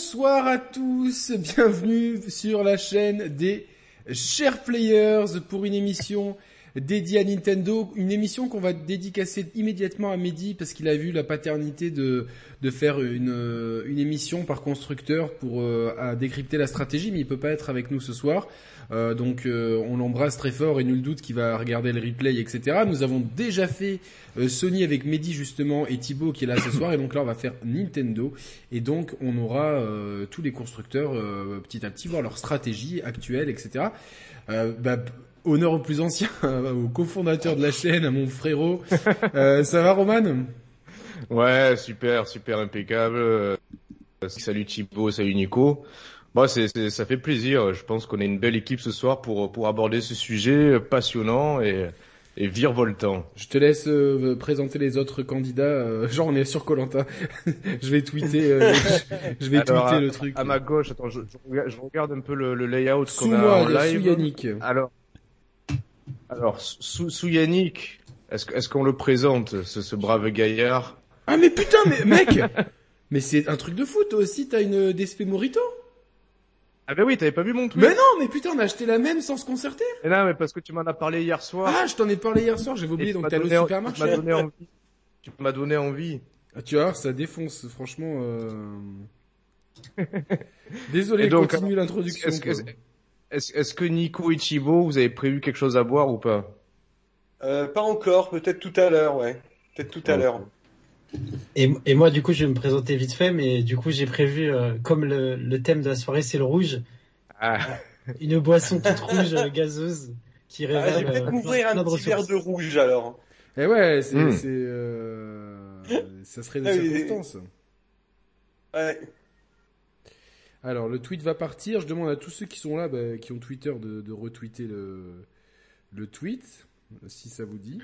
Bonsoir à tous, bienvenue sur la chaîne des Chers Players pour une émission dédiée à Nintendo, une émission qu'on va dédicacer immédiatement à Mehdi parce qu'il a vu la paternité de, de faire une, une émission par constructeur pour euh, à décrypter la stratégie, mais il peut pas être avec nous ce soir. Euh, donc euh, on l'embrasse très fort et nul doute qu'il va regarder le replay, etc. Nous avons déjà fait euh, Sony avec Mehdi justement et Thibaut qui est là ce soir et donc là on va faire Nintendo et donc on aura tous les constructeurs petit à petit voir leur stratégie actuelle, etc. Bah, honneur au plus ancien, au cofondateur de la chaîne, à mon frérot. ça va Roman? Ouais, super, super impeccable. Salut Thibaut, salut Nico. Moi, c'est, ça fait plaisir. Je pense qu'on a une belle équipe ce soir pour, pour aborder ce sujet passionnant et, et virevoltant. Je te laisse euh, présenter les autres candidats. Euh, genre, on est sur Colanta. je vais tweeter, euh, je, vais tweeter le truc. À ma gauche, attends, je, je regarde un peu le, le layout qu'on a en live. Sous Yannick. Alors, alors sous, sous Yannick, est-ce, est-ce qu'on le présente, ce, ce brave gaillard? Ah mais putain, mais mec, mais c'est un truc de foot. Toi aussi, t'as une DSP Morito? Ah ben oui, t'avais pas vu mon tweet Mais non, mais putain, on a acheté la même sans se concerter. Mais non, mais parce que tu m'en as parlé hier soir. Ah, je t'en ai parlé hier soir, j'avais oublié, donc t'es allé au supermarché. Tu m'as donné envie. Tu m'as donné envie. Ah, tu vois, ça défonce, franchement. Euh... Désolé, donc, continue l'introduction. Est-ce que, est est que Nico et Chibo, vous avez prévu quelque chose à boire ou pas? Euh, Pas encore, peut-être tout à l'heure, ouais. Peut-être tout à l'heure. Et, et, moi, du coup, je vais me présenter vite fait, mais du coup, j'ai prévu, euh, comme le, le, thème de la soirée, c'est le rouge, ah. une boisson toute rouge, euh, gazeuse, qui révèle. Ah, je vais peut-être m'ouvrir un petit verre de rouge alors. Eh ouais, c'est, mm. c'est euh... ça serait des ah, circonstances. Ouais. Alors, le tweet va partir. Je demande à tous ceux qui sont là, bah, qui ont Twitter, de, de retweeter le, le tweet, si ça vous dit.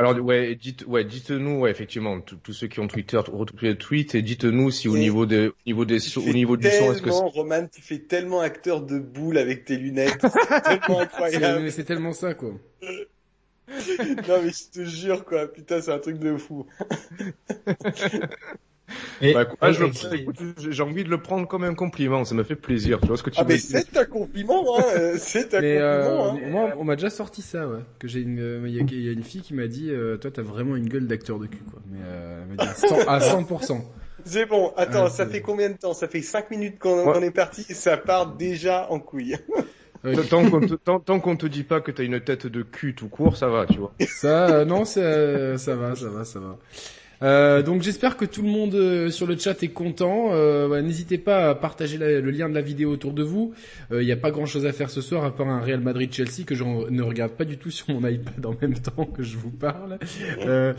Alors ouais, dites ouais, dites-nous ouais, effectivement tous ceux qui ont Twitter retweeté le tweet et dites-nous si au niveau au niveau des au niveau du son est-ce que Roman tu fais tellement acteur de boule avec tes lunettes, c'est tellement incroyable. C'est tellement ça quoi. non mais je te jure quoi, putain c'est un truc de fou. bah, j'ai envie de le prendre comme un compliment, ça me fait plaisir. Tu vois ce que tu ah mais c'est un compliment, hein, euh, c'est un compliment. Euh, hein. Moi, on m'a déjà sorti ça, ouais. Que j'ai une, euh, il y, a une fille qui m'a dit, euh, toi, t'as vraiment une gueule d'acteur de cul, quoi. Mais euh, elle m'a dit à 100%. C'est bon. Attends, ça fait combien de temps? Ça fait 5 minutes qu'on est parti et ça part déjà en couille. tant qu'on te, tant, tant qu'on te dit pas que t'as une tête de cul tout court, ça va, tu vois. Ça, non, ça, ça va, ça va, ça va. Euh, donc j'espère que tout le monde euh, sur le chat est content. Euh, N'hésitez pas à partager le lien de la vidéo autour de vous. Il euh, n'y a pas grand-chose à faire ce soir à part un Real Madrid-Chelsea que je ne regarde pas du tout sur mon iPad en même temps que je vous parle. Euh...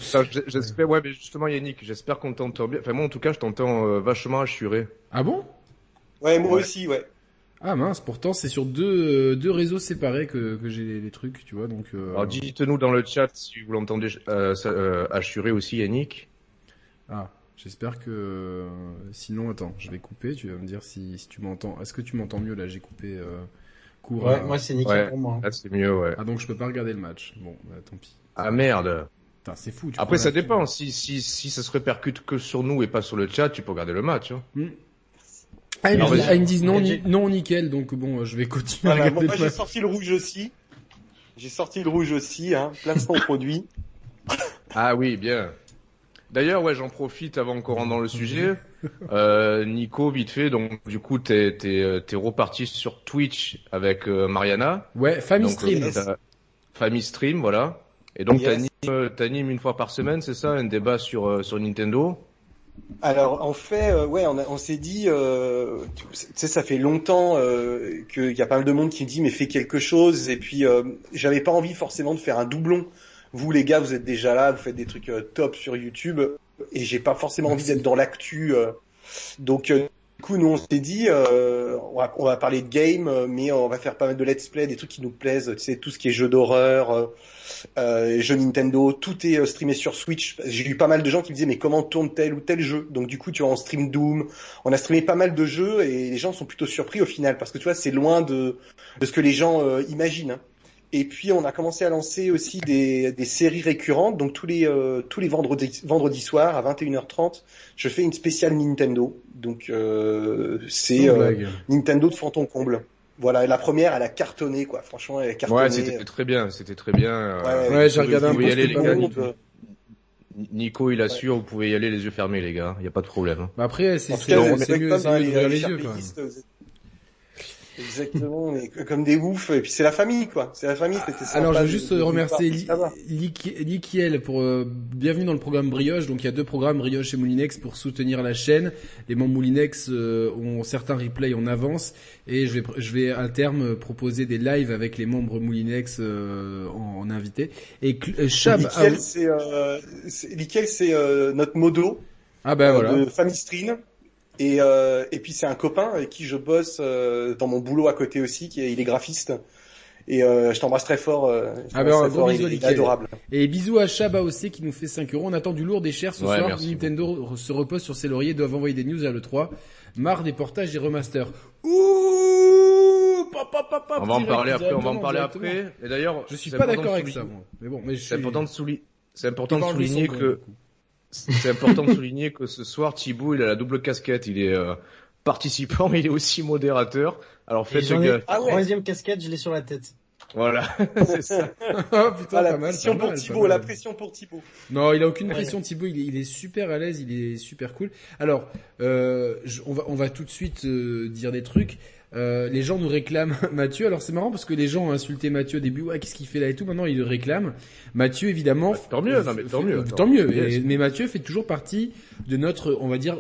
J'espère, ouais, mais justement Yannick, j'espère qu'on t'entend bien. Enfin moi en tout cas, je t'entends vachement assuré. Ah bon? Ouais, moi aussi, ouais. Ah mince, pourtant c'est sur deux, deux réseaux séparés que, que j'ai les trucs, tu vois. Donc. Alors dites-nous dans le chat si vous l'entendez assuré aussi, Yannick. Ah, j'espère que... Sinon, attends, je vais couper, tu vas me dire si, si tu m'entends. Est-ce que tu m'entends mieux là? J'ai coupé euh, court. Ouais, moi c'est nickel pour moi. Là c'est mieux, ouais. Ah donc je peux pas regarder le match. Bon, bah, tant pis. Ah merde c'est fou. Après ça dépend, si, si, si ça se répercute que sur nous et pas sur le chat, tu peux regarder le match. Hein. Hmm. Ah, ils, ah, me disent non, non nickel, donc bon, je vais continuer à regarder moi, j'ai sorti le rouge aussi. J'ai sorti le rouge aussi, hein, placement produit. Ah oui, bien. D'ailleurs, ouais, j'en profite avant qu'on rentre dans le sujet. Euh, Nico, vite fait, donc du coup, t'es t'es t'es reparti sur Twitch avec euh, Mariana. Ouais, Family Stream. Euh, family Stream, voilà. Et donc yes. t'animes une fois par semaine, c'est ça, un débat sur euh, sur Nintendo? Alors en fait, euh, ouais, on, on s'est dit, euh, tu sais, ça fait longtemps euh, qu'il y a pas mal de monde qui me dit mais fais quelque chose. Et puis j'avais pas envie forcément de faire un doublon vous les gars, vous êtes déjà là, vous faites des trucs euh, top sur YouTube, et j'ai pas forcément envie d'être dans l'actu. Euh. donc euh, du coup, nous on s'est dit, on va, on, va, parler de game, mais on va faire pas mal de let's play, des trucs qui nous plaisent, tu sais, tout ce qui est jeux d'horreur, euh, jeux Nintendo, tout est streamé sur Switch. J'ai eu pas mal de gens qui me disaient mais comment tourne tel ou tel jeu? Donc du coup, tu vois, on stream Doom, on a streamé pas mal de jeux et les gens sont plutôt surpris au final parce que tu vois, c'est loin de, de ce que les gens imaginent. Hein. Et puis on a commencé à lancer aussi des, des séries récurrentes. Donc tous les euh, tous les vendredis vendredis soirs à 21h30, je fais une spéciale Nintendo. Donc euh, c'est euh, Nintendo de fond en comble. Voilà, et la première, elle a cartonné quoi. Franchement, elle a cartonné. Ouais, c'était très bien, c'était très bien. Ouais, ouais j'ai regardé un peu. les gars, Nico, il assure, vous pouvez y aller les yeux fermés, les gars. Il y a pas de problème. Bah après, c'est mieux, c'est mieux les yeux. Exactement, mais comme des oufs. Et puis c'est la famille, quoi. C'est la famille. Alors je veux juste remercier Likiel pour euh, bienvenue dans le programme Brioche. Donc il y a deux programmes Brioche et Moulinex pour soutenir la chaîne. Les membres Moulinex euh, ont certains replays en avance et je vais je vais à terme proposer des lives avec les membres Moulinex euh, en, invité. Et Chab, Likiel, c'est c'est notre modo. Ah ben voilà. De Family Stream. Et, euh, et puis c'est un copain avec qui je bosse euh, dans mon boulot à côté aussi, qui est, il est graphiste. Et euh, je t'embrasse très fort. Euh, ah ben, un gros bisou il, est adorable. Et bisous à Shaba aussi qui nous fait 5 euros. On attend du lourd des chers ce soir. Nintendo se repose sur ses lauriers, doivent envoyer des news à l'E3. Marre des portages et remasters. Ouh pop, pop, pop, On va en parler après, on va en parler après. Et d'ailleurs, je suis pas d'accord avec ça, moi. Mais bon, mais c'est important de souligner, c'est important de souligner que c'est important de souligner que ce soir, Thibaut, il a la double casquette. Il est euh, participant, mais il est aussi modérateur. Alors faites gaffe. Ah Troisième casquette, je l'ai sur la tête. Voilà, c'est ça. oh, putain, la pression pour Thibaut, la pression pour Thibaut. Non, il a aucune pression Thibaut, il est, il est, super à l'aise, il est super cool. Alors, euh, on, va, on va tout de suite euh, dire des trucs. Euh, les gens nous réclament Mathieu. Alors c'est marrant parce que les gens ont insulté Mathieu au début. Ouais, qu'est-ce qu'il fait là et tout. Maintenant, ils le réclament. Mathieu, évidemment. Bah, tant mieux, non, mais tant mieux. Tant mieux. mais Mathieu fait toujours partie de notre, on va dire,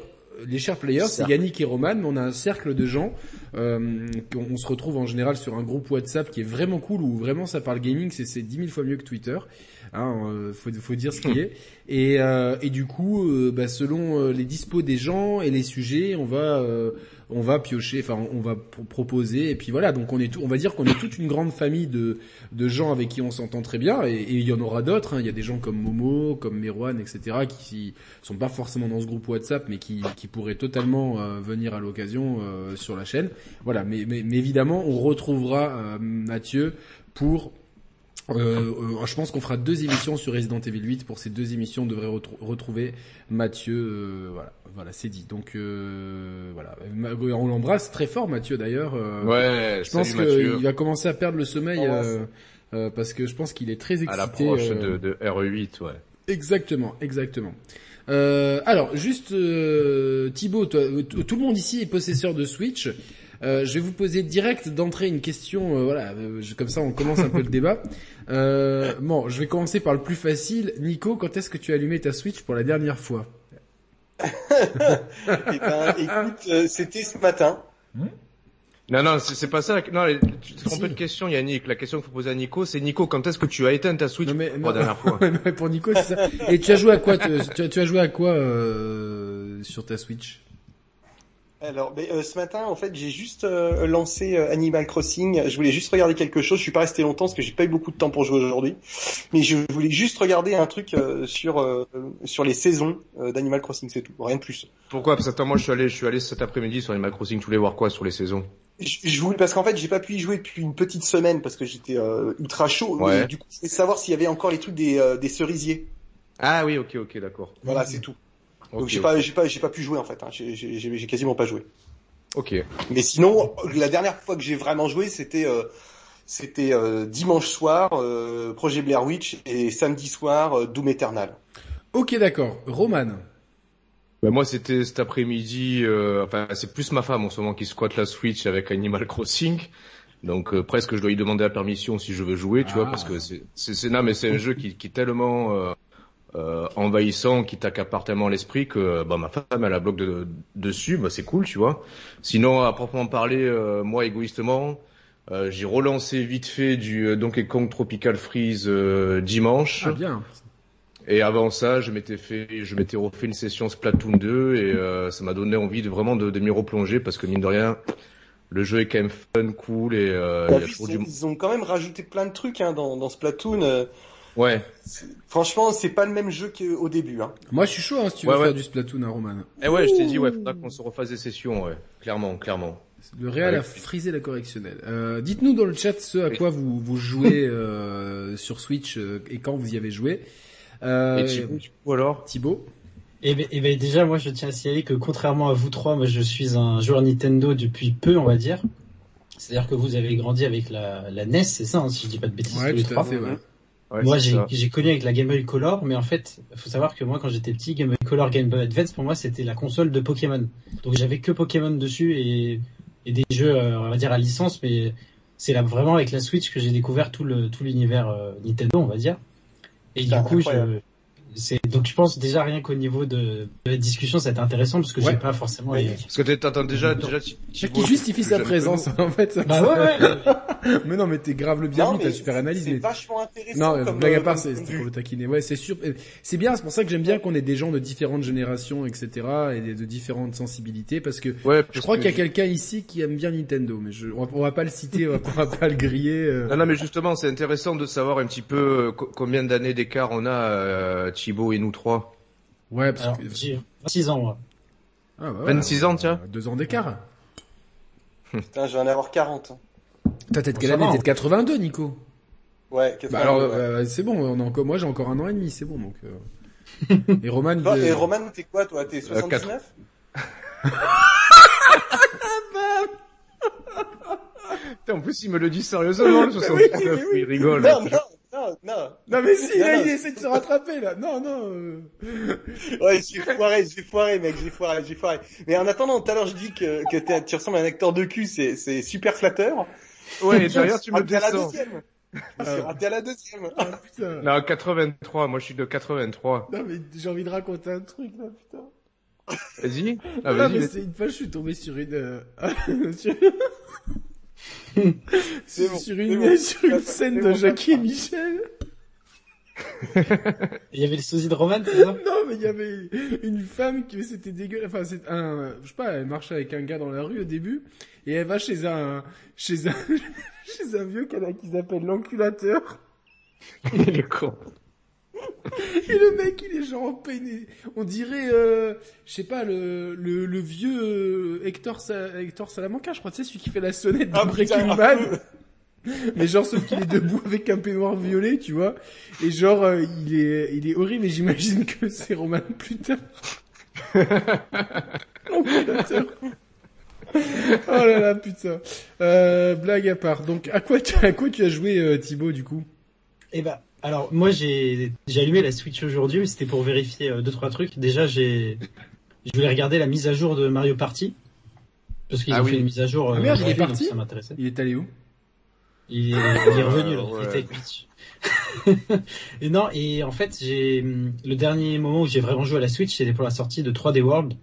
les chers players, c'est Yannick et Roman, mais on a un cercle de gens. Euh, on, se retrouve en général sur un groupe WhatsApp qui est vraiment cool où vraiment ça parle gaming, c'est dix mille fois mieux que Twitter. Hein, euh, faut, faut dire ce qui est. Et, euh, et du coup, euh, bah, selon les dispos des gens et les sujets, on va on va piocher, enfin on va proposer et puis voilà. Donc on est tout, on va dire qu'on est toute une grande famille de de gens avec qui on s'entend très bien et, il y en aura d'autres. Hein. Il y a des gens comme Momo, comme Merwan, etc. qui sont pas forcément dans ce groupe WhatsApp mais qui qui pourraient totalement venir à l'occasion sur la chaîne. Voilà. Mais, mais, mais évidemment on retrouvera Mathieu pour euh, euh, je pense qu'on fera deux émissions sur Resident Evil 8. Pour ces deux émissions, on devrait retrouver Mathieu. Euh, voilà, voilà, c'est dit. Donc euh, voilà, on l'embrasse très fort, Mathieu d'ailleurs. ouais. Je pense qu'il va commencer à perdre le sommeil parce que je pense qu'il est très excité. À l'approche de, de RE8, ouais. Exactement, exactement. alors, juste Thibaut, tout le monde ici est possesseur de Switch. Euh, je vais vous poser direct d'entrée une question, euh, voilà, euh, comme ça on commence un peu le débat. bon, je vais commencer par le plus facile. Nico, quand est-ce que tu as allumé ta Switch pour la dernière fois eh ben, écoute, c'était ce matin. Hmm non, non, c'est pas ça. Non, tu te trompes de question, Yannick. La question qu'il faut poser à Nico, c'est Nico, quand est-ce que tu as éteint ta Switch pour la dernière fois Pour Nico, c'est ça. Et tu as joué à quoi tu, as, joué à quoi sur ta Switch? Alors, euh, ce matin, en fait, j'ai juste euh, lancé euh, Animal Crossing. Je voulais juste regarder quelque chose. Je suis pas resté longtemps parce que j'ai pas eu beaucoup de temps pour jouer aujourd'hui. Mais je voulais juste regarder un truc sur sur les saisons d'Animal Crossing, c'est tout, rien de plus. Pourquoi? Parce que moi, je suis allé, je suis allé cet après-midi sur Animal Crossing. Tu voulais voir quoi sur les saisons? Je, voulais parce qu'en fait, j'ai pas pu y jouer depuis une petite semaine parce que j'étais ultra chaud. Ouais. du coup, je voulais savoir s'il y avait encore les trucs des des cerisiers. Ah oui, ok, ok, d'accord. Voilà, c'est tout. Donc j'ai pas, j'ai pas, j'ai pas pu jouer en fait. Hein. J'ai quasiment pas joué. Ok. Mais sinon, la dernière fois que j'ai vraiment joué, c'était euh, c'était euh, dimanche soir, euh, projet Blair Witch, et samedi soir, Doom Eternal. Ok, d'accord. Roman. Bah moi, c'était cet après-midi. enfin, c'est plus ma femme en ce moment qui squatte la Switch avec Animal Crossing. Donc presque, je dois lui demander la permission si je veux jouer, tu vois, parce que c'est, c'est, non, mais c'est un jeu qui, qui est tellement euh, envahissant qui t'accapare tellement l'esprit que bah, ma femme elle a bloc de, dessus, bah, c'est cool, tu vois. Sinon, à proprement parler, euh, moi égoïstement, euh, j'ai relancé vite fait du euh, Donkey Kong Tropical Freeze dimanche. Ah bien. Et avant ça, je m'étais fait, je m'étais refait une session Splatoon 2 et ça m'a donné envie de vraiment de, de m'y replonger parce que mine de rien, le jeu est quand même fun, cool et bah, ils, ont quand même rajouté plein de trucs hein, dans, dans Splatoon Ouais. Franchement, c'est pas le même jeu qu'au début. Hein. Moi, je suis chaud hein, si tu veux faire du Splatoon, hein, Roman. Eh ouais, je t'ai dit, ouais, faudra qu'on se refasse des sessions, ouais. Clairement, clairement. Le Real a frisé la correctionnelle. Euh, Dites-nous dans le chat ce à quoi vous, vous jouez euh, sur Switch euh, et quand vous y avez joué. Euh, et Thibaut, alors? Thibaut? Et, ben, et ben déjà, moi, je tiens à signaler que contrairement à vous trois, moi, je suis un joueur Nintendo depuis peu, on va dire. C'est-à-dire que vous avez grandi avec la, la NES, c'est ça, hein, si je dis pas de bêtises. Ouais, tous les ouais. Ouais, moi, j'ai connu avec la Game Boy Color, mais en fait, faut savoir que moi, quand j'étais petit, Game Boy Color, Game Boy Advance, pour moi, c'était la console de Pokémon. Donc, j'avais que Pokémon dessus et, et des jeux, euh, on va dire, à licence, mais c'est là vraiment avec la Switch que j'ai découvert tout le tout l'univers euh, Nintendo, on va dire. Et du coup, je, c'est donc je pense déjà rien qu'au niveau de, de la discussion, c'est intéressant parce que j'ai pas forcément. Les... Parce que t'entends déjà déjà. Qui justifie sa présence en fait. Bah ouais. ouais. mais non, mais t'es grave le bienvenu, t'as super analyse. C'est vachement intéressant. Non, blague à part, c'est pour le taquiner. Ouais, c'est sûr. C'est bien, c'est pour ça que j'aime bien qu'on ait des gens de différentes générations, etc. et de différentes sensibilités parce que ouais, je crois qu'il y a quelqu'un ici qui aime bien Nintendo, mais je, on, va, va pas le citer, on va, pas le griller. Euh. Non, non, mais justement, c'est intéressant de savoir un petit peu euh, combien d'années d'écart on a. Euh, Thibaut et nous trois Ouais, parce que... J'ai 26 ans, moi. Ah, bah 26 ans, tiens. Deux ans d'écart. Putain, je vais en avoir 40. T'as peut-être quelle année T'es de 82, Nico Ouais, 82. Bah alors, euh, c'est bon, on a encore, moi j'ai encore un an et demi, c'est bon, donc... Euh... et Roman... et Roman, t'es quoi, toi? T'es 79 Putain, en plus, il me le dit sérieusement, le 79, il rigole. Non, non, non, non. Non mais si, là, il essaie de se rattraper, là. Non, non. Euh... ouais, j'ai foiré, j'ai foiré, mec, j'ai foiré, j'ai foiré. Mais en attendant, tout à l'heure, je dis que, que tu ressembles à un acteur de cul, c'est, c'est super flatteur. Ouais, et derrière, tu me descends. Je suis raté à la deuxième. Ah, putain. Non, 83, moi je suis de 83. Non mais j'ai envie de raconter un truc là, putain. Vas-y. Ah, vas-y. Non, mais c'est une fois je suis tombé sur une... Sur... C'est bon, sur une, bon. sur une scène de Jackie et Michel. Il y avait le sosie de Roman, c'est ça? Non, mais il y avait une femme qui c'était dégueulasse. Enfin, c'est un, je sais pas, elle marchait avec un gars dans la rue au début, et elle va chez un, chez un, chez un vieux canard qui s'appelle l'enculateur. Il est con. Et le mec, il est genre peiné. On dirait, euh, je sais pas, le, le, le vieux euh, Hector, Sa Hector Salamanca, je crois, tu sais, celui qui fait la sonnette de ah, Breaking Bad. Mais genre, sauf qu'il est debout avec un peignoir violet, tu vois. Et genre, euh, il est, il est horrible et j'imagine que c'est Roman plus tard. oh là là, putain. Euh, blague à part. Donc, à quoi tu, à quoi tu as joué, euh, Thibaut, du coup? Eh ben, alors moi j'ai j'ai allumé la Switch aujourd'hui, c'était pour vérifier euh, deux trois trucs. Déjà j'ai je voulais regarder la mise à jour de Mario Party parce qu'ils ah ont fait une mise à jour. Ah merde, il est parti. Ça m'intéressait. Il est allé où? Il est, il est revenu là. Il était avec Peach. et non et en fait j'ai le dernier moment où j'ai vraiment joué à la Switch c'était pour la sortie de 3D World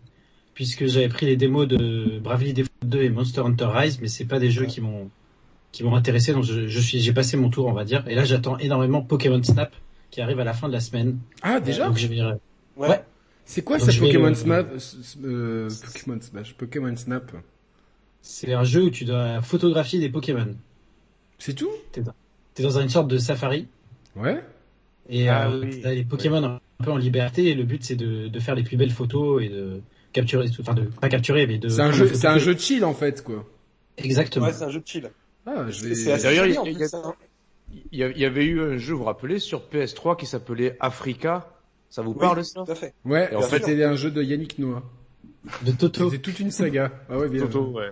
puisque j'avais pris les démos de Bravely Default 2 et Monster Hunter Rise mais c'est pas des jeux qui m'ont qui m'ont intéressé. Donc je, je suis, j'ai passé mon tour, on va dire. Et là, j'attends énormément Pokémon Snap qui arrive à la fin de la semaine. Ah déjà Donc je vais... ouais. C'est quoi ça Pokémon Snap euh, Pokémon Smash, Pokémon Snap C'est un jeu où tu dois photographier des Pokémon. C'est tout? T'es dans, es dans une sorte de safari. Ouais. Et ah, euh, oui. t'as les Pokémon un peu en liberté et le but c'est de, de faire les plus belles photos et de capturer, enfin de pas capturer mais de. C'est un jeu, c'est un jeu de chill en fait quoi. Exactement. Ouais, c'est un jeu chill. Ah, je vais... D'ailleurs, il, y, avait eu un jeu, vous vous rappelez, sur PS3 qui s'appelait Africa. Ça vous parle ça Tout à fait. Ouais, en fait, c'était un jeu de Yannick Noah. De Toto. C'était toute une saga. Ah ouais, bien. Toto, ouais.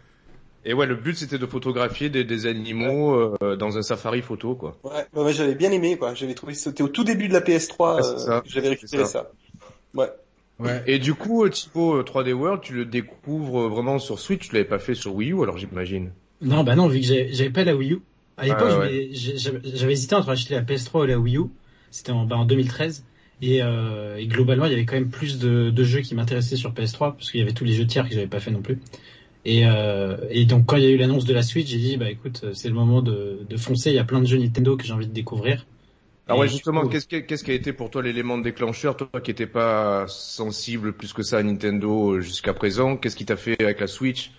Et ouais, le but c'était de photographier des, des animaux euh, dans un safari photo, quoi. Ouais, bah, j'avais bien aimé, quoi. J'avais trouvé c'était au tout début de la PS3. Euh, j'avais récupéré ça. Ouais. Ouais. Et du coup, Typo 3D World, tu le découvres vraiment sur Switch, tu l'avais pas fait sur Wii U, alors j'imagine? Non, bah non, vu que j'avais pas la Wii U. À l'époque, ah, j'avais hésité entre acheter la PS3 ou la Wii U. C'était en, bah, en 2013. Et, euh, et, globalement, il y avait quand même plus de, de jeux qui m'intéressaient sur PS3 parce qu'il y avait tous les jeux tiers que j'avais pas fait non plus. Et, euh, et donc quand il y a eu l'annonce de la Switch, j'ai dit bah écoute, c'est le moment de, de foncer. Il y a plein de jeux Nintendo que j'ai envie de découvrir. Alors ouais, justement, qu'est-ce qui, qu'est-ce qui a été pour toi l'élément déclencheur, toi qui n'étais pas sensible plus que ça à Nintendo jusqu'à présent, qu'est-ce qui t'a fait avec la Switch?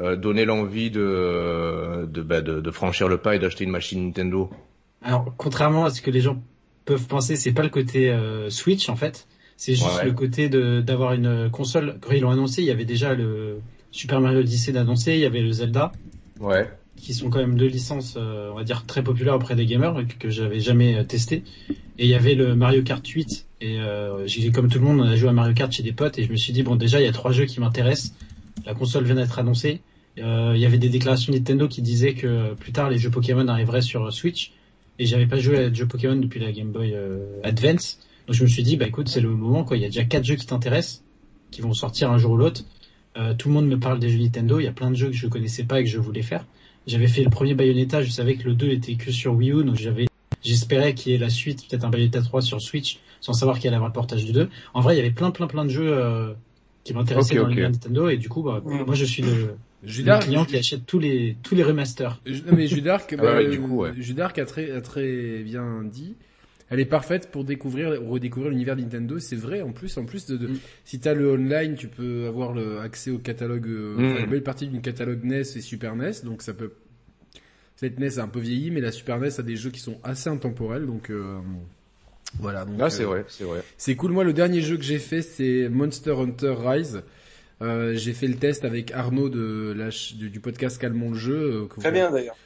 Euh, donner l'envie de de, bah, de de, franchir le pas et d'acheter une machine Nintendo Alors, contrairement à ce que les gens peuvent penser, c'est pas le côté euh, Switch en fait. C'est juste Ouais. le côté d'avoir une console. Quand ils l'ont annoncé, il y avait déjà le Super Mario Odyssey d'annoncer, il y avait le Zelda, Ouais. qui sont quand même deux licences, euh, on va dire très populaires auprès des gamers que, que j'avais jamais testé. Et il y avait le Mario Kart 8. Et j'ai comme tout le monde, on a joué à Mario Kart chez des potes et je me suis dit bon déjà il y a trois jeux qui m'intéressent. La console vient d'être annoncée. Euh, il y avait des déclarations Nintendo qui disaient que plus tard les jeux Pokémon arriveraient sur Switch. Et j'avais pas joué à des jeux Pokémon depuis la Game Boy euh, Advance. Donc je me suis dit bah écoute c'est le moment quoi. Il y a déjà quatre jeux qui t'intéressent, qui vont sortir un jour ou l'autre. Euh, tout le monde me parle des jeux Nintendo. Il y a plein de jeux que je connaissais pas et que je voulais faire. J'avais fait le premier Bayonetta, je savais que le 2 était que sur Wii U, donc j'avais, j'espérais qu'il y ait la suite, peut-être un Bayonetta 3 sur Switch, sans savoir qu'il allait avoir le portage du 2. En vrai, il y avait plein, plein, plein de jeux qui m'intéressaient Ok, dans ok. l'univers Nintendo, et du coup, bah, moi je suis le, le client qui achète tous les tous les remasters. Non mais Judark, Ah ouais, bah, ouais, du coup, ouais. Judark a très, a très bien dit. Elle est parfaite pour découvrir, redécouvrir l'univers Nintendo. C'est vrai. En plus, en plus de, de Mm. si t'as le online, tu peux avoir le accès au catalogue, euh, Mm. enfin, une belle partie d'une catalogue NES et Super NES. Donc ça peut. Cette NES a un peu vieilli, mais la Super NES a des jeux qui sont assez intemporels. Donc euh, voilà. Donc, Là, c'est euh, vrai, c'est vrai. c'est cool. Moi, le dernier jeu que j'ai fait, c'est Monster Hunter Rise. Euh, j'ai fait le test avec Arnaud de la du, du podcast Calmons le jeu. euh, que Très vous- bien d'ailleurs.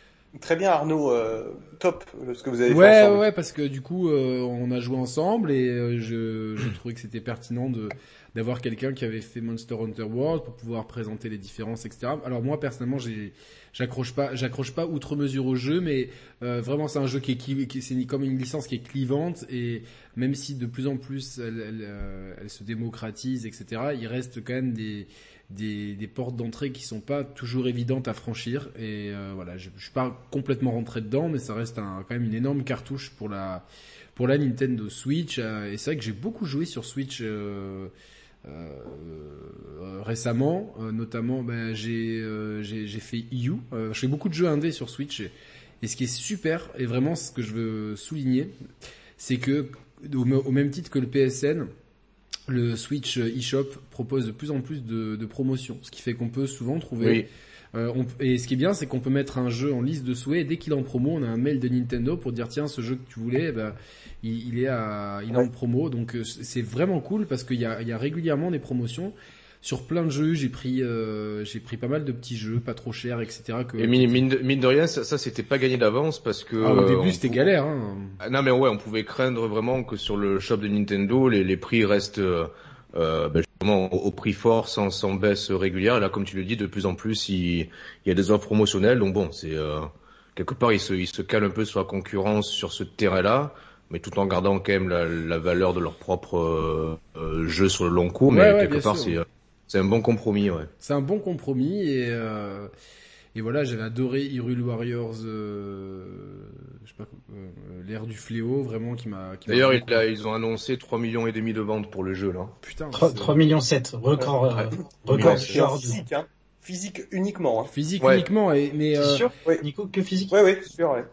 Très bien Arnaud, euh, top euh, ce que vous avez fait Ouais, ensemble. ouais, parce que du coup, euh, on a joué ensemble et euh, je, j'ai trouvé que c'était pertinent de d'avoir quelqu'un qui avait fait Monster Hunter World pour pouvoir présenter les différences, etc. Alors moi, personnellement, j'ai j'accroche pas, j'accroche pas outre mesure au jeu, mais euh, vraiment, c'est un jeu qui est, qui, c'est comme une licence qui est clivante et même si de plus en plus elle, euh, se démocratise, etc. Il reste quand même des des, des portes d'entrée qui sont pas toujours évidentes à franchir et euh, voilà je, je suis pas complètement rentré dedans mais ça reste quand même une énorme cartouche pour la pour la Nintendo Switch et c'est vrai que j'ai beaucoup joué sur Switch récemment euh, notamment ben, j'ai euh, j'ai fait EU euh, je fais beaucoup de jeux indés sur Switch et, ce qui est super et vraiment ce que je veux souligner c'est que au, me- au même titre que le PSN le Switch eShop propose de plus en plus de, promotions, ce qui fait qu'on peut souvent trouver. Euh, on- et ce qui est bien, c'est qu'on peut mettre un jeu en liste de souhaits. Et dès qu'il est en promo, on a un mail de Nintendo pour dire tiens, ce jeu que tu voulais, ben, il, il est à, il est en promo. Donc euh, c'est vraiment cool parce qu'il y a, il y a régulièrement des promotions sur plein de jeux. J'ai pris, euh, j'ai pris pas mal de petits jeux, pas trop chers, etc. Que, Et mine, mine de, mine de rien, ça, ça c'était pas gagné d'avance parce que. Ah, au début, on c'était galère. Hein. Ah, Non mais ouais, on pouvait craindre vraiment que sur le shop de Nintendo, les, les prix restent euh, ben, justement au, au prix fort, sans, sans baisse régulière. Et là, comme tu le dis, de plus en plus, il, il y a des offres promotionnelles. Donc bon, c'est euh, quelque part, ils se, ils se calent un peu sur la concurrence sur ce terrain-là, mais tout en gardant quand même la, la valeur de leur propre euh, euh, jeu sur le long cours. Ouais, mais ouais, quelque part, c'est euh, c'est un bon compromis, ouais. C'est un bon compromis et euh, et voilà, j'avais adoré Hyrule Warriors, euh, je sais pas, euh, l'ère du fléau, vraiment qui m'a. D'ailleurs, il ils ont annoncé 3 millions et demi de ventes pour le jeu là. putain, 3, c'est- 3 millions 7, record, euh, Ouais. record genre de- physique, hein. Physique uniquement. Hein. physique Ouais. uniquement et mais C'est euh, sûr, ouais. Nico, que physique? Ouais, ouais, c'est sûr. Ouais.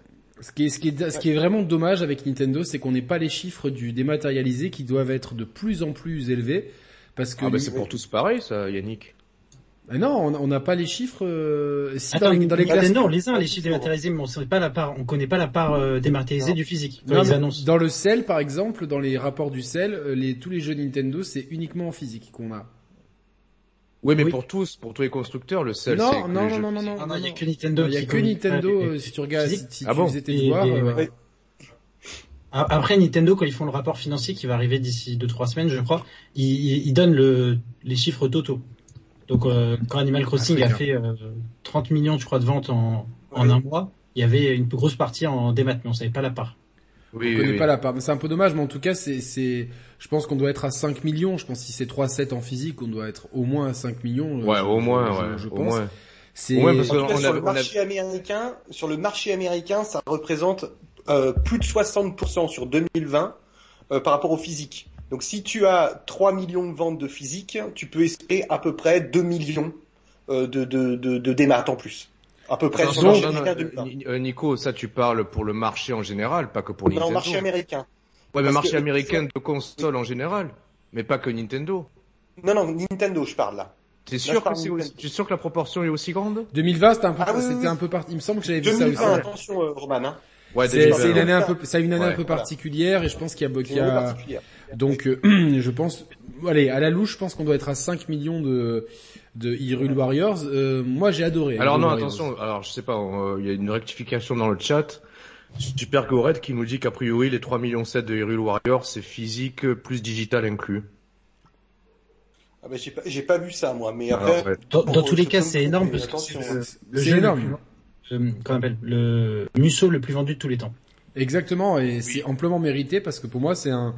ce qui est ce qui est ce qui est vraiment dommage avec Nintendo, c'est qu'on n'ait pas les chiffres du dématérialisé qui doivent être de plus en plus élevés parce que Ah bah c'est pour tous pareil ça, Yannick. Ah non, on n'a pas les chiffres. euh, si Attends, dans les, dans les Nintendo, classements- on les a, les chiffres dématérialisés, mais on pas la part, on connaît pas la part euh, dématérialisée Non. du physique. Non, ils annoncent. Dans le sel, par exemple, dans les rapports du sel, euh, les, tous les jeux Nintendo, c'est uniquement en physique qu'on a. Oui, mais Oui. pour tous, pour tous les constructeurs, le seul non, non, non, non, non, non, Ah non, il y a non. que Nintendo Il y a que Nintendo, avec euh, si tu regardes, si, physique. si Ah tu bon faisais tes Et- devoirs, et- euh, ouais. Après Nintendo, quand ils font le rapport financier qui va arriver d'ici deux trois semaines, je crois, ils, ils- ils donnent le, les chiffres totaux. Donc euh, quand Animal Crossing Ah, a fait euh, 30 millions, je crois, de ventes en, en un mois, il y avait une grosse partie en démat, mais on savait pas la part. Oui, on oui, connaît oui. pas la part. Mais C'est un peu dommage, mais en tout cas, c'est, c'est, je pense qu'on doit être à 5 millions. Je pense que si c'est 3-7 en physique, on doit être au moins à 5 millions. euh, Ouais, je- au moins, je, ouais, je au pense. moins. C'est, parce En tout cas, On sur a- le on a- marché américain, sur le marché américain, ça représente euh, plus de 60% sur 2020 euh, par rapport au physique. Donc si tu as 3 millions de ventes de physique, tu peux espérer à peu près 2 millions euh, de, de, de, de démat en plus. À peu près Non, sur le non, marché non, américain non, 2020. Ni- euh, Nico, ça tu parles pour le marché en général, pas que pour Non, Nintendo. marché américain. Ouais, mais Parce marché que- américain de consoles en général, mais pas que Nintendo. Non, non, Nintendo, je parle là. T'es sûr que aussi, es sûr que la proportion est aussi grande? 2020, c'était un peu, Ah oui, oui, c'était oui. un peu parti. Il me semble que j'avais vu ça 2020, aussi. attention, euh, Roman. Hein. Ouais, C'est une année un peu, ça a une année Ouais, un peu voilà. particulière et je pense qu'il y a, qu'il y une année a, particulière. Donc euh, je pense, allez, à la louche, je pense qu'on doit être à 5 millions de de Hyrule Warriors. Euh, moi, j'ai adoré. Alors Hyrule non, Warriors. attention, alors je sais pas, euh, il y a une rectification dans le chat. Super Goret qui nous dit qu'a priori les 3 millions 7 de Hyrule Warriors c'est physique plus digital inclus. Ah bah, j'ai pas, j'ai pas vu ça, moi, mais Alors, après. ouais. Dans, dans tous les cas, c'est énorme parce que c'est jeu énorme. comment on appelle, le Musso le plus vendu de tous les temps. Exactement, et c'est amplement mérité parce que pour moi c'est un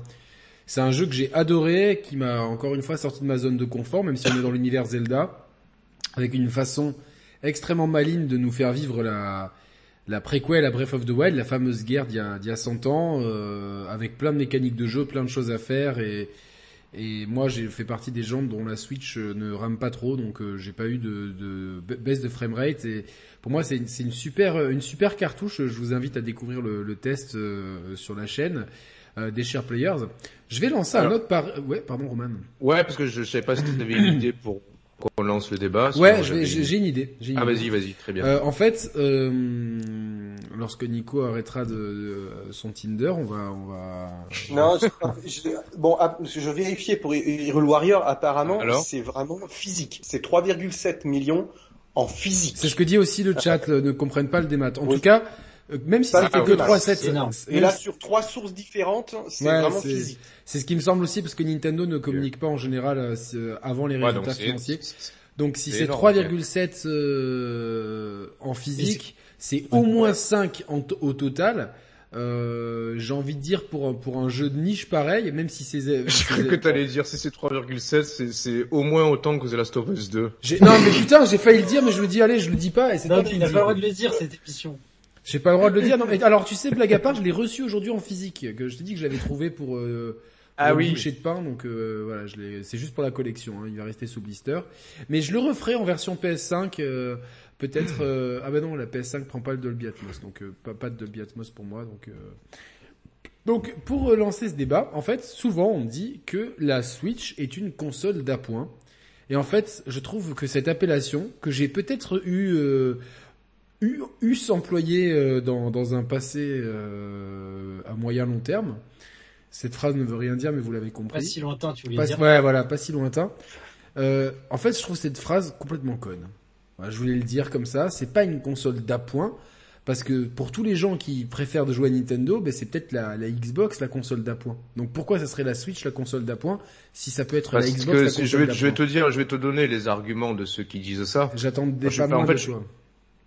c'est un jeu que j'ai adoré, qui m'a encore une fois sorti de ma zone de confort, même si on est dans l'univers Zelda, avec une façon extrêmement maligne de nous faire vivre la la préquelle à Breath of the Wild, la fameuse guerre d'il y y a 100 ans, euh, avec plein de mécaniques de jeu, plein de choses à faire et et moi j'ai fait partie des gens dont la Switch euh, ne rame pas trop, donc euh, j'ai pas eu de, de ba- baisse de framerate et pour moi c'est une, une super une super cartouche. Je vous invite à découvrir le, test sur la chaîne euh, des Share Players. Je vais lancer un autre par ouais pardon Roman. Ouais, parce que je, je savais pas si tu avais une idée pour qu'on lance le débat. Ouais, j'ai une idée. une Ah vas-y, vas-y, très bien. Euh, en fait, euh, lorsque Nico arrêtera de, de- son Tinder, on va on va Non, je- je- bon, ah, je vérifiais pour Hyrule Warrior, apparemment, c'est vraiment physique. C'est 3,7 millions en physique. C'est ce que dit aussi le chat, le- ne comprennent pas le démat. En Oui. tout cas, euh, même si c'était le que démat, 3 c'est 7 énorme. Et là, sur trois sources différentes, c'est Ouais, vraiment c'est- physique. c'est ce qui me semble aussi parce que Nintendo ne communique pas en général euh, euh, avant les résultats financiers. Donc si c'est c'est énorme, 3,7 euh, en physique, c'est au moins 5 en t- au total. Euh, j'ai envie de dire pour un, pour un jeu de niche pareil, même si c'est Je crois que t'allais dire si c'est 3,7, c'est, c'est au moins autant que The Last of Us 2. J'ai- Non mais putain, j'ai failli le dire, mais je me dis allez, je le dis pas et c'est Non, toi qui le pas le droit dis. de le dire, cette émission. J'ai pas le droit de le dire. Non mais alors tu sais, blague à part, je l'ai reçu aujourd'hui en physique. Que je t'ai dit que je l'avais trouvé pour euh, Ah pour oui. bouchée de pain, donc euh, voilà, je l'ai. C'est juste pour la collection. Hein, il va rester sous blister. Mais je le referai en version PS5. euh, Peut-être. euh, ah bah non, la PS5 prend pas le Dolby Atmos, donc euh, pas, pas de Dolby Atmos pour moi. Donc. euh. Donc pour lancer ce débat, en fait, souvent on dit que la Switch est une console d'appoint. Et en fait, je trouve que cette appellation, que j'ai peut-être eu, euh, eu, eu s'employer euh, dans, dans un passé euh, à moyen long terme, cette phrase ne veut rien dire, mais vous l'avez compris. Pas si lointain, tu voulais Pas- dire. ouais, voilà, pas si lointain. Euh, en fait, je trouve cette phrase complètement conne. Voilà, je voulais le dire comme ça. C'est pas une console d'appoint. Parce que pour tous les gens qui préfèrent de jouer à Nintendo, ben c'est peut-être la, la Xbox la console d'appoint. Donc pourquoi ça serait la Switch la console d'appoint si ça peut être Parce la Xbox que la console je vais, je vais te dire, je vais te donner les arguments de ceux qui disent ça. J'attendais Je- pas en moins fait, de je- choix.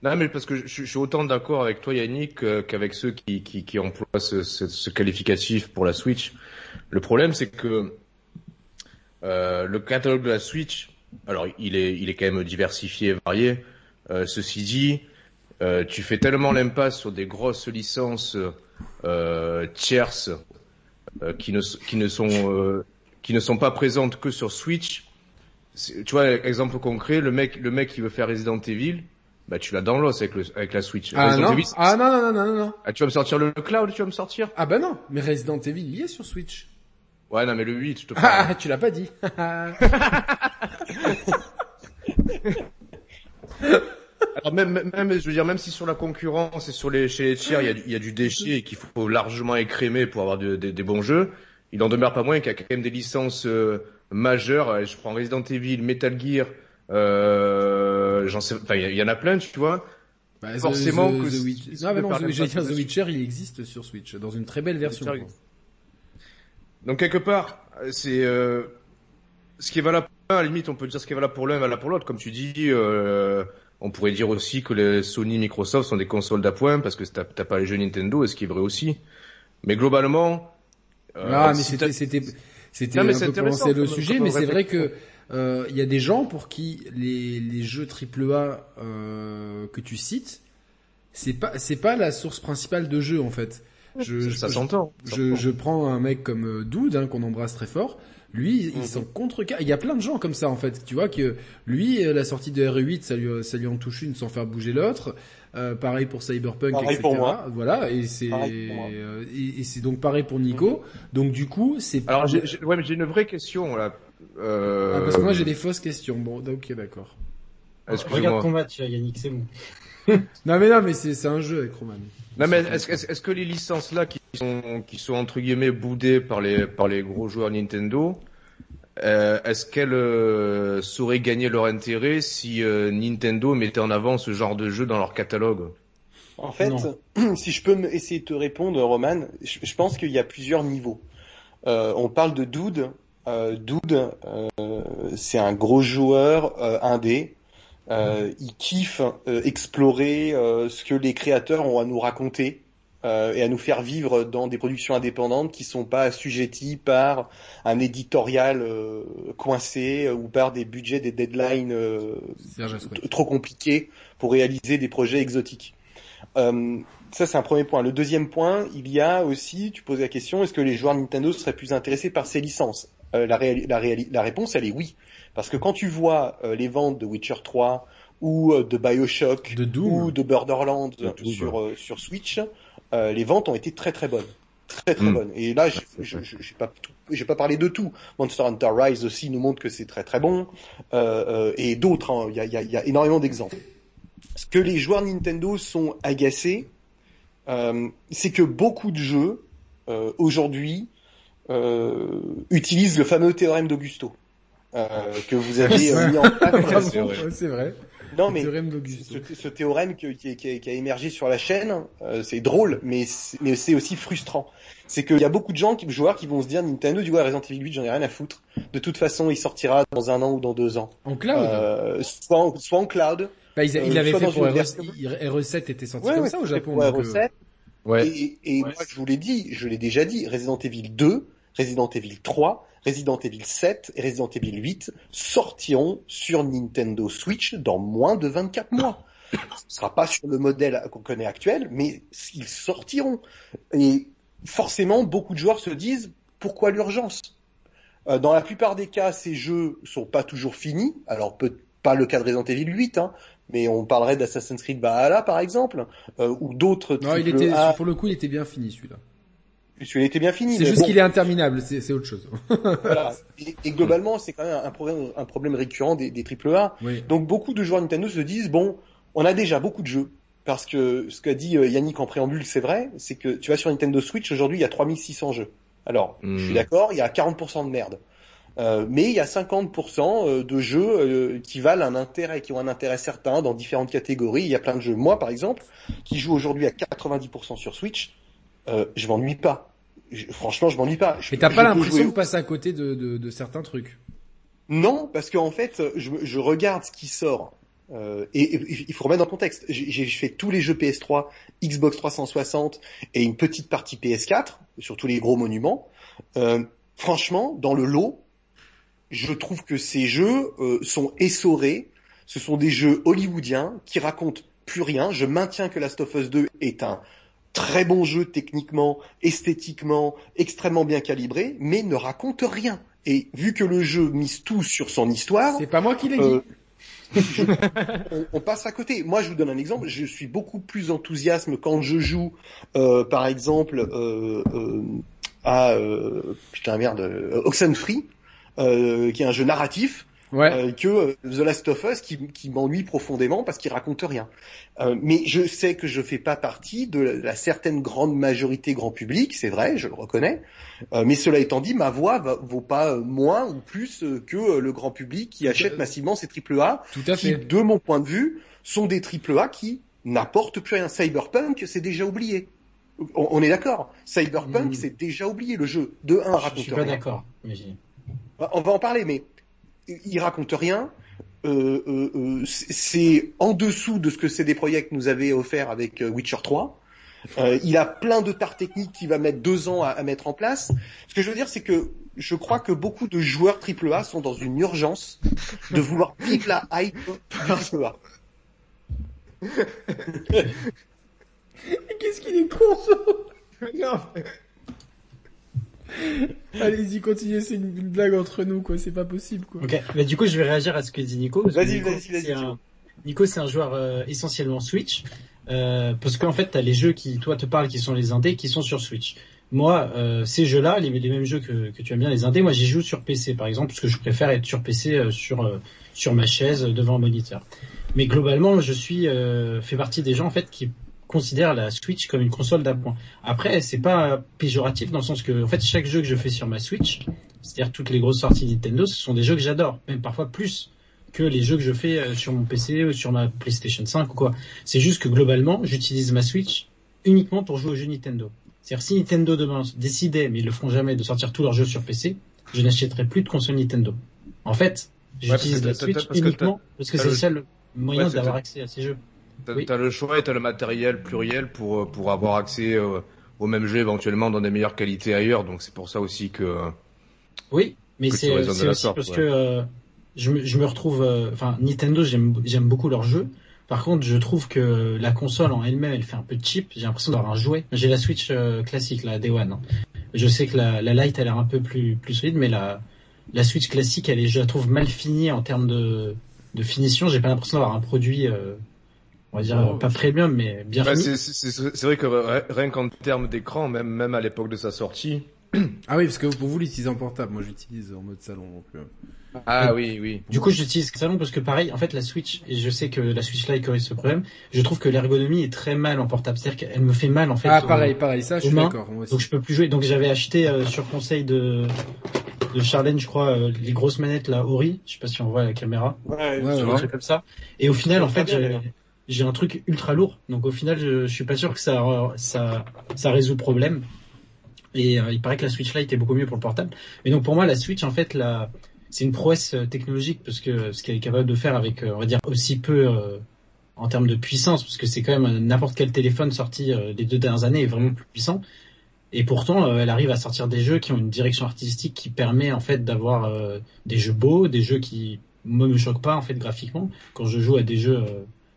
Non, mais parce que je, suis autant d'accord avec toi, Yannick, euh, qu'avec ceux qui, qui, qui emploient ce, ce, ce qualificatif pour la Switch. Le problème, c'est que euh, le catalogue de la Switch, alors il est, il est quand même diversifié et varié. Euh, ceci dit, euh, tu fais tellement l'impasse sur des grosses licences euh, tierces qui, ne, qui ne sont qui ne sont pas présentes que sur Switch. Tu vois, exemple concret, le mec, le mec qui veut faire Resident Evil, bah tu l'as dans l'os avec, le, avec la Switch. Ah Resident non, Evil, ah non, non, non, non, non, ah, tu vas me sortir le cloud, tu vas me sortir? Ah bah non, mais Resident Evil il est sur Switch. Ouais, non, mais le 8, je te parle. Ah, tu l'as pas dit. Alors même, même, je veux dire, même si sur la concurrence et sur les, chez les tiers, il y a, du- il y a du déchet et qu'il faut largement écrémer pour avoir de- de- des bons jeux, il en demeure pas moins qu'il y a quand même des licences euh, majeures. Je prends Resident Evil, Metal Gear, euh, j'en sais, enfin, il y, en a plein, tu vois. Bah, The- Forcément The- que The Witcher- Non, mais non, The- dire The Witcher, il existe sur Switch, dans une très belle version. Donc quelque part, euh, c'est euh, ce qui est valable pour l'un, à la limite, on peut dire ce qui est valable pour l'un est valable pour l'autre. Comme tu dis, euh, on pourrait dire aussi que les Sony, Microsoft sont des consoles d'appoint parce que t'as t'as pas les jeux Nintendo, et ce qui est vrai aussi. Mais globalement, euh, Ah, mais si c'était, c'était, c'était Non, mais un c'est peu le sujet, mais c'est vrai que euh, il y a des gens pour qui les, les jeux AAA euh, que tu cites, c'est pas, c'est pas la source principale de jeu en fait. Je, ça, je- ça s'entend. ça je, prends un mec comme euh, Dude, hein, qu'on embrasse très fort. Lui, il Mhm. s'en contre Il y a plein de gens comme ça en fait. Tu vois que lui, euh, la sortie de RE8, ça lui, ça lui en touche une sans faire bouger l'autre. Euh, pareil pour Cyberpunk, Pareil etc. pour moi. Voilà, et c'est euh, et, et c'est donc pareil pour Nico. Donc du coup, c'est Alors, j'ai, j'ai- ouais, mais j'ai une vraie question là. Euh... ah, parce que moi j'ai des fausses questions. Bon, ok, d'accord. Regarde ton match, Yannick, c'est bon. non mais non, mais c'est c'est un jeu avec Roman. Non mais est-ce est -ce que les licences là qui sont qui sont entre guillemets boudées par les par les gros joueurs Nintendo, euh, est-ce qu'elles euh, sauraient gagner leur intérêt si euh, Nintendo mettait en avant ce genre de jeu dans leur catalogue? En fait, si je peux essayer de te répondre, Roman, je, je pense qu'il y a plusieurs niveaux. Euh, on parle de Dude. Euh, Dude, c'est un gros joueur indé euh, il kiffe euh, explorer euh, ce que les créateurs ont à nous raconter euh, et à nous faire vivre dans des productions indépendantes qui sont pas assujetties par un éditorial coincé ou par des budgets, des deadlines trop compliqués pour réaliser des projets exotiques. ça c'est un premier point. Le deuxième point, il y a aussi, tu poses la question, est-ce que les joueurs Nintendo seraient plus intéressés par ces licences? La, la, la, réponse, elle est oui. Parce que quand tu vois euh, les ventes de Witcher 3 ou euh, de Bioshock ou de Borderlands sur, euh, sur Switch, les ventes ont été très très bonnes. Très très mm. bonnes. Et là, je n'ai pas, pas parlé de tout. Monster Hunter Rise aussi nous montre que c'est très très bon. et d'autres, hein. il y, a, y, a, énormément d'exemples. Ce que les joueurs Nintendo sont agacés, c'est que beaucoup de jeux, aujourd'hui, utilisent le fameux théorème d'Augusto. Euh, que vous avez euh, mis en place. c'est vrai. Non mais ce, ce, théorème qui, qui, qui, a émergé sur la chaîne, euh, c'est drôle, mais c'est aussi frustrant. C'est qu'il y a beaucoup de gens, qui, joueurs, qui vont se dire Nintendo du coup Resident Evil 8, j'en ai rien à foutre. De toute façon, il sortira dans un an ou dans deux ans. En cloud. Euh, soit, en, soit en cloud. Bah, il, il avait fait pour RE7 était sorti comme ça au Japon. Pour RE7. Ouais. Et, et moi, je vous l'ai dit, je l'ai déjà dit, Resident Evil 2, Resident Evil 3, Resident Evil 7 et Resident Evil 8 sortiront sur Nintendo Switch dans moins de 24 mois. Ce ne sera pas sur le modèle qu'on connaît actuel, mais ils sortiront. Et forcément, beaucoup de joueurs se disent pourquoi l'urgence? Euh, Dans la plupart des cas, ces jeux sont pas toujours finis. Alors peut pas le cas de Resident Evil 8, hein, mais on parlerait d'Assassin's Creed Valhalla par exemple, euh, ou d'autres. Non, il était pour le coup, il était bien fini celui-là. Celui-là était bien fini. C'est juste qu'il est interminable, c'est autre chose. voilà. Et, globalement, c'est quand même un problème, un problème récurrent des, des AAA. Donc beaucoup de joueurs Nintendo se disent bon, on a déjà beaucoup de jeux. Parce que ce qu'a dit euh, Yannick en préambule, c'est vrai, c'est que tu vas sur Nintendo Switch, aujourd'hui il y a 3600 jeux. Alors, je suis hmm. d'accord, il y a 40% de merde. Euh, mais il y a 50% euh, de jeux euh, qui valent un intérêt, qui ont un intérêt certain dans différentes catégories. Il y a plein de jeux, moi par exemple, qui joue aujourd'hui à 90% sur Switch. Euh, je m'ennuie pas. franchement, je m'ennuie pas. Mais t'as pas l'impression de passer à côté de, de, de certains trucs Non, parce qu'en fait, je, je, regarde ce qui sort. Euh, et, il faut remettre dans le contexte. J'ai fait tous les jeux PS3, Xbox 360 et une petite partie PS4 sur tous les gros monuments. Euh, franchement, dans le lot, je trouve que ces jeux euh, sont essorés. Ce sont des jeux hollywoodiens qui racontent plus rien. Je maintiens que Last of Us 2 est un très bon jeu techniquement, esthétiquement, extrêmement bien calibré, mais ne raconte rien. Et vu que le jeu mise tout sur son histoire, c'est pas moi qui l'ai dit. Euh, on, passe à côté. Moi, je vous donne un exemple. Je suis beaucoup plus enthousiasme quand je joue, euh, par exemple, euh, euh à putain merde, Oxenfree, qui est un jeu narratif ouais. Euh, que euh, The Last of Us qui, qui m'ennuie profondément parce qu'il raconte rien. Euh, mais je sais que je fais pas partie de la, certaine grande majorité grand public, c'est vrai, je le reconnais. mais cela étant dit, ma voix va, vaut pas moins ou plus que le grand public qui achète massivement ces triple A, Tout à qui, de mon point de vue, sont des triple A qui n'apportent plus rien. Cyberpunk, c'est déjà oublié. On, est d'accord. Cyberpunk, hmm. c'est déjà oublié. Le jeu de 1 raconte Je suis pas d'accord. On va en parler, mais il raconte rien. Euh, euh, euh c'est en dessous de ce que CD Projekt nous avait offert avec euh, Witcher 3. Euh, il a plein de tares techniques qu'il va mettre deux ans à, à, mettre en place. Ce que je veux dire, c'est que je crois que beaucoup de joueurs AAA sont dans une urgence de vouloir vivre la hype du AAA. Qu'est-ce qu'il est con Non. Allez-y, continuez, c'est une, blague entre nous, quoi, c'est pas possible, quoi. Ok, mais du coup, je vais réagir à ce que dit Nico. Vas-y, vas-y, vas-y. Nico, c'est un joueur euh, essentiellement Switch, euh, parce qu'en fait, t'as les jeux qui, toi, te parlent, qui sont les indés, qui sont sur Switch. Moi, euh, ces jeux-là, les, les, mêmes jeux que, que tu aimes bien, les indés, moi, j'y joue sur PC, par exemple, parce que je préfère être sur PC, euh, sur sur ma chaise, devant un moniteur. Mais globalement, je suis euh, fait partie des gens en fait qui considèrent la Switch comme une console d'appoint. Après, c'est pas péjoratif dans le sens que en fait chaque jeu que je fais sur ma Switch, c'est-à-dire toutes les grosses sorties Nintendo, ce sont des jeux que j'adore, même parfois plus que les jeux que je fais euh, sur mon PC ou sur ma PlayStation 5 ou quoi. C'est juste que globalement, j'utilise ma Switch uniquement pour jouer aux jeux Nintendo. C'est-à-dire si Nintendo demain décidait, mais ils le feront jamais, de sortir tous leurs jeux sur PC, je n'achèterai plus de console Nintendo. En fait, j'utilise la Switch uniquement parce que c'est le seul moyen d'avoir accès à ces jeux. T'as oui. le choix et t'as le matériel pluriel pour euh, pour avoir accès euh, aux mêmes jeux éventuellement dans des meilleures qualités ailleurs. Donc c'est pour ça aussi que. Oui, mais c'est aussi parce que euh, je, me, je me retrouve. Enfin, Nintendo, j'aime beaucoup leurs jeux. Par contre, je trouve que la console en elle-même, elle fait un peu cheap. J'ai l'impression d'avoir un jouet. J'ai la Switch classique, la Day One. Hein. Je sais que la, la Lite, elle est un peu plus plus solide, mais la la Switch classique, elle est, je la trouve mal finie en termes de de finition. J'ai pas l'impression d'avoir un produit on va dire pas premium mais bien bah, c'est vrai que rien qu'en termes d'écran même même à l'époque de sa sortie. Ah oui parce que pour vous l'utilisez en portable moi j'utilise en mode salon donc ah oui oui. du coup j'utilise salon parce que pareil en fait la Switch et je sais que la Switch Lite corrige ce problème je trouve que l'ergonomie est très mal en portable. C'est-à-dire qu'elle me fait mal en fait ah pareil pareil ça je suis d'accord donc je peux plus jouer. Donc j'avais acheté euh, sur conseil de de Charlène, je crois, euh, les grosses manettes là, Ori, je sais pas si on voit la caméra, ouais, ouais, ouais. comme ça. Et au final, en fait, j'ai un truc ultra lourd. Donc au final, je, je suis pas sûr que ça ça ça résout le problème. Et euh, il paraît que la Switch Lite est beaucoup mieux pour le portable. Mais donc pour moi, la Switch, en fait, la c'est une prouesse euh, technologique parce que ce qu'elle est capable de faire avec, euh, on va dire, aussi peu en termes de puissance, parce que c'est quand même n'importe quel téléphone sorti les deux dernières années est vraiment plus puissant. Et pourtant, elle arrive à sortir des jeux qui ont une direction artistique qui permet en fait d'avoir des jeux beaux, des jeux qui moi me choquent pas en fait graphiquement. Quand je joue à des jeux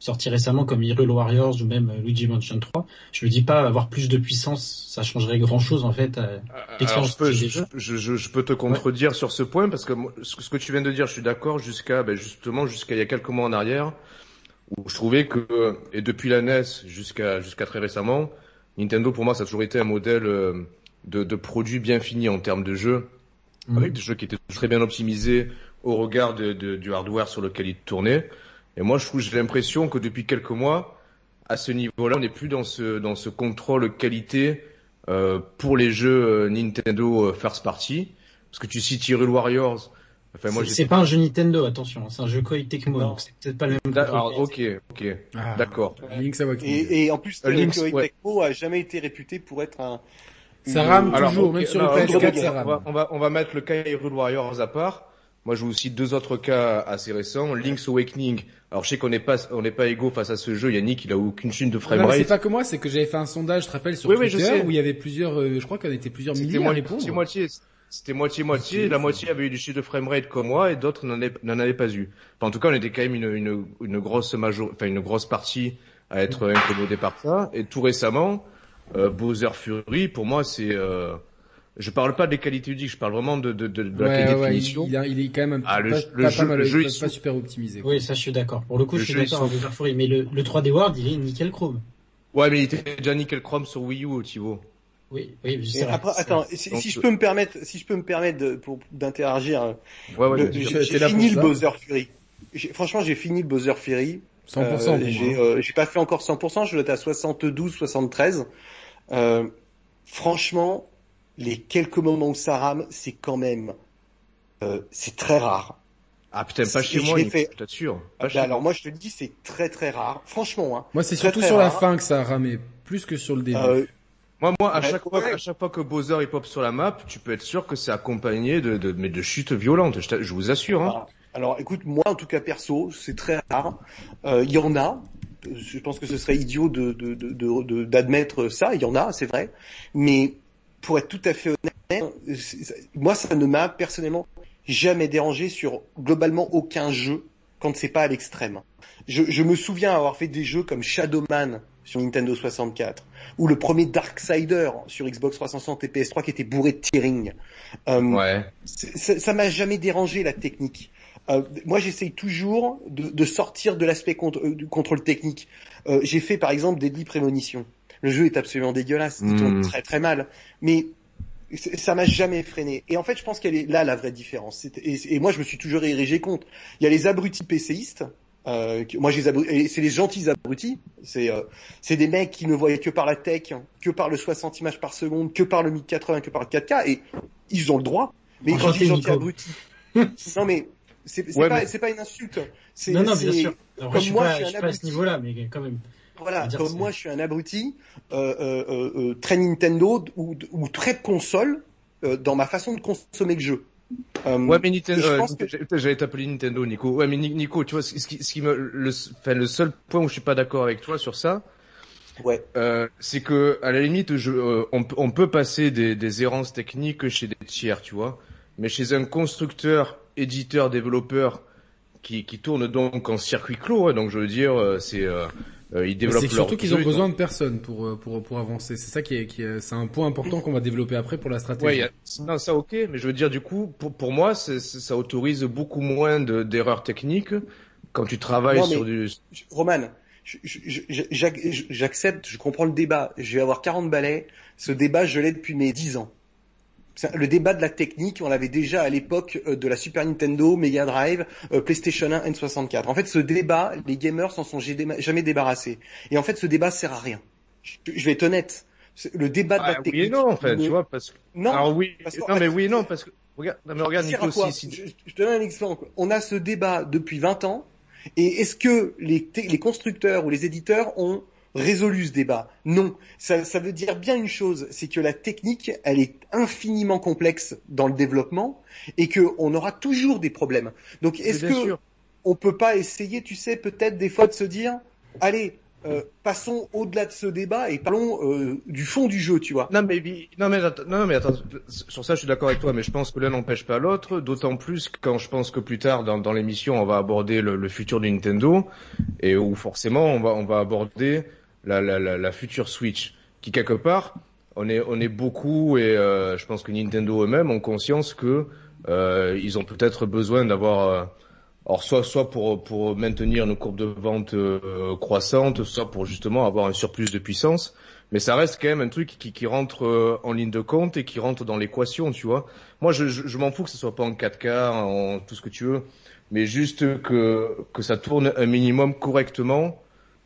sorti récemment comme Hyrule Warriors ou même euh, Luigi Mansion 3, je me dis pas avoir plus de puissance, ça changerait grand chose en fait. Euh, je, peux, je, je, je, peux te contredire sur ce point parce que ce que tu viens de dire, je suis d'accord jusqu'à ben justement jusqu'à il y a quelques mois en arrière où je trouvais que et depuis la NES jusqu'à jusqu'à très récemment, Nintendo pour moi ça a toujours été un modèle euh, de, de produit bien fini en termes de jeux, mhm. avec des jeux qui étaient très bien optimisés au regard de, de, du hardware sur lequel ils tournaient. Et moi, je trouve, j'ai l'impression que depuis quelques mois, à ce niveau-là, on n'est plus dans ce dans ce contrôle qualité euh, pour les jeux euh, Nintendo euh, first party. Parce que tu cites Hyrule Warriors. Enfin, moi, c'est pas un jeu Nintendo, attention, c'est un jeu Koei Tecmo, donc c'est peut-être pas le même. Alors, ok, ok, ah, d'accord. Et, et, en plus, Koei ouais. Tecmo a jamais été réputé pour être un. Ça rame toujours, même sur le PS4, ça rame. On va, on va, on va mettre le cas Hyrule Warriors à part. Moi, je vous cite deux autres cas assez récents. Link's Awakening. Alors, je sais qu'on n'est pas, on n'est pas égaux face à ce jeu. Yannick, il a aucune chute de framerate. C'est pas que moi, c'est que j'avais fait un sondage, je te rappelle, sur Twitter, où il y a avait plusieurs, euh, je crois qu'on était plusieurs milliers à répondre. C'était moitié, c'était moitié-moitié. La moitié avait eu du chute de framerate comme moi, et d'autres n'en avaient pas eu. Enfin, en tout cas, on était quand même une, une, une grosse major, enfin, une grosse partie à être incommodé par ça. Et tout récemment, euh, Bowser Fury, pour moi, c'est, euh, je parle pas des qualités du je parle vraiment de, de, de, de la ouais, définition. Il, il, est quand même ah, le, pas, le pas, jeu, mal, le jeu pas super optimisé. Quoi. Oui, ça je suis d'accord. Pour le coup, le je suis d'accord avec mais le, le 3D World, il est nickel chrome. Ouais, mais il était déjà nickel chrome sur Wii U, Thibaut. Oui, oui, c'est vrai. Après, attends, si, Donc, si je peux me permettre, si je peux me permettre de, pour d'interagir, ouais, ouais, j'ai fini le Bowser Fury. Franchement, j'ai fini le Bowser Fury. 100%. Euh, j'ai euh, j'ai pas fait encore 100%, je dois être à 72, 73. Euh, franchement, les quelques moments où ça rame, c'est quand même, euh, c'est très rare. Ah putain, pas chez moi, fait... sûr. Pas bah, alors moi je te le dis, c'est très très rare. Franchement, hein. Moi c'est surtout sur la fin que ça a ramé, plus que sur le début. Euh... Moi, moi, à chaque fois, à chaque fois que Bowser il pop sur la map, tu peux être sûr que c'est accompagné de, de, mais de chutes violentes. Je, je vous assure. Hein. Alors, écoute, moi, en tout cas perso, c'est très rare. Euh, il y en a. Je pense que ce serait idiot de d'admettre ça. Il y en a, c'est vrai. Mais pour être tout à fait honnête, moi ça ne m'a personnellement jamais dérangé sur globalement aucun jeu quand c'est pas à l'extrême. Je, je, me souviens avoir fait des jeux comme Shadowman sur Nintendo 64 ou le premier Darksider sur Xbox 360 et PS3 qui était bourré de tearing. Euh, ouais. Ça m'a jamais dérangé la technique. Euh, moi, j'essaye toujours de, de, sortir de l'aspect euh, du contrôle technique. Euh, J'ai fait par exemple Deadly Prémonition. Le jeu est absolument dégueulasse, il tourne hmm. très très mal. Mais ça m'a jamais freiné. Et en fait, je pense qu'elle est là la vraie différence. Et, et, moi, je me suis toujours érigé contre. Il y a les abrutis PCistes Euh, moi, c'est les gentils abrutis. C'est euh, c'est des mecs qui ne voyaient que par la tech, que par le 60 images par seconde, que par le 1080, que par le 4K, et ils ont le droit. Mais quand je dis gentils abrutis, non mais c'est Ouais, pas mais- c'est pas une insulte. C'est- Non, non, bien c'est- sûr. Alors, comme je suis moi, pas, je suis je un suis pas à ce niveau-là, mais quand même. Voilà, comme moi je suis un abruti, euh, euh, euh, très Nintendo ou, ou très console euh, dans ma façon de consommer le jeu. Ouais, mais Nintendo, euh, j'allais- t'appeler Nintendo, Nico. Ouais, mais Ni- Nico, tu vois, ce qui, ce qui me, le, enfin, le seul point où je suis pas d'accord avec toi sur ça, ouais. euh, c'est que, à la limite, je, euh, on, peut- on peut passer des, des errances techniques chez des tiers, tu vois. Mais chez un constructeur, éditeur, développeur, qui, qui tourne donc en circuit clos, ouais, donc je veux dire, euh, c'est, euh, ils développent C'est surtout qu'ils ont besoin de personnes pour euh, pour pour avancer. C'est ça qui est, qui est- c'est un point important qu'on va développer après pour la stratégie. Ouais, a- non, ça ok, mais je veux dire du coup, pour, pour moi, c'est- c'est- ça autorise beaucoup moins de- d'erreurs techniques quand tu travailles Non, sur du. Roman, je- je- je- j'ac- j'accepte, je comprends le débat. Je vais avoir 40 balais. Ce débat, je l'ai depuis mes 10 ans. Le débat de la technique, on l'avait déjà à l'époque euh, de la Super Nintendo, Mega Drive, euh, PlayStation 1, N64. En fait, ce débat, les gamers s'en sont jamais débarrassés. Et en fait, ce débat sert à rien. Je, vais être honnête. Le débat de la Ah, oui technique. et non, en fait, tu vois, parce que. Non, Alors oui, parce non mais oui et non, parce que regarde, non mais regarde Nico, si, si- je, je te donne un exemple. On a ce débat depuis 20 ans, et est-ce que les constructeurs ou les éditeurs ont résolu ce débat Non. Ça, ça veut dire bien une chose, c'est que la technique, elle est infiniment complexe dans le développement, et que on aura toujours des problèmes. Donc, est-ce que sûr. on peut pas essayer, tu sais, peut-être des fois de se dire, allez, euh, passons au-delà de ce débat et parlons euh, du fond du jeu, tu vois. Non mais non mais attends, non mais attends, sur ça je suis d'accord avec toi, mais je pense que l'un n'empêche pas l'autre, d'autant plus quand je pense que plus tard dans, dans l'émission on va aborder le, le futur de Nintendo et où forcément on va on va aborder la la la, la future Switch, qui quelque part on est on est beaucoup et euh, je pense que Nintendo eux-mêmes ont conscience que euh, ils ont peut-être besoin d'avoir euh, alors soit soit pour pour maintenir une courbe de vente euh, croissante, soit pour justement avoir un surplus de puissance. Mais ça reste quand même un truc qui, qui rentre euh, en ligne de compte et qui rentre dans l'équation, tu vois. Moi, je, je, je m'en fous que ce soit pas en 4K, en tout ce que tu veux, mais juste que que ça tourne un minimum correctement,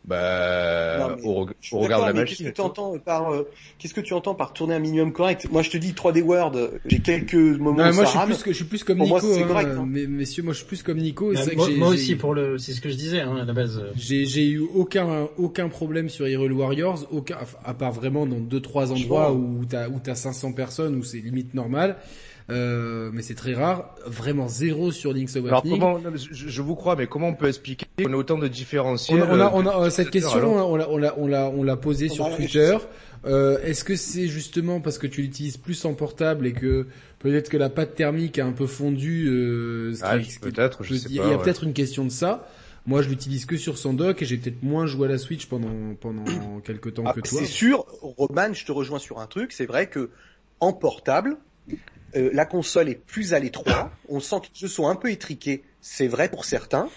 bah, Non, mais au, au regard de la machine. Qu'est-ce que tu entends par euh, qu'est-ce que tu entends par tourner un minimum correct? Moi, je te dis 3D World, euh, j'ai quelques moments Non, où moi, ça je suis rame. plus que, je suis plus comme Pour moi, Nico, c'est hein, correct, euh, hein. mais- messieurs, moi, je suis plus comme Nico. Bah, moi, que j'ai- moi j'ai- aussi pour le, c'est ce que je disais hein, à la base. J'ai, j'ai eu aucun, aucun problème sur Hyrule Warriors, aucun, à part vraiment dans deux, trois endroits où t'as, où t'as 500 personnes, où c'est limite normal. Euh, mais c'est très rare. Vraiment zéro sur Link's Alors Awakening. comment, non, mais je, je vous crois, mais comment on peut expliquer qu'on a autant de on différentiels a, on a, euh, on a, euh, cette question, alors on l'a, on l'a, on l'a, on l'a posée sur Twitter. Euh, est-ce que c'est justement parce que tu l'utilises plus en portable et que peut-être que la pâte thermique a un peu fondu euh, ce Ah, peut-être, je sais Il y a, pas, il y a ouais. peut-être une question de ça. Moi, je l'utilise que sur son dock et j'ai peut-être moins joué à la Switch pendant pendant quelques temps Ah, que toi. c'est sûr, Roman, je te rejoins sur un truc. C'est vrai que en portable, euh, la console est plus à l'étroit. On sent que les jeux sont un peu étriqués. C'est vrai pour certains.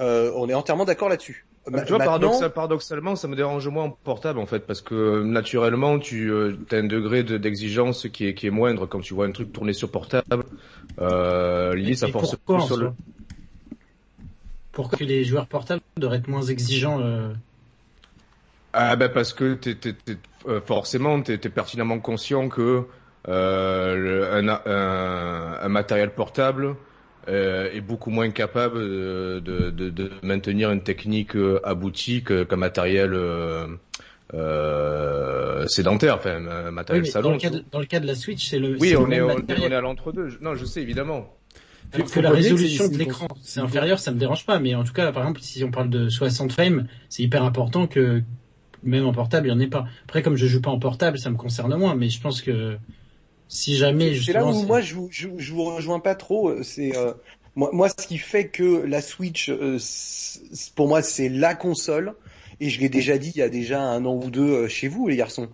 Euh, on est entièrement d'accord là-dessus. Ma- Tu vois, Maintenant- paradoxal- paradoxalement, ça me dérange moins en portable en fait, parce que euh, naturellement, tu as un degré de- d'exigence qui est, qui est moindre quand tu vois un truc tourner sur portable. Euh, limite, ça Et force pourquoi, sur le. Pourquoi que les joueurs portables devraient être moins exigeants euh, Ah ben parce que t'es, t'es, t'es- euh, forcément, t'es, t'es pertinemment conscient que euh, le- un, un, un matériel portable euh, est beaucoup moins capable de, de, de, de maintenir une technique euh, aboutie qu'un matériel euh, euh, sédentaire, enfin un matériel oui, salon. dans, le cas de, dans le cas de la Switch, c'est le, Oui, le est, même on, est- matériel. on est à l'entre-deux. Non, je sais évidemment. Faut que la résolution de l'écran, c'est- c'est inférieur, ça me dérange pas. Mais en tout cas, par exemple, si on parle de 60 frames, c'est hyper important que même en portable, il n'y en ait pas. Après, comme je joue pas en portable, ça me concerne moins. Mais je pense que si jamais C'est là où moi je, vous- je, vous- je vous rejoins pas trop. euh, C'est euh, moi, moi ce qui fait que la Switch, euh, pour moi, c'est la console. Et je l'ai déjà dit il y a déjà un an ou deux euh, chez vous, les garçons.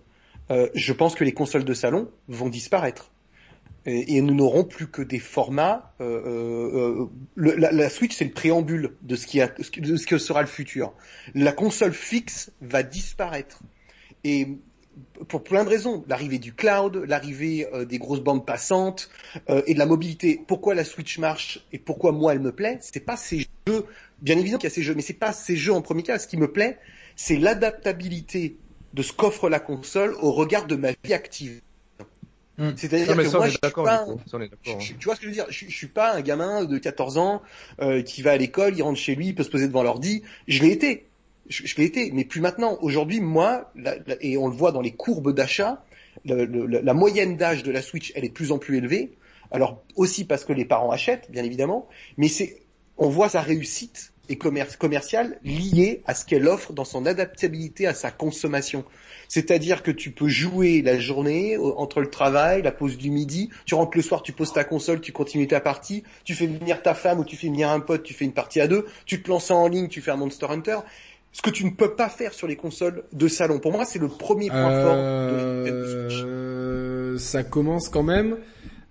Euh, je pense que les consoles de salon vont disparaître. Et, et nous n'aurons plus que des formats. Euh, euh, le- la, la Switch, c'est le préambule de ce qui a, de ce que sera le futur. La console fixe va disparaître. Et pour plein de raisons, l'arrivée du cloud, l'arrivée euh, des grosses bandes passantes euh, et de la mobilité. Pourquoi la Switch marche et pourquoi moi elle me plaît, c'est pas ces jeux bien évidemment qu'il y a ces jeux, mais c'est pas ces jeux en premier cas. Ce qui me plaît, c'est l'adaptabilité de ce qu'offre la console au regard de ma vie active. Hmm. C'est-à-dire que moi, je suis pas, tu vois ce que je veux dire? Je, je, suis pas un gamin de 14 ans euh, qui va à l'école, il rentre chez lui, il peut se poser devant l'ordi. Je l'ai été, je, je l'ai mais plus maintenant. Aujourd'hui, moi, et on le voit dans les courbes d'achat, la moyenne d'âge de la Switch, elle est de plus en plus élevée. Alors aussi parce que les parents achètent, bien évidemment, mais c'est, on voit sa réussite et commerce, commerciale liée à ce qu'elle offre dans son adaptabilité à sa consommation. C'est-à-dire que tu peux jouer la journée entre le travail, la pause du midi, tu rentres le soir, tu poses ta console, tu continues ta partie, tu fais venir ta femme ou tu fais venir un pote, tu fais une partie à deux, tu te lances en ligne, tu fais un Monster Hunter. Ce que tu ne peux pas faire sur les consoles de salon. Pour moi, c'est le premier point fort de euh... Ça commence quand même.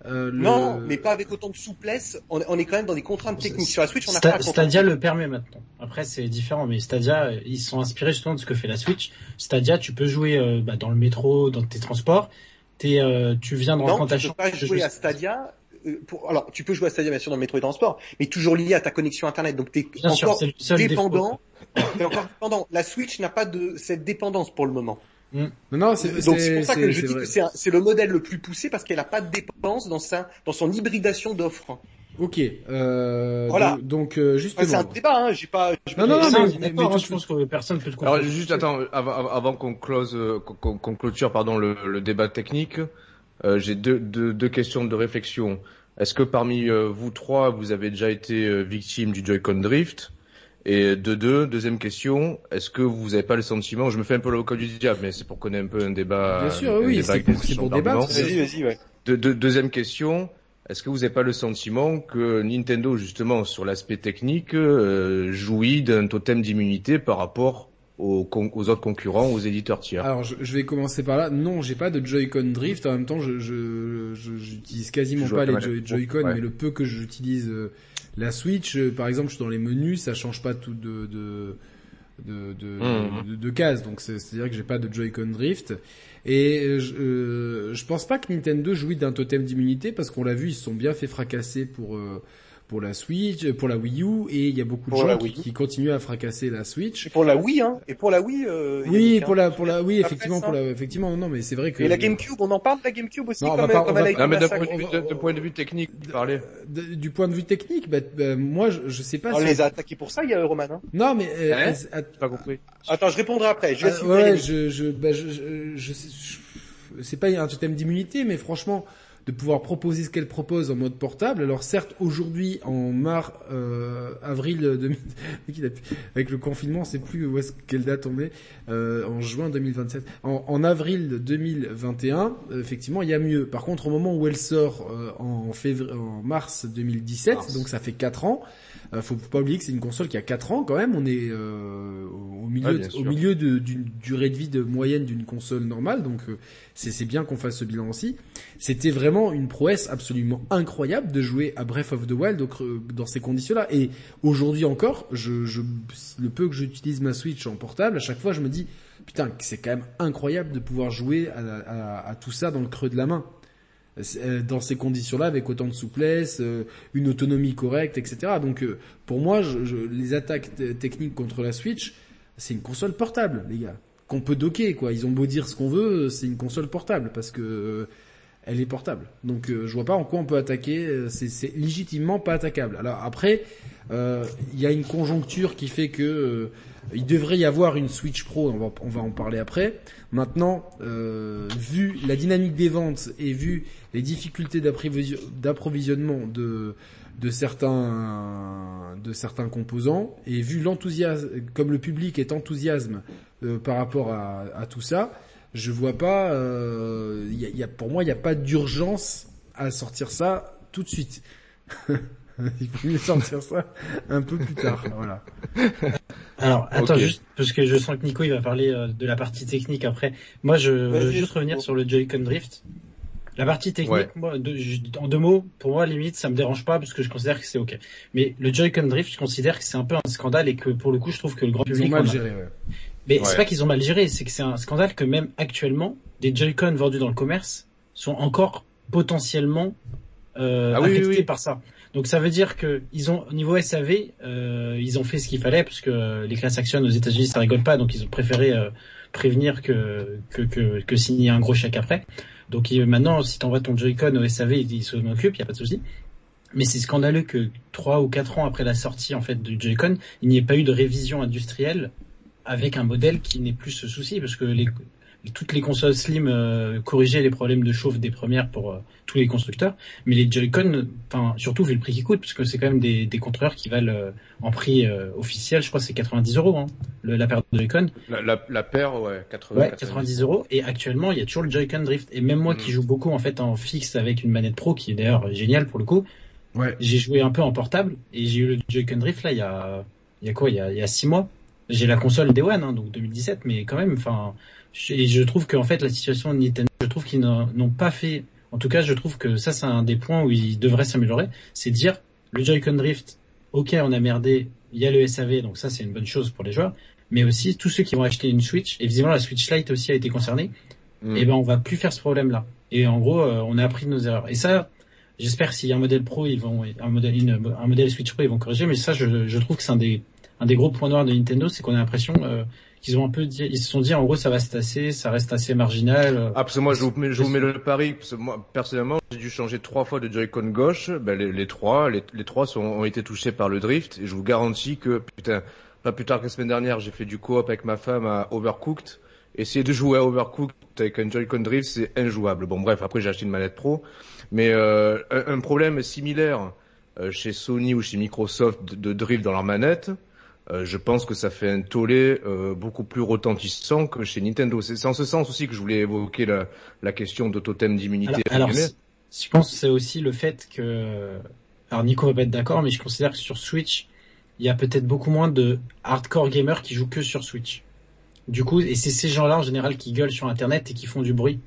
Euh, non, mais pas avec autant de souplesse. On, est quand même dans des contraintes techniques. Sur la Switch, on a pas Stadia le permet maintenant. Après, c'est différent, mais Stadia, ils sont inspirés justement de ce que fait la Switch. Stadia, tu peux jouer euh, bah, dans le métro, dans tes transports. Es, euh, tu viens de rentrer ta chambre. Tu peux pas jouer à Stadia. Pour, alors, tu peux jouer à Stadia bien sûr dans le métro et transport, mais toujours lié à ta connexion internet. Donc, tu es encore dépendant. es encore dépendant. La Switch n'a pas de cette dépendance pour le moment. Mm. Non, c'est donc c'est pour ça que je dis que c'est le modèle le plus poussé parce qu'elle n'a pas de dépenses dans sa dans son hybridation d'offres. Ok. Euh, voilà. Donc, euh, justement. c'est un débat, hein. J'ai pas. Non, non, non, mais, mais, je pense que personne peut le Alors juste attends, avant, avant qu'on close, euh, qu'on clôture, pardon, le, le débat technique, euh, j'ai deux, deux, deux questions de réflexion. Est-ce que parmi euh, vous trois, vous avez déjà été victime du Joy-Con drift? Et de deux, deuxième question, est-ce que vous n'avez pas le sentiment, je me fais un peu l'avocat du diable, mais c'est pour qu'on ait un peu un débat. Bien sûr, oui, c'est pour, pour débattre. Vas-y, vas-y, ouais. De, de, deuxième question, est-ce que vous n'avez pas le sentiment que Nintendo, justement, sur l'aspect technique, euh, jouit d'un totem d'immunité par rapport aux, aux, autres concurrents, aux éditeurs tiers Alors, je, je, vais commencer par là. Non, j'ai pas de Joy-Con drift. En même temps, je, je, j'utilise quasiment pas les Joy-Con, mais le peu que j'utilise. Euh, la Switch, euh, par exemple, je suis dans les menus, ça change pas tout de de de, de, mmh. de, cases, donc c'est-à-dire que j'ai pas de Joy-Con drift. Et euh, je, euh, je pense pas que Nintendo jouit d'un totem d'immunité parce qu'on l'a vu, ils se sont bien fait fracasser pour pour la Switch, pour la Wii U, et il y a beaucoup de gens qui, continuent à fracasser la Switch. Et pour la Wii, hein. Et pour la Wii. Euh, oui, pour la, pour la, oui, effectivement, pour la, effectivement, non, mais c'est vrai que. Et la GameCube, on en parle de la GameCube aussi, non, comme, pas, comme elle a mais d'un point de vue technique, parler. Du point de vue technique, bah, bah moi, je, je sais pas. On les a attaqués pour ça, il y a Roman. Hein. Non, mais. Euh, hein pas compris. Attends, je répondrai après. Je vais ah, ouais, je, je, bah, je, je, je, je c'est pas un totem d'immunité, mais franchement de pouvoir proposer ce qu'elle propose en mode portable. Alors certes, aujourd'hui, en mars, euh, avril 2000, avec le confinement, c'est plus où est-ce quelle date on est, euh, en juin 2027. En, en avril 2021, effectivement, il y a mieux. Par contre, au moment où elle sort euh, en, février, en mars 2017, donc ça fait 4 ans, euh, faut pas oublier que c'est une console qui a 4 ans quand même. On est euh, au milieu, au milieu d'une durée de vie de moyenne d'une console normale, donc euh, c'est bien qu'on fasse ce bilan aussi. C'était vraiment une prouesse absolument incroyable de jouer à Breath of the Wild dans ces conditions-là. Et aujourd'hui encore, je, je, le peu que j'utilise ma Switch en portable, à chaque fois je me dis putain, c'est quand même incroyable de pouvoir jouer à, à, à, tout ça dans le creux de la main. Euh, dans ces conditions-là, avec autant de souplesse, euh, une autonomie correcte, etc. Donc euh, pour moi, les attaques techniques contre la Switch, c'est une console portable, les gars, qu'on peut docker. Quoi. Ils ont beau dire ce qu'on veut, c'est une console portable parce que elle est portable. Donc je vois pas en quoi on peut attaquer. C'est légitimement pas attaquable. Alors après, il y a une conjoncture qui fait que il devrait y avoir une Switch Pro, on va, en parler après. Maintenant, euh, vu la dynamique des ventes et vu les difficultés d'approvisionnement de, certains composants et vu l'enthousiasme, comme le public est enthousiasme euh, par rapport à, tout ça, je vois pas. Euh, y a, y a, pour moi, il n'y a pas d'urgence à sortir ça tout de suite. Il faut mieux sortir ça un peu plus tard. Voilà. Alors, attends, juste, parce que je sens que Nico, il va parler euh, de la partie technique après. Moi, je veux juste revenir sur le Joy-Con Drift. La partie technique, moi, en deux mots, pour moi, limite, ça me dérange pas parce que je considère que c'est ok. Mais le Joy-Con Drift, je considère que c'est un peu un scandale et que pour le coup, je trouve que le grand public. Mal géré, ouais. Mais c'est pas qu'ils ont mal géré, c'est que c'est un scandale que même actuellement, des Joy-Con vendus dans le commerce sont encore potentiellement euh, ah affectés par ça. Donc ça veut dire que ils ont au niveau SAV, euh, ils ont fait ce qu'il fallait parce que les class actions aux États-Unis ça rigole pas, donc ils ont préféré euh, prévenir que que, que que signer un gros chèque après. Donc maintenant, si tu envoies ton Joy-Con au SAV, il s'en occupe, il y a pas de souci. Mais c'est scandaleux que trois ou quatre ans après la sortie en fait du Joy-Con, il n'y ait pas eu de révision industrielle avec un modèle qui n'est plus ce souci parce que les, toutes les consoles Slim euh, corrigeaient les problèmes de chauffe des premières pour euh, tous les constructeurs, mais les Joy-Con, enfin surtout vu le prix qui coûte, parce que c'est quand même des, des contrôleurs qui valent euh, en prix officiel, je crois que c'est 90 euros hein, la paire de Joy-Con. La, la, la, paire, ouais, 80, ouais 90 euros. Et actuellement, il y a toujours le Joy-Con Drift. Et même moi qui mm. joue beaucoup en fait en fixe avec une manette pro, qui est d'ailleurs géniale pour le coup, ouais. j'ai joué un peu en portable et j'ai eu le Joy-Con Drift là il y a, il y a quoi, il y a, il y a six mois. J'ai la console Day One, hein, donc 2017, mais quand même, enfin, et je trouve qu'en fait la situation de Nintendo, je trouve qu'ils n'ont pas fait, en tout cas, je trouve que ça c'est un des points où ils devraient s'améliorer, c'est dire le Joy-Con Drift, ok, on a merdé, il y a le SAV, donc ça c'est une bonne chose pour les joueurs, mais aussi tous ceux qui vont acheter une Switch, et visiblement la Switch Lite aussi a été concernée, mm. et eh ben on va plus faire ce problème-là. Et en gros, euh, on a appris de nos erreurs. Et ça, j'espère s'il y a un modèle Pro, ils vont, un modèle, un modèle Switch Pro, ils vont corriger. Mais ça, je, je trouve que c'est un des un des gros points noirs de Nintendo, c'est qu'on a l'impression euh, qu'ils ont un peu dit, ils se sont dit en gros ça va se tasser, ça reste assez marginal. Ah parce que moi je vous mets, je vous mets le pari, parce que moi personnellement j'ai dû changer trois fois de Joy-Con gauche, ben, les, les, trois, les, les trois sont, ont été touchés par le drift et je vous garantis que putain, pas plus tard que la semaine dernière j'ai fait du coop avec ma femme à Overcooked. Essayer de jouer à Overcooked avec un Joy-Con drift c'est injouable. Bon bref après j'ai acheté une manette pro, mais euh, un, un, problème similaire euh, chez Sony ou chez Microsoft de, de drift dans leur manette euh, je pense que ça fait un tollé euh, beaucoup plus retentissant que chez Nintendo. C'est en ce sens aussi que je voulais évoquer la, la question de totem d'immunité. Alors, alors je pense que c'est aussi le fait que, alors Nico va pas être d'accord, mais je considère que sur Switch, il y a peut-être beaucoup moins de hardcore gamers qui jouent que sur Switch. Du coup, et c'est ces gens-là en général qui gueulent sur Internet et qui font du bruit.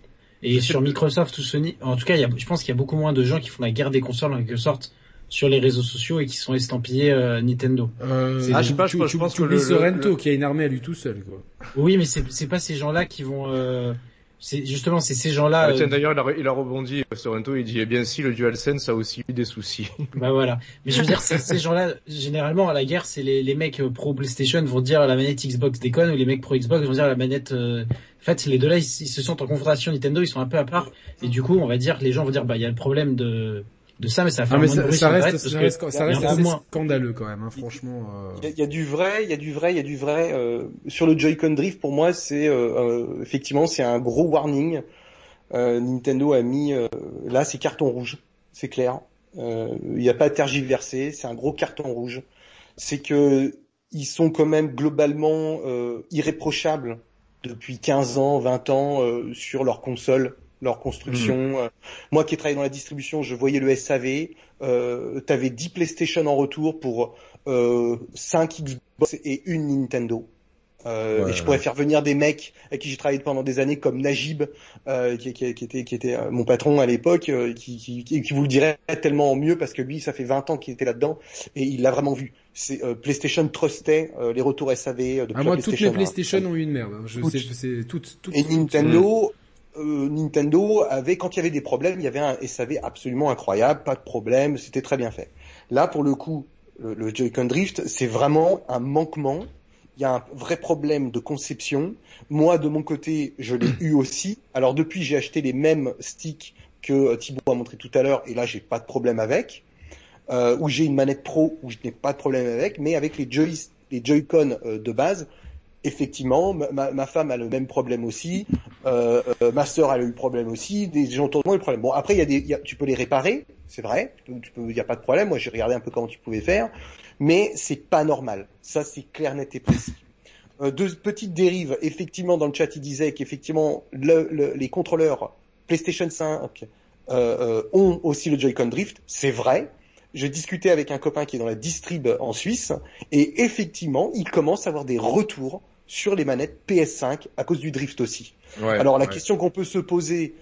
Et sur Microsoft ou Sony, en tout cas, il y a, je pense qu'il y a beaucoup moins de gens qui font la guerre des consoles en quelque sorte sur les réseaux sociaux et qui sont estampillés euh, Nintendo. Euh, ah, je sais pas, je, pense que le, Sorrento qui a une armée à lui tout seul. Quoi. Oui, mais c'est c'est pas ces gens-là qui vont. Euh, c'est justement c'est ces gens-là. Ah, tiens, euh, d'ailleurs, il a, il a rebondi Sorrento. Il dit eh bien si le DualSense a aussi eu des soucis. bah voilà. Mais je veux dire, ces gens-là, généralement à la guerre, c'est les, les mecs pro PlayStation vont dire la manette Xbox déconne ou les mecs pro Xbox vont dire la manette. En fait, les deux là, ils, ils, se sont en confrontation Nintendo, ils sont un peu à part. Et du coup, on va dire que les gens vont dire bah il y a le problème de de ça, mais ça fait ah, mais ça, ça, reste, ça, reste, ça reste assez scandaleux quand même, hein, franchement. Euh... Il, y a, il, y a, du vrai, il y a du vrai, il y a du vrai. Euh, sur le Joy-Con Drift, pour moi, c'est euh, euh effectivement c'est un gros warning. Euh, Nintendo a mis là, c'est carton rouge, c'est clair. Il n'y a pas à tergiverser, c'est un gros carton rouge. C'est que ils sont quand même globalement irréprochables depuis 15 ans, 20 ans sur leur console leur construction. Mm. Euh, moi qui ai travaillé dans la distribution, je voyais le SAV. Euh, tu avais 10 PlayStation en retour pour euh, 5 Xbox et une Nintendo. Euh, et je pourrais faire venir des mecs avec qui j'ai travaillé pendant des années comme Najib, euh, qui, qui, qui, était, qui était euh, mon patron à l'époque, euh, qui, qui, qui, vous le dirait tellement mieux parce que lui, ça fait 20 ans qu'il était là-dedans et il l'a vraiment vu. C'est PlayStation trustait les retours SAV depuis ah, moi, toutes mes PlayStation ont eu une merde. Hein. Je sais, je sais, toutes, toutes, et Nintendo, euh, Nintendo avait, quand il y avait des problèmes, il y avait un SAV absolument incroyable, pas de problème, c'était très bien fait. Là, pour le coup, le, Joy-Con Drift, c'est vraiment un manquement. Il y a un vrai problème de conception. Moi, de mon côté, je l'ai eu aussi. Alors depuis, j'ai acheté les mêmes sticks que euh, Thibaut a montré tout à l'heure, et là, j'ai pas de problème avec. Euh, où j'ai une manette pro où je n'ai pas de problème avec, mais avec les Joy les Joy-Con euh, de base, effectivement, ma, ma, femme a le même problème aussi, euh, euh, ma sœur a eu le problème aussi, des gens autour de moi ont le problème. Bon, après, il y a des, y a, tu peux les réparer, c'est vrai, il n'y a pas de problème. Moi, j'ai regardé un peu comment tu pouvais faire, mais c'est pas normal. Ça, c'est clair, net et précis. Euh, deux petites dérives. Effectivement, dans le chat, il disait qu'effectivement, le, le, les contrôleurs PlayStation 5 euh, euh, ont aussi le Joy-Con Drift. C'est vrai. Je discutais avec un copain qui est dans la distrib en Suisse et effectivement, il commence à avoir des retours sur les manettes PS5 à cause du drift aussi. Alors la question qu'on peut se poser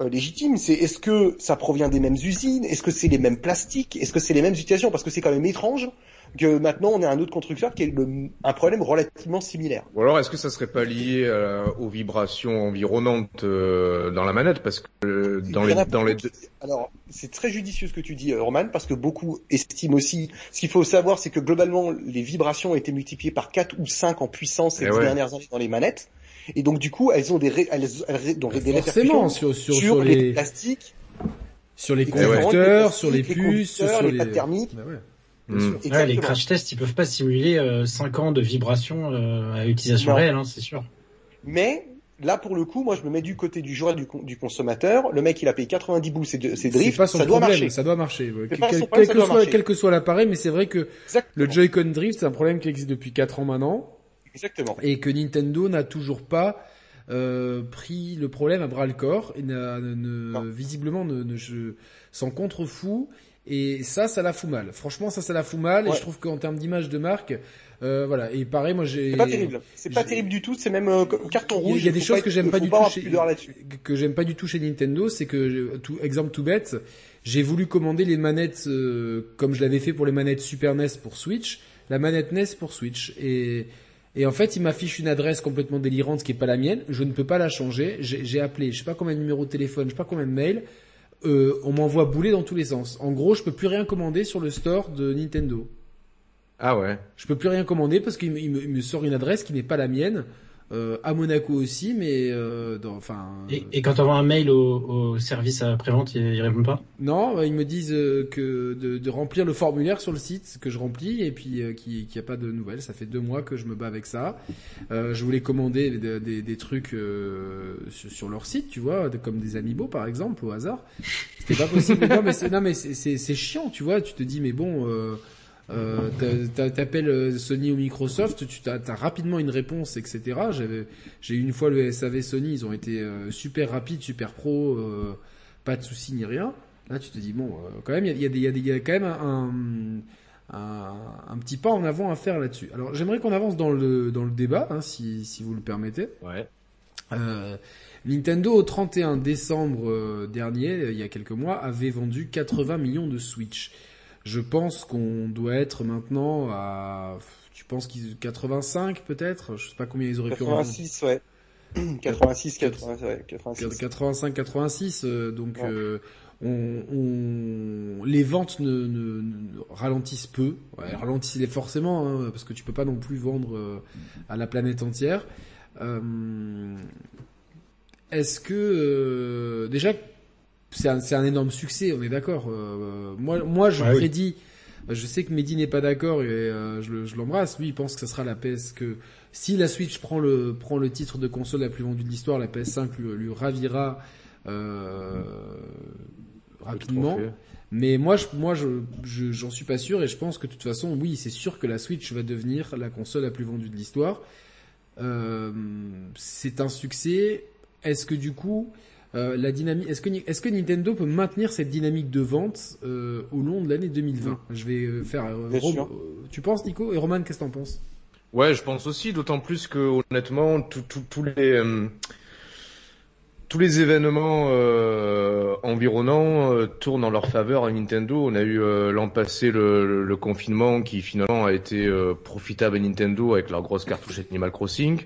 euh, légitime, c'est est-ce que ça provient des mêmes usines? Est-ce que c'est les mêmes plastiques? Est-ce que c'est les mêmes situations Parce que c'est quand même étrange que maintenant on est un autre constructeur qui a un problème relativement similaire. Ou alors est-ce que ça serait pas lié euh, aux vibrations environnantes euh, dans la manette? Parce que euh, dans les dans les deux... Alors c'est très judicieux ce que tu dis Roman parce que beaucoup estiment aussi ce qu'il faut savoir c'est que globalement les vibrations ont été multipliées par 4 ou 5 en puissance ces eh dernières années dans les manettes et donc du coup elles ont des elles, elles, ont des répercussions sur, sur, sur, les... plastiques sur les conducteurs, sur les puces, sur les, les... thermiques. Bah ouais. Les crash tests, ils peuvent pas simuler euh, 5 ans de vibration euh, à utilisation réelle, hein, c'est sûr. Mais là, pour le coup, moi, je me mets du côté du joueur du, du consommateur. Le mec, il a payé 90 boules, c'est drift, pas son ça, doit marcher. ça doit marcher. quel, que soit, quel que soit l'appareil, mais c'est vrai que le Joy-Con drift, c'est un problème qui existe depuis 4 ans maintenant. Exactement. Et que Nintendo n'a toujours pas euh, pris le problème à bras le corps et n'a, ne, visiblement ne, ne s'en contrefou. Et ça, ça la fout mal. Franchement, ça, ça la fout mal. Et je trouve qu'en termes d'image de marque, euh, voilà. Et pareil, moi, j'ai. C'est pas terrible. C'est pas terrible du tout. C'est même euh, carton rouge. Il y a des choses que j'aime pas, du tout chez, que j'aime pas du tout chez Nintendo, c'est que, tout, exemple tout bête, j'ai voulu commander les manettes euh, comme je l'avais fait pour les manettes Super NES pour Switch, la manette NES pour Switch. Et et en fait, il m'affiche une adresse complètement délirante qui est pas la mienne. Je ne peux pas la changer. J'ai appelé, je sais pas combien de numéros de téléphone, je sais pas combien de mails. Euh, on m'envoie bouler dans tous les sens. En gros, je peux plus rien commander sur le store de Nintendo. Ah ouais. Je peux plus rien commander parce qu'il me, sort une adresse qui n'est pas la mienne. Euh, à Monaco aussi, mais euh, enfin. Et, et, quand tu envoies un mail au, au service après-vente, ils, ils répondent pas? Non, bah, ils me disent euh, que de, de, remplir le formulaire sur le site que je remplis et puis euh, qu'il n'y a pas de nouvelles. Ça fait deux mois que je me bats avec ça. Je voulais commander des, des, des trucs sur, leur site, tu vois, comme des amiibo par exemple au hasard. C'était pas possible. non mais c'est non mais c'est chiant, tu vois. Tu te dis mais bon. Euh, euh, t'appelles euh, Sony ou Microsoft, tu as, rapidement une réponse, etc. J'avais, j'ai eu une fois le SAV Sony, ils ont été euh, super rapides, super pro, euh, pas de soucis ni rien. Là, tu te dis bon, quand même, il y a, y, a y a, quand même un, un, un, petit pas en avant à faire là-dessus. Alors, j'aimerais qu'on avance dans le dans le débat, hein, si si vous le permettez. Ouais. Nintendo au 31 décembre dernier, il y a quelques mois, avait vendu 80 millions de Switch. Je pense qu'on doit être maintenant à, tu penses qu'ils 85 peut-être, je sais pas combien ils auraient 86, pu. 86 ouais. 86, 80, ouais, 86. 85, 86. donc euh, on, on, les ventes ne, ne, ne ralentissent peu. Ouais, ralentissent les forcément, hein, parce que tu peux pas non plus vendre euh, à la planète entière. Euh, Est-ce que euh, déjà c'est un, un, énorme succès, on est d'accord. Euh, moi, moi, je prédis. Je sais que Mehdi n'est pas d'accord et euh, je, l'embrasse. Lui, il pense que ça sera la PS que si la Switch prend le prend le titre de console la plus vendue de l'histoire, la PS5 lui, lui ravira euh, rapidement. Mais moi, je, moi, je, j'en suis pas sûr et je pense que de toute façon, oui, c'est sûr que la Switch va devenir la console la plus vendue de l'histoire. Euh, c'est un succès. Est-ce que du coup, euh, la dynamique. Est-ce que, est-ce que Nintendo peut maintenir cette dynamique de vente euh, au long de l'année 2020 Je vais euh, faire. tu penses, Nico? Et Roman, qu'est-ce que t'en penses? Ouais, je pense aussi. D'autant plus que honnêtement, tous les tous les événements environnants tournent en leur faveur à Nintendo. On a eu l'an passé le, le, confinement qui finalement a été profitable à Nintendo avec leur grosse cartouche Animal Crossing.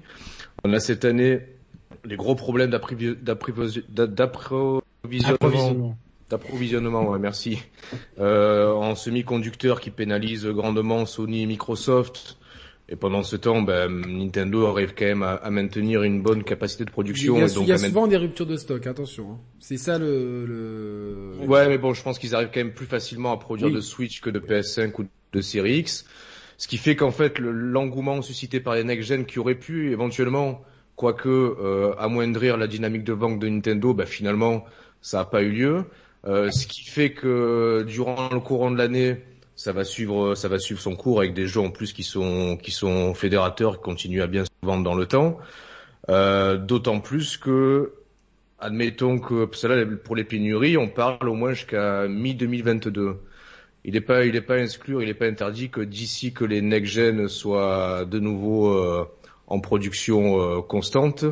On a cette année les gros problèmes d'approvisionnement. D'approvisionnement, ouais, merci. Euh, en semi-conducteurs qui pénalisent grandement Sony et Microsoft. Et pendant ce temps, ben, Nintendo arrive quand même à, maintenir une bonne capacité de production. Il y a, donc il y a souvent des ruptures de stock, attention. Hein. C'est ça le, le, Ouais, mais bon, je pense qu'ils arrivent quand même plus facilement à produire de Switch que de PS5 ou de Series X. Ce qui fait qu'en fait, l'engouement suscité par les next-gen qui auraient pu éventuellement quoique euh, amoindrir la dynamique de banque de Nintendo, bah, finalement ça n'a pas eu lieu. Euh, ce qui fait que durant le courant de l'année, ça va suivre, ça va suivre son cours avec des jeux en plus qui sont qui sont fédérateurs, qui continuent à bien se vendre dans le temps. Euh, D'autant plus que, admettons que là, pour les pénuries, on parle au moins jusqu'à mi 2022. Il n'est pas, il est pas exclu, il n'est pas interdit que d'ici que les next gen soient de nouveau euh, en production euh, constante.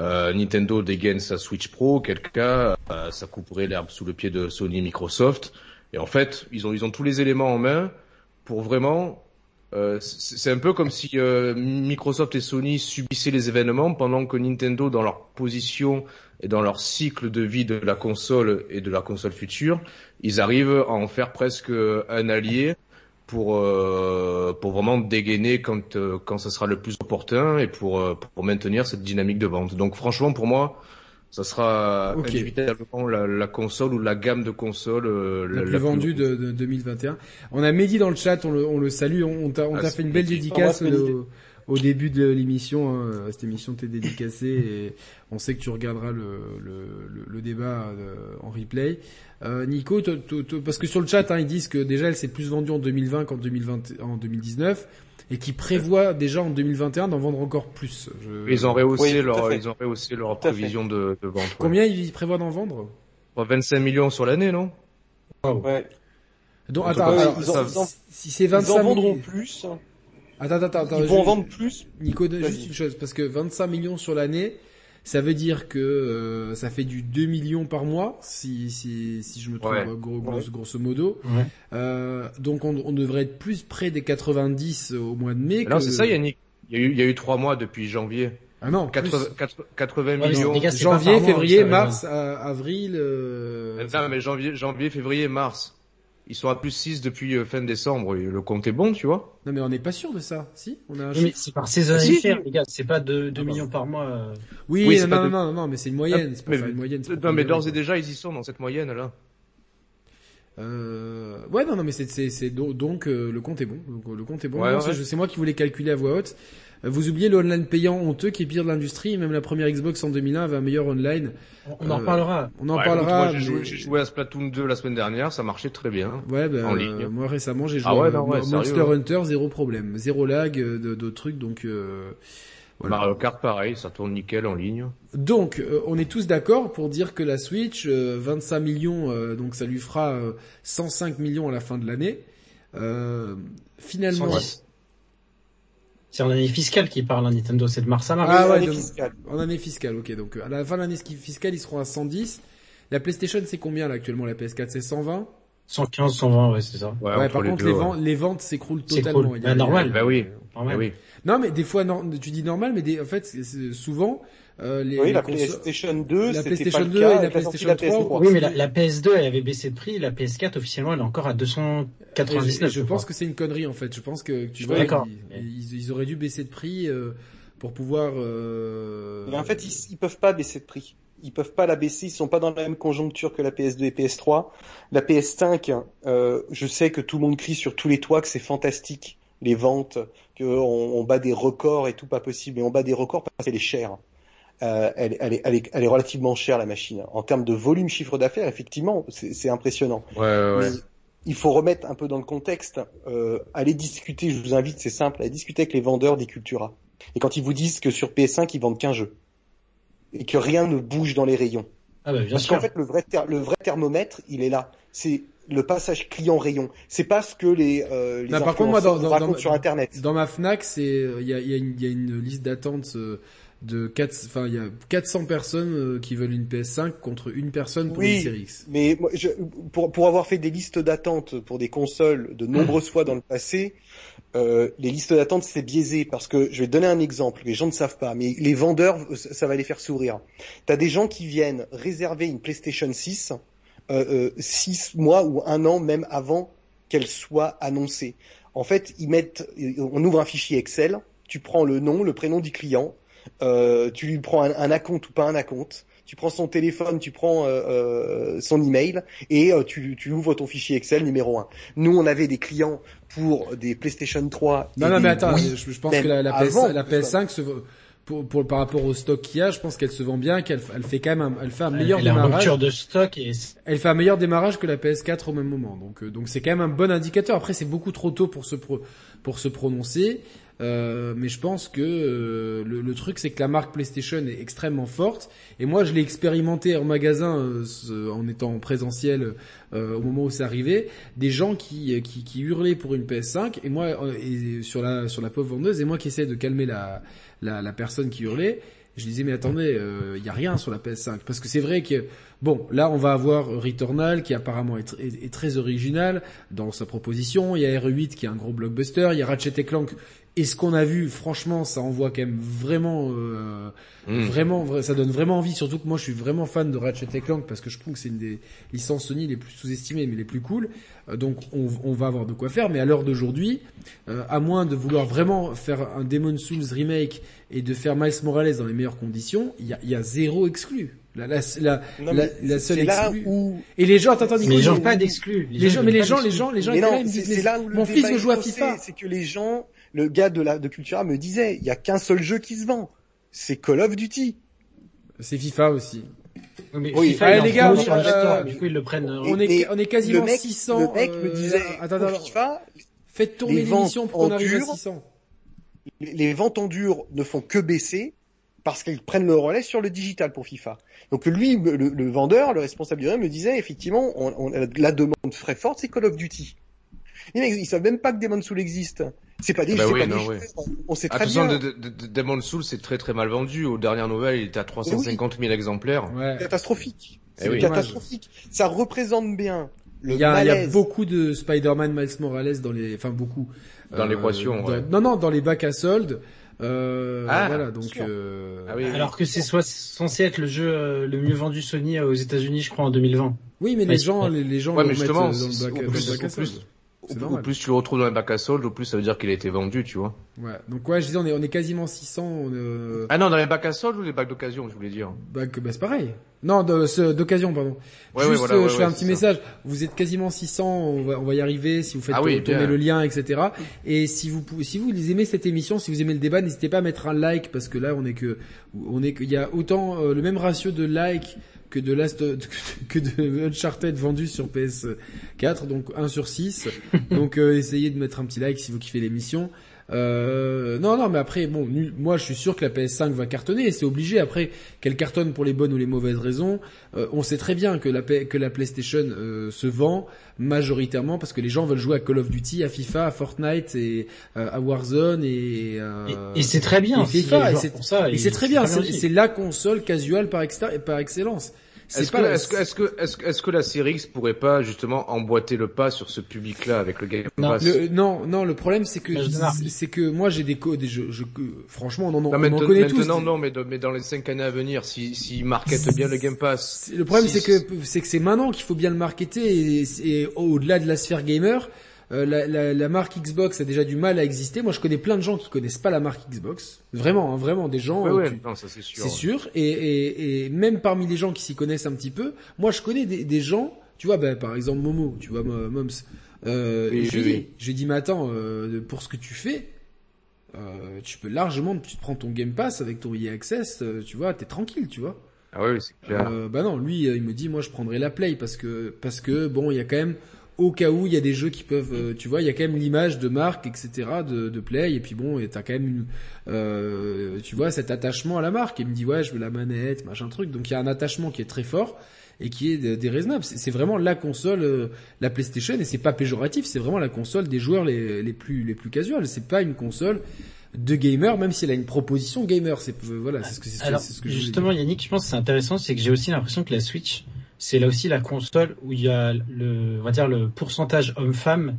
Euh, Nintendo dégaine sa Switch Pro, quel cas euh, ça couperait l'herbe sous le pied de Sony et Microsoft. Et en fait, ils ont ils ont tous les éléments en main pour vraiment euh, c'est un peu comme si euh, Microsoft et Sony subissaient les événements pendant que Nintendo, dans leur position et dans leur cycle de vie de la console et de la console future, ils arrivent à en faire presque un allié pour euh, pour vraiment dégainer quand euh, quand ça sera le plus opportun et pour pour maintenir cette dynamique de vente. Donc franchement pour moi ça sera okay. inévitablement la, la, console ou la gamme de consoles euh, la, la, plus vendue de, de, 2021. On a Mehdi dans le chat, on le, on le salue, on, t'a ah, fait une belle dédicace au, au, début de l'émission. Hein. Cette émission t'est dédicacée et on sait que tu regarderas le, le, le débat euh, en replay. Euh, Nico, parce que sur le chat, hein, ils disent que déjà elle s'est plus vendue en 2020 qu'en 2020, en 2019 et qui prévoit déjà en 2021 d'en vendre encore plus. Je... Ils ont rehaussé leur, ils ont rehaussé leur prévision de, de, vente. Combien ils prévoient d'en vendre? 25 millions sur l'année, non? Ouais. Donc attends, alors, si c'est 25 ils en vendront plus. Attends, attends, attends. Ils vont en vendre plus. Nico, juste une chose, parce que 25 millions sur l'année, ça veut dire que euh, ça fait du 2 millions par mois, si, si, si je me trompe, gros, grosso, grosso modo. Ouais. Euh, donc on, on, devrait être plus près des 90 au mois de mai. Non, c'est ça Yannick. Il y, a eu, il y a eu 3 mois depuis janvier. Ah non, 80, 80 millions. Gars, janvier, février, mars, avril. Euh... Non, mais janvier, janvier, février, mars. Ils sont à plus 6 depuis euh, fin décembre. Le compte est bon, tu vois. Non, mais on n'est pas sûr de ça. Si, on a un mais c'est par saisonnalité, si. les gars. C'est pas 2 ah millions par mois. Euh. Oui, oui non, non, de... non, non, mais c'est une moyenne. C'est pas une moyenne. Non, mais d'ores et déjà, ils y sont dans cette moyenne là. Euh... Ouais, non, non, mais c'est, c'est, c'est donc euh, le compte est bon. Donc, le compte est bon. Ouais, ouais. C'est, moi qui voulais calculer à voix haute. Vous oubliez le online payant honteux qui est pire de l'industrie. Même la première Xbox en 2001 avait un meilleur online. On en reparlera. On en ouais, parlera. J'ai joué, joué, à Splatoon 2 la semaine dernière, ça marchait très bien. Ouais, ben, en ligne. moi récemment j'ai ah joué ah ouais, non, Monster Hunter, zéro problème, zéro lag, euh, de, de trucs, donc. Euh, voilà. Mario Kart pareil, ça tourne nickel en ligne. Donc, euh, on est tous d'accord pour dire que la Switch, euh, 25 millions, euh, donc ça lui fera 105 millions à la fin de l'année. finalement, 110. C'est en année fiscale qui parle, hein, Nintendo, c'est de mars à mars. Ah ouais, donc, fiscale. en année fiscale, ok. Donc à la fin de l'année fiscale, ils seront à 110. La PlayStation, c'est combien là actuellement La PS4, c'est 120 115, 120, ouais, c'est ça. Ouais, ouais par contre, les, ouais. ventes, les, ventes s'écroulent totalement. Bah, normal. Bah oui. Bah oui. Non, mais des fois, non, tu dis normal, mais des, en fait, souvent, euh, les, oui, la PlayStation 2, la PlayStation 2 et la PlayStation 3. Oui, mais la, la, PS2 elle avait baissé de prix, la PS4 officiellement elle est encore à 299. Je, je pense que c'est une connerie en fait. Je pense que tu vois, ils, ils, ils, auraient dû baisser de prix euh, pour pouvoir. Euh... Mais en fait, ils, ils peuvent pas baisser de prix. Ils peuvent pas la baisser. Ils sont pas dans la même conjoncture que la PS2 et PS3. La PS5, euh, je sais que tout le monde crie sur tous les toits que c'est fantastique les ventes, qu'on on bat des records et tout pas possible. Et on bat des records parce qu'elle est chère euh, elle, elle, est, elle, est, elle, est, relativement chère la machine. En termes de volume chiffre d'affaires, effectivement, c'est impressionnant. Ouais, ouais, Mais il faut remettre un peu dans le contexte. Euh, allez discuter, je vous invite, c'est simple, allez discuter avec les vendeurs des Cultura. Et quand ils vous disent que sur PS5 ils vendent qu'un jeu et que rien ne bouge dans les rayons. Ah bah, bien Parce qu'en fait le vrai le vrai thermomètre, il est là. C'est le passage client rayon. C'est pas ce que les, euh, les non, par contre, moi, dans, dans, dans, sur internet. Dans ma Fnac, c'est il y a, y, a y a, une liste d'attente euh, de 4, enfin il y a 400 personnes euh, qui veulent une PS5 contre une personne pour oui, une Series X. Mais moi, je, pour pour avoir fait des listes d'attente pour des consoles de nombreuses fois dans le passé, euh, les listes d'attente c'est biaisé parce que je vais te donner un exemple les gens ne savent pas, mais les vendeurs ça va les faire sourire. T'as des gens qui viennent réserver une PlayStation 6 euh, 6 euh, mois ou un an même avant qu'elle soit annoncée. En fait, ils mettent, on ouvre un fichier Excel, tu prends le nom, le prénom du client, euh, tu lui prends un, un acompte ou pas un acompte, tu prends son téléphone, tu prends euh, euh, son email et euh, tu, tu, ouvres ton fichier Excel numéro 1. Nous, on avait des clients pour des PlayStation 3. Non, non, mais attends, je, je, pense que la, la, PS, la PS5 se pour, pour, par rapport au stock qu'il y a, je pense qu'elle se vend bien, qu'elle elle fait quand même, un, elle fait un meilleur elle démarrage. A de stock et elle fait un meilleur démarrage que la PS4 au même moment. Donc, euh, donc c'est quand même un bon indicateur. Après, c'est beaucoup trop tôt pour se pro, pour se prononcer. Euh, mais je pense que euh, le, truc c'est que la marque PlayStation est extrêmement forte et moi je l'ai expérimenté en magasin euh, en étant en présentiel euh, au moment où c'est arrivé des gens qui, hurlaient pour une PS5 et moi sur la sur la pauvre vendeuse et moi qui essaie de calmer la la, personne qui hurlait Je disais mais attendez, il y a rien sur la PS5 parce que c'est vrai que bon, là on va avoir Returnal qui apparemment est, est, très original dans sa proposition. Il y a R8 qui est un gros blockbuster. Il y a Ratchet Clank et ce qu'on a vu, franchement, ça envoie quand même vraiment, euh, hmm. vraiment, ça donne vraiment envie. Surtout que moi, je suis vraiment fan de Ratchet Clank parce que je trouve que c'est une des licences Sony les plus sous-estimées, mais les plus cool. Euh, donc, on, va avoir de quoi faire. Mais à l'heure d'aujourd'hui, euh, à moins de vouloir vraiment faire un Demon Souls remake et de faire Miles Morales dans les meilleures conditions, il y a, y a zéro exclu. La, la, la, la, seule exclue. Où... Et les gens, attends, attends, mais les gens pas d'exclus. Les, gens, mais les gens, les gens, les gens, les gens, c'est là où mon fils veut jouer à FIFA. C'est que les gens le gars de la de Cultura me disait, il y a qu'un seul jeu qui se vend, c'est Call of Duty. C'est FIFA aussi. Mais oui, FIFA, les gars, euh, du coup ils le prennent. Euh, on est on est quasiment le mec, 600. Le mec me euh, disait, attends, attends, FIFA, faites tourner l'émission pour qu'on arrive à 600. Les ventes en dur ne font que baisser parce qu'ils prennent le relais sur le digital pour FIFA. Donc lui, le, vendeur, le responsable du me disait effectivement, on, la demande frais forte, c'est Call of Duty. Mais ils savent même pas que Demon Soul existe. C'est pas des, bah oui, pas non, des on sait très bien. De, de, de, Demon Soul, c'est très très mal vendu. Aux dernières nouvelles, il était à 350 000 exemplaires. Ouais. Catastrophique. Eh c'est catastrophique. Ça représente bien le il y, a, il y a beaucoup de Spider-Man Miles Morales dans les, enfin beaucoup. Dans euh, l'équation. Ouais. Non, non, dans les bacs à soldes. Euh, ah, voilà, donc. Euh... Ah oui, Alors que c'est soit censé être le jeu euh, le mieux vendu Sony aux États-Unis, je crois, en 2020. Oui, mais les gens, les, les gens ouais, mais justement, dans le bac, plus, bac à soldes. Au, plus tu le retrouves dans les bacs à soldes, au plus ça veut dire qu'il a été vendu, tu vois. Ouais. Donc ouais, je disais, on est, on est quasiment 600. Ah non, dans les bacs à soldes ou les bacs d'occasion, je voulais dire. Bac, bah c'est pareil. Non, d'occasion, pardon. Ouais, Juste, voilà, euh, je fais un petit message. Vous êtes quasiment 600, on va, on va y arriver si vous faites ah tourner le lien, etc. Et si vous, si vous aimez cette émission, si vous aimez le débat, n'hésitez pas à mettre un like parce que là, on est que, on est il y a autant euh, le même ratio de like que de Last que de Uncharted vendu sur PS4 donc 1 sur 6 donc euh, essayez de mettre un petit like si vous kiffez l'émission euh, non non mais après bon moi je suis sûr que la PS5 va cartonner et c'est obligé. Après qu'elle cartonne pour les bonnes ou les mauvaises raisons euh, on sait très bien que la que la PlayStation euh, se vend majoritairement parce que les gens veulent jouer à Call of Duty à FIFA à Fortnite et à Warzone et et, c'est très bien. et et c'est très bien. c'est la console casual par, par excellence est-ce que, est-ce que, est-ce que, est-ce que, est-ce que la série X pourrait pas justement emboîter le pas sur ce public-là avec le Game Pass non, le, non, non, le problème c'est que c'est que moi j'ai des codes, je, je, franchement on en, on en connaît tous. Maintenant non, mais, mais dans les cinq années à venir, si si marketent bien le Game Pass. Le problème c'est que c'est que c'est maintenant qu'il faut bien le marketer et, et au-delà de la sphère gamer. Euh, la, la, la, marque Xbox a déjà du mal à exister. Moi, je connais plein de gens qui connaissent pas la marque Xbox. Vraiment, hein, vraiment des gens. Ouais, euh, c'est sûr. C'est sûr. Et, et, et, même parmi les gens qui s'y connaissent un petit peu, moi, je connais des, des gens. Tu vois, ben, par exemple Momo, tu vois, Moms. Euh, oui, je, lui dis, dit, mais attends, euh, pour ce que tu fais, euh, tu peux largement, tu te prends ton Game Pass avec ton EA Access, tu vois, t'es tranquille, tu vois. Ah oui, c'est clair. bah non, lui, il me dit, moi, je prendrai la Play parce que parce que bon, il y a quand même au cas où il y a des jeux qui peuvent, euh, tu vois, il y a quand même l'image de marque, etc., de, de Play, et puis bon, t'as quand même une, euh, tu vois, cet attachement à la marque. Il me dit ouais, je veux la manette, machin truc. Donc il y a un attachement qui est très fort et qui est déraisonnable. C'est vraiment la console, euh, la PlayStation, et c'est pas péjoratif, c'est vraiment la console des joueurs les, les plus les plus casuals. C'est pas une console de gamer, même si elle a une proposition gamer. C'est voilà, c'est ce que c'est ce que justement Yannick, je pense que c'est intéressant, c'est que j'ai aussi l'impression que la Switch c'est là aussi la console où il y a le, on va dire le pourcentage homme-femme.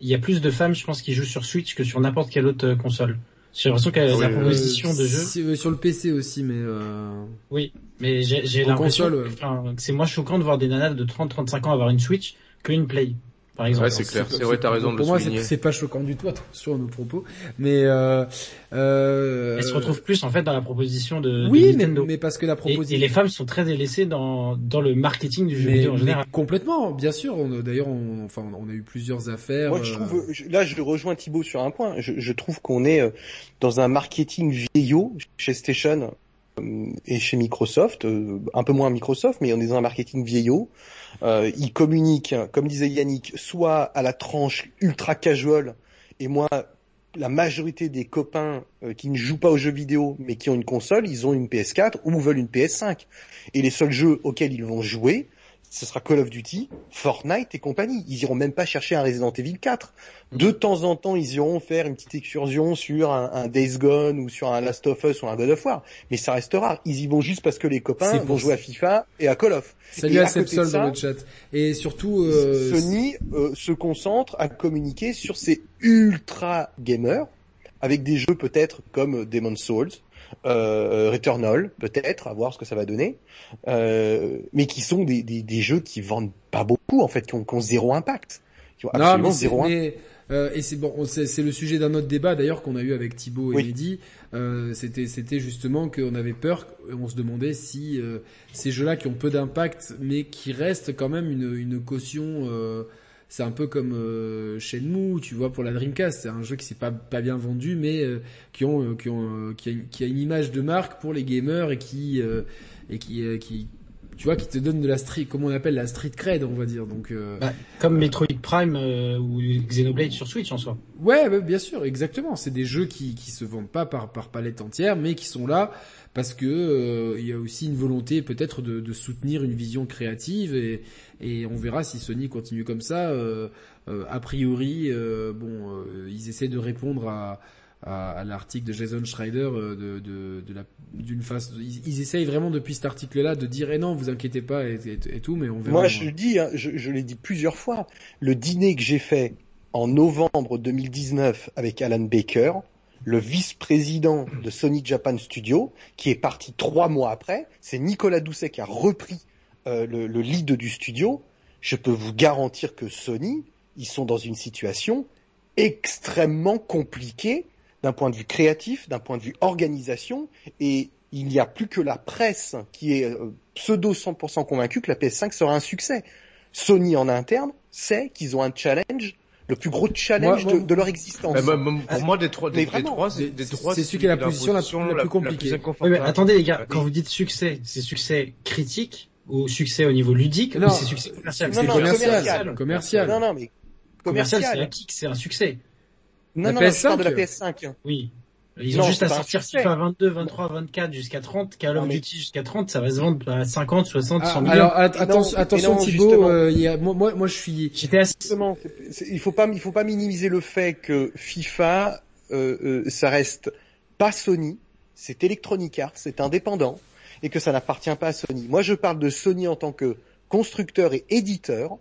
Il y a plus de femmes, je pense, qui jouent sur Switch que sur n'importe quelle autre euh, console. J'ai l'impression qu'elle a la proposition de jeu. Euh, sur le PC aussi, mais euh... Oui, mais j'ai l'impression que c'est moins choquant de voir des nanas de 30-35 ans avoir une Switch qu'une Play par exemple. Ouais, c'est clair. C'est vrai, t'as raison de Pour moi, c'est pas choquant du tout, attention à nos propos. Mais euh, euh, elle se retrouve plus en fait dans la proposition de, oui, de Nintendo. Mais, mais parce que la proposition. Et, les femmes sont très délaissées dans dans le marketing du jeu vidéo en général. complètement, bien sûr. D'ailleurs, on, enfin, on a eu plusieurs affaires. Moi, je trouve, euh, là, je rejoins Thibaut sur un point. Je, je trouve qu'on est euh, dans un marketing vieillot chez Station et chez Microsoft, un peu moins Microsoft, mais on est dans un marketing vieillot. Euh, ils communiquent, comme disait Yannick, soit à la tranche ultra casual, et moi, la majorité des copains euh, qui ne jouent pas aux jeux vidéo mais qui ont une console, ils ont une PS4 ou veulent une PS5. Et les seuls jeux auxquels ils vont jouer, ce sera Call of Duty, Fortnite et compagnie. Ils iront même pas chercher un Resident Evil 4. De temps en temps, ils iront faire une petite excursion sur un, un Days Gone ou sur un Last of Us ou un God of War. Mais ça reste rare. Ils y vont juste parce que les copains vont jouer à FIFA et à Call of. Salut Et à Sepsol dans le chat. Et surtout, euh, Sony euh, se concentre à communiquer sur ses ultra gamers avec des jeux peut-être comme Demon's Souls, euh, Returnal peut-être, à voir ce que ça va donner, euh, mais qui sont des, des, des jeux qui vendent pas beaucoup en fait, qui ont, qui ont zéro impact, qui ont Non, absolument mais zéro impact. euh, et c'est bon, c'est, c'est le sujet d'un autre débat d'ailleurs qu'on a eu avec Thibaut et Oui. Mehdi. Euh, c'était, c'était justement qu'on avait peur, on se demandait si euh, ces jeux-là qui ont peu d'impact, mais qui restent quand même une, une caution. C'est un peu comme euh, Shenmue, tu vois, pour la Dreamcast. C'est un jeu qui s'est pas bien vendu, mais euh, qui ont euh, euh, a, une- image de marque pour les gamers et qui et qui tu vois qui te donne de la street, comment on appelle la street cred, on va dire. Donc euh, Bah, comme Metroid Prime euh, ou Xenoblade sur Switch en soi. Ouais, ouais, bien sûr, exactement. C'est des jeux qui qui se vendent pas par par palette entière, mais qui sont là parce que euh, il y a aussi une volonté peut-être de, de soutenir une vision créative et et on verra si Sony continue comme ça. Euh, euh, a priori, euh, bon, euh, ils essaient de répondre à à, à l'article de Jason Schreider euh, de de, de la d'une face. Ils, ils essayent vraiment depuis cet article-là de dire eh non, vous inquiétez pas et, et- tout, mais on verra. Moi, je le dis, hein, je, je l'ai dit plusieurs fois, le dîner que j'ai fait en novembre 2019 avec Alan Baker, le vice-président de Sony Japan Studio, qui est parti trois mois après, c'est Nicolas Doucet qui a repris euh, le, le lead du studio. Je peux vous garantir que Sony, ils sont dans une situation extrêmement compliquée d'un point de vue créatif, d'un point de vue organisation, et il n'y a plus que la presse qui est euh, pseudo 100% convaincue que la PS5 sera un succès. Sony en interne sait qu'ils ont un challenge, le plus gros challenge Moi, moi- de, de leur existence. Pour moi, des trois, des, trois, c'est- c'est, des c'est- trois, c'est celui qui a la position la- la plus compliquée. plus attendez les gars, Oui. quand vous dites succès, c'est succès critique ou succès au niveau ludique Non, ou c'est succès commercial? Non, c'est non, commercial, commercial. commercial. non, non, mais Commercial, c'est commercial. un kick, c'est un succès. Non, La non, non, je parle PS5. de la PS5. Oui. Ils Non, ont juste à sortir. FIFA 22, 23, 24 jusqu'à 30, Call of Duty jusqu'à 30, ça va se vendre à 50, 60, Ah, 100 millions. alors attention, attention Thibaut, euh, il y a, moi, moi, moi, je suis. Justement, il faut pas, il faut pas minimiser le fait que FIFA, euh, euh, ça reste pas Sony, c'est Electronic Arts, c'est indépendant, et que ça n'appartient pas à Sony. Moi, je parle de Sony en tant que constructeur et éditeur.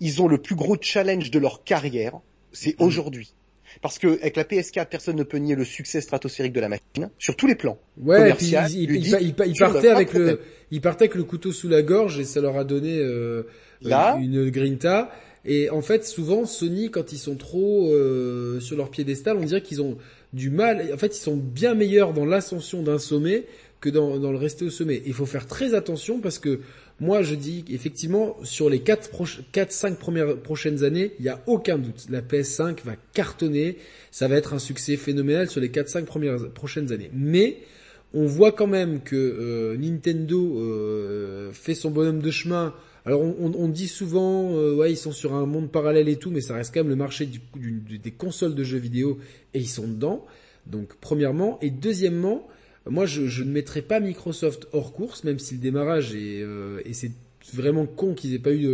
Ils ont le plus gros challenge de leur carrière, c'est aujourd'hui. Parce que avec la PS4, personne ne peut nier le succès stratosphérique de la machine sur tous les plans. Ouais, puis de avec le, problème. ils partaient avec le couteau sous la gorge et ça leur a donné euh, Là. une grinta. Et en fait, souvent Sony, quand ils sont trop euh, sur leur piédestal, on dirait qu'ils ont du mal. En fait, ils sont bien meilleurs dans l'ascension d'un sommet que dans, dans le rester au sommet. Il faut faire très attention parce que moi, je dis effectivement sur les 4 4 5 premières prochaines années, il y a aucun doute, la PS5 va cartonner, ça va être un succès phénoménal sur les 4 5 premières prochaines années. Mais on voit quand même que euh, Nintendo euh, fait son bonhomme de chemin. Alors on, dit souvent, euh, ouais, ils sont sur un monde parallèle et tout, mais ça reste quand même le marché des consoles de jeux vidéo et ils sont dedans. Donc premièrement et deuxièmement, moi je, ne mettrai pas Microsoft hors course, même si le démarrage est euh, et c'est vraiment con qu'ils aient pas eu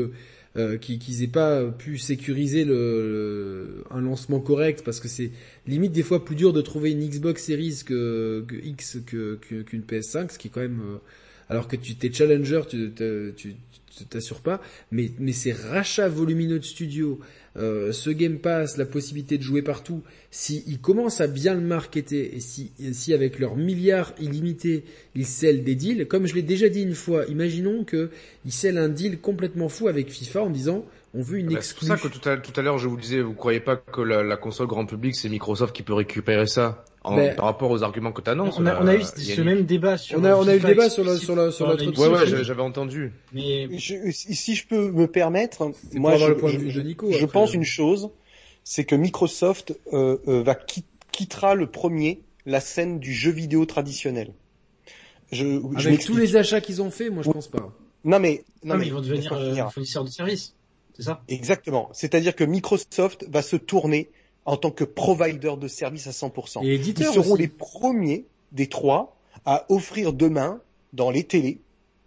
euh, qu'ils aient pas pu sécuriser le, le- un lancement correct parce que c'est limite des fois plus dur de trouver une Xbox Series que, que X qu'une PS5, ce qui est quand même euh, alors que tu t'es challenger, tu t'assures pas, mais mais ces rachats volumineux de studios, euh, ce Game Pass, la possibilité de jouer partout, si ils commencent à bien le marketer et si si avec leurs milliards illimités ils scellent des deals, comme je l'ai déjà dit une fois, imaginons que ils scellent un deal complètement fou avec FIFA en disant on veut une Bah, c'est pour ça que tout à, tout à l'heure je vous disais, vous croyez pas que la, la console grand public c'est Microsoft qui peut récupérer ça en, Ben, par rapport aux arguments que tu annonces On a, on a eu ce même débat sur. On a- on a eu le débat sur exclusif sur le- sur notre la truc. Ouais, ouais, j'avais entendu. Mais Je- si je peux me permettre, moi je, le point de je- vue de Nico, je après. pense une chose, c'est que Microsoft euh, euh, va quit- quittera le premier la scène du jeu vidéo traditionnel. Je, je Avec tous les achats qu'ils ont fait, moi je pense pas. Non mais non, non mais mais ils vont devenir euh, fournisseurs de services. C'est ça Exactement. C'est-à-dire que Microsoft va se tourner en tant que provider de services à 100%. Et Ils éditeurs seront aussi. les premiers des trois à offrir demain dans les télés,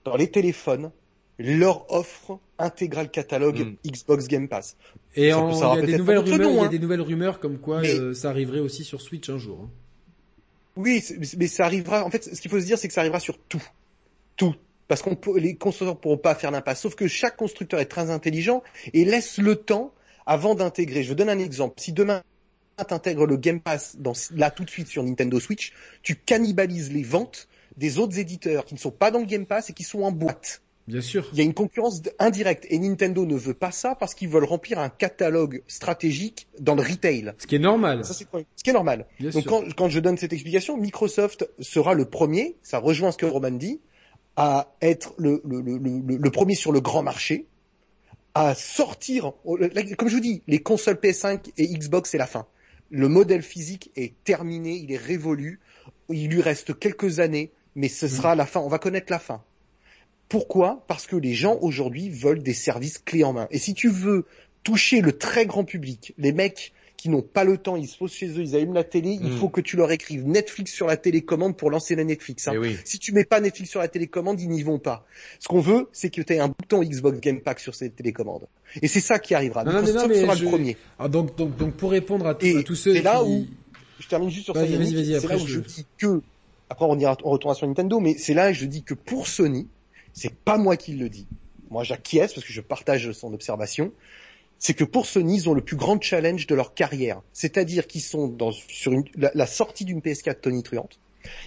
dans les téléphones, leur offre intégrer le catalogue Mm. Xbox Game Pass. Et en- il y aura a des nouvelles rumeurs, il y a hein. des nouvelles rumeurs comme quoi Mais- euh, ça arriverait aussi sur Switch un jour. hein. Oui, mais ça arrivera. En fait, ce qu'il faut se dire, c'est que ça arrivera sur tout, tout. Parce qu'on peut- les constructeurs pourront pas faire l'impasse. Sauf que chaque constructeur est très intelligent et laisse le temps avant d'intégrer. Je vous donne un exemple. Si demain t'intègres le Game Pass dans, là tout de suite sur Nintendo Switch, tu cannibalises les ventes des autres éditeurs qui ne sont pas dans le Game Pass et qui sont en boîte. Bien sûr. Il y a une concurrence indirecte et Nintendo ne veut pas ça parce qu'ils veulent remplir un catalogue stratégique dans le retail. Ce qui est normal. Ça, c'est ce qui est normal. Bien Donc sûr. quand, quand je donne cette explication, Microsoft sera le premier, ça rejoint ce que Roman dit, à être le, le, le, le, premier sur le grand marché, à sortir, comme je vous dis, les consoles PS5 et Xbox c'est la fin. Le modèle physique est terminé, il est révolu, il lui reste quelques années, mais ce sera la fin, on va connaître la fin. Pourquoi? Parce que les gens aujourd'hui veulent des services clés en main. Et si tu veux toucher le très grand public, les mecs qui n'ont pas le temps, ils se posent chez eux, ils allument la télé, il Mm. faut que tu leur écrives Netflix sur la télécommande pour lancer la Netflix. hein. Eh oui. Si tu mets pas Netflix sur la télécommande, ils n'y vont pas. Ce qu'on veut, c'est que tu aies un bouton Xbox Game Pack sur cette télécommande. Et c'est ça qui arrivera. Non, non, mais Microsoft non, mais sera je- le premier. Ah, donc, donc, donc pour répondre à, à tous ceux c'est là qui... où- Je termine juste sur ça. C'est là où je- je dis que, après on, ira, on retournera sur Nintendo, mais c'est là que je dis que pour Sony, c'est pas moi qui le dis. Moi j'acquiesce parce que je partage son observation. C'est que pour Sony, ils ont le plus grand challenge de leur carrière. C'est-à-dire qu'ils sont dans, sur une- la, la sortie d'une PS4 tonitruante.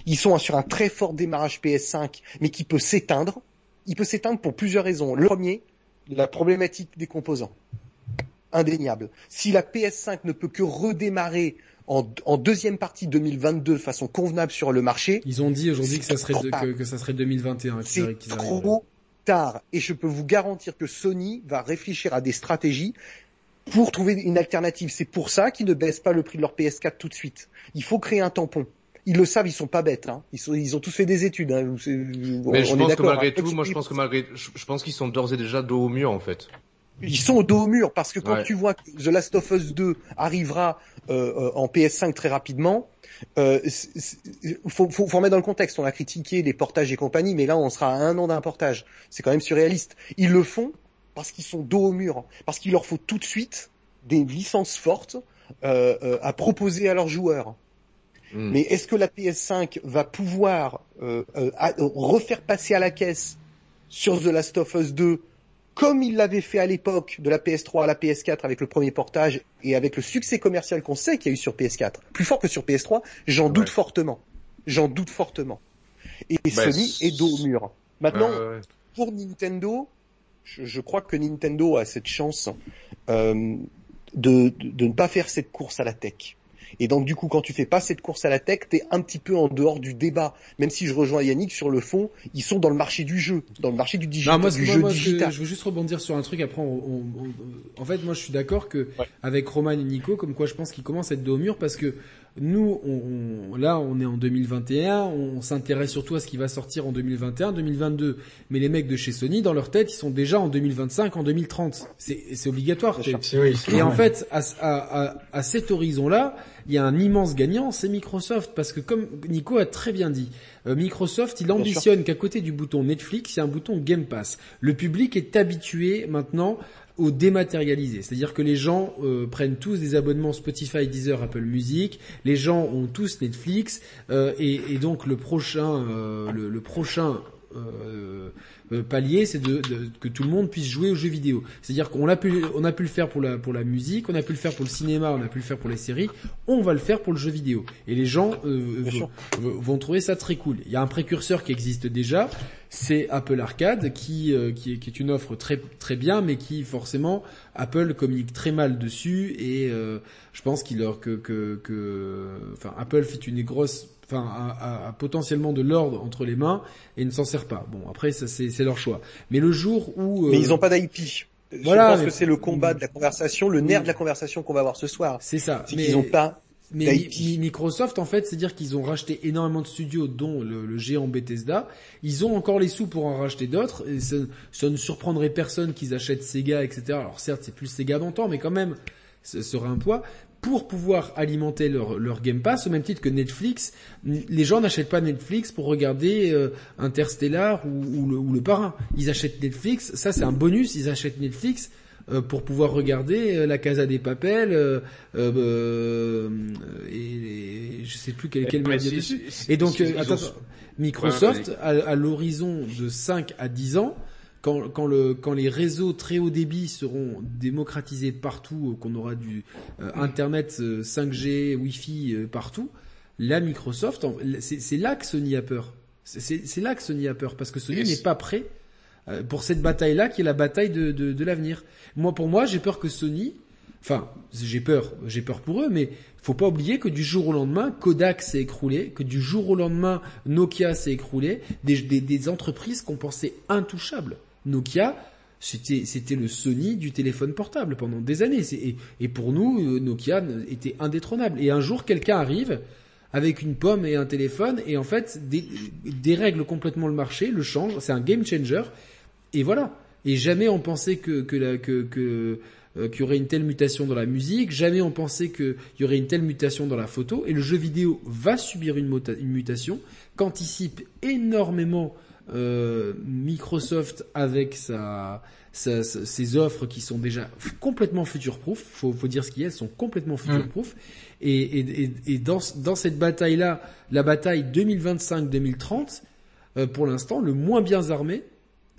Ils sont sur un très fort démarrage PS5, mais qui peut s'éteindre. Il peut s'éteindre pour plusieurs raisons. Le premier, la problématique des composants. Indéniable. Si la PS5 ne peut que redémarrer en, en deuxième partie 2022 de façon convenable sur le marché, Ils ont dit aujourd'hui que ça serait de- que, que ça serait 2021 qu'ils c'est trop tard. Et je peux vous garantir que Sony va réfléchir à des stratégies pour trouver une alternative. C'est pour ça qu'ils ne baissent pas le prix de leur PS4 tout de suite. Il faut créer un tampon. Ils le savent, ils sont pas bêtes. Hein. Ils, sont, ils ont tous fait des études. Hein. On- Mais je est pense que malgré tout, moi je pense que malgré, je, je pense qu'ils sont d'ores et déjà dos au mur en fait. Ils sont au dos au mur parce que quand Ouais. tu vois que The Last of Us 2 arrivera euh, euh, en PS5 très rapidement, euh, faut, faut, faut remettre dans le contexte. On a critiqué les portages et compagnie, mais là on sera à un an d'un portage. C'est quand même surréaliste. Ils le font parce qu'ils sont dos au mur, parce qu'il leur faut tout de suite des licences fortes euh, euh, à proposer à leurs joueurs. Hmm. Mais est-ce que la PS5 va pouvoir euh, euh, à- refaire passer à la caisse sur The Last of Us 2 comme il l'avait fait à l'époque de la PS3 à la PS4 avec le premier portage et avec le succès commercial qu'on sait qu'il y a eu sur PS4, plus fort que sur PS3, j'en doute fortement. J'en doute fortement. Et Bah, Sony est dos au mur. Maintenant, ouais. pour Nintendo, je, je crois que Nintendo a cette chance euh, de, de, de ne pas faire cette course à la tech. Et donc du coup, quand tu fais pas cette course à la tech, t'es un petit peu en dehors du débat. Même si je rejoins Yannick sur le fond, ils sont dans le marché du jeu, dans le marché du, digi Non, moi, du moi, jeu moi, digital. je veux juste rebondir sur un truc. Après, on, on- on- en fait, moi, je suis d'accord que Ouais. avec Roman et Nico, comme quoi, je pense qu'ils commencent à être dos au mur parce que nous, on, on- là, on est en 2021, on s'intéresse surtout à ce qui va sortir en 2021, 2022. Mais les mecs de chez Sony, dans leur tête, ils sont déjà en 2025, en 2030. C'est, obligatoire. Oui, Et en fait, à, à, à, à cet horizon-là, il y a un immense gagnant, c'est Microsoft, parce que comme Nico a très bien dit, euh, Microsoft, il ambitionne qu'à côté du bouton Netflix, il y a un bouton Game Pass. Le public est habitué maintenant au dématérialisé, c'est-à-dire que les gens euh, prennent tous des abonnements Spotify, Deezer, Apple Music, les gens ont tous Netflix, euh, et, et donc le prochain, euh, le, le prochain euh, euh, palier, c'est de, de- que tout le monde puisse jouer aux jeux vidéo. C'est-à-dire qu'on a pu, on a pu le faire pour la, pour la musique, on a pu le faire pour le cinéma, on a pu le faire pour les séries, on va le faire pour le jeu vidéo. Et les gens euh, vont, vont trouver ça très cool. Il y a un précurseur qui existe déjà, c'est Apple Arcade, qui, euh, qui, est, qui est une offre très très bien, mais qui forcément Apple communique très mal dessus et euh, je pense qu'il leur que que que, enfin Apple fait une grosse enfin, a, a- a potentiellement de l'ordre entre les mains et ne s'en sert pas. Bon, après, ça c'est c'est leur choix. Mais le jour où... Mais euh, ils n'ont pas d'IP. Je Voilà, pense mais- que c'est le combat de la conversation, le nerf de la conversation qu'on va avoir ce soir. C'est ça. C'est Mais, qu'ils n'ont pas mais. Mi- Microsoft, en fait, c'est-à-dire qu'ils ont racheté énormément de studios, dont le, le géant Bethesda. Ils ont encore les sous pour en racheter d'autres. Et ça, ça ne surprendrait personne qu'ils achètent Sega, etc. Alors certes, c'est plus Sega d'antan, mais quand même, ce serait un poids. pour pouvoir alimenter leur, leur Game Pass, au même titre que Netflix. Les gens n'achètent pas Netflix pour regarder euh, Interstellar ou, le, ou le Parrain. Ils achètent Netflix, ça c'est un bonus, ils achètent Netflix pour pouvoir regarder euh, la Casa des Papels euh, euh, et, et, je sais plus quel, quel média dessus. Et donc attends, Microsoft à, à l'horizon de 5 à 10 ans quand, quand, le, quand les réseaux très haut débit seront démocratisés partout, qu'on aura du euh, Internet 5G, Wi-Fi euh, partout, là Microsoft, c'est là que Sony a peur. C'est là que Sony a peur parce que Sony n'est pas prêt euh, pour cette bataille-là qui est la bataille de, de, l'avenir. Moi, pour moi, j'ai peur que Sony, enfin, j'ai peur, j'ai peur pour eux, mais faut pas oublier que du jour au lendemain, Kodak s'est écroulé, que du jour au lendemain, Nokia s'est écroulé, des, des, des entreprises qu'on pensait intouchables. Nokia, c'était c'était le Sony du téléphone portable pendant des années. Et, et, pour nous, euh, Nokia était indétrônable. Et un jour, quelqu'un arrive avec une pomme et un téléphone et en fait dérègle complètement le marché, le change. C'est un game changer. Et voilà. Et jamais on pensait que que, la, que, que euh, qu'il y aurait une telle mutation dans la musique, jamais on pensait qu'il y aurait une telle mutation dans la photo, et le jeu vidéo va subir une, une mutation, qu'anticipe énormément euh, Microsoft avec sa, sa, ses offres qui sont déjà complètement future-proof, faut, faut dire ce qu'il y a, elles sont complètement future-proof. Et, et, et, dans, dans cette bataille-là, la bataille 2025-2030, euh, pour l'instant, le moins bien armé,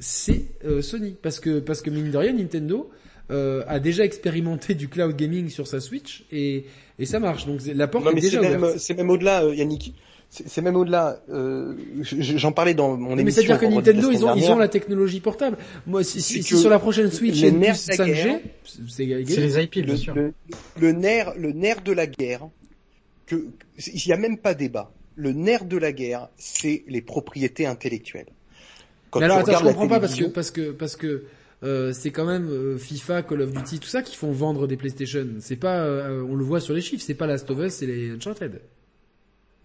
c'est euh, Sony, parce que parce que mine de rien, Nintendo euh, a déjà expérimenté du cloud gaming sur sa Switch et, et ça marche. Donc la porte est déjà ouverte. C'est même au-delà, Yannick c'est même au-delà. Euh, J'en parlais dans mon émission. Mais c'est-à-dire que Nintendo, ils ont, ils ont la technologie portable. Moi, si, si, si sur la prochaine Switch, il y a 5G, c'est les IP, bien le, sûr. Le, le, nerf, le nerf de la guerre, que il n'y a même pas débat. Le nerf de la guerre, c'est les propriétés intellectuelles. Quand mais alors, attends, je comprends pas parce que parce que parce que euh, c'est quand même euh, FIFA, Call of Duty, tout ça qui font vendre des PlayStation. C'est pas, euh, on le voit sur les chiffres, c'est pas Last of Us, c'est les Uncharted.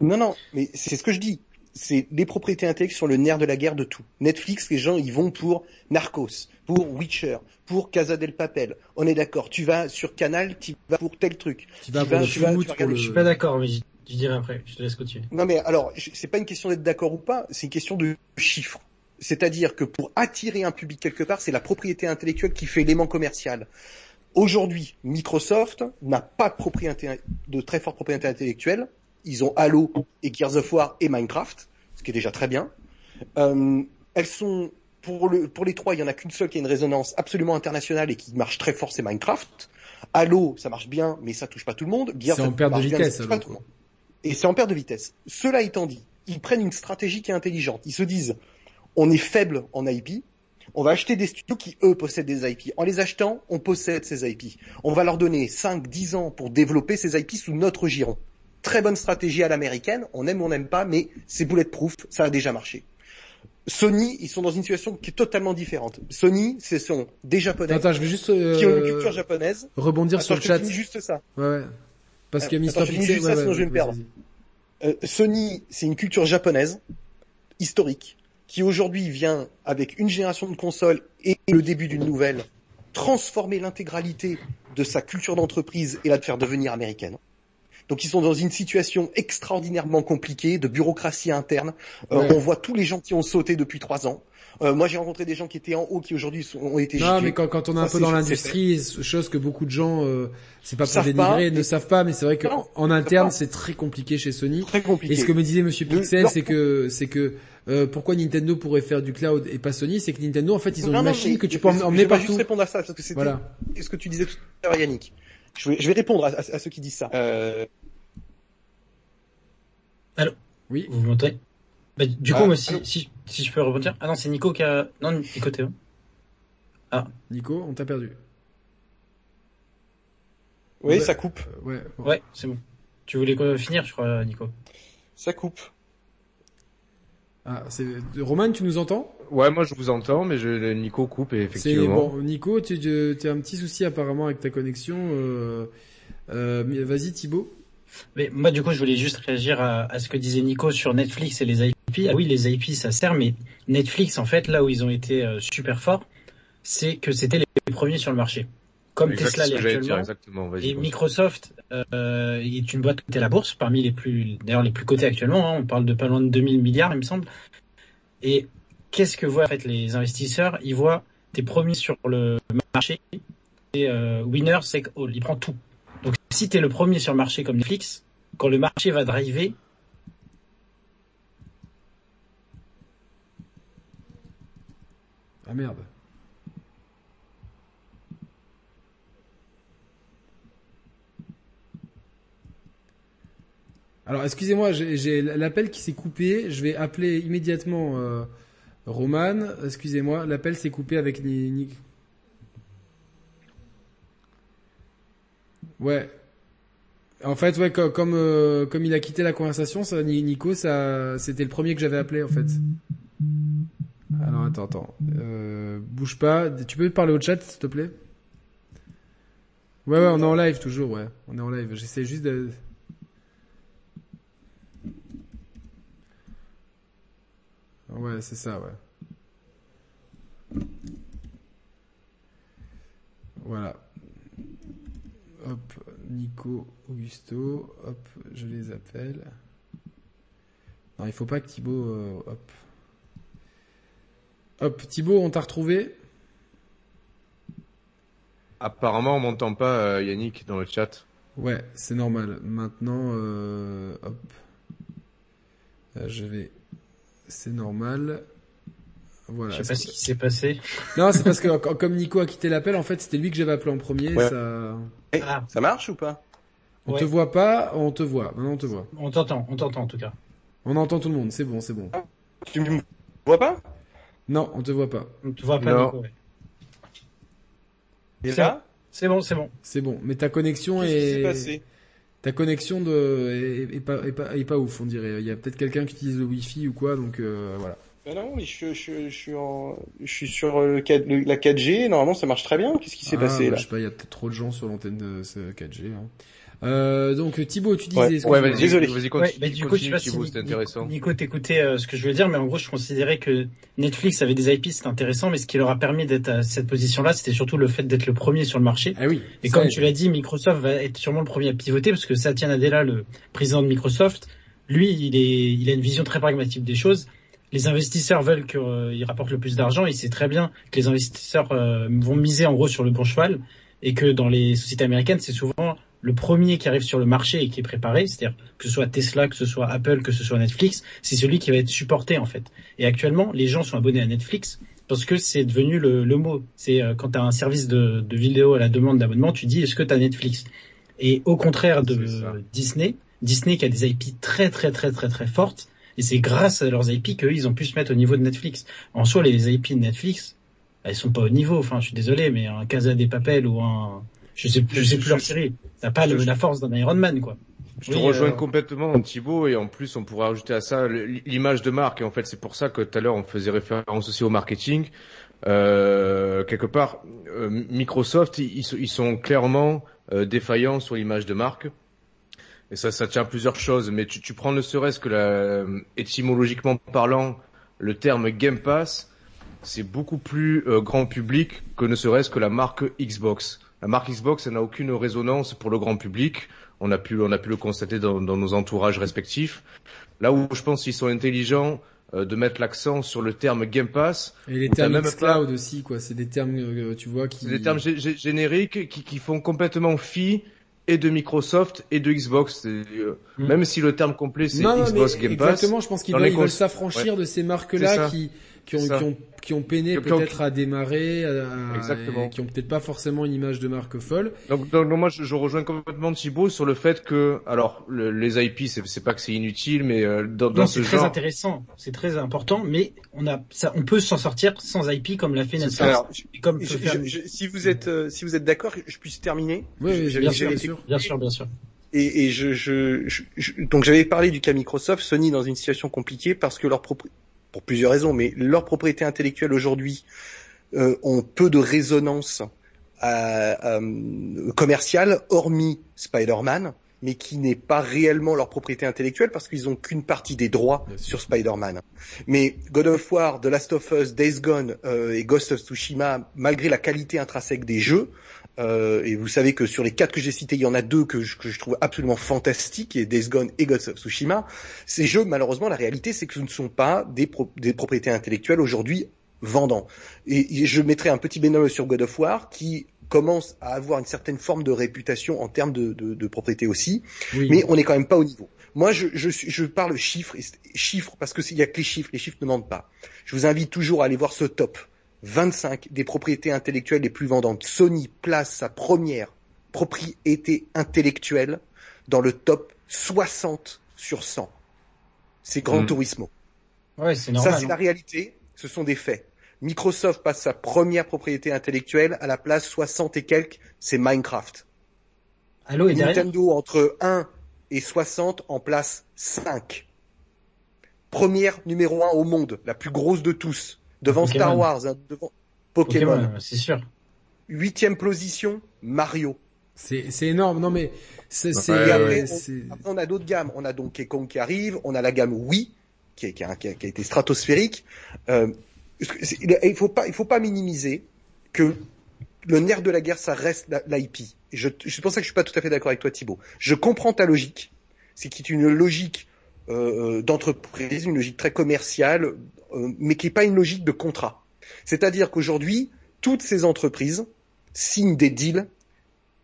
Non, non, mais c'est ce que je dis. C'est les propriétés intellectuelles sur le nerf de la guerre de tout. Netflix, les gens, ils vont pour Narcos, pour Witcher, pour Casa del Papel. On est d'accord. Tu vas sur Canal, tu vas pour tel truc. Tu vas, pour tu vas, tu vas, Je suis pas d'accord, mais je dirai après. Je te laisse continuer. Non, mais alors, c'est pas une question d'être d'accord ou pas. C'est une question de chiffres. C'est-à-dire que pour attirer un public quelque part, c'est la propriété intellectuelle qui fait l'élément commercial. Aujourd'hui, Microsoft n'a pas de, propriété, de très forte propriété intellectuelle ils ont Halo et Gears of War et Minecraft, ce qui est déjà très bien. Euh, elles sont pour, le, pour les trois, il y en a qu'une seule qui a une résonance absolument internationale et qui marche très fort, c'est Minecraft. Halo, ça marche bien, mais ça touche pas tout le monde. Gears, c'est en perte de vitesse. Bien, et c'est en perte de vitesse. Cela étant dit, ils prennent une stratégie qui est intelligente. Ils se disent, on est faible en IP, on va acheter des studios qui, eux, possèdent des IP. En les achetant, on possède ces IP. On va leur donner 5, 10 ans pour développer ces IP sous notre giron très bonne stratégie à l'américaine, on aime ou on n'aime pas, mais c'est bulletproof, ça a déjà marché. Sony, ils sont dans une situation qui est totalement différente. Sony, ce sont des Japonais Attends, je vais juste, euh, qui ont une culture japonaise. Rebondir sur le chat. juste ça. Ouais, ouais. Parce qu'il y a Mister Pixel. Juste ça, sinon je vais me perdre. Euh, Sony, c'est une culture japonaise historique qui aujourd'hui vient avec une génération de consoles et le début d'une nouvelle transformer l'intégralité de sa culture d'entreprise et la faire devenir américaine. Donc ils sont dans une situation extraordinairement compliquée de bureaucratie interne. Euh, On voit tous les gens qui ont sauté depuis trois ans. Euh, moi, j'ai rencontré des gens qui étaient en haut, qui aujourd'hui ont été. Non, mais quand, quand on est un peu dans l'industrie, chose que beaucoup de gens, euh, c'est pas pour dénigrer, ne savent pas, mais c'est vrai qu'en interne, c'est très compliqué chez Sony. Très compliqué. Et ce que me disait Monsieur Pixel, c'est que, c'est que euh, pourquoi Nintendo pourrait faire du cloud et pas Sony, c'est que Nintendo, en fait, ils ont une machine que tu peux emmener partout. Je vais juste répondre à ça parce que c'était voilà. ce que tu disais tout à l'heure, Yannick. Je vais, je vais répondre à, à, ceux qui disent ça. Euh... Allô Oui. Vous m'entendez bah, Du coup, ah, moi, si, si, si, je peux rebondir. Ah non, c'est Nico qui a... Non, Nico, t'es Ah. Nico, on t'a perdu. Oui, ouais. ça coupe. Euh, ouais, bon. ouais c'est bon. Tu voulais finir, je crois, Nico? Ça coupe. Ah, c'est Roman, tu nous entends? Ouais, moi je vous entends, mais je... Nico coupe et effectivement. Bon, Nico, tu, tu as un petit souci apparemment avec ta connexion. Euh... Euh, Vas-y, Thibaut. Mais moi, du coup, je voulais juste réagir à, à, ce que disait Nico sur Netflix et les IP. Ah oui, les IP, ça sert, mais Netflix, en fait, là où ils ont été euh, super forts, c'est que c'était les premiers sur le marché. comme Exact, Tesla c'est l'est dire, actuellement. Et. Microsoft euh, est une boîte cotée à la bourse, parmi les plus, d'ailleurs les plus cotées actuellement. hein. on parle de pas loin de 2000 milliards, il me semble. Et qu'est-ce que voient en fait les investisseurs? Ils voient tes premiers sur le marché et euh, winner take all. Il prend tout. Si tu es le premier sur le marché comme Netflix, quand le marché va driver, Ah merde. Alors excusez-moi, j'ai l'appel qui s'est coupé. Je vais appeler immédiatement euh, Roman. Excusez-moi, l'appel s'est coupé avec Ni- Nick. Ouais. En fait, ouais, co- comme euh, comme il a quitté la conversation, ça, Ni- Nico, ça, c'était le premier que j'avais appelé en fait. Alors attends, attends. Euh, bouge pas. Tu peux parler au chat, s'il te plaît? Ouais, ouais, on est en live toujours, ouais. On est en live. J'essaie juste de... Ouais, c'est ça, ouais. Voilà. Hop, Nico, Augusto, hop, je les appelle. Non, il faut pas que Thibaut, euh, hop. Hop, Thibaut, on t'a retrouvé? Apparemment, on m'entend pas, euh, Yannick, dans le chat. Ouais, c'est normal. Maintenant, euh, hop. Là, je vais. C'est normal. Voilà. je sais pas ce qui s'est passé. Non, c'est parce que co- comme Nico a quitté l'appel, en fait, c'était lui que j'avais appelé en premier. Ouais. Ça... Eh, Ah. Ça marche ou pas? On Ouais. te voit pas, on te voit. Maintenant, on te voit. On t'entend, on t'entend en tout cas. On entend tout le monde. C'est bon, c'est bon. Tu me vois pas? Non, on te voit pas. On te voit pas. Non. Nico, ouais. Et C'est là? C'est bon, c'est bon. C'est bon. Mais ta connexion Qu'est-ce qui s'est est. passé? Ta connexion de est, est pas, est pas est pas ouf, on dirait. Il y a peut-être quelqu'un qui utilise le Wi-Fi ou quoi, donc euh, voilà. Ben non, mais je, je, je suis en, je suis sur le, 4 le- la 4G. Normalement, ça marche très bien. Qu'est-ce qui s'est Ah, passé bah, là Je sais pas, il y a peut-être trop de gens sur l'antenne de ce 4G. Hein. Euh, donc Thibaut, tu disais. Ouais. Ouais, vas-y, Désolé. vas-y, Ouais, continue, bah, du coup, je sais pas si Thibaut, Ni- c'était intéressant. Nico t'écoutais euh, ce que je veux dire, mais en gros, je considérais que Netflix avait des IP, c'était intéressant, mais ce qui leur a permis d'être à cette position-là, c'était surtout le fait d'être le premier sur le marché. Ah oui. Et comme tu l'as dit, Microsoft va être sûrement le premier à pivoter parce que Satya Nadella, le président de Microsoft, lui, il est, il a une vision très pragmatique des choses. Les investisseurs veulent qu'il rapporte le plus d'argent. Il sait très bien que les investisseurs euh, vont miser en gros sur le bon cheval et que dans les sociétés américaines, c'est souvent le premier qui arrive sur le marché et qui est préparé, c'est-à-dire que ce soit Tesla, que ce soit Apple, que ce soit Netflix, c'est celui qui va être supporté en fait. Et actuellement, les gens sont abonnés à Netflix parce que c'est devenu le, le mot. C'est euh, quand tu as un service de, de vidéo à la demande d'abonnement, tu dis est-ce que tu as Netflix? Et au contraire de. Disney, Disney qui a des IP très très très très très fortes, et c'est grâce à leurs IP qu'eux ils ont pu se mettre au niveau de Netflix. En soi, les IP de Netflix, elles sont pas au niveau. Enfin, je suis désolé, mais un Casa des Papel ou un, je sais plus, je sais plus leur série, t'as pas le- la force d'un Iron Man quoi. Je te Oui, rejoins euh, complètement, Thibaut, et en plus, on pourrait ajouter à ça l'image de marque. Et en fait, c'est pour ça que tout à l'heure, on faisait référence aussi au marketing. Euh, quelque part, euh, Microsoft, ils, ils ils sont clairement euh, défaillants sur l'image de marque. Et ça, ça tient à plusieurs choses. Mais tu, tu prends ne serait-ce que la, étymologiquement parlant, le terme Game Pass, c'est beaucoup plus euh, grand public que ne serait-ce que la marque Xbox. La marque Xbox, elle n'a aucune résonance pour le grand public. On a pu, on a pu le constater dans, dans nos entourages respectifs. Là où je pense qu'ils sont intelligents euh, de mettre l'accent sur le terme Game Pass, Et les termes même xCloud aussi, quoi. C'est des termes, euh, tu vois, qui. c'est des termes gé- gé- génériques qui, qui font complètement fi et de Microsoft et de Xbox. Euh, Mm. Même si le terme complet c'est non, Xbox mais Game Pass. exactement. Je pense qu'ils veulent, cons- s'affranchir de ces marques-là qui, qui ont, qui ont, qui ont peiné peut-être à démarrer, à- Exactement. et qui ont peut-être pas forcément une image de marque folle. Donc, donc, donc moi je, je rejoins complètement Thibaut sur le fait que alors le- les IP c'est c'est pas que c'est inutile mais euh, dans, dans Non, ce c'est très genre intéressant, c'est très important, mais on a, ça, on peut s'en sortir sans IP comme l'a fait Netflix. Alors, je- Et comme peut je- faire- je- je- si vous êtes, euh, si vous êtes d'accord, je puisse terminer. Oui, oui, Je- bien j'ai- sûr, bien sûr. Bien sûr, bien sûr. Et, et je, je, je- je- donc j'avais parlé du cas Microsoft, Sony dans une situation compliquée parce que leur propri- pour plusieurs raisons, mais leur propriété intellectuelle aujourd'hui euh, ont peu de résonance euh, euh, commerciale, hormis Spider-Man, mais qui n'est pas réellement leur propriété intellectuelle parce qu'ils ont qu'une partie des droits sur Spider-Man. Mais God of War, The Last of Us, Days Gone euh, et Ghost of Tsushima, malgré la qualité intrinsèque des jeux, Euh, et vous savez que sur les quatre que j'ai cités, il y en a deux que je, que je trouve absolument fantastiques, et Days Gone et Ghost of Tsushima. Ces jeux, malheureusement, la réalité, c'est que ce ne sont pas des, pro- des propriétés intellectuelles aujourd'hui vendant. Et, et je mettrai un petit bémol sur God of War qui commence à avoir une certaine forme de réputation en termes de, de, de propriété aussi, Oui. mais on n'est quand même pas au niveau. Moi, je, je, je parle chiffres, chiffres parce que s'il y a que les chiffres, les chiffres ne mentent pas. Je vous invite toujours à aller voir ce top 25 des propriétés intellectuelles les plus vendantes. Sony place sa première propriété intellectuelle dans le top 60 sur 100. C'est Gran Mm. Turismo. Ouais, c'est Ça, normal. c'est hein. la réalité. Ce sont des faits. Microsoft passe sa première propriété intellectuelle à la place 60 et quelques, c'est Minecraft. Est derrière. Nintendo entre 1 et 60 en place 5. Première numéro 1 au monde, la plus grosse de tous, devant Pokémon. Star Wars, hein, devant Pokémon. Pokémon, c'est sûr. Huitième position, Mario. C'est c'est énorme. Non mais c'est c'est Ouais, Et après, on, c'est- après, on a d'autres gammes. On a Donkey Kong qui arrive, on a la gamme Wii qui, est- qui a, qui a- qui a été stratosphérique. Euh, il faut pas, il faut pas minimiser que le nerf de la guerre, ça reste la- l'IP. Et je, c'est pour ça que je suis pas tout à fait d'accord avec toi, Thibaut. Je comprends ta logique. C'est qui est une logique euh, d'entreprise, une logique très commerciale, euh, mais qui est pas une logique de contrat. C'est-à-dire qu'aujourd'hui, toutes ces entreprises signent des deals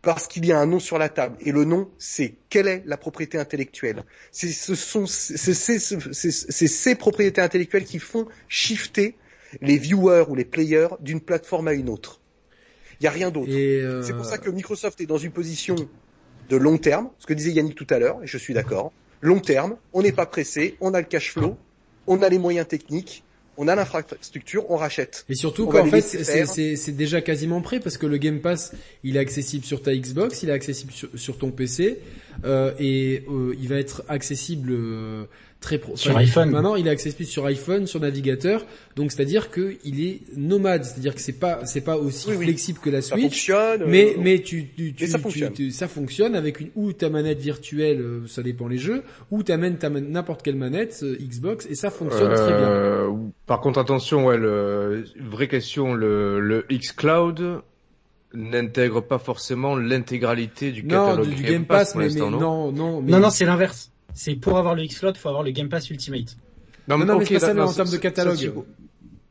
parce qu'il y a un nom sur la table. Et le nom, c'est quelle est la propriété intellectuelle. C'est ce sont ces propriétés intellectuelles qui font shifter les viewers ou les players d'une plateforme à une autre. Il y a rien d'autre. euh, C'est pour ça que Microsoft est dans une position de long terme, ce que disait Yannick tout à l'heure, et je suis d'accord. Long terme, on n'est pas pressé, on a le cash flow, on a les moyens techniques, on a l'infrastructure, on rachète. Et surtout qu'en fait, c'est- déjà quasiment prêt parce que le Game Pass, il est accessible sur ta Xbox, il est accessible sur, sur ton PC euh, et euh, il va être accessible euh, très pro- Sur enfin, iPhone. Maintenant, il est accessible sur iPhone, sur navigateur. Donc, c'est-à-dire que il est nomade, c'est-à-dire que c'est pas c'est pas aussi Oui, oui. flexible que la Ça Switch. fonctionne. Mais euh, mais tu tu, tu, ça tu- fonctionne. tu- ça fonctionne avec une ou ta manette virtuelle, euh, ça dépend les jeux, ou t'amènes ta n'importe quelle manette euh, Xbox et ça fonctionne très bien. Euh, Par contre, attention, ouais, le, vraie question, le, le xCloud n'intègre pas forcément l'intégralité du Non, catalogue du, du Game Pass, pour mais, mais l'instant, non non non mais Non, non, c'est l'inverse. C'est pour avoir le X-Cloud, faut avoir le Game Pass Ultimate. Non, non, mais ok, c'est pas ça, mais non, en termes de catalogue.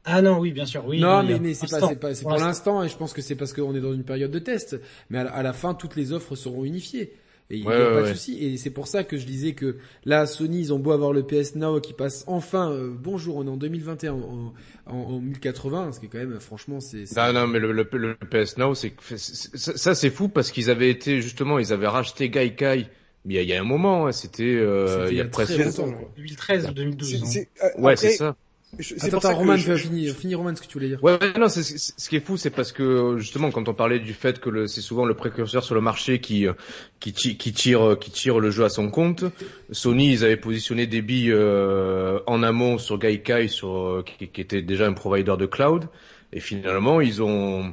Ah non, oui, bien sûr, oui. non, mais, mais c'est pas, l'instant, c'est pas, c'est pour pour l'instant. et je pense que c'est parce qu'on est dans une période de test. Mais à la, à la fin, toutes les offres seront unifiées. Et il n'y Ouais, a ouais, pas de ouais. souci. Et c'est pour ça que je disais que là, Sony, ils ont beau avoir le PS Now qui passe enfin, euh, bonjour, on est en 2021, en, en, en 1080, ce qui est quand même, franchement, c'est, Non, non, mais le, le, le PS Now, c'est- ça, c'est fou parce qu'ils avaient été justement, ils avaient racheté Gaikai. Mais il y a, il y a un moment, hein, c'était euh, il y a très presque. longtemps, quoi. 2013 ou 2012. c'est- hein. c'est- euh, Ouais, c'est ça. je- c'est Attends, attends, que Roman, je- fini, fini Roman, ce que tu voulais dire. Ouais, ouais, non, c'est, c'est- ce qui est fou, c'est parce que justement, quand on parlait du fait que le, c'est souvent le précurseur sur le marché qui euh, qui, ti- qui tire qui tire le jeu à son compte. Sony, ils avaient positionné des billes euh, en amont sur Gaikai, sur euh, qui, qui était déjà un provider de cloud, et finalement, ils ont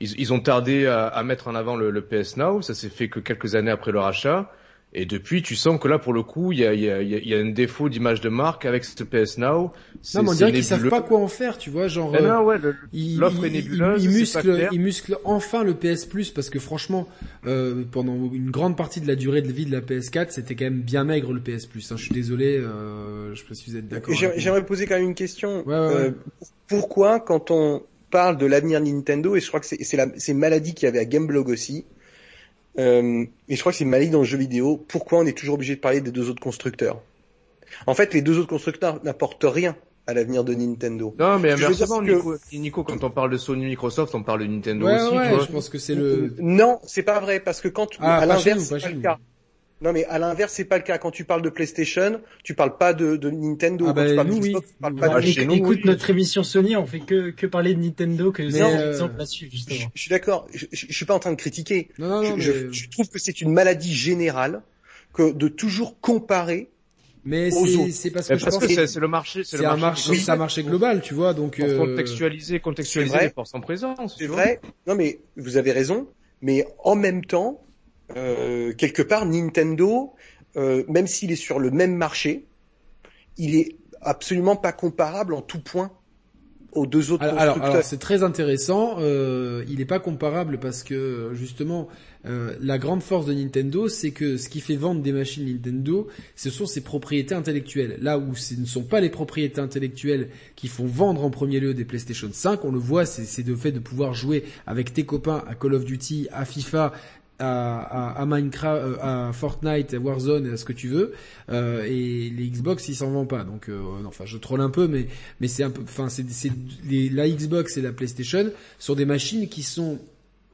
ils, ils ont tardé à, à mettre en avant le, le PS Now. Ça s'est fait que quelques années après leur achat. Et depuis, tu sens que là, pour le coup, il y a, il y a, il y a- il y a un défaut d'image de marque avec ce PS Now. Non, mais on dirait qu'ils savent pas quoi en faire, tu vois, genre, euh, non, ouais, le- il, L'offre est nébuleuse, il, il c'est pas muscle, clair. il muscle enfin le PS Plus parce que franchement, euh, pendant une grande partie de la durée de vie de la PS4, c'était quand même bien maigre le PS Plus. hein. Je suis désolé, euh, je sais pas si vous êtes d'accord. J'aimerais poser quand même une question. Ouais, ouais, ouais. Euh, pourquoi, quand on parle de l'avenir Nintendo, et je crois que c'est c'est la- une maladie qu'il y avait à Gameblog aussi, euh, et je crois que c'est maladie dans le jeu vidéo, pourquoi on est toujours obligé de parler des deux autres constructeurs? En fait, les deux autres constructeurs n'apportent rien à l'avenir de Nintendo. Non, mais inversement, que- Nico, Nico, quand on parle de Sony Microsoft, on parle de Nintendo Ouais, aussi, ouais, tu vois. je pense que c'est le. Non, c'est pas vrai, parce que quand Ah, à pas l'inverse, pas c'est chez pas le cas. Non, mais à l'inverse, c'est pas le cas. Quand tu parles de PlayStation, tu parles pas de, de Nintendo. Ah Quand bah, tu parles nous, de oui. Tu parles pas Ah, de chez nous, écoute oui. notre émission Sony, on fait que, que parler de Nintendo, que c'est euh, exemple là-dessus, justement. je suis d'accord. Je, je- je suis pas en train de critiquer. Non, non, non, je, mais, je- je trouve que c'est une maladie générale que de toujours comparer. mais c'est, parce Mais que je parce pense que c'est le marché, c'est un marché. marché, qui c'est un marché global, tu vois, donc. Pour euh, contextualiser, contextualiser les forces en présence. C'est vrai. Non, mais vous avez raison. Mais en même temps, euh, quelque part, Nintendo, euh, même s'il est sur le même marché, il est absolument pas comparable en tout point aux deux autres alors, constructeurs. Alors, c'est très intéressant. Euh, il n'est pas comparable parce que justement, euh, la grande force de Nintendo, c'est que ce qui fait vendre des machines Nintendo, ce sont ses propriétés intellectuelles. Là où ce ne sont pas les propriétés intellectuelles qui font vendre en premier lieu des PlayStation 5, on le voit, c'est le fait de pouvoir jouer avec tes copains à Call of Duty, à FIFA, à, à, Minecraft, euh, à Fortnite, à Warzone, à ce que tu veux. Euh, et les Xbox, ils s'en vendent pas. Donc, euh, enfin, je troll un peu, mais mais c'est un peu, enfin, c'est la Xbox et la PlayStation sont des machines qui sont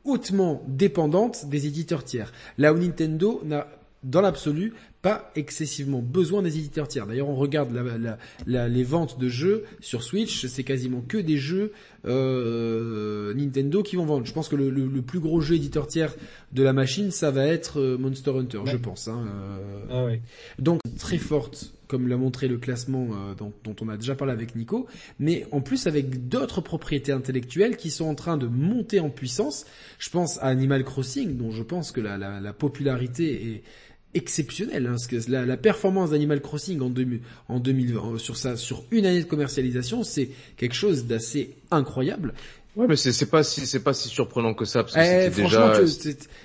hautement dépendantes des éditeurs tiers. Là où Nintendo n'a dans l'absolu pas excessivement besoin des éditeurs tiers. D'ailleurs, on regarde la, la, les ventes de jeux sur Switch, c'est quasiment que des jeux euh, Nintendo qui vont vendre. Je pense que le, le, plus gros jeu éditeur tiers de la machine, ça va être euh, Monster Hunter, je pense. Hein, euh. ah ouais. Donc très forte, comme l'a montré le classement euh, dont, dont, on a déjà parlé avec Nico, mais en plus avec d'autres propriétés intellectuelles qui sont en train de monter en puissance. Je pense à Animal Crossing, dont je pense que la, la, la popularité est exceptionnel. Hein, parce que la, performance d'Animal Crossing en, 2000, en 2020 sur ça, sur une année de commercialisation, c'est quelque chose d'assez incroyable. Ouais, mais c'est pas si c'est pas si surprenant que ça parce que eh, c'était déjà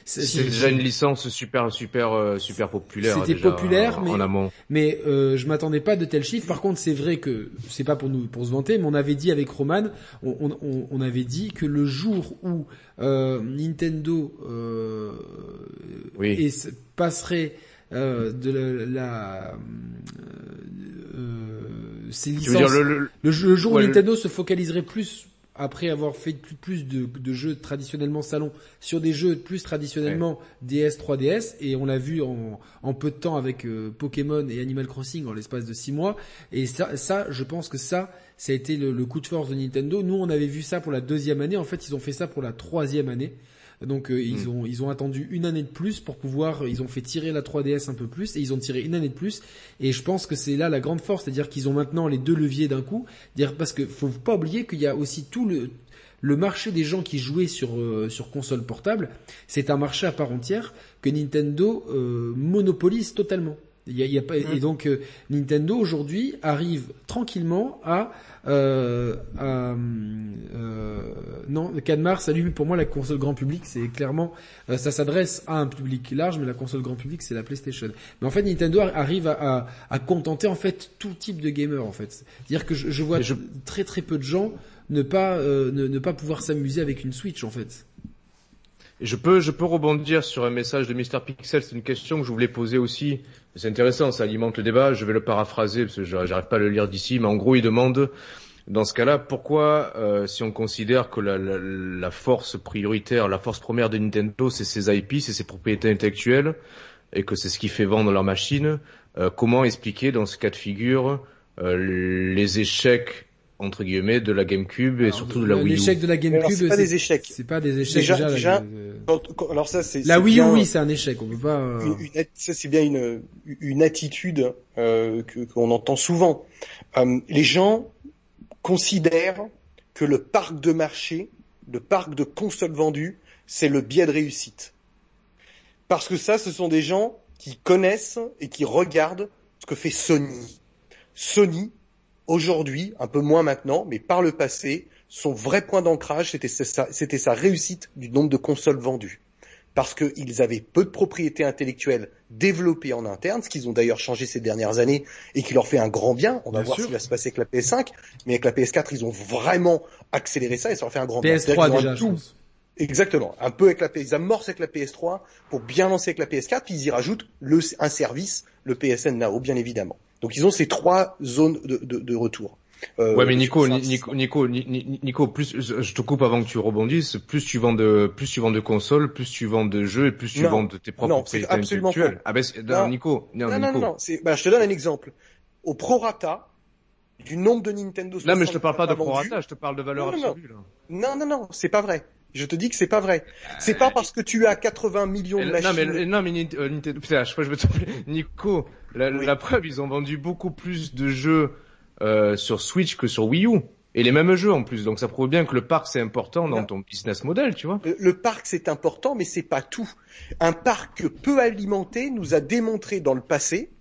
c'est déjà une licence super super euh, super populaire. C'était populaire, mais en amont. mais euh, je m'attendais pas de tels chiffres. Par contre, c'est vrai que c'est pas pour nous pour se vanter, mais on avait dit avec Roman, on, on, on avait dit que le jour où euh, Nintendo euh, oui. et passerait de la, la euh, ces licences. le, le, jour où Nintendo se focaliserait plus après avoir fait plus, de, jeux traditionnellement salon sur des jeux plus traditionnellement DS, 3DS, et on l'a vu en, peu de temps avec euh, Pokémon et Animal Crossing en l'espace de six mois. Et ça, ça, je pense que ça, ça a été le, le, coup de force de Nintendo. Nous, on avait vu ça pour la deuxième année. En fait, ils ont fait ça pour la troisième année. Donc euh, ils hmm. ont ils ont attendu une année de plus pour pouvoir ils ont fait tirer la 3DS un peu plus et ils ont tiré une année de plus et je pense que c'est là la grande force, c'est-à-dire qu'ils ont maintenant les deux leviers d'un coup, dire parce que faut pas oublier qu'il y a aussi tout le le marché des gens qui jouaient sur euh, sur console portable, c'est un marché à part entière que Nintendo euh, monopolise totalement. Il y a, il y a pas, Et hmm. donc Nintendo aujourd'hui arrive tranquillement à euh, euh, non, le 4 mars, salut, pour moi la console grand public, c'est clairement, euh, ça s'adresse à un public large, mais la console grand public, c'est la PlayStation. Mais en fait, Nintendo arrive à, à, contenter en fait tout type de gamer en fait. C'est-à-dire que je, vois très très peu de gens ne pas euh, ne, ne pas pouvoir s'amuser avec une Switch en fait. Je peux, je peux rebondir sur un message de Mr. Pixel. C'est une question que je voulais poser aussi. C'est intéressant, ça alimente le débat. Je vais le paraphraser parce que j'arrive pas à le lire d'ici. Mais en gros, il demande, dans ce cas-là, pourquoi, euh, si on considère que la, la, la, force prioritaire, la force première de Nintendo, c'est ses IP, c'est ses propriétés intellectuelles, et que c'est ce qui fait vendre leur machine, euh, comment expliquer dans ce cas de figure euh, les échecs entre guillemets de la GameCube et surtout de la Wii U. L'échec de la GameCube, c'est pas des échecs. C'est pas des échecs déjà. déjà, alors ça c'est la Wii U, oui, c'est un échec. On peut pas. Euh, une, ça c'est bien une une attitude euh, que qu'on entend souvent. Euh, les gens considèrent que le parc de marché, le parc de consoles vendues, c'est le biais de réussite. Parce que ça, ce sont des gens qui connaissent et qui regardent ce que fait Sony. Sony, aujourd'hui, un peu moins maintenant, mais par le passé, son vrai point d'ancrage, c'était sa, c'était sa réussite du nombre de consoles vendues. Parce qu'ils avaient peu de propriétés intellectuelles développées en interne, ce qu'ils ont d'ailleurs changé ces dernières années et qui leur fait un grand bien. On va voir ce qui va se passer avec la PS5, mais avec la PS4, ils ont vraiment accéléré ça et ça leur fait un grand bien. PS3 déjà, Exactement. Un peu avec la PS, ils amorcent avec la PS3 pour bien lancer avec la PS4, puis ils y rajoutent le, un service, le PSN Now, bien évidemment. Donc ils ont ces trois zones de, de, de retour. Euh, ouais, mais Nico, Nico, Nico, Nico, plus je te coupe avant que tu rebondisses, plus tu vends de, plus tu vends de consoles, plus tu vends de jeux et plus tu vends de tes propres non, propriétés intellectuelles. Ah ben, non, Nico, non, non, non, non, bah, je te donne un exemple. Au prorata du nombre de Nintendo. Non, mais je te parle pas de prorata, je te parle de valeur absolue. Non, non, non, c'est pas vrai. Je te dis que c'est pas vrai. C'est pas parce que tu as 80 millions de machines. Non mais non mais euh, Nintendo, putain, je crois que je me Nico, la, la, preuve, ils ont vendu beaucoup plus de jeux euh, sur Switch que sur Wii U. Et les mêmes jeux en plus, donc ça prouve bien que le parc c'est important dans ton business model, tu vois. Le, parc c'est important, mais c'est pas tout. Un parc peu alimenté nous a démontré dans le passé,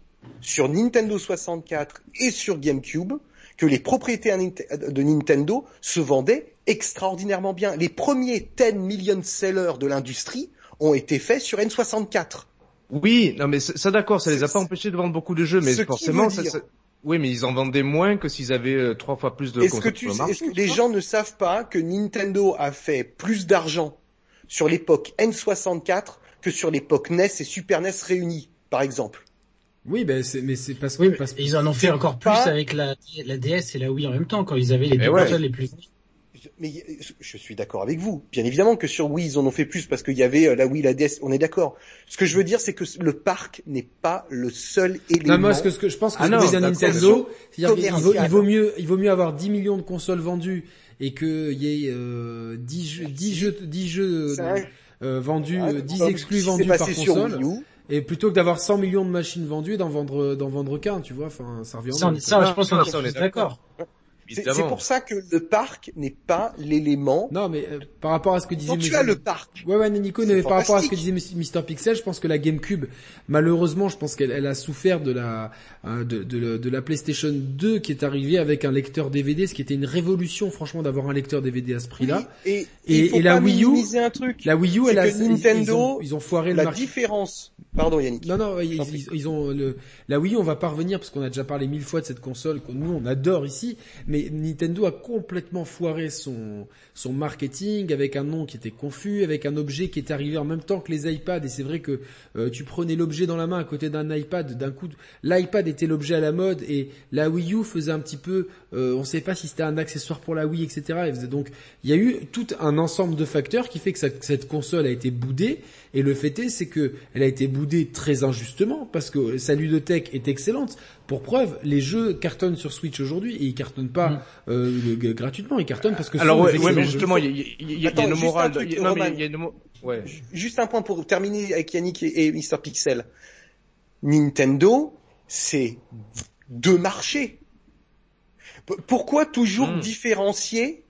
sur Nintendo 64 et sur GameCube, que les propriétaires de Nintendo se vendaient extraordinairement bien. Les premiers 10 million sellers de l'industrie ont été faits sur N64. Oui, non mais ça d'accord, ça les a pas empêchés de vendre beaucoup de jeux, mais forcément, ça, oui, mais ils en vendaient moins que s'ils avaient euh, trois fois plus de est-ce que, tu, est-ce que les gens ne savent pas que Nintendo a fait plus d'argent sur l'époque N64 que sur l'époque NES et Super NES réunis, par exemple? Oui, ben c'est, mais c'est parce que parce... ils en ont fait encore plus avec la, la DS et la Wii en même temps quand ils avaient les deux consoles les plus mais je suis d'accord avec vous. Bien évidemment que sur Wii, ils en ont fait plus parce qu'il y avait euh, la Wii, la DS, on est d'accord. Ce que je veux dire, c'est que le parc n'est pas le seul élément. Non, moi, ce que, ce que je pense que ah non, Nintendo, c'est-à-dire qu'il vaut, il vaut mieux, il vaut mieux avoir 10 millions de consoles vendues et qu'il y ait euh, 10 jeux, 10 jeux, 10 jeux euh, vendus, ouais, 10 exclus vendus par console. Et plutôt que d'avoir 100 millions de machines vendues, d'en vendre, d'en vendre qu'un, tu vois, enfin, ça revient. Ça, ça, je pense qu'on est d'accord. C'est pour ça que le parc n'est pas l'élément. Non, mais euh, par rapport à ce que disait. Quand tu as le parc. Ouais, ouais, Nico, mais par rapport à ce que disait Mr Pixel, je pense que la GameCube, malheureusement, je pense qu'elle a souffert de la euh, de, de, de, la PlayStation 2 qui est arrivée avec un lecteur DVD, ce qui était une révolution, franchement, d'avoir un lecteur DVD à ce prix-là. et, et, et la Wii U, un truc. La Wii U, elle a Nintendo, ils ont, foiré la différence. Pardon Yannick. Non, non, ils, ils, ont le, la Wii U, on va pas revenir parce qu'on a déjà parlé mille fois de cette console que nous on adore ici, mais Nintendo a complètement foiré son son marketing avec un nom qui était confus, avec un objet qui est arrivé en même temps que les iPads et c'est vrai que euh, tu prenais l'objet dans la main à côté d'un iPad, d'un coup l'iPad était l'objet à la mode et la Wii U faisait un petit peu, euh, on sait pas si c'était un accessoire pour la Wii, etc. donc il y a eu tout un ensemble de facteurs qui fait que cette console a été boudée et le fait est c'est que elle a été boudée très injustement parce que sa ludothèque est excellente. Pour preuve, les jeux cartonnent sur Switch aujourd'hui et ils cartonnent pas mm. euh, gratuitement, ils cartonnent parce que alors ouais, mais justement il y, a, une morale. non, mais il y a une ouais. Juste un point pour terminer avec Yannick et, et Mr Pixel. Nintendo, c'est deux marchés. Pourquoi toujours mm. différencier euh,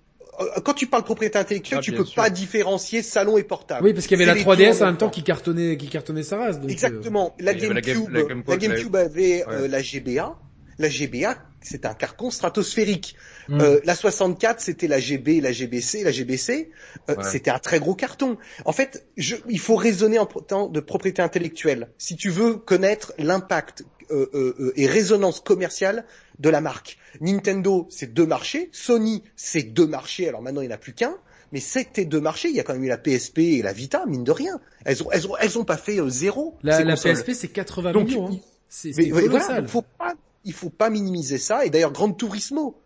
quand tu parles propriété intellectuelle, ah, tu peux pas différencier salon et portable. Oui, parce qu'il y avait la 3DS en même temps qui cartonnait, qui cartonnait sa race. Donc Exactement. Euh, la GameCube, la, GameCube avait euh, la GBA. La GBA, c'est un carton stratosphérique. Hmm. Euh, la 64, c'était la GB, la GBC, la GBC. Euh, C'était un très gros carton. En fait, je, il faut raisonner en temps de propriété intellectuelle. Si tu veux connaître l'impact euh, et résonance commerciale de la marque. Nintendo, c'est deux marchés. Sony, c'est deux marchés. Alors maintenant, il n'y en a plus qu'un. Mais c'était deux marchés. Il y a quand même eu la PSP et la Vita, mine de rien. Elles ont, elles ont, elles ont pas fait euh, zéro. La, la PSP, c'est 80 millions. Hein. C'est voilà, il faut pas, il faut pas minimiser ça. Et d'ailleurs, Grand Turismo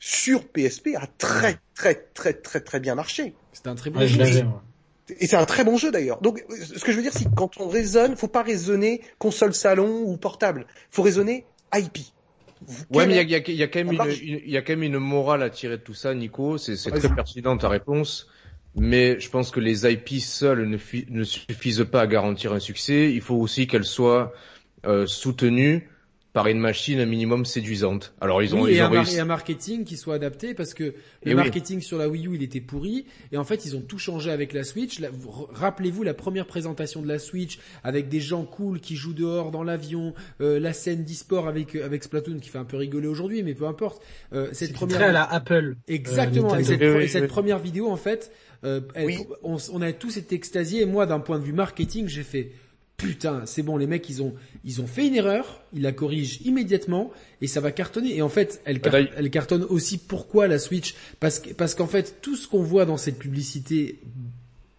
sur PSP a très, très, très, très, très bien marché. C'est un très bon jeu. Et c'est un très bon jeu d'ailleurs. Donc, ce que je veux dire, c'est que quand on raisonne, faut pas raisonner console salon ou portable. Faut raisonner IP. Ouais, mais il y a, y, y a, quand même une, y a quand même une morale à tirer de tout ça, Nico. C'est très pertinent ta réponse. Mais je pense que les IP seules ne, ne suffisent pas à garantir un succès. Il faut aussi qu'elles soient euh, soutenues par une machine un minimum séduisante. Alors ils ont, oui, ils et, ont un, et un marketing qui soit adapté parce que le marketing sur la Wii U il était pourri et en fait ils ont tout changé avec la Switch. Rappelez-vous la première présentation de la Switch avec des gens cool qui jouent dehors dans l'avion, euh, la scène d'e-sport avec euh, avec Splatoon qui fait un peu rigoler aujourd'hui mais peu importe. Euh, cette première très à la Apple. Exactement. et cette, cette première vidéo en fait, euh, on, on a tous été extasiés et moi d'un point de vue marketing j'ai fait putain, c'est bon, les mecs, ils ont, ils ont fait une erreur, ils la corrigent immédiatement et ça va cartonner. Et en fait, elle, elle cartonne aussi. Pourquoi la Switch? Parce que, parce qu'en fait, tout ce qu'on voit dans cette publicité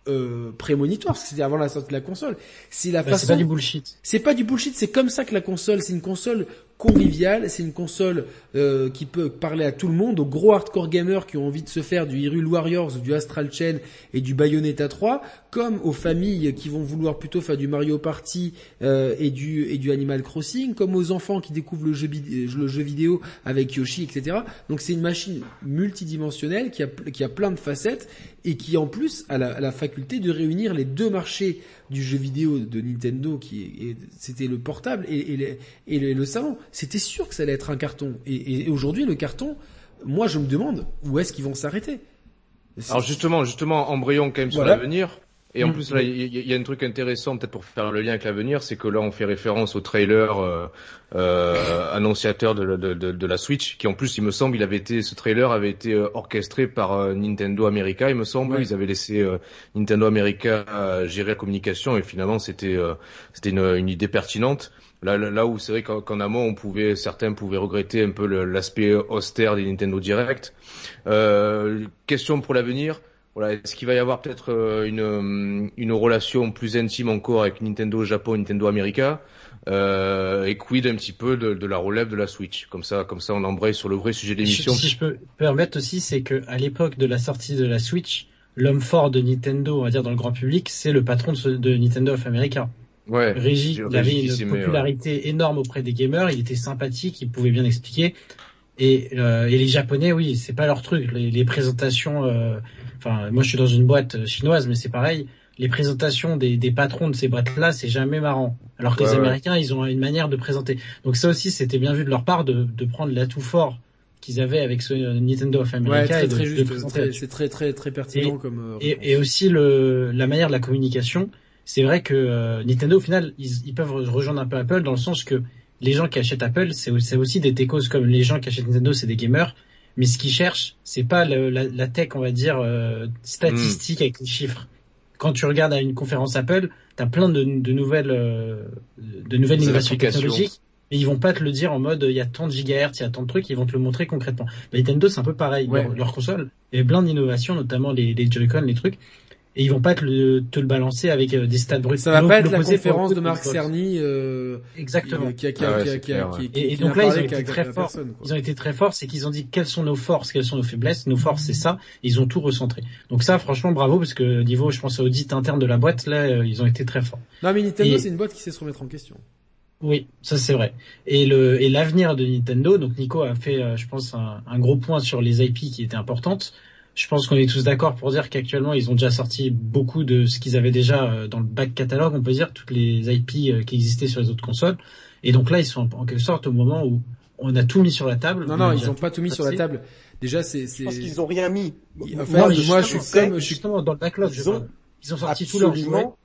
euh, prémonitoire, parce que c'était avant la sortie de la console, c'est la façon. C'est pas du bullshit. C'est pas du bullshit. C'est comme ça que la console, c'est une console convivial, c'est une console euh, qui peut parler à tout le monde, aux gros hardcore gamers qui ont envie de se faire du Hyrule Warriors, du Astral Chain et du Bayonetta 3, comme aux familles qui vont vouloir plutôt faire du Mario Party euh, et du et du Animal Crossing, comme aux enfants qui découvrent le jeu, le jeu vidéo avec Yoshi, etc. Donc c'est une machine multidimensionnelle qui a qui a plein de facettes et qui en plus a la, la faculté de réunir les deux marchés du jeu vidéo de Nintendo qui c'était le portable et, et, le salon. C'était sûr que ça allait être un carton. Et, aujourd'hui, le carton, moi, je me demande où est-ce qu'ils vont s'arrêter. Alors justement, justement, embrayons quand même sur l'avenir. Et en Mm. plus, là, il y, y a un truc intéressant, peut-être pour faire le lien avec l'avenir, c'est que là, on fait référence au trailer euh, euh, annonciateur de, de, de, de la Switch, qui en plus, il me semble, il avait été, ce trailer avait été euh, orchestré par euh, Nintendo America, il me semble. Ouais. Ils avaient laissé euh, Nintendo America gérer la communication, et finalement, c'était euh, c'était une, une idée pertinente. Là, où c'est vrai qu'en amont, on pouvait, certains pouvaient regretter un peu l'aspect austère des Nintendo Direct. Euh, question pour l'avenir. Voilà, est-ce qu'il va y avoir peut-être euh, une, euh, une relation plus intime encore avec Nintendo Japon, Nintendo America, euh, et quid un petit peu de, de la relève de la Switch, comme ça, comme ça, on embraye sur le vrai sujet de l'émission. Si je peux permettre aussi, c'est que à l'époque de la sortie de la Switch, l'homme fort de Nintendo, on va dire dans le grand public, c'est le patron de, Nintendo of America. Ouais. Régie, J'ai- il avait une ouais. popularité énorme auprès des gamers, il était sympathique, il pouvait bien expliquer. Et, euh, et les Japonais, oui, c'est pas leur truc. Les, les présentations, euh, enfin, moi je suis dans une boîte euh, chinoise, mais c'est pareil. Les présentations des, des patrons de ces boîtes-là, c'est jamais marrant. Alors que Ouais, les ouais. Américains, ils ont une manière de présenter. Donc ça aussi, c'était bien vu de leur part de, de prendre l'atout fort qu'ils avaient avec ce euh, Nintendo of Ouais, America très et de, très de juste. très- là-dessus. C'est très très très pertinent comme. euh. Et, et aussi le, la manière de la communication. C'est vrai que euh, Nintendo, au final, ils, ils peuvent rejoindre un peu Apple dans le sens que les gens qui achètent Apple, c'est c'est aussi des techos comme les gens qui achètent Nintendo, c'est des gamers. Mais ce qu'ils cherchent, c'est pas le- la, la tech, on va dire, euh, statistique avec les chiffres. Quand tu regardes à une conférence Apple, t'as plein de, de nouvelles, euh, de nouvelles Des innovations technologiques. Mais ils vont pas te le dire en mode il y a tant de gigahertz, il y a tant de trucs, ils vont te le montrer concrètement. Mais Nintendo c'est un peu pareil, Ouais. leur, leur console, il y a plein d'innovations, notamment les, les Joy-Con, les trucs, et ils vont pas te le, te le balancer avec euh, des stats bruts. Ça va pas être la conférence de Marc. Cerny euh, Exactement. qui a qui a Ah ouais, qui clair, Et, donc là, ils ont été très forts. Ils ont été très forts, c'est qu'ils ont dit quelles sont nos forces, quelles sont nos faiblesses. Nos forces, c'est ça. Ils ont tout recentré. Donc ça, franchement, bravo, parce que niveau, je pense, audit interne de la boîte, là, euh, ils ont été très forts. Non mais Nintendo Et- c'est une boîte qui sait se remettre en question. Oui, ça c'est vrai. Et le et l'avenir de Nintendo, donc Nico a fait, euh, je pense, un, un gros point sur les IP qui étaient importantes. Je pense qu'on est tous d'accord pour dire qu'actuellement ils ont déjà sorti beaucoup de ce qu'ils avaient déjà euh, dans le back catalogue, on peut dire, toutes les IP euh, qui existaient sur les autres consoles. Et donc là, ils sont en quelque sorte au moment où on a tout mis sur la table. Non On non a ils déjà ont pas tout mis sur la table. Déjà c'est Je pense qu'ils ont rien mis. Enfin, Non, moi, mais moi, je suis comme- je suis- justement dans le backlog. Ils ont. Ils ont sorti leurs jouets absolument.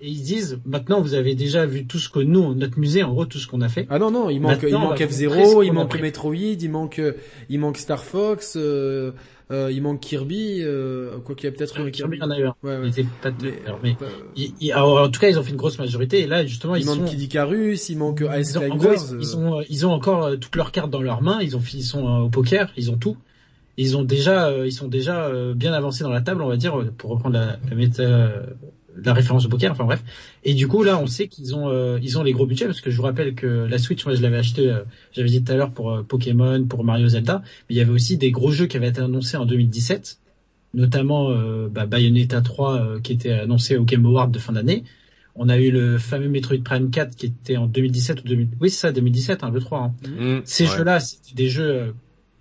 et ils disent maintenant vous avez déjà vu tout ce que nous, notre musée, en gros tout ce qu'on a fait. Ah non non, il manque Maintenant, il on manque montrer F0, ce il manque. Metroid, il manque euh, il manque Star Fox, euh, euh, il manque Kirby, euh, quoi qu'il y a peut-être un Kirby, Kirby. il y en a eu un. Ouais, Il ouais. était pas Mais, alors, mais euh, il- il- alors, en tout cas, ils ont fait une grosse majorité et là, justement, il ils manque sont, Kid Icarus, il manque Ice ils ont, gros, ils, ils ont, euh, ils ont encore euh, toutes leurs cartes dans leurs mains. Ils ont, ils sont euh, au poker, ils ont tout. Ils ont déjà, euh, ils sont déjà euh, bien avancés dans la table, on va dire, euh, pour reprendre la, la méta, euh, la référence au poker. Enfin bref. Et du coup, là, on sait qu'ils ont, euh, ils ont les gros budgets parce que je vous rappelle que la Switch, moi, je l'avais acheté, euh, j'avais dit tout à l'heure pour euh, Pokémon, pour Mario Zelda, mais il y avait aussi des gros jeux qui avaient été annoncés en 2017 notamment euh, bah, Bayonetta 3 euh, qui était annoncé au Game Award de fin d'année. On a eu le fameux Metroid Prime 4 qui était en 2017 ou 2000... Oui, c'est ça, 2017, hein, le 3. Hein. Mmh, Ces ouais. jeux-là, c'était des jeux euh,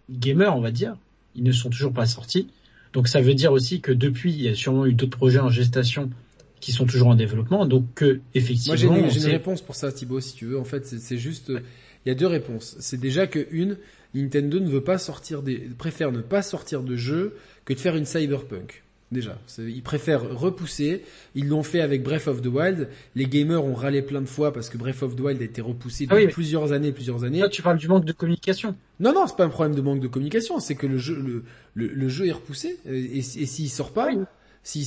gamers, on va dire. Ils ne sont toujours pas sortis. Donc ça veut dire aussi que depuis, il y a sûrement eu d'autres projets en gestation qui sont toujours en développement. Donc que effectivement, Moi j'ai une, une réponse pour ça Thibaut si tu veux. En fait c'est juste, euh, il y a deux réponses. C'est déjà que une, Nintendo ne veut pas sortir des, préfère ne pas sortir de jeu que de faire une cyberpunk. Déjà, ils préfèrent repousser. Ils l'ont fait avec Breath of the Wild. Les gamers ont râlé plein de fois parce que Breath of the Wild a été repoussé Ah oui, depuis plusieurs années, plusieurs années. Là, tu parles du manque de communication. Non, non, c'est pas un problème de manque de communication. C'est que le jeu, le, le, le jeu est repoussé. euh, Et, et s'il sort pas, Oui.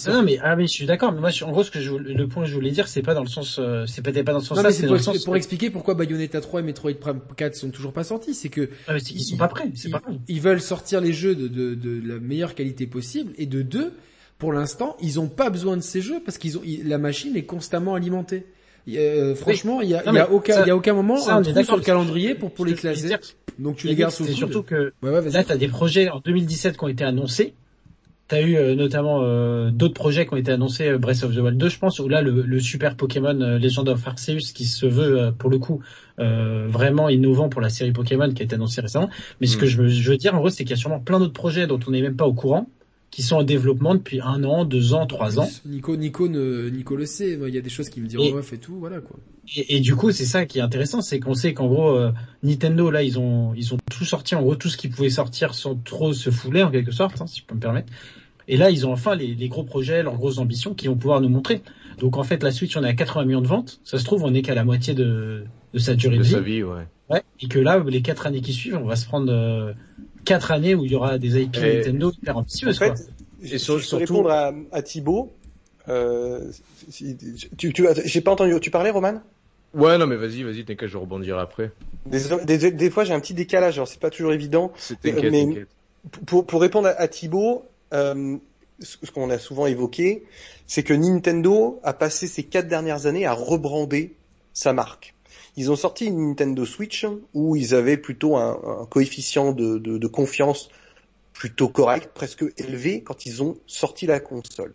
Non, mais, ah, mais je suis d'accord. Mais moi, je- en gros, ce que je, le point que je voulais dire, c'est pas dans le sens, euh, c'est peut-être pas dans ce Non, sens-là, mais c'est pour, le sens. pour expliquer pourquoi Bayonetta 3 et Metroid Prime 4 sont toujours pas sortis. C'est que Ah, mais c'est qu'ils sont pas prêts. C'est ils, pas prêt. ils veulent sortir les jeux de, de, de la meilleure qualité possible. Et de deux, pour l'instant, ils ont pas besoin de ces jeux parce qu'ils ont ils- la machine est constamment alimentée. Euh, franchement, il y a, Non, y a aucun, ça- il y a aucun moment ça, un trou sur le calendrier pour pour les classer. Donc tu les gardes sous le coude. surtout que Ouais, ouais, là, t'as des projets en 2017 qui ont été annoncés. T'as eu euh, notamment euh, d'autres projets qui ont été annoncés, euh, Breath of the Wild 2, je pense, où là, le, le super Pokémon Legend of Arceus, qui se veut, pour le coup, vraiment innovant pour la série Pokémon qui a été annoncée récemment. Mais ce Mm. que je veux, je veux dire, en gros, c'est qu'il y a sûrement plein d'autres projets dont on n'est même pas au courant, qui sont en développement depuis un an, deux ans, trois ans. Nico, Nico, ne, Nico le sait. Il y a des choses qu'il me dit Et- et tout. Voilà quoi. Et, et du coup, c'est ça qui est intéressant, c'est qu'on sait qu'en gros, euh, Nintendo là, ils ont ils ont tout sorti, en gros tout ce qui pouvait sortir sans trop se fouler en quelque sorte, hein, si je peux me permettre. Et là, ils ont enfin les, les, gros projets, leurs grosses ambitions qui vont pouvoir nous montrer. Donc en fait, la Switch, on est à 80 millions de ventes. Ça se trouve, on est qu'à la moitié de, de sa durée de, de vie. sa vie, ouais. Ouais. Et que là, les quatre années qui suivent, on va se prendre euh, quatre années où il y aura des IP Et- Nintendo hyper ambitieuses. En fait, quoi. je- Et sur- je peux surtout- répondre à, à Thibaut. Euh, si- tu, tu, j'ai pas entendu. Tu parlais, Roman? Ouais, non, mais vas-y, vas-y, t'inquiète, je rebondirai après. des, des, des fois, j'ai un petit décalage. Alors, c'est pas toujours évident. C'est t'inquiète, mais- t'inquiète. Pour, pour répondre à, à Thibaut, euh, ce qu'on a souvent évoqué, c'est que Nintendo a passé ces quatre dernières années à rebrander sa marque. Ils ont sorti une Nintendo Switch où ils avaient plutôt un, coefficient de confiance plutôt correct, presque élevé quand ils ont sorti la console.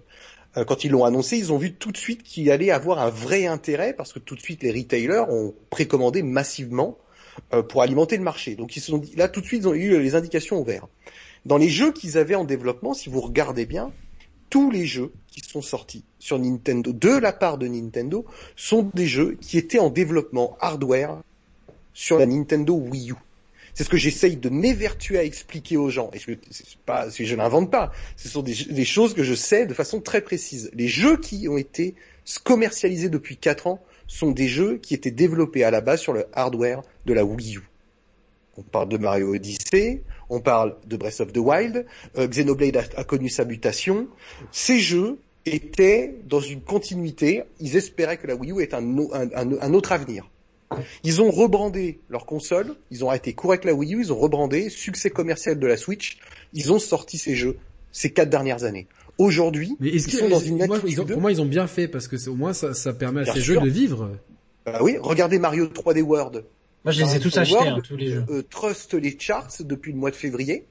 Euh, Quand ils l'ont annoncé, ils ont vu tout de suite qu'il allait avoir un vrai intérêt parce que tout de suite les retailers ont précommandé massivement euh, pour alimenter le marché. Donc ils se sont dit, là tout de suite ils ont eu les indications au vert. Dans les jeux qu'ils avaient en développement, si vous regardez bien, tous les jeux qui sont sortis sur Nintendo, de la part de Nintendo, sont des jeux qui étaient en développement hardware sur la Nintendo Wii U. C'est ce que j'essaye de m'évertuer à expliquer aux gens. Et je, pas, je n'invente pas. Ce sont des, des choses que je sais de façon très précise. Les jeux qui ont été commercialisés depuis 4 ans sont des jeux qui étaient développés à la base sur le hardware de la Wii U. On parle de Mario Odyssey, on parle de Breath of the Wild, euh, Xenoblade a, a connu sa mutation. Ces jeux étaient dans une continuité, ils espéraient que la Wii U ait un, o- un- un- un autre avenir. Ils ont rebrandé leur console, ils ont arrêté court avec la Wii U, ils ont rebrandé, succès commercial de la Switch, ils ont sorti ces jeux ces quatre dernières années. Aujourd'hui, ils que sont dans une moi, ils ont- attitude... pour moi ils ont bien fait parce que au moins ça, ça permet à Bien ces sûr. jeux de vivre. Bah oui, regardez Mario 3D World. Moi, je les ai tous 3D achetés, hein, tous les jeux. euh, trust les charts depuis le mois de février.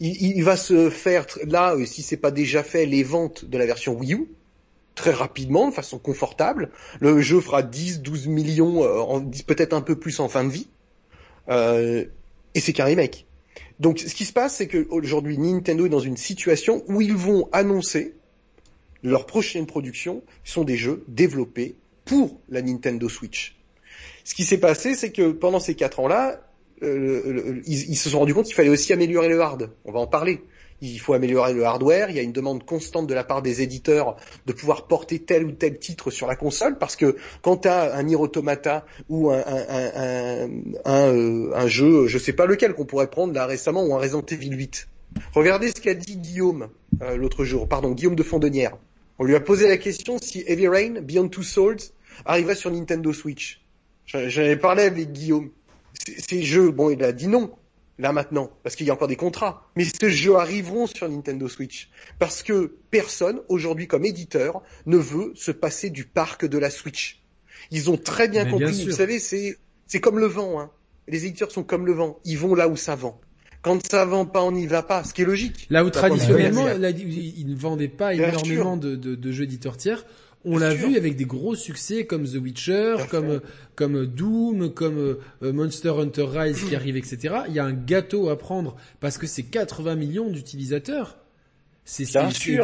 Il, va se faire là, euh, si c'est pas déjà fait, les ventes de la version Wii U très rapidement, de façon confortable. Le jeu fera 10, 12 millions, euh, peut-être un peu plus en fin de vie. Euh, et c'est qu'un remake. Donc, ce qui se passe, c'est que aujourd'hui, Nintendo est dans une situation où ils vont annoncer leurs prochaines productions sont des jeux développés pour la Nintendo Switch. Ce qui s'est passé, c'est que pendant ces quatre ans-là, euh, ils, se sont rendus compte qu'il fallait aussi améliorer le hard. On va en parler. Il faut améliorer le hardware. Il y a une demande constante de la part des éditeurs de pouvoir porter tel ou tel titre sur la console, parce que quand tu as un Nier Automata ou un, euh, jeu, je sais pas lequel qu'on pourrait prendre là récemment, ou un Resident Evil 8. Regardez ce qu'a dit Guillaume euh, l'autre jour, pardon, Guillaume de Fondenière. On lui a posé la question si Heavy Rain, Beyond Two Souls arriverait sur Nintendo Switch. Ai parlé avec Guillaume. Ces- jeux, bon, il a dit non, là maintenant, parce qu'il y a encore des contrats. Mais ces jeux arriveront sur Nintendo Switch. Parce que personne, aujourd'hui comme éditeur, ne veut se passer du parc de la Switch. Ils ont très bien Mais compris. bien. Vous savez, c'est c'est comme le vent. Hein. Les éditeurs sont comme le vent. Ils vont là où ça vend. Quand ça vend pas, on n'y va pas. Ce qui est logique. Là où traditionnellement, là, ils ne vendaient pas énormément de, de, de jeux éditeurs tiers. On l'a vu avec des gros succès comme The Witcher, Bien comme comme Doom, comme euh, Monster Hunter Rise qui arrive, etc. Il y a un gâteau à prendre parce que c'est 80 millions d'utilisateurs. C'est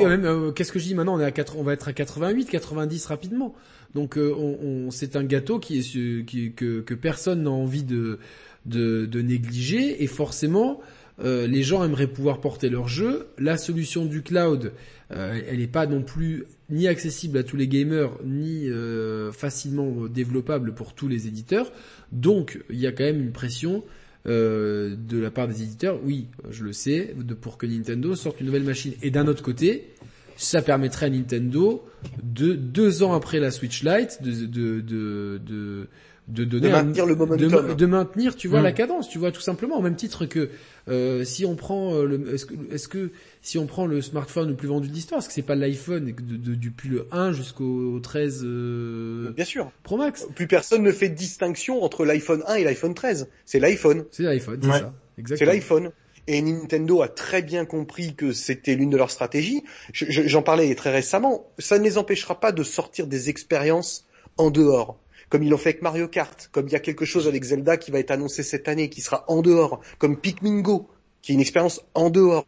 même. euh, Qu'est-ce que je dis? Maintenant On est à 4, on va être à 88, 90 rapidement. Donc euh, on, on- c'est un gâteau qui est su- qui, que, que personne n'a envie de, de de négliger et forcément euh, les gens aimeraient pouvoir porter leur jeu. La solution du cloud, euh, elle n'est pas non plus ni accessible à tous les gamers, ni euh, facilement développable pour tous les éditeurs. Donc, il y a quand même une pression de la part des éditeurs. Oui, je le sais, de, pour que Nintendo sorte une nouvelle machine. Et d'un autre côté, ça permettrait à Nintendo de deux ans après la Switch Lite de, de donner De un- maintenir le momentum. de, de maintenir, tu vois, Mm. la cadence, tu vois, tout simplement, au même titre que euh, si on prend euh, le, est-ce que, est-ce que si on prend le smartphone le plus vendu de l'histoire, est-ce que c'est pas l'iPhone de, de- depuis le 1 jusqu'au 13 euh, Bien sûr. Pro Max? Plus personne ne fait de distinction entre l'iPhone 1 et l'iPhone 13. C'est l'iPhone. C'est l'iPhone, c'est Ouais. ça, C'est l'iPhone. Et Nintendo a très bien compris que c'était l'une de leurs stratégies. Je- je- J'en parlais très récemment. Ça ne les empêchera pas de sortir des expériences en dehors. Comme ils l'ont fait avec Mario Kart, comme il y a quelque chose avec Zelda qui va être annoncé cette année, qui sera en dehors, comme Pikmin Go, qui est une expérience en dehors.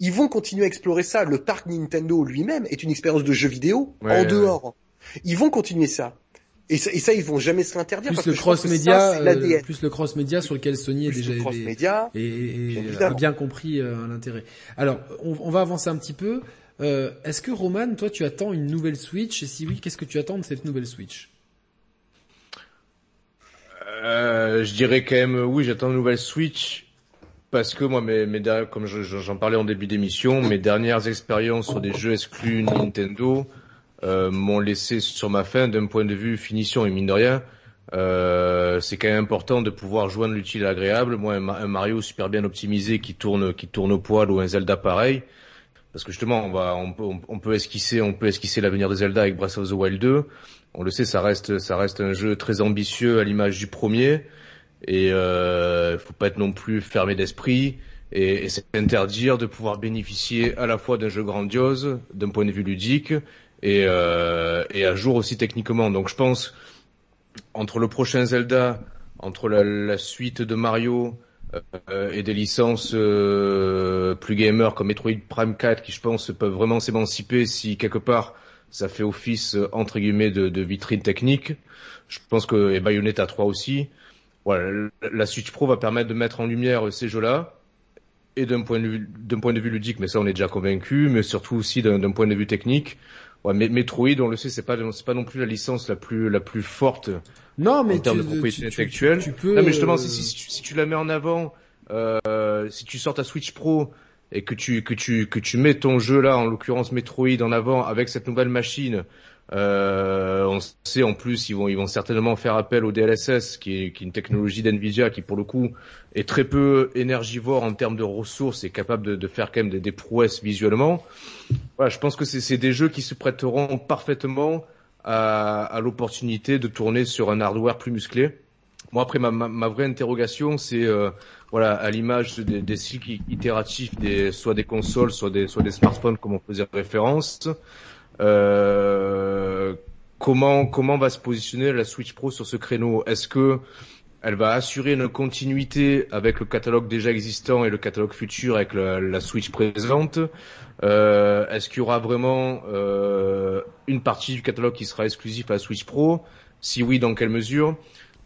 Ils vont continuer à explorer ça. Le parc Nintendo lui-même est une expérience de jeu vidéo Ouais, en ouais. dehors. Ils vont continuer ça. Et ça, et ça, ils vont jamais se l'interdire. Plus parce le que cross média, ça, euh, plus le cross média sur lequel Sony est déjà le cross est- média. et, et- Bien et a bien compris euh, l'intérêt. Alors, on, on va avancer un petit peu. Euh, Est-ce que Roman, toi, tu attends une nouvelle Switch? Et si oui, qu'est-ce que tu attends de cette nouvelle Switch? Euh, je dirais quand même oui, j'attends une nouvelle Switch parce que moi, mes, mes comme je- je- j'en parlais en début d'émission, mes dernières expériences sur des jeux exclus Nintendo euh, m'ont laissé sur ma fin d'un point de vue finition et mine de rien. euh, c'est quand même important de pouvoir joindre l'utile à l'agréable. Moi, un, Ma- un Mario super bien optimisé qui tourne, qui tourne au poil ou un Zelda pareil, parce que justement, on va, on peut esquisser, on peut esquisser l'avenir de Zelda avec Breath of the Wild 2. On le sait, ça reste, ça reste un jeu très ambitieux à l'image du premier, et euh, faut pas être non plus fermé d'esprit, et, et c'est interdire de pouvoir bénéficier à la fois d'un jeu grandiose, d'un point de vue ludique, et, euh, et à jour aussi techniquement. Donc je pense entre le prochain Zelda, entre la, suite de Mario euh, et des licences euh, plus gamers comme Metroid Prime 4 qui je pense peuvent vraiment s'émanciper si quelque part ça fait office euh, entre guillemets de, de vitrine technique. Je pense que et Bayonetta 3 aussi. Voilà, la Switch Pro va permettre de mettre en lumière ces jeux-là et d'un point de vue d'un point de vue ludique, mais ça on est déjà convaincu, mais surtout aussi d'un point de vue technique. Ouais, mais Metroid, on le sait, c'est pas c'est pas non plus la licence la plus la plus forte Non, mais en termes tu, de propriété tu- tu- intellectuelle. Tu, peux. Non, mais justement, euh, si, si, si tu- si tu la mets en avant, euh, si tu sors ta Switch Pro et que tu que tu que tu mets ton jeu là, en l'occurrence Metroid, en avant avec cette nouvelle machine, euh, on sait en plus ils vont ils vont certainement faire appel au DLSS, qui est, qui est une technologie d'Nvidia qui pour le coup est très peu énergivore en termes de ressources et capable de, de faire quand même des, des prouesses visuellement. Voilà, je pense que c'est des jeux qui se prêteront parfaitement à, à l'opportunité de tourner sur un hardware plus musclé. Moi, après, ma, vraie interrogation, c'est euh, voilà, à l'image des, cycles itératifs, des, soit des consoles, soit des, soit des smartphones, comme on faisait référence. Euh, comment comment va se positionner la Switch Pro sur ce créneau? Est-ce que elle va assurer une continuité avec le catalogue déjà existant et le catalogue futur avec la, la Switch présente? Euh, Est-ce qu'il y aura vraiment euh, une partie du catalogue qui sera exclusif à la Switch Pro? Si oui, dans quelle mesure?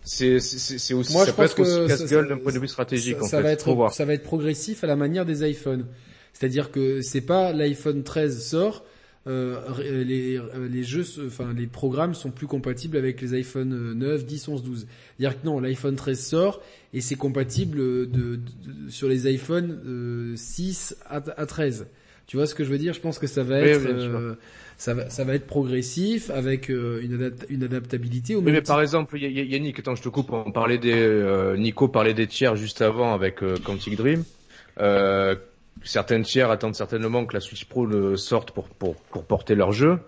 C'est aussi Moi, ça je peut pense être aussi que ça- casse-gueule d'un point de vue stratégique ça, en ça fait. va être voir. ça va être progressif à la manière des iPhones. C'est-à-dire que c'est pas l'iPhone 13 sort, euh, ré- les, euh, les jeux, enfin les programmes sont plus compatibles avec les iPhone euh, 9, 10, 11, 12. C'est-à-dire que non, l'iPhone 13 sort et c'est compatible de, de- de- sur les iPhone euh, 6 à, à 13. Tu vois ce que je veux dire? Je pense que ça va être euh, ça va ça va être progressif avec euh, une, adap- une adaptabilité au Oui, mais par exemple, Yannick, attends, je te coupe. On parlait des, euh, Nico parlait des tiers juste avant avec euh, Quantic Dream. Euh, certaines tiers attendent certainement que la Switch Pro le sorte pour pour pour porter leur jeu.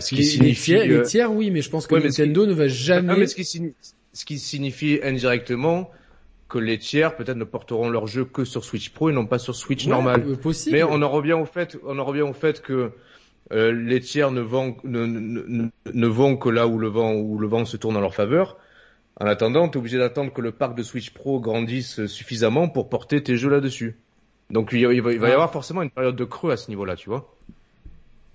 Ce qui les, les signifie tiers, les tiers, oui, mais je pense que ouais, mais Nintendo ne va jamais Ah, mais ce qui, signi- ce qui signifie indirectement que les tiers peut-être ne porteront leur jeu que sur Switch Pro et non pas sur Switch Ouais, normal. euh, possible. Mais on en revient au fait, on en revient au fait que euh, les tiers ne vont ne, ne, ne- ne vont que là où le vent où le vent se tourne en leur faveur. En attendant, tu es obligé d'attendre que le parc de Switch Pro grandisse suffisamment pour porter tes jeux là-dessus. Donc il va, y Ah. avoir forcément une période de creux à ce niveau-là, tu vois.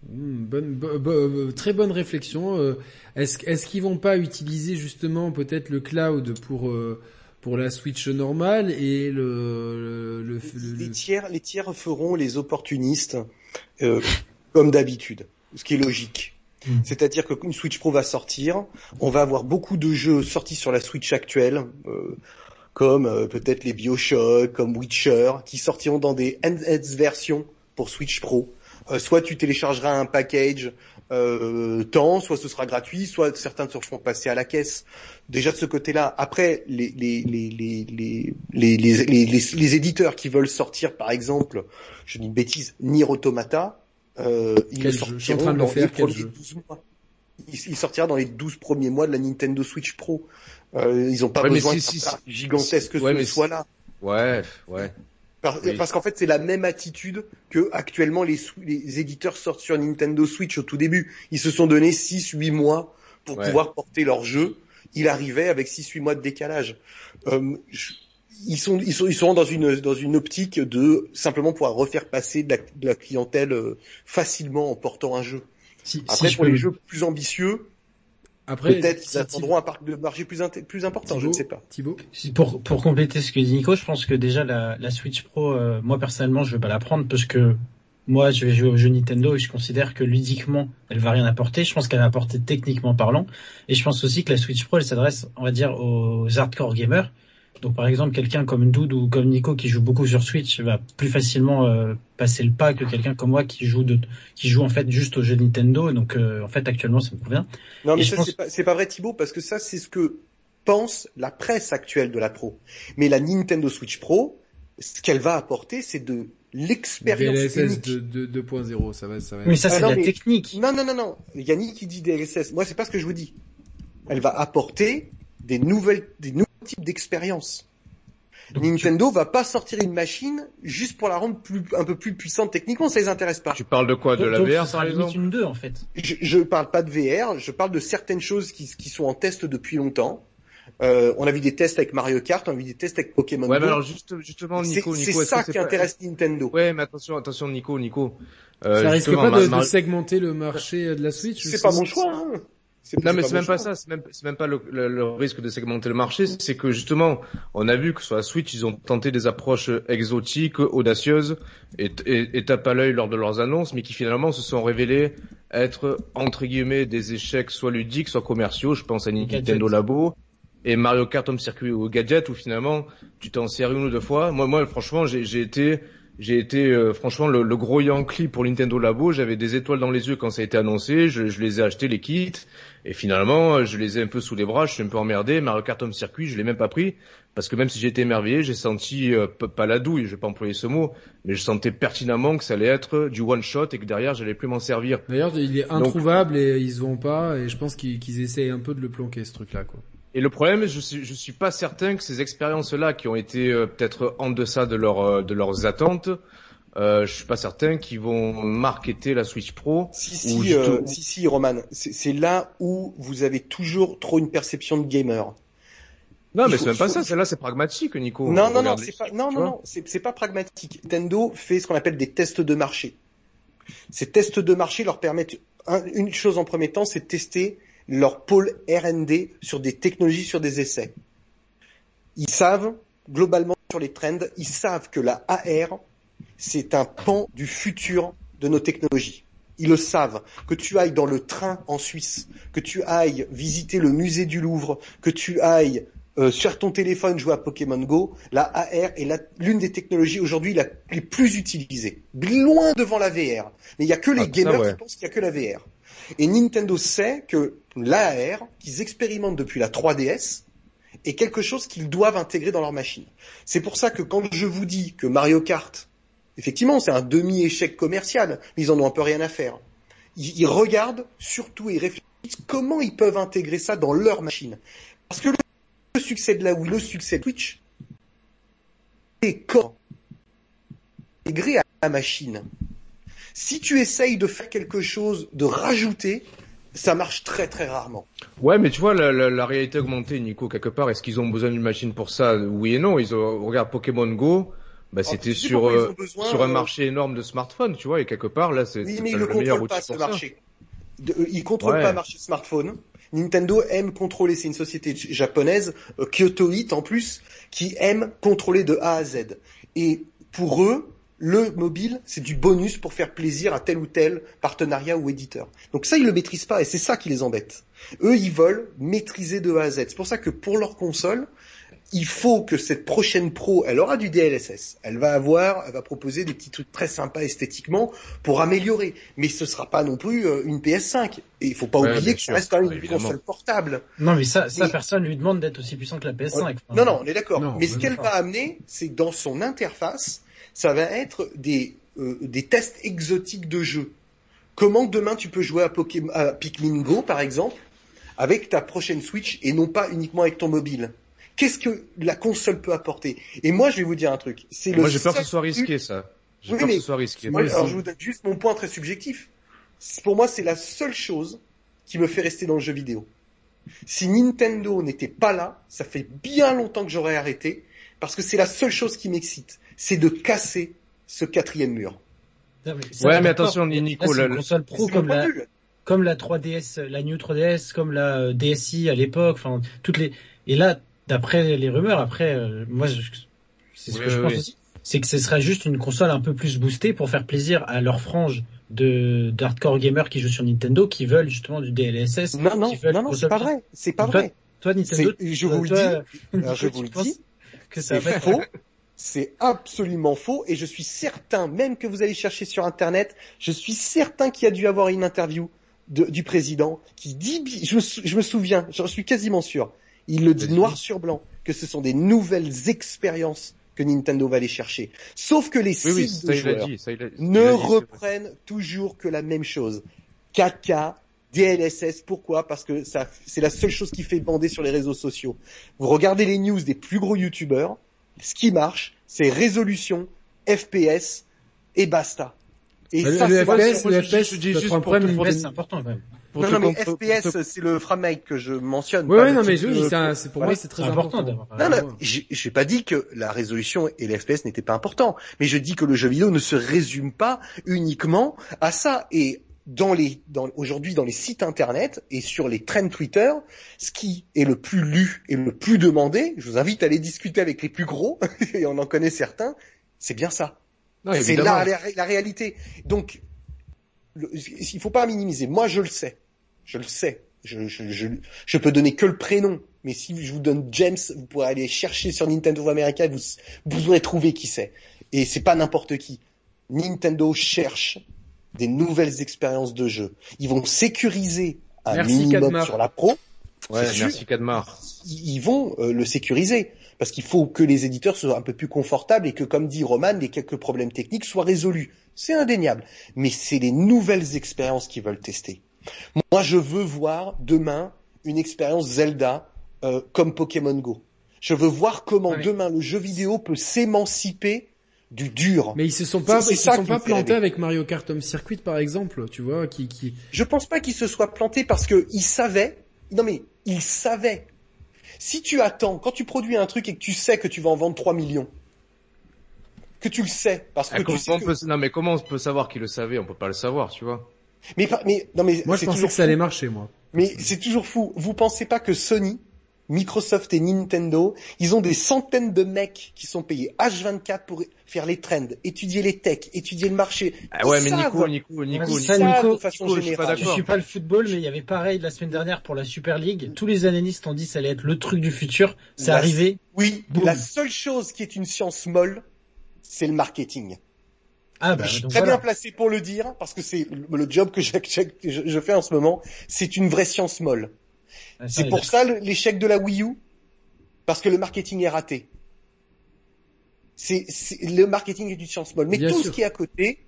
Hmm, bonne, bo- bo- très bonne réflexion. Euh, Est-ce est-ce qu'ils vont pas utiliser justement peut-être le cloud pour euh, pour la Switch normale et le le, le- le- Les le- tiers, les tiers feront les opportunistes euh, comme d'habitude, ce qui est logique. Mm. C'est-à-dire que une Switch Pro va sortir, on va avoir beaucoup de jeux sortis sur la Switch actuelle, euh, comme euh, peut-être les BioShock, comme Witcher, qui sortiront dans des enhanced versions pour Switch Pro. Euh, soit tu téléchargeras un package euh, temps, soit ce sera gratuit, soit certains te feront passer à la caisse. Déjà de ce côté-là. Après, les les les les les les, les, les, les- les éditeurs qui veulent sortir, par exemple, je dis une bêtise, Nier Automata, euh, ils sortiront de dans les premiers jeu? 12 mois. Il, il sortira dans les 12 premiers mois de la Nintendo Switch Pro. Euh, ils ont pas Ouais, besoin si- que si- gigantesque que ouais, ce soit là. Ouais, ouais. Parce, Oui. parce qu'en fait, c'est la même attitude que actuellement les, les éditeurs sortent sur Nintendo Switch au tout début. Ils se sont donné 6-8 mois pour Ouais. pouvoir porter leur jeu. Il arrivait avec 6-8 mois de décalage. Euh, je- ils sont, ils sont, ils sont dans une, dans une optique de simplement pouvoir refaire passer de la, de la clientèle euh, facilement en portant un jeu. Si, Après, si pour les jeux plus ambitieux, Après, peut-être qu'ils attendront un parc de marché plus, plus important, je ne sais pas. Thibaut pour, pour compléter ce que dit Nico, je pense que déjà la, la Switch Pro, euh, moi personnellement, je vais pas la prendre parce que moi, je vais jouer au jeu Nintendo et je considère que ludiquement, elle va rien apporter. Je pense qu'elle va apporter techniquement parlant. Et je pense aussi que la Switch Pro, elle s'adresse, on va dire, aux hardcore gamers. Donc par exemple, quelqu'un comme Dude ou comme Nico qui joue beaucoup sur Switch va plus facilement euh, passer le pas que quelqu'un comme moi qui joue de, qui joue en fait juste au jeu Nintendo. Donc euh, en fait, actuellement, ça me convient. Non, mais ça c'est pas, pas, vrai Thibaut parce que ça c'est ce que pense la presse actuelle de la Pro. Mais la Nintendo Switch Pro, ce qu'elle va apporter, c'est de l'expérience DLSS 2.0, ça va, ça va. Mais ça c'est ah, la technique. Non, non, non, non. Yannick qui dit DLSS. Moi, c'est pas ce que je vous dis. Elle va apporter des nouvelles, des nouveaux types d'expériences. Nintendo va pas sortir une machine juste pour la rendre plus, un peu plus puissante techniquement, ça les intéresse pas. Tu parles de quoi De la VR par exemple une 2 en fait. Je, je parle pas de VR, je parle de certaines choses qui, qui sont en test depuis longtemps. Euh, on a vu des tests avec Mario Kart, on a vu des tests avec Pokémon ouais, Go. alors juste, justement, Nico, c'est ça qui intéresse Nintendo. Ouais, mais attention, attention, Nico, Nico. Euh, ça risque pas de, de, segmenter le marché de la Switch C'est pas mon choix. Hein. Non, mais c'est même pas ça. C'est même, même pas le, le, risque de segmenter le marché. C'est que justement, on a vu que sur la Switch, ils ont tenté des approches exotiques, audacieuses, et, et, et tapent à l'œil lors de leurs annonces, mais qui finalement se sont révélées être entre guillemets des échecs soit ludiques, soit commerciaux. Je pense à Nintendo Labo et Mario Kart Home Circuit ou Gadget où finalement tu t'en sers une ou deux fois. Moi, moi, franchement, j'ai été, j'ai été euh, franchement le, gros Yankee pour Nintendo Labo. J'avais des étoiles dans les yeux quand ça a été annoncé. Je, je, les ai achetés les kits et finalement je les ai un peu sous les bras. Je suis un peu emmerdé. Mario Kart Home Circuit, je l'ai même pas pris parce que même si j'étais émerveillé, j'ai senti euh, pas la douille. Je vais pas employer ce mot, mais je sentais pertinemment que ça allait être du one shot et que derrière j'allais plus m'en servir. D'ailleurs, il est introuvable et ils vont pas. Et je pense qu'ils qu essayent un peu de le planquer ce truc-là, quoi. Et le problème, je suis, je suis pas certain que ces expériences-là, qui ont été euh, peut-être en deçà de, leur, euh, de leurs attentes, euh, je suis pas certain qu'ils vont marketer la Switch Pro. Si si, euh, si, si, Roman, c'est là où vous avez toujours trop une perception de gamer. Non, mais c'est même pas ça. Là, c'est pragmatique, Nico. Non, non, non, c'est pas, non, non, non, c'est pas pragmatique. Nintendo fait ce qu'on appelle des tests de marché. Ces tests de marché leur permettent une chose en premier temps, c'est de tester leur pôle R&D sur des technologies, sur des essais. Ils savent, globalement sur les trends, ils savent que la AR, c'est un pan du futur de nos technologies. Ils le savent. Que tu ailles dans le train en Suisse, que tu ailles visiter le musée du Louvre, que tu ailles euh, sur ton téléphone jouer à Pokémon Go, la AR est l'une des technologies aujourd'hui les plus utilisées. Loin devant la VR. Mais il n'y a que les ah, gamers qui pensent qu'il n'y a que la VR. Et Nintendo sait que l'AR qu'ils expérimentent depuis la 3DS est quelque chose qu'ils doivent intégrer dans leur machine. C'est pour ça que quand je vous dis que Mario Kart, effectivement, c'est un demi-échec commercial, mais ils en ont un peu rien à faire. Ils, regardent surtout et réfléchissent comment ils peuvent intégrer ça dans leur machine. Parce que le succès de la Wii, le succès de Twitch, c'est quand intégrer à la machine. Si tu essayes de faire quelque chose, de rajouter, ça marche très très rarement. Ouais, mais tu vois, la, la, la réalité augmentée, Nico, quelque part, est-ce qu'ils ont besoin d'une machine pour ça? Oui et non. Ils ont, regarde Pokémon Go, bah, oh, c'était sur euh, sur un euh, marché énorme de smartphones, tu vois, et quelque part là, c'est oui, ils ne contrôlent pas ce marché. De, euh, ils contrôlent pas le marché smartphone. Nintendo aime contrôler, c'est une société japonaise, euh, Kyotoite en plus, qui aime contrôler de A à Z. Et pour eux, le mobile, c'est du bonus pour faire plaisir à tel ou tel partenariat ou éditeur. Donc ça, ils le maîtrisent pas et c'est ça qui les embête. Eux, ils veulent maîtriser de A à Z. C'est pour ça que pour leur console, il faut que cette prochaine Pro, elle aura du DLSS. Elle va avoir, elle va proposer des petits trucs très sympas esthétiquement pour améliorer. Mais ce sera pas non plus euh, une PS5. Et il faut pas oublier que ça reste quand même une console portable. Non, mais ça, ça personne lui demande d'être aussi puissant que la PS5. non, non, on est d'accord. Mais ce qu'elle va amener, c'est dans son interface, ça va être des, euh, des tests exotiques de jeu. Comment demain tu peux jouer à, Pokémon, à Pikmin Go, par exemple, avec ta prochaine Switch et non pas uniquement avec ton mobile? Qu'est-ce que la console peut apporter? Et moi, je vais vous dire un truc. C'est moi, j'ai peur que ce soit risqué, ça. J'ai peur que ce soit risqué. Moi, alors, je vous donne juste mon point très subjectif. Pour moi, c'est la seule chose qui me fait rester dans le jeu vidéo. Si Nintendo n'était pas là, ça fait bien longtemps que j'aurais arrêté, parce que c'est la seule chose qui m'excite c'est de casser ce quatrième mur. ouais, mais attention, Nico, la console pro comme la, comme la 3DS, la New 3DS, comme la euh, DSi à l'époque, enfin toutes les. Et là, d'après les rumeurs, après, euh, moi, je... c'est ce Oui, que je oui, pense oui. aussi, c'est que ce serait juste une console un peu plus boostée pour faire plaisir à leur frange de d'hardcore gamers qui jouent sur Nintendo, qui veulent justement du DLSS. Non, non, qui veulent non, non, c'est pas vrai. C'est pas Toi, vrai. Toi, Nintendo, je vous le dis, je vous le dis, que ça c'est va être- faux. C'est absolument faux et je suis certain, même que vous allez chercher sur internet, je suis certain qu'il y a dû avoir une interview de- du président qui dit, je me, sou- je me souviens, j'en suis quasiment sûr, il le dit noir sur blanc, que ce sont des nouvelles expériences que Nintendo va aller chercher. Sauf que les Oui, oui, sites de joueurs dit, ça il a, il ne reprennent toujours que la même chose. 4K, DLSS, pourquoi? Parce que ça, c'est la seule chose qui fait bander sur les réseaux sociaux. Vous regardez les news des plus gros youtubeurs, ce qui marche, c'est résolution, FPS et basta. Et Le- ça, le FPS, le FPS, c'est important quand même. Pour non, mais FPS, te- c'est le framerate que je mentionne. Ouais, le non, mais je, de- oui, c'est un- c'est pour Ouais, moi, c'est très important important. Non, non, ouais. j'ai j'ai pas dit que la résolution et les FPS n'étaient pas importants, mais je dis que le jeu vidéo ne se résume pas uniquement à ça. Et dans les, dans, aujourd'hui dans les sites internet et sur les trends Twitter, ce qui est le plus lu et le plus demandé, je vous invite à aller discuter avec les plus gros, et on en connaît certains, c'est bien ça. C'est la, la réalité. Donc, le- il faut pas minimiser. Moi, je le sais. Je le sais. Je, je, je, je peux donner que le prénom. Mais si je vous donne James, vous pourrez aller chercher sur Nintendo America et vous, vous pourrez trouver qui c'est. Et c'est pas n'importe qui. Nintendo cherche des nouvelles expériences de jeu. Ils vont sécuriser un Merci, minimum Kadmar. sur la pro. Ouais, merci Kadmar. Ils ils vont euh, le sécuriser parce qu'il faut que les éditeurs soient un peu plus confortables et que, comme dit Roman, les quelques problèmes techniques soient résolus. C'est indéniable. Mais c'est les nouvelles expériences qu'ils veulent tester. Moi, je veux voir demain une expérience Zelda euh, comme Pokémon Go. Je veux voir comment Ouais. demain le jeu vidéo peut s'émanciper du dur. Mais ils se sont pas, ils se sont pas plantés avec Mario Kart Home Circuit par exemple, tu vois, qui, qui, Je pense pas qu'ils se soient plantés parce que ils savaient. Non mais ils savaient. Si tu attends, quand tu produis un truc et que tu sais que tu vas en vendre 3 millions, que tu le sais, parce que Ah, tu comment sais on que- peut... Non, mais comment on peut savoir qu'il le savait On peut pas le savoir, tu vois. mais, pas- mais non mais moi je pensais que ça allait marcher moi. Mais c'est toujours fou. Vous pensez pas que Sony, Microsoft et Nintendo, ils ont des centaines de mecs qui sont payés H24 pour faire les trends, étudier les techs, étudier le marché. Ah ouais, Ils mais. Nico, Nico, Nico, ça, Nico, de façon Nico, je suis pas générale. Je d'accord. suis pas le football, mais il y avait pareil la semaine dernière pour la Super League. Tous les analystes ont dit que ça allait être le truc du futur. C'est arrivé. Oui, Boum. la seule chose qui est une science molle, c'est le marketing. Ah bah je suis donc très voilà. bien placé pour le dire, parce que c'est le job que je, que je- je fais en ce moment, c'est une vraie science molle. Ah, C'est pour ça l'échec de la Wii U, parce que le marketing est raté. C'est, le marketing est une science molle. Mais Bien tout sûr. ce qui est à côté,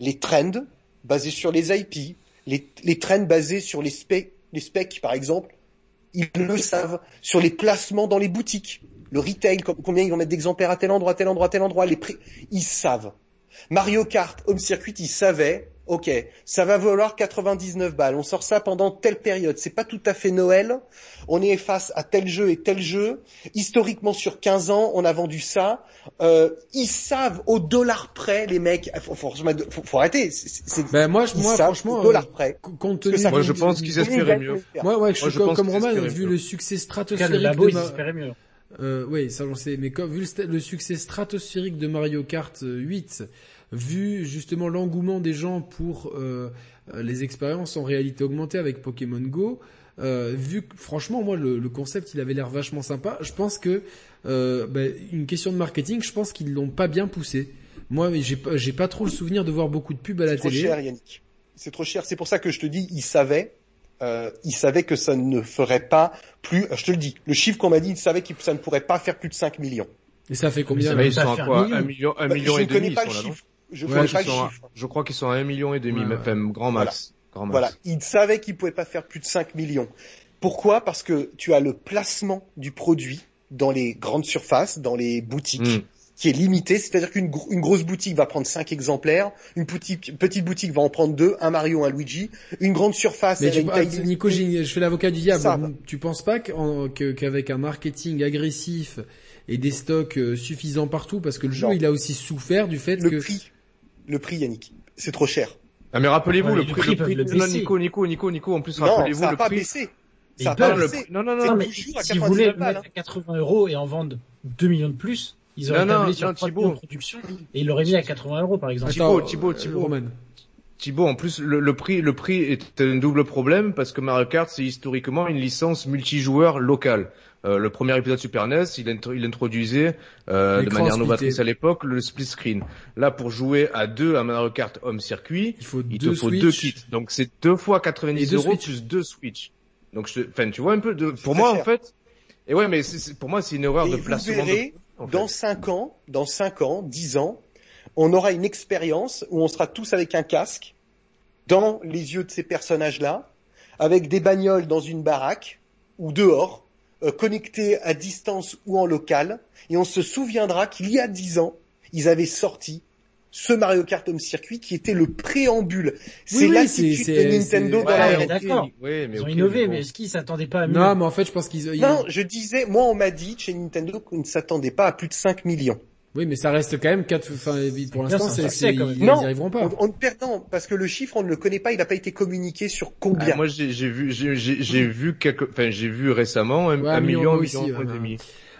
les trends basés sur les IP, les, les trends basés sur les specs, les specs par exemple, ils le savent, sur les placements dans les boutiques, le retail, com- combien ils vont mettre d'exemplaires à tel endroit, à tel endroit, à tel endroit, les prix, ils savent. Mario Kart Home Circuit, ils savaient, ok, ça va valoir 99 balles, on sort ça pendant telle période, c'est pas tout à fait Noël, on est face à tel jeu et tel jeu, historiquement sur 15 ans, on a vendu ça, euh, ils savent au dollar près, les mecs, faut, faut, faut, faut arrêter, c'est, c'est- Ben moi, je- moi franchement, au dollar euh, près. co- compte que tenu ça Moi, je pense qu'ils espéraient mieux. Moi, ouais, je Moi, suis je comme, pense comme espéraient vu mieux. le succès stratosphérique le labo, de ils ma- espéraient mieux. Euh, oui, ça j'en sais, mais comme, vu le, succès stratosphérique de Mario Kart euh, 8, vu justement l'engouement des gens pour euh, euh, les expériences en réalité augmentée avec Pokémon Go, euh, vu que franchement moi le, le concept il avait l'air vachement sympa, je pense que euh, ben, une question de marketing, je pense qu'ils l'ont pas bien poussé. Moi j'ai pas j'ai pas trop le souvenir de voir beaucoup de pubs à la C'est trop télé. cher, Yannick. C'est trop cher. C'est pour ça que je te dis, ils savaient, euh, ils savaient que ça ne ferait pas plus. Je te le dis, le chiffre qu'on m'a dit, ils savaient que ça ne pourrait pas faire plus de 5 millions. Et ça fait combien ça Mais va ils pas sont à faire quoi million. Un million, un Bah, million je et ne connais demi, pas le chiffre. Je Ouais, connais je, pas le à- chiffre. je crois qu'ils sont à un million et demi, Ouais, ouais. enfin, grand max. Grand max. Voilà, ils savaient qu'ils pouvaient pas faire plus de 5 millions. Pourquoi? Parce que tu as le placement du produit dans les grandes surfaces, dans les boutiques, Mm. qui est limité. C'est-à-dire qu'une gro- une grosse boutique va prendre 5 exemplaires, une petite, petite boutique va en prendre deux, un Mario, un Luigi. Une grande surface, Mais elle a tu, une ah, taille Nico, limitée. j'ai- je fais l'avocat du diable. Ça. Tu penses pas qu'avec un marketing agressif et des stocks euh, suffisants partout, parce que le jeu Non. il a aussi souffert du fait le que prix, le prix, Yannick, c'est trop cher. Ah mais rappelez-vous Ouais, le prix, le prix le non. Nico, Nico, Nico, Nico, en plus Non, rappelez-vous le pas prix. baissé. Ils Ça a pas le- baissé. non, non, non, Non, mais voulaient 99 balles, mettre à 80 euros et en vendre 2 millions de plus, ils auraient Non, non, tablé sur non, 3 Thibaut. millions de production et ils l'auraient mis à 80 euros par exemple. Thibaut, Thibaut, Thibaut. Roman. Thibaut, en plus, le, le prix, le prix est un double problème parce que Mario Kart, c'est historiquement une licence multijoueur locale. Euh, le premier épisode Super NES, il, intro- il introduisait euh, de manière splitté. novatrice à l'époque le split screen. Là, pour jouer à deux à Mario Kart Home Circuit, Il faut il te faut Switch. deux kits. Donc c'est deux fois Et 90 deux euros Switch. plus deux Switch. Donc, je, te- enfin, tu vois un peu. De, pour moi, cher. en fait. Et ouais, mais pour moi, c'est une erreur Et de vous placement. de- verrez, dans 5 ans, dans 5 ans, 10 ans, on aura une expérience où on sera tous avec un casque, dans les yeux de ces personnages-là, avec des bagnoles dans une baraque, ou dehors, euh, connectés à distance ou en local, et on se souviendra qu'il y a 10 ans, ils avaient sorti ce Mario Kart Home Circuit qui était le préambule. C'est oui, l'attitude de Nintendo dans Ouais, la d'accord. Ils ont innové, bon. mais est-ce qu'ils s'attendaient pas à mieux? Non, mais en fait, je pense qu'ils. ils- Non, je disais, moi on m'a dit chez Nintendo qu'on ne s'attendait pas à plus de 5 millions. Oui, mais ça reste quand même quatre. Enfin, pour l'instant, ils même. Non. n'y arriveront pas. On, on perdant parce que le chiffre on ne le connaît pas, il n'a pas été communiqué sur combien. Ah, moi, j'ai j'ai vu, j'ai j'ai- j'ai vu enfin, j'ai vu récemment un, Ouais, un un million million, un aussi, million ouais, ouais.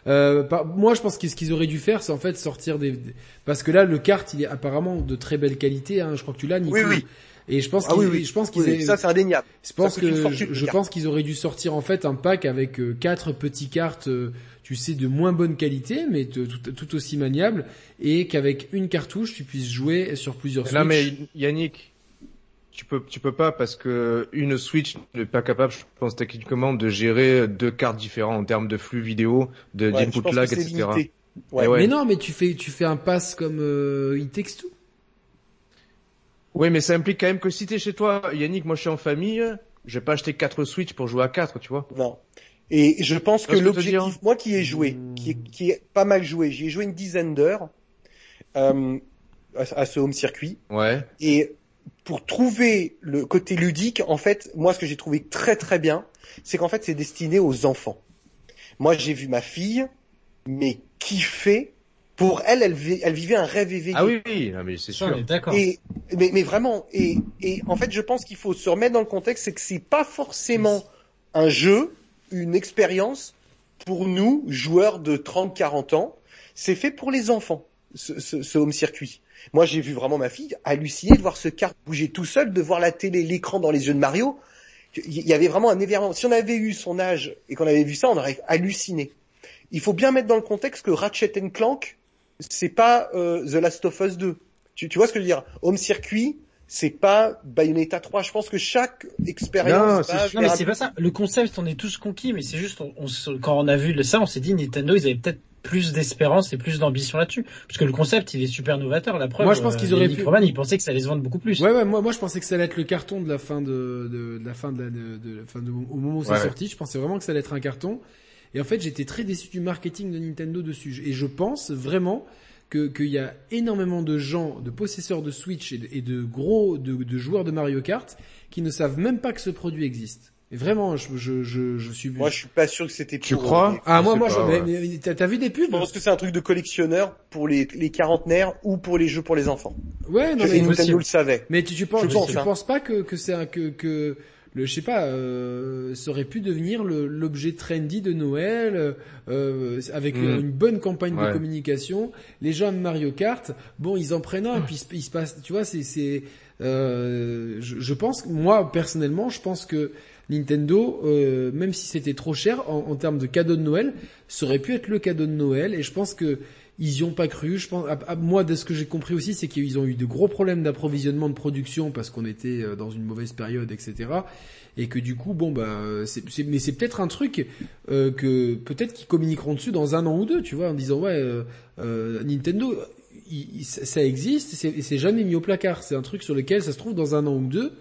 Euh, par- moi, je pense que ce qu'ils auraient dû faire, c'est en fait sortir des, des- parce que là, le kart, il est apparemment de très belle qualité. Hein, je crois que tu l'as, Nico. Oui, oui. Et je pense Ah qu'ils, oui, oui. je pense qu'ils, Oui, aient- ça c'est indéniable. je pense que, je, pense qu'ils auraient dû sortir en fait un pack avec euh, quatre petits cartes, euh, tu sais, de moins bonne qualité, mais de- tout, tout aussi maniables, et qu'avec une cartouche, tu puisses jouer sur plusieurs. Non, mais Switch. Yannick, tu peux, tu peux pas parce que une Switch n'est pas capable, je pense techniquement, de gérer deux cartes différentes en termes de flux vidéo, de Ouais, que lag, c'est etc. Ouais. Ouais. Mais non, mais tu fais, tu fais un pass comme euh, It Takes Two. Oui, mais ça implique quand même que si t'es chez toi, Yannick, moi je suis en famille, je vais pas acheter quatre Switch pour jouer à quatre, tu vois. Non. Et je pense que l'objectif, moi qui ai joué, qui est, qui est pas mal joué, j'y ai joué une dizaine d'heures euh, à, à ce home circuit, Ouais. et pour trouver le côté ludique, en fait, moi ce que j'ai trouvé très très bien, c'est qu'en fait c'est destiné aux enfants. Moi j'ai vu ma fille, mais kiffer. Pour elle, elle, vi- elle vivait un rêve éveillé. Ah oui, oui, non, mais c'est sûr. est d'accord. Et mais, mais vraiment, et, et en fait, je pense qu'il faut se remettre dans le contexte, c'est que c'est pas forcément un jeu, une expérience pour nous, joueurs de 30-40 ans. C'est fait pour les enfants, ce, ce, ce home circuit. Moi, j'ai vu vraiment ma fille halluciner de voir ce kart bouger tout seul, de voir la télé, l'écran dans les yeux de Mario. Il y avait vraiment un événement. Si on avait eu son âge et qu'on avait vu ça, on aurait halluciné. Il faut bien mettre dans le contexte que Ratchet Clank, c'est pas euh, The Last of Us 2. Tu, tu vois ce que je veux dire? Home Circuit, c'est pas Bayonetta 3. Je pense que chaque Non, expérience c'est va sûr. Non mais c'est pas ça. Le concept, on est tous conquis, mais c'est juste, on, on se- quand on a vu ça, on s'est dit Nintendo, ils avaient peut-être plus d'espérance et plus d'ambition là-dessus, parce que le concept, il est super novateur. La preuve. Moi, je pense euh, qu'ils auraient pu- Roman, il pensait que ça allait se vendre beaucoup plus. Ouais, ouais, moi, moi, je pensais que ça allait être le carton de la fin de, de, de la fin de la, de, de- au moment où c'est Ouais. sorti. Je pensais vraiment que ça allait être un carton. Et en fait, j'étais très déçu du marketing de Nintendo dessus. Et je pense vraiment que qu'il y a énormément de gens, de possesseurs de Switch et de, et de gros de, de joueurs de Mario Kart qui ne savent même pas que ce produit existe. Et vraiment, je, je, je, je suis. Moi, je suis pas sûr que c'était Tu crois ah Je moi, moi, pas, je- ouais. t'as t'as vu des Je pubs pense que c'est un truc de collectionneur pour les, les quarantenaires ou pour les jeux pour les enfants. Ouais, non Je- mais et Nintendo le savait. Mais tu, tu penses, Je tu, pense, tu hein. penses pas que, que c'est un, que, que le, je sais pas, euh, ça aurait pu devenir l'objet trendy de Noël, euh, avec Mm. une bonne campagne de communication. Les gens de Mario Kart, bon, ils en prennent un, puis il se- passe, tu vois, c'est, c'est, euh, je, je pense, moi personnellement, je pense que Nintendo, euh, même si c'était trop cher en, en termes de cadeau de Noël, ça aurait pu être le cadeau de Noël. Et je pense que ils y ont pas cru. Je pense, moi, de ce que j'ai compris aussi, c'est qu'ils ont eu de gros problèmes d'approvisionnement de production parce qu'on était euh, dans une mauvaise période, etc. Et que du coup, bon bah, c'est, c'est- mais c'est peut-être un truc euh, que peut-être qu'ils communiqueront dessus dans un an ou deux, tu vois, en disant ouais, euh, euh, Nintendo, ça existe, c'est, c'est jamais mis au placard. C'est un truc sur lequel ça se trouve dans un an ou deux.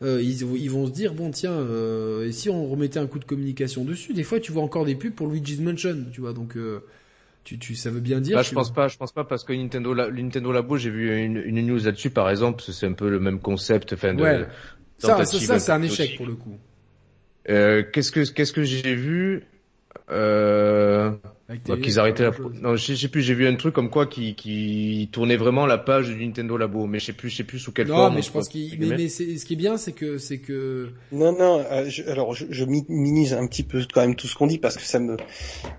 Euh, ils, ils vont se dire bon tiens euh, et si on remettait un coup de communication dessus des fois tu vois encore des pubs pour Luigi's Mansion tu vois donc euh, tu, tu ça veut bien dire que- je pense pas, je pense pas parce que Nintendo, La- Nintendo Labo, j'ai vu une, une news là-dessus, par exemple, c'est un peu le même concept, enfin, de, ouais. Ça, ça, c'est un échec pour le coup. Euh, qu'est-ce que qu'est-ce que j'ai vu? Euh, Bah, qu'ils arrêtaient la... pas grand-chose. Non, je sais, plus, j'ai vu un truc comme quoi qui, qui tournait vraiment la page du Nintendo Labo, mais je sais plus, je sais plus sous quelle Non, forme. mais on je pense qu'il, mais, mais c'est, ce qui est bien, c'est que, c'est que, Non, non. euh, je- alors, je, je minimise un petit peu quand même tout ce qu'on dit parce que ça me,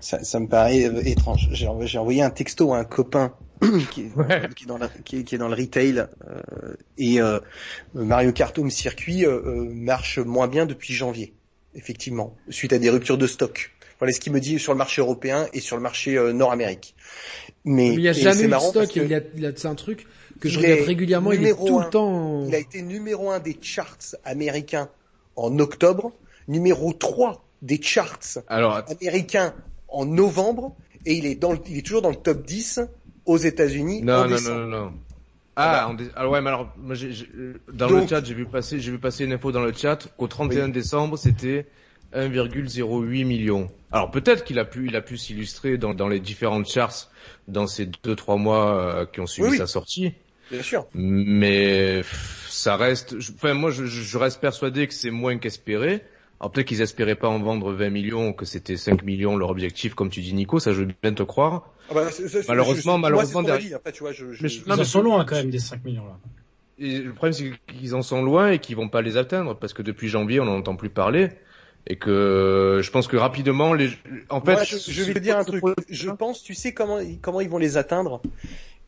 ça, ça me paraît euh, étrange. J'ai env- j'ai envoyé un texto à un copain qui, est, Ouais. qui est dans la, qui, est, qui est dans le retail euh, et euh, Mario Kart Home Circuit euh, euh, marche moins bien depuis janvier, effectivement, suite à des ruptures de stock. Voilà ce qu'il me dit sur le marché européen et sur le marché euh, nord-amérique. Mais, mais il y a jamais eu de marrant parce stock, il a, il a, c'est un truc que je regarde régulièrement, il est tout un. le temps, Il a été numéro un des charts américains en octobre, numéro 3 des charts Alors, américains en novembre, et il est dans le, il est toujours dans le top 10 aux États-Unis non, en non, non, décembre. non, non. Ah, en dé- alors ouais, mais alors, moi, dans Donc- le chat, j'ai vu passer, j'ai vu passer une info dans le chat qu'au 31 décembre, c'était 1,08 million. Alors peut-être qu'il a pu, il a pu s'illustrer dans, dans les différentes charts dans ces deux trois mois euh, qui ont suivi Oui, sa sortie. Bien sûr. Mais ça reste. je- Enfin, moi, je, je reste persuadé que c'est moins qu'espéré. Alors peut-être qu'ils espéraient pas en vendre 20 millions, que c'était 5 millions leur objectif, comme tu dis, Nico. Ça, je veux bien te croire. Ah bah, Malheureusement, je- je- moi, malheureusement, derrière- dit. Après, tu vois, je, je- Mais je- Ils en sont loin quand même des 5 millions là. Et le problème, c'est qu'ils en sont loin et qu'ils vont pas les atteindre parce que depuis janvier, on n'en entend plus parler. Et que je pense que rapidement, les, en fait, Moi, je, je vais te dire un truc. Je pense, tu sais comment comment ils vont les atteindre.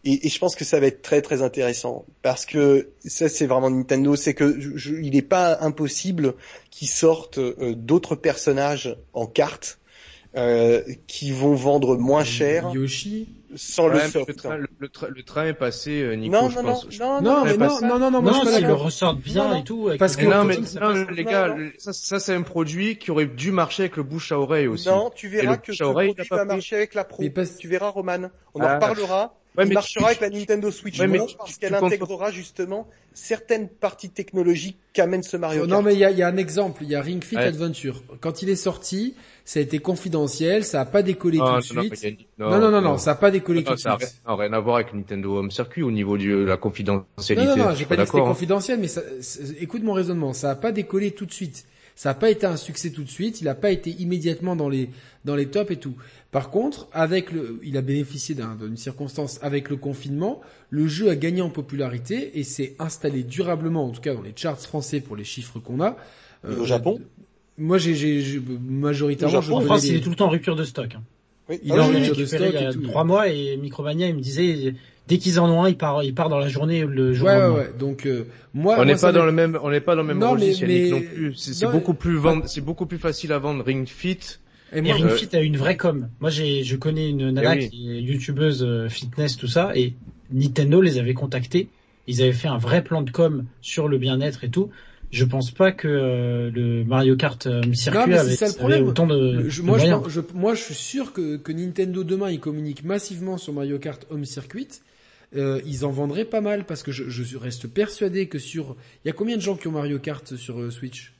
Et, et je pense que ça va être très très intéressant parce que ça c'est vraiment Nintendo, c'est que je- je- il n'est pas impossible qu'ils sortent euh, d'autres personnages en cartes euh, qui vont vendre moins cher? Yoshi. sans Ouais, le mais soft. le, le, train- le train est passé, euh, Nico, non, je non, non, pense. non, Non, mais non, non, non, non, moi je non, s'ils le ressortent bien Non, non. et tout. avec Parce que- non, mais, c'est non, les Non, gars, ça, ça c'est un produit qui aurait dû marcher avec le bouche à oreille aussi. Non, tu verras que ce produit va marcher avec la Pro. Tu verras, Roman. On en Ah. reparlera. Ouais, marchera tu- avec la Nintendo Switch Ouais, mais tu- parce qu'elle comptes- intégrera justement certaines parties technologiques qu'amène ce Mario Kart. Non mais il y a, il y a un exemple, il y a Ring Fit Ouais. Adventure. Quand il est sorti, ça a été confidentiel, ça a pas décollé Non, tout de non, suite. Non, non, non, non, ça a pas décollé Non, tout de ça suite. rien, rien à voir avec Nintendo Home Circuit au niveau de la Non, confidentialité. non, non, Je j'ai suis pas dit que c'était hein. confidentiel, mais ça, écoute mon raisonnement, ça a pas décollé tout de suite. Ça a pas été un succès tout de suite, il a pas été immédiatement dans les dans les tops et tout. Par contre, avec le, il a bénéficié d'un- d'une circonstance avec le confinement, le jeu a gagné en popularité et s'est installé durablement, en tout cas dans les charts français pour les chiffres qu'on a. Et au Japon Moi, j'ai, j'ai, j'ai- majoritairement, Au je Japon, En donnais France, les- il est tout le temps en rupture de stock. hein. Oui. Il Ah est en oui, rupture de stock il y a et tout. trois mois et Micromania, il me disait, dès qu'ils en ont un, il part, il part dans la journée le jour Ouais, ouais, ouais. Donc, euh, moi, On n'est pas dans le même, on n'est pas dans le même Non, mais- mais- non plus. C'est beaucoup plus vendre, c'est beaucoup plus facile à vendre Ring Fit. Et Ring euh, Fit a une vraie com. Moi, j'ai, je connais une nana Eh oui. qui est youtubeuse euh, fitness, tout ça, et Nintendo les avait contactés. Ils avaient fait un vrai plan de com sur le bien-être et tout. Je pense pas que euh, le Mario Kart euh, circuit avait, ça le avait problème. autant de, je- de moi, je- moi, je suis sûr que, que Nintendo demain, il communique massivement sur Mario Kart Home Circuit. Euh, ils en vendraient pas mal parce que je, je reste persuadé que sur, il y a combien de gens qui ont Mario Kart sur euh, Switch?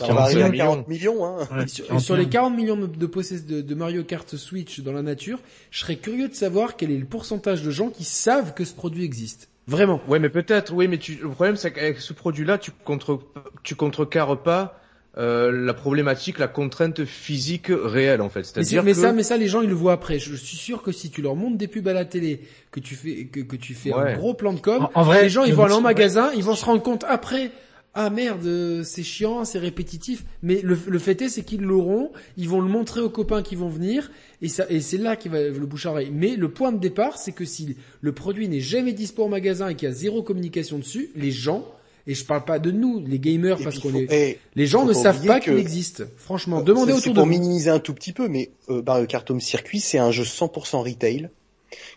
On va arriver à 45 40 millions, hein. Ouais, sur, et 41. sur les 40 millions de, de, possess- de, de Mario Kart Switch dans la nature, je serais curieux de savoir quel est le pourcentage de gens qui savent que ce produit existe. Vraiment. Ouais, mais peut-être, oui, mais tu, le problème, c'est qu'avec ce produit-là, tu contre, tu contrecarres pas, euh, la problématique, la contrainte physique réelle, en fait. C'est-à-dire mais que... ça, mais ça, les gens, ils le voient après. Je, suis sûr que si tu leur montres des pubs à la télé, que tu fais, que, que tu fais un gros plan de com, En, en vrai, les gens, ils vont aller en magasin, ils vont se rendre compte après. Ah merde, euh, c'est chiant, c'est répétitif. Mais le, le fait est, c'est qu'ils l'auront. Ils vont le montrer aux copains qui vont venir, et ça, et c'est là qu'il va le bouche à oreille. Mais le point de départ, c'est que si le produit n'est jamais dispo en magasin et qu'il y a zéro communication dessus, les gens, et je parle pas de nous, les gamers, Et parce qu'on faut- est, eh, les gens ne savent pas que- qu'il existe. Franchement, demandez c'est- autour c'est de pour vous. minimiser un tout petit peu, mais euh, Mario Kart Home Circuit, c'est un jeu 100% retail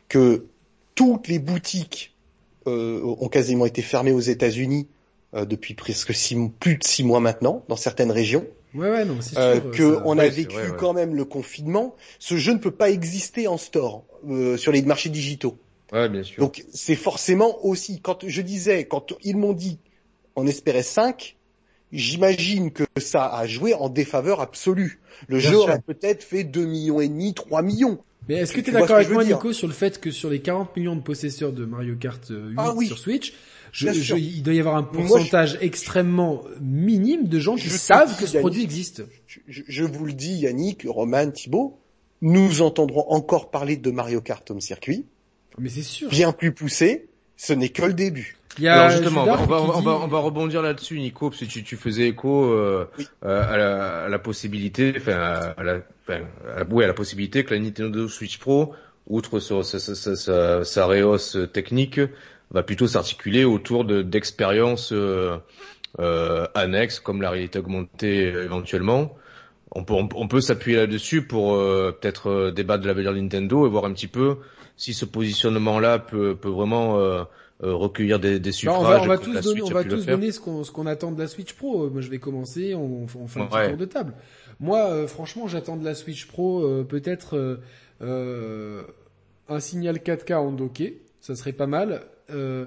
que toutes les boutiques euh, ont quasiment été fermées aux États-Unis euh, depuis presque six, plus de six mois maintenant, dans certaines régions. Ouais, ouais, non, c'est Euh, sûr. que ça- on a ouais, vécu ouais. quand même le confinement. Ce jeu ne peut pas exister en store euh, sur les marchés digitaux. Ouais, bien sûr. Donc c'est forcément aussi quand je disais quand ils m'ont dit on espérait 5, j'imagine que ça a joué en défaveur absolue. Le Bien jeu aurait peut-être fait 2 millions et demi, 3 millions. Mais est-ce que Tu es d'accord avec moi, Nico, sur le fait que sur les 40 millions de possesseurs de Mario Kart euh, 8 Ah oui. sur Switch, Je, je- il doit y avoir un Moi, pourcentage extrêmement minime de gens qui savent que ce Yannick, produit existe. je, vous le dis, Yannick, Roman, Thibault, nous entendrons encore parler de Mario Kart Home Circuit, Mais c'est sûr. bien plus poussé. Ce n'est que le début. Il y a Alors justement, on va, on va, on va, dit- on va rebondir là-dessus, Nico, parce que tu, tu faisais écho euh, Oui. euh, à, la, à la possibilité, enfin, à, la, enfin, à, ouais, à la possibilité que la Nintendo Switch Pro, outre sa, sa, sa, sa, sa, sa réhausse technique, va plutôt s'articuler autour de d'expériences euh, euh, annexes comme la réalité augmentée éventuellement. On peut, on, on peut s'appuyer là-dessus pour euh, peut-être débattre de l'avenir de Nintendo et voir un petit peu si ce positionnement-là peut, peut vraiment euh, recueillir des, des suffrages. on va, on va comme tous donner, on va tous donner ce qu'on qu'on attend de la Switch Pro. Euh, Moi, je vais commencer. On, on fait un petit tour de table. Moi, euh, franchement, j'attends de la Switch Pro euh, peut-être euh, euh, un signal 4K en docké. Ça serait pas mal. Euh,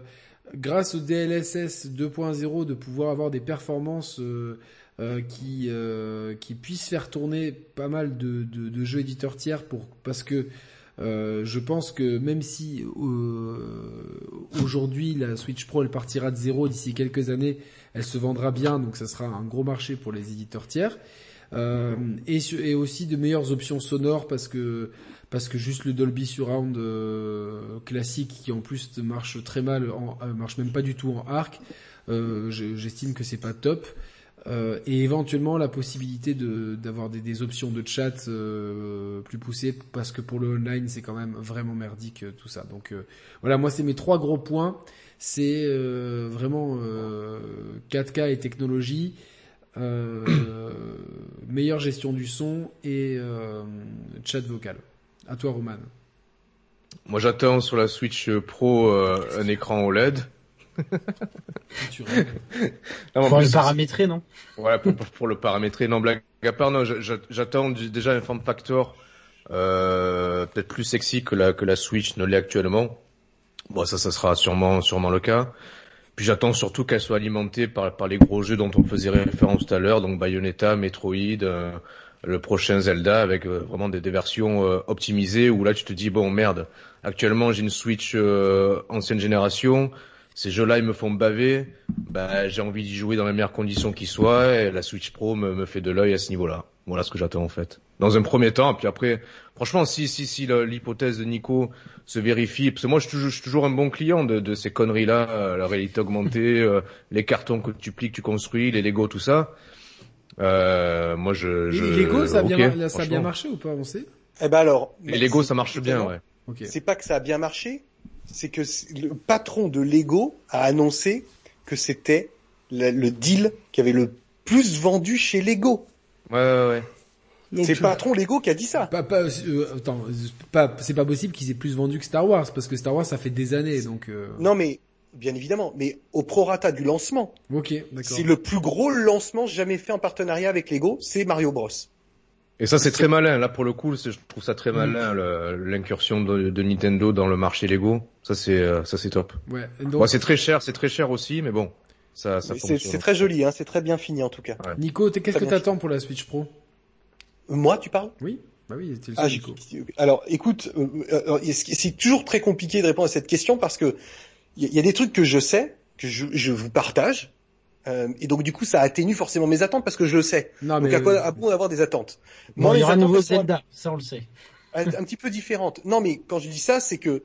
grâce au DLSS 2.0, de pouvoir avoir des performances euh, euh, qui euh, qui puissent faire tourner pas mal de, de, de jeux éditeurs tiers pour parce que euh, je pense que même si euh, aujourd'hui la Switch Pro elle partira de zéro d'ici quelques années, elle se vendra bien, donc ça sera un gros marché pour les éditeurs tiers. Euh, et, aussi de meilleures options sonores parce que parce que juste le Dolby Surround classique qui en plus marche très mal, marche même pas du tout en arc, je- j'estime que c'est pas top. Euh, et éventuellement la possibilité d'avoir des, options de chat euh, plus poussées parce que pour le online c'est quand même vraiment merdique euh, tout ça. Donc voilà, moi c'est mes trois gros points. C'est vraiment euh, 4K et technologie, meilleure gestion du son et chat vocal. À toi Roman. Moi, j'attends sur la Switch Pro un écran OLED. Non, Faut plus, le paramétrer, non? Voilà, pour, pour- pour le paramétrer. Non, blague à part, non, j'a- j'a- j'attends déjà un form factor euh, peut-être plus sexy que la, que la Switch ne l'est actuellement. Bon, ça, ça sera sûrement, sûrement le cas. Puis j'attends surtout qu'elle soit alimentée par, par les gros jeux dont on faisait référence tout à l'heure, donc Bayonetta, Metroid, euh, le prochain Zelda, avec euh, vraiment des, des versions euh, optimisées où là tu te dis bon merde, actuellement j'ai une Switch euh, ancienne génération, ces jeux-là ils me font baver, bah j'ai envie d'y jouer dans les meilleures conditions qui soient, et la Switch Pro me, me fait de l'œil à ce niveau-là. Voilà ce que j'attends en fait. Dans un premier temps, puis après, franchement, si si si l'hypothèse de Nico se vérifie, parce que moi je suis toujours, je suis toujours un bon client de, de ces conneries-là, euh, la réalité augmentée, euh, les cartons que tu plies, que tu construis, les Lego, tout ça. Euh, moi je, je Et Lego, ça a bien, ok, mar- ça a bien marché ou pas On sait? Eh ben alors. Les Lego ça marche bien, ouais. C'est pas que ça a bien marché, c'est que le patron de Lego a annoncé que c'était le, le deal qui avait le plus vendu chez Lego. Ouais ouais ouais. C'est le patron Lego qui a dit ça. Pas, pas, euh, attends, c'est pas, c'est pas possible qu'ils aient plus vendu que Star Wars parce que Star Wars ça fait des années donc. euh, Non mais bien évidemment, mais au prorata du lancement, Ok, d'accord. c'est le plus gros lancement jamais fait en partenariat avec Lego, c'est Mario Bros. Et ça c'est très malin. Là pour le coup, c'est- je trouve ça Mm. très malin le- l'incursion de, de Nintendo dans le marché Lego. Ça c'est euh, ça c'est top. Ouais. Donc, Bon, c'est très cher, c'est très cher aussi, mais bon, ça C'est très joli, hein, c'est très bien fini en tout cas. Nico, qu'est-ce que t'attends pour la Switch Pro? Moi, tu parles? Oui. Bah oui, le Ah, Nico. alors, écoute, euh, euh, c'est toujours très compliqué de répondre à cette question parce que il y, a- il y a des trucs que je sais, que je, je vous partage, euh, et donc du coup, ça atténue forcément mes attentes parce que je le sais. Non Donc mais à quoi à bon d'avoir des attentes? Bon, il y aura un nouveau sont ça on le sait. un, un petit peu différentes. Non, mais quand je dis ça, c'est que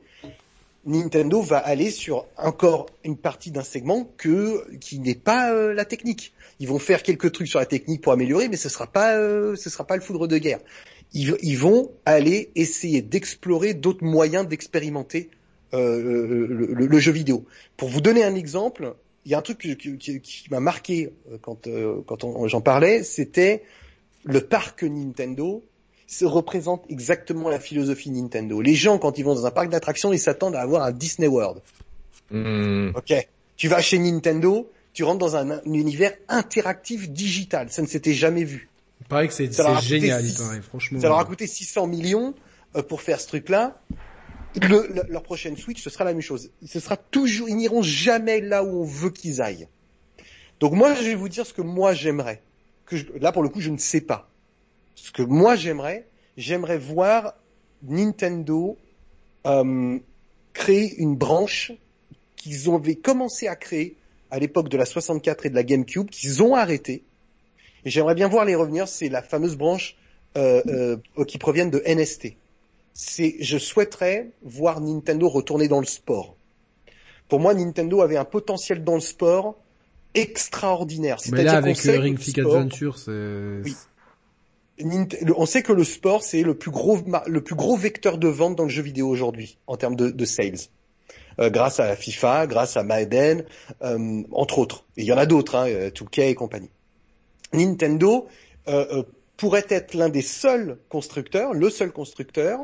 Nintendo va aller sur encore une partie d'un segment que qui n'est pas euh, la technique. Ils vont faire quelques trucs sur la technique pour améliorer, mais ce sera pas euh, ce sera pas le foudre de guerre. Ils, ils vont aller essayer d'explorer d'autres moyens d'expérimenter euh, le, le- le jeu vidéo. Pour vous donner un exemple, il y a un truc qui, qui- qui m'a marqué euh, quand euh, quand j'en parlais, c'était le parc Nintendo se représente exactement la philosophie Nintendo. Les gens, quand ils vont dans un parc d'attractions, ils s'attendent à avoir un Disney World. Hmm. Ok. Tu vas chez Nintendo, tu rentres dans un, un univers interactif digital. Ça ne s'était jamais vu. il paraît que c'est génial, il six- paraît. Franchement. Ça leur a coûté 600 millions euh, pour faire ce truc-là. Le- le- leur prochaine Switch, ce sera la même chose. Ce sera toujours, ils n'iront jamais là où on veut qu'ils aillent. Donc moi, je vais vous dire ce que moi j'aimerais. Là, pour le coup, je ne sais pas. Ce que moi j'aimerais, j'aimerais voir Nintendo euh, créer une branche qu'ils avaient commencé à créer à l'époque de la 64 et de la GameCube, qu'ils ont arrêté. Et j'aimerais bien voir les revenir, c'est la fameuse branche euh, euh, qui proviennent de NST. C'est, je souhaiterais voir Nintendo retourner dans le sport. Pour moi, Nintendo avait un potentiel dans le sport extraordinaire. Mais là, avec euh, que Ring le Fit Adventure, c'est... Oui. Nint- le- on sait que le sport c'est le plus gros le plus gros vecteur de vente dans le jeu vidéo aujourd'hui en termes de, de sales. Euh, grâce à FIFA, grâce à Madden, euh, entre autres. Et il y en a d'autres, hein, euh, 2K et compagnie. Nintendo euh, euh, pourrait être l'un des seuls constructeurs, le seul constructeur,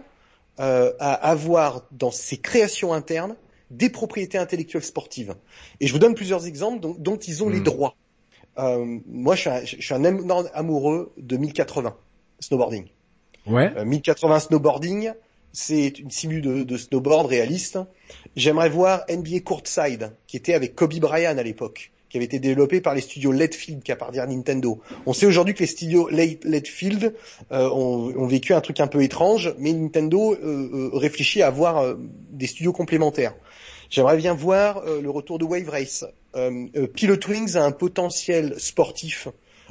euh, à avoir dans ses créations internes des propriétés intellectuelles sportives. Et je vous donne plusieurs exemples dont, dont ils ont les Mm. droits. Euh, moi, je suis, un, je suis un énorme amoureux de 1080 snowboarding. Ouais. Euh, 1080 snowboarding, c'est une simu de, de snowboard réaliste. J'aimerais voir NBA Courtside, qui était avec Kobe Bryant à l'époque, qui avait été développé par les studios Leadfield, qui appartiennent à Nintendo. On sait aujourd'hui que les studios Leadfield euh, ont, vécu un truc un peu étrange, mais Nintendo euh, euh, réfléchit à avoir euh, des studios complémentaires. J'aimerais bien voir euh, le retour de Wave Race. Pilot Wings a un potentiel sportif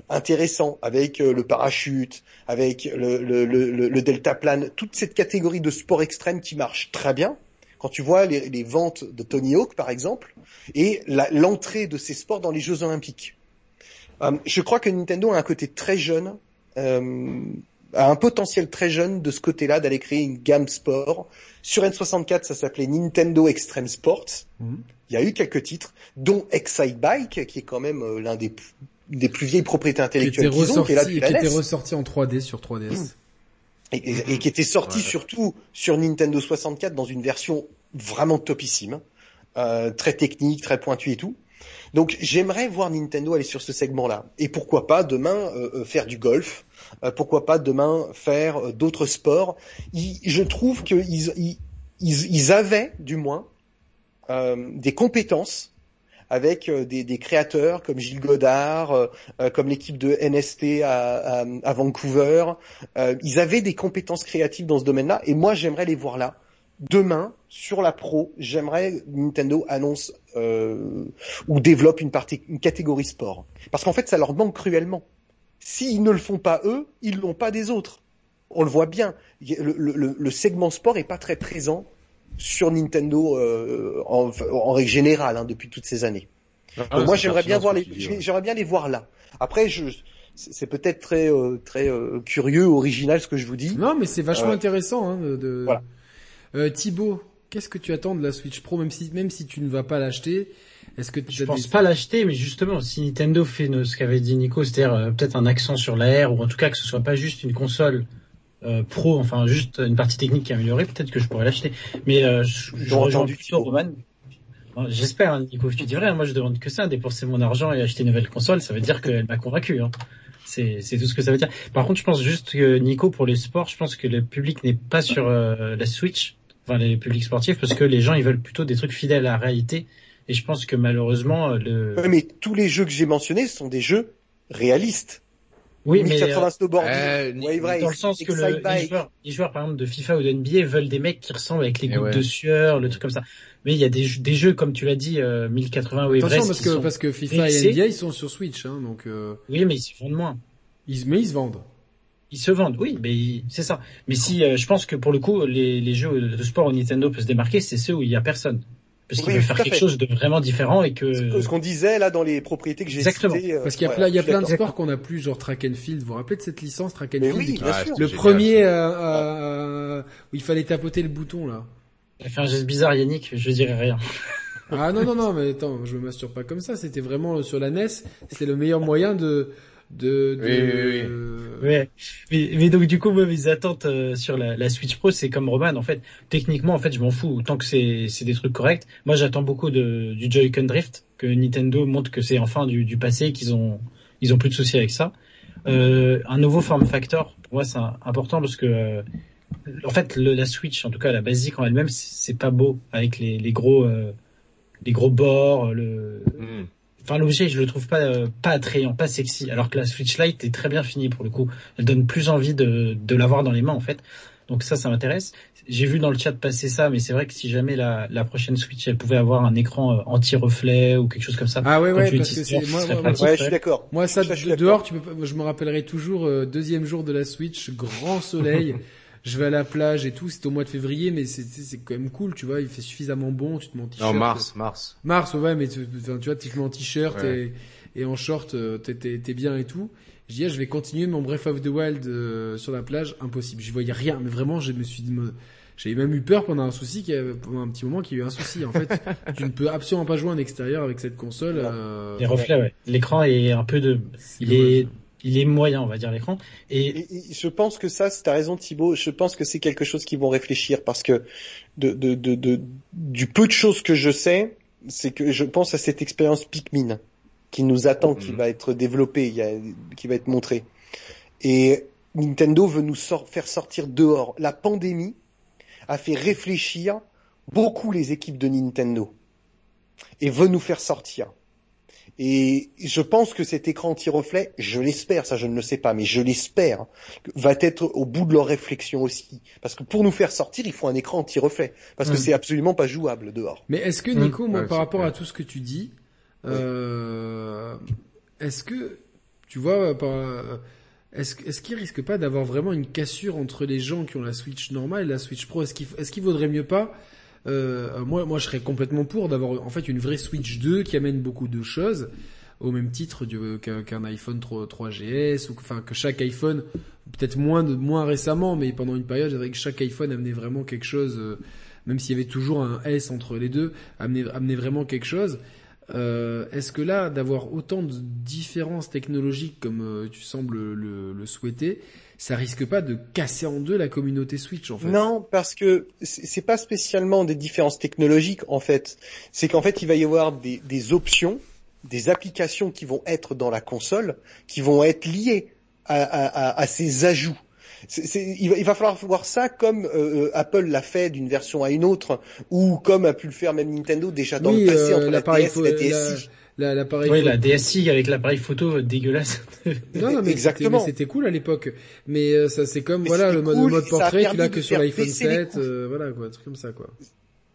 intéressant avec le parachute, avec le, le, le deltaplane, toute cette catégorie de sport extrême qui marche très bien. Quand tu vois les, les ventes de Tony Hawk, par exemple, et l'entrée de ces sports dans les Jeux Olympiques. Euh, je crois que Nintendo a un côté très jeune, euh, a un potentiel très jeune de ce côté-là d'aller créer une gamme sport. Sur N64, ça s'appelait Nintendo Extreme Sports. Mhm. Il y a eu quelques titres, dont Excite Bike, qui est quand même euh, l'un des, plus vieilles propriétés Qui était intellectuelles qu'ils ont, qui ressorti, est là qui était ressorti en 3D sur 3DS. et, et- et qui était sorti Ouais. surtout sur Nintendo 64 dans une version vraiment topissime, euh, très technique, très pointue et tout. Donc j'aimerais voir Nintendo aller sur ce segment-là. Et pourquoi pas demain euh, euh, faire du golf, euh, pourquoi pas demain faire euh, d'autres sports. Ils- je trouve qu'ils ils, ils, ils avaient du moins euh, des compétences avec euh, des, créateurs comme Gilles Godard, euh, euh, comme l'équipe de NST à, Vancouver. Ils avaient des compétences créatives dans ce domaine-là, et moi j'aimerais les voir là. Demain, sur la pro, j'aimerais Nintendo annonce euh, ou développe une partie, une catégorie sport, parce qu'en fait ça leur manque cruellement. S'ils ne le font pas eux, ils l'ont pas des autres. On le voit bien. Le- le segment sport est pas très présent sur Nintendo euh, en, en règle générale hein, depuis toutes ces années. Ah, Donc moi c'est j'aimerais bien voir les, j'aimerais bien les voir là. Après je c'est peut-être très euh, très euh, curieux, original ce que je vous dis. Non, mais c'est vachement Euh, intéressant. Hein, de, de- voilà. Euh, Thibaut, qu'est-ce que tu attends de la Switch Pro, même si même si tu ne vas pas l'acheter Est-ce que tu Je pense des- pas l'acheter, mais justement, si Nintendo fait ce qu'avait dit Nico, c'est-à-dire euh, peut-être un accent sur l'AR, ou en tout cas que ce soit pas juste une console euh, pro, enfin juste une partie technique qui est améliorée, peut-être que je pourrais l'acheter. Mais euh, je, je rejoins plutôt. Roman. J'espère, hein, Nico, tu dis vrai, hein, moi je demande que ça, dépenser mon argent et acheter une nouvelle console, ça veut dire qu'elle m'a convaincu. Hein. C'est c'est tout ce que ça veut dire. Par contre, je pense juste que Nico, pour les sports, je pense que le public n'est pas sur euh, la Switch, enfin les publics sportifs, parce que les gens ils veulent plutôt des trucs fidèles à la réalité. Et je pense que malheureusement, euh, le... Ouais, mais tous les jeux que j'ai mentionnés sont des jeux réalistes. Oui, mais 1080 euh, snowboarding, euh, Wave Race, dans le sens que le, les, joueurs, les joueurs, par exemple, de FIFA ou de NBA veulent des mecs qui ressemblent avec les Eh gouttes ouais. de sueur, le truc comme ça. Mais il y a des, jeux- des jeux, comme tu l'as dit, euh, 1080 Wave Attention Race parce qui que sont- parce que FIFA et. NBA ils sont sur Switch, hein, donc euh, Oui, mais ils se vendent moins. ils mais ils se vendent. Ils se vendent, oui, mais ils- c'est ça. Mais si, euh, je pense que pour le coup, les, les jeux de sport où Nintendo peut se démarquer, c'est ceux où il y a personne. Parce qu'ils Oui, tout faire quelque fait. chose de vraiment différent et Ce que... que- ce qu'on disait là dans les propriétés que j'ai Exactement. citées. euh, Parce qu'il y a ouais, plein il y a plein de sports qu'on a plus genre track and field. Vous vous rappelez de cette licence track and Mais field oui, qui- bien Ah, sûr. Le premier euh, euh, où il fallait tapoter le bouton là. Ça fait un geste bizarre, Yannick, je dirais rien. Ah non non non mais attends, je me masturbe pas comme ça. C'était vraiment sur la NES, c'était le meilleur moyen de de, de Oui, oui, oui. euh, Ouais. Mais, mais donc du coup, moi, mes attentes euh, sur la, la Switch Pro, c'est comme Roman. En fait, techniquement, en fait, je m'en fous tant que c'est c'est des trucs corrects. Moi, j'attends beaucoup de, du Joy-Con Drift, que Nintendo montre que c'est enfin du, du passé, qu'ils ont ils ont plus de soucis avec ça. Euh, un nouveau form factor, pour moi, c'est important parce que euh, en fait, le- la Switch, en tout cas la basique en elle-même, c'est pas beau avec les, les gros euh, les gros bords, le Hmm. Enfin, l'objet, je le trouve pas euh, pas attrayant, pas sexy. Alors que la Switch Lite est très bien finie pour le coup. Elle donne plus envie de, de l'avoir dans les mains en fait. Donc ça, ça m'intéresse. J'ai vu dans le chat passer ça, mais c'est vrai que si jamais la, la prochaine Switch, elle pouvait avoir un écran euh, anti-reflet ou quelque chose comme ça. Ah ouais, ouais, parce que c'est, moi, serait moi, pratique, Ouais, je suis d'accord. moi, ça, Ça, je dehors, tu peux pas, je me rappellerai toujours, euh, deuxième jour de la Switch, grand soleil, je vais à la plage et tout, c'était au mois de février, mais c'est, c'est c'est quand même cool, tu vois, il fait suffisamment bon, tu te mets en t-shirt. Non, mars, mars. Mars, ouais, mais tu, enfin, tu vois, tu te mets en t-shirt Ouais. et, et en short, euh, t'es, t'es, t'es bien et tout. Je dis, ah, je vais continuer mon Breath of the Wild euh, sur la plage, impossible. J'y voyais rien, mais vraiment, je me suis dit, me- j'avais même eu peur pendant un souci, qu'il y avait- pendant un petit moment qu'il y a eu un souci. En fait, tu ne peux absolument pas jouer en extérieur avec cette console. Euh, Les reflets, ouais. L'écran est un peu de, il est, il est moyen, on va dire l'écran. Et Et- et je pense que ça, c'est- t'as raison Thibaut, je pense que c'est quelque chose qu'ils vont réfléchir parce que de, de, de, de- du peu de choses que je sais, c'est que je pense à cette expérience Pikmin qui nous attend, qui Mhm. va être développée, il y a, qui va être montrée. Et Nintendo veut nous faire sortir dehors. La pandémie a fait réfléchir beaucoup les équipes de Nintendo et veut nous faire sortir. Et je pense que cet écran anti-reflet, je l'espère, ça je ne le sais pas, mais je l'espère, va être au bout de leur réflexion aussi. Parce que pour nous faire sortir, il faut un écran anti-reflet. Parce que Mm. c'est absolument pas jouable dehors. Mais est-ce que. Nico, moi, Ouais, par rapport clair. à tout ce que tu dis, euh, est-ce que tu vois, par, euh, est-ce est-ce qu'il risque pas d'avoir vraiment une cassure entre les gens qui ont la Switch normale et la Switch Pro? Est-ce qu'il est-ce qu'il vaudrait mieux pas euh, moi, moi, je serais complètement pour d'avoir en fait une vraie Switch 2 qui amène beaucoup de choses au même titre qu'un iPhone 3, 3GS ou enfin que chaque iPhone peut-être moins récemment mais pendant une période avec chaque iPhone amenait vraiment quelque chose euh, même s'il y avait toujours un S entre les deux amenait vraiment quelque chose. Euh, est-ce que là d'avoir autant de différences technologiques comme euh, tu sembles le, le souhaiter ça risque pas de casser en deux la communauté Switch en fait Non, parce que c'est pas spécialement des différences technologiques en fait. C'est qu'en fait, il va y avoir des, des options, des applications qui vont être dans la console, qui vont être liées à, à- à- à ces ajouts. Il, va, il va falloir voir ça comme euh, Apple l'a fait d'une version à une autre, ou comme a pu le faire même Nintendo déjà dans oui le passé euh, entre la DS et la la- la- l'appareil oui, pho- la DSI avec l'appareil photo euh, dégueulasse. Non, non, mais Exactement. c'était- mais c'était cool à l'époque. Mais euh, ça, c'est comme Mais voilà le mode, cool le mode portrait, tu l'as que sur l'iPhone baisser les 7, coûts. euh, voilà quoi, un truc comme ça quoi.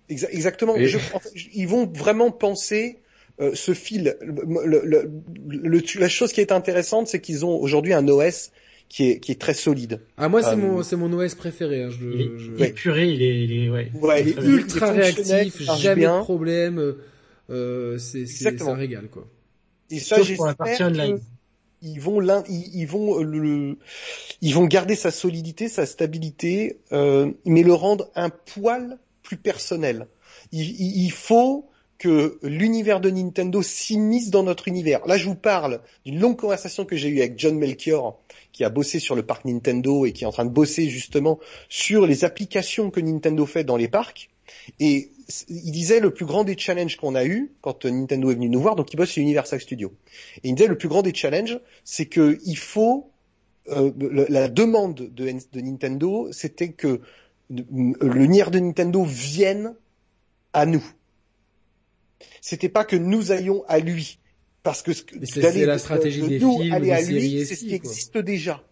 Exa- Exactement. Et- Je- en fait, je- ils vont vraiment penser euh, ce fil. Le- le- le- le- la chose qui est intéressante, c'est qu'ils ont aujourd'hui un OS qui est qui est très solide. Ah moi c'est Euh, mon c'est mon OS préféré. Hein, je, Il est je- il est, il est, ouais. Ouais, il est bien. ultra il est fonctionnel, réactif, jamais bien. de problème. Euh, c'est ça régale quoi. Et ça, j'espère ils vont ils, ils vont euh, le, ils vont garder sa solidité, sa stabilité, euh, mais le rendre un poil plus personnel. Il, il- il faut que l'univers de Nintendo s'immisce dans notre univers. Là, je vous parle d'une longue conversation que j'ai eue avec John Melchior, qui a bossé sur le parc Nintendo et qui est en train de bosser justement sur les applications que Nintendo fait dans les parcs. Et il disait le plus grand des challenges qu'on a eu quand euh, Nintendo est venu nous voir, donc il bosse chez Universal Studios. Et il disait le plus grand des challenges, c'est que il faut euh, la demande de, de Nintendo, c'était que le l'univers de Nintendo vienne à nous. C'était pas que nous allions à lui, parce que c'est- la stratégie de des nous films, aller des à lui, c'est ce qui quoi. existe déjà.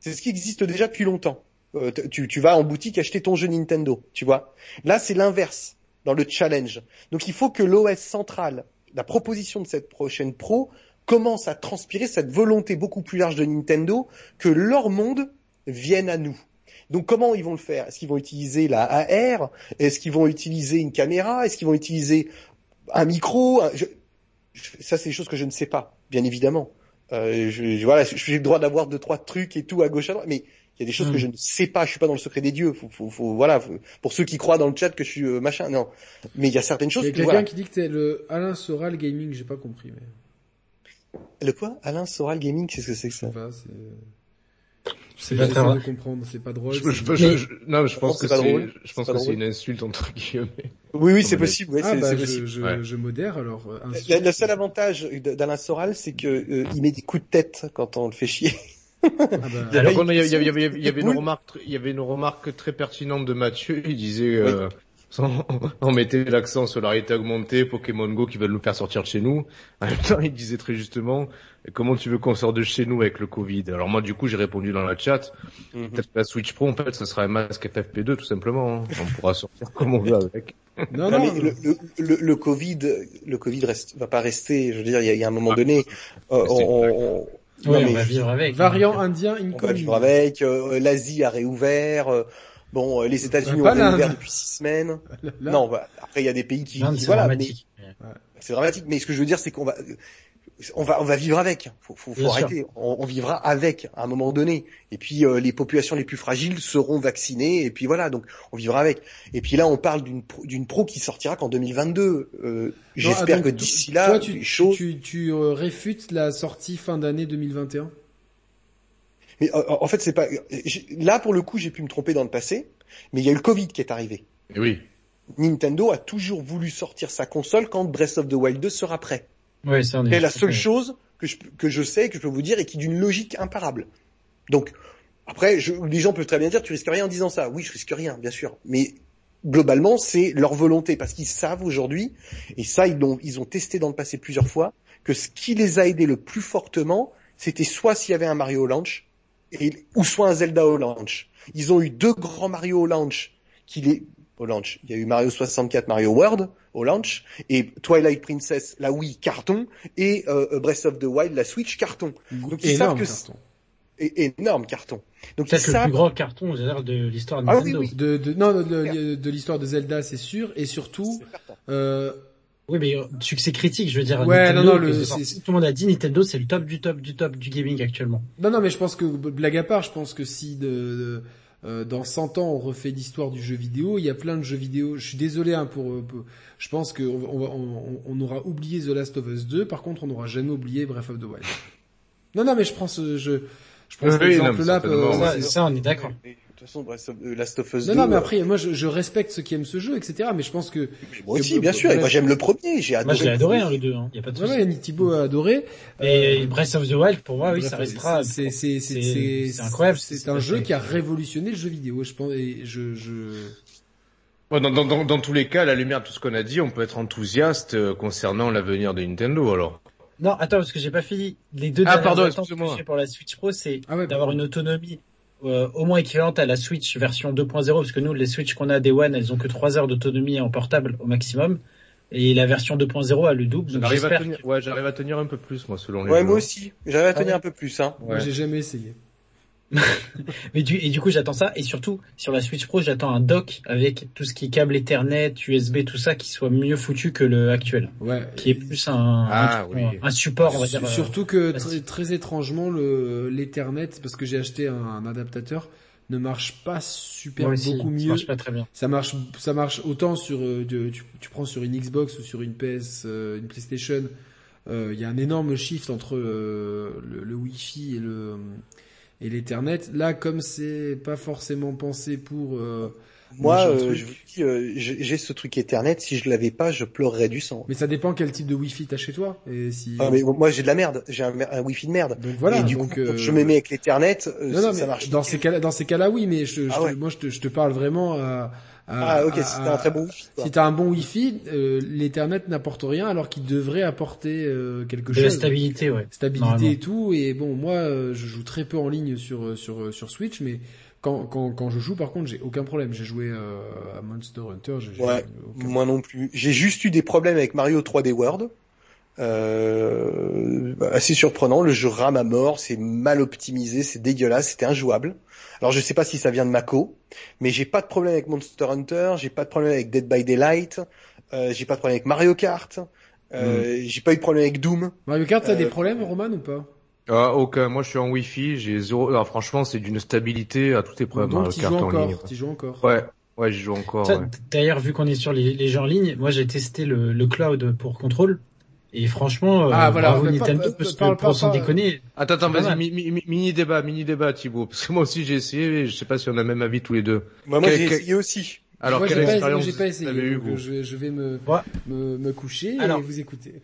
C'est ce qui existe déjà depuis longtemps. Euh, tu vas en boutique acheter ton jeu Nintendo, tu vois. Là, c'est l'inverse dans le challenge. Donc, il faut que l'OS central, la proposition de cette prochaine Pro, commence à transpirer cette volonté beaucoup plus large de Nintendo que leur monde vienne à nous. Donc, comment ils vont le faire? Est-ce qu'ils vont utiliser la AR Est-ce qu'ils vont utiliser une caméra? Est-ce qu'ils vont utiliser un micro? Ça, c'est des choses que je ne sais pas, bien évidemment. Euh, je, je- voilà, j'ai le droit d'avoir deux trois trucs et tout à gauche à droite, mais il y a des choses que je ne sais pas. Je suis pas dans le secret des dieux. Faut, faut, faut- voilà. faut- pour ceux qui croient dans le chat que je suis euh, machin, non. Mais il y a certaines Il choses. y a que, quelqu'un voilà. qui dit que t'es le Alain Soral Gaming, j'ai pas compris mais Le quoi? Alain Soral Gaming, qu'est-ce que c'est que je ça? sais pas, c'est C'est j'essaie pas de comprendre, c'est pas drôle. Je, c'est- je, je- Mais- je- non, je pense c'est que c'est, drôle. je pense C'est que c'est une insulte entre guillemets. Oui, oui, c'est possible. Ouais, ah c'est bah c'est je, possible. je, Ouais. je modère alors. euh, La- insulte. Le seul avantage d'Alain Soral, c'est que euh, il met des coups de tête quand on le fait chier. Ah bah, Il Alors, y a il y avait, une remarque, tr- il y avait une remarque très pertinente de Mathieu. Il disait, euh, on mettait l'accent sur la réalité augmentée, Pokémon Go qui veulent nous faire sortir de chez nous. En même temps, il disait très justement, comment tu veux qu'on sorte de chez nous avec le Covid? Alors moi, du coup, j'ai répondu dans la chat, Mhm. peut-être la Switch Pro, en fait, ce sera un masque FFP2 tout simplement. hein. On pourra sortir comme on veut avec. Non, Non, non, mais le, le, le, le Covid, le Covid reste, va pas rester. Je veux dire, il y a, il y a un moment donné, euh, on, non, mais on va vivre avec. variant indien on va incoming. vivre avec. euh, L'Asie a réouvert. euh, bon, euh, les États-Unis ont réouvert depuis six semaines. Là, Non, bah, après il y a des pays qui, qui- c'est voilà, dramatique. mais c'est dramatique. Mais ce que je veux dire, c'est qu'on va, on va, on va vivre avec. Faut, faut, faut arrêter. On, on vivra avec à un moment donné. Et puis euh, les populations les plus fragiles seront vaccinées. Et puis voilà, donc on vivra avec. Et puis là, on parle d'une pro- d'une pro qui sortira qu'en 2022. Euh, J'espère donc, que d'ici là, toi, tu, les choses. tu, tu euh, réfutes la sortie fin d'année 2021 Mais euh, en fait, c'est pas. Là, pour le coup, j'ai pu me tromper dans le passé. Mais il y a eu le Covid qui est arrivé. Et oui. Nintendo a toujours voulu sortir sa console quand Breath of the Wild 2 sera prêt. Est C'est la seule chose que je, que je sais, que je peux vous dire, et qui est d'une logique imparable. Donc, après, je, les gens peuvent très bien dire, tu risques rien en disant ça. Oui, je risque rien, bien sûr. Mais globalement, c'est leur volonté, parce qu'ils savent aujourd'hui, et ça, ils ont testé dans le passé plusieurs fois, que ce qui les a aidés le plus fortement, c'était soit s'il y avait un Mario au launch, et, ou soit un Zelda au launch. Ils ont eu deux grands Mario au launch, qui les, au launch. Il y a eu Mario 64, Mario World au launch, et Twilight Princess, la Wii carton, et euh, Breath of the Wild, la Switch carton. Donc ils savent Énorme que carton. et énorme carton. Donc ils Peut-être le savent. plus grand carton, de l'histoire de Ah oui, Nintendo. oui. De, de, non, de, de, de l'histoire de Zelda, c'est sûr, et surtout, C'est euh, Oui, mais euh, succès critique, je veux dire. Ouais, Nintendo, non, non, le- c'est c'est- tout le monde a dit Nintendo, c'est le top du top du top du gaming actuellement. non, non, mais je pense que, blague à part, je pense que si de, de- euh, dans 100 ans on refait l'histoire du jeu vidéo, il y a plein de jeux vidéo, je suis désolé hein, pour, euh, pour- je pense qu'on on, va- on, on aura oublié The Last of Us 2, par contre on n'aura jamais oublié Breath of the Wild. Non, non, mais je prends ce, je, je prends Oui, cet oui, euh, ça, c'est- ça, on est d'accord. Toute façon, Breath of, euh, Last of Us non, 2. non, mais euh, après, moi, je, je respecte ceux qui aiment ce jeu, etc. Mais je pense que moi aussi, que- bien sûr. Et moi, j'aime le premier. J'ai adoré. Moi, le adoré, hein, le 2, hein. Y a pas de ouais, souci. ouais, Nick Thibault a adoré. Et Euh, Breath of the Wild, pour moi, oui, ça restera. C'est c'est c'est c'est- c'est c'est incroyable. C'est un jeu qui a révolutionné le jeu vidéo. Je pense. Et je je. Dans, dans, dans, dans tous les cas, à la lumière de tout ce qu'on a dit, on peut être enthousiaste euh, concernant l'avenir de Nintendo alors. Non, attends, parce que j'ai pas fini. Les deux Ah, dernières pardon, attentes que j'ai pour la Switch Pro, c'est Ah ouais, d'avoir une autonomie euh, au moins équivalente à la Switch version 2.0, parce que nous, les Switch qu'on a des One, elles ont que 3 heures d'autonomie en portable au maximum, et la version 2.0 a le double. Donc J'arrive à tenir, ouais, j'arrive à tenir un peu plus, moi, selon les Ouais, moi aussi. J'avais à tenir ouais. un peu plus, hein. Ouais. j'ai jamais essayé. Mais du, et du coup, j'attends ça, et surtout sur la Switch Pro, j'attends un dock avec tout ce qui est câble Ethernet, USB, tout ça, qui soit mieux foutu que le actuel, Ouais. qui est plus un, Ah, un, oui. un support, on va dire. Sur- euh, Surtout que très, facile. très étrangement le l'Ethernet parce que j'ai acheté un, un adaptateur ne marche pas super aussi, beaucoup ça mieux. marche pas très bien. Ça marche ça marche autant sur euh, tu, tu prends sur une Xbox ou sur une PS euh, une PlayStation euh, il y a un énorme shift entre euh, le, le Wi-Fi et le et l'Ethernet. Là comme c'est pas forcément pensé pour euh, Moi, euh, truc. je vous dis, euh, j'ai ce truc Ethernet. Si je l'avais pas, je pleurerais du sang. mais ça dépend quel type de Wi-Fi t'as chez toi et si Ah, mais moi, j'ai de la merde. J'ai un, un Wi-Fi de merde. donc voilà et du donc coup, euh, je me mets avec l'Ethernet, euh, Non, non, ça, mais ça marche. dans ces cas-là, dans ces cas-là, oui, mais je, je Ah te- ouais. moi, je te, je te parle vraiment à- Ah, ok, à- si t'as un très bon Wi-Fi. quoi. Si t'as un bon Wi-Fi, euh, l'Ethernet n'apporte rien, alors qu'il devrait apporter euh, quelque De la chose. stabilité, ouais. Stabilité et tout. Et bon, moi, euh, je joue très peu en ligne sur euh, sur sur Switch, mais quand quand quand je joue, par contre, j'ai aucun problème. J'ai joué euh, à Monster Hunter. Ouais, aucun- Moi non plus. J'ai juste eu des problèmes avec Mario 3D World. Euh, assez surprenant. Le jeu rame à mort, c'est mal optimisé, c'est dégueulasse, c'était injouable. Alors je sais pas si ça vient de Mako, mais j'ai pas de problème avec Monster Hunter, j'ai pas de problème avec Dead by Daylight, euh, j'ai pas de problème avec Mario Kart, euh, j'ai pas eu de problème avec Doom. Mario Kart, t'as Euh, des problèmes, Roman, ou pas? Ah, aucun. Moi, je suis en Wi-Fi, j'ai zéro. Alors, franchement, c'est d'une stabilité à toutes épreuves. Donc, Kart joues en ligne. encore. T'y joues encore. Ouais, ouais, j'y joue encore. Ouais. D'ailleurs, vu qu'on est sur les, les jeux en ligne, moi j'ai testé le, le cloud pour contrôle. Et franchement, euh, Ah, voilà, bravo pas- Nintendo, pas- parce que pas- déconner, Attends, attends, pas vas-y, mi- mi- mini débat, mini débat, Thibaut, parce que moi aussi j'ai essayé, et je sais pas si on a le même avis tous les deux. Moi, moi j'ai essayé aussi. Alors, moi, quelle j'ai pas, expérience j'ai pas vous essayé. eu, vous je, je vais me, Ouais. me, me coucher Alors. et vous écouter.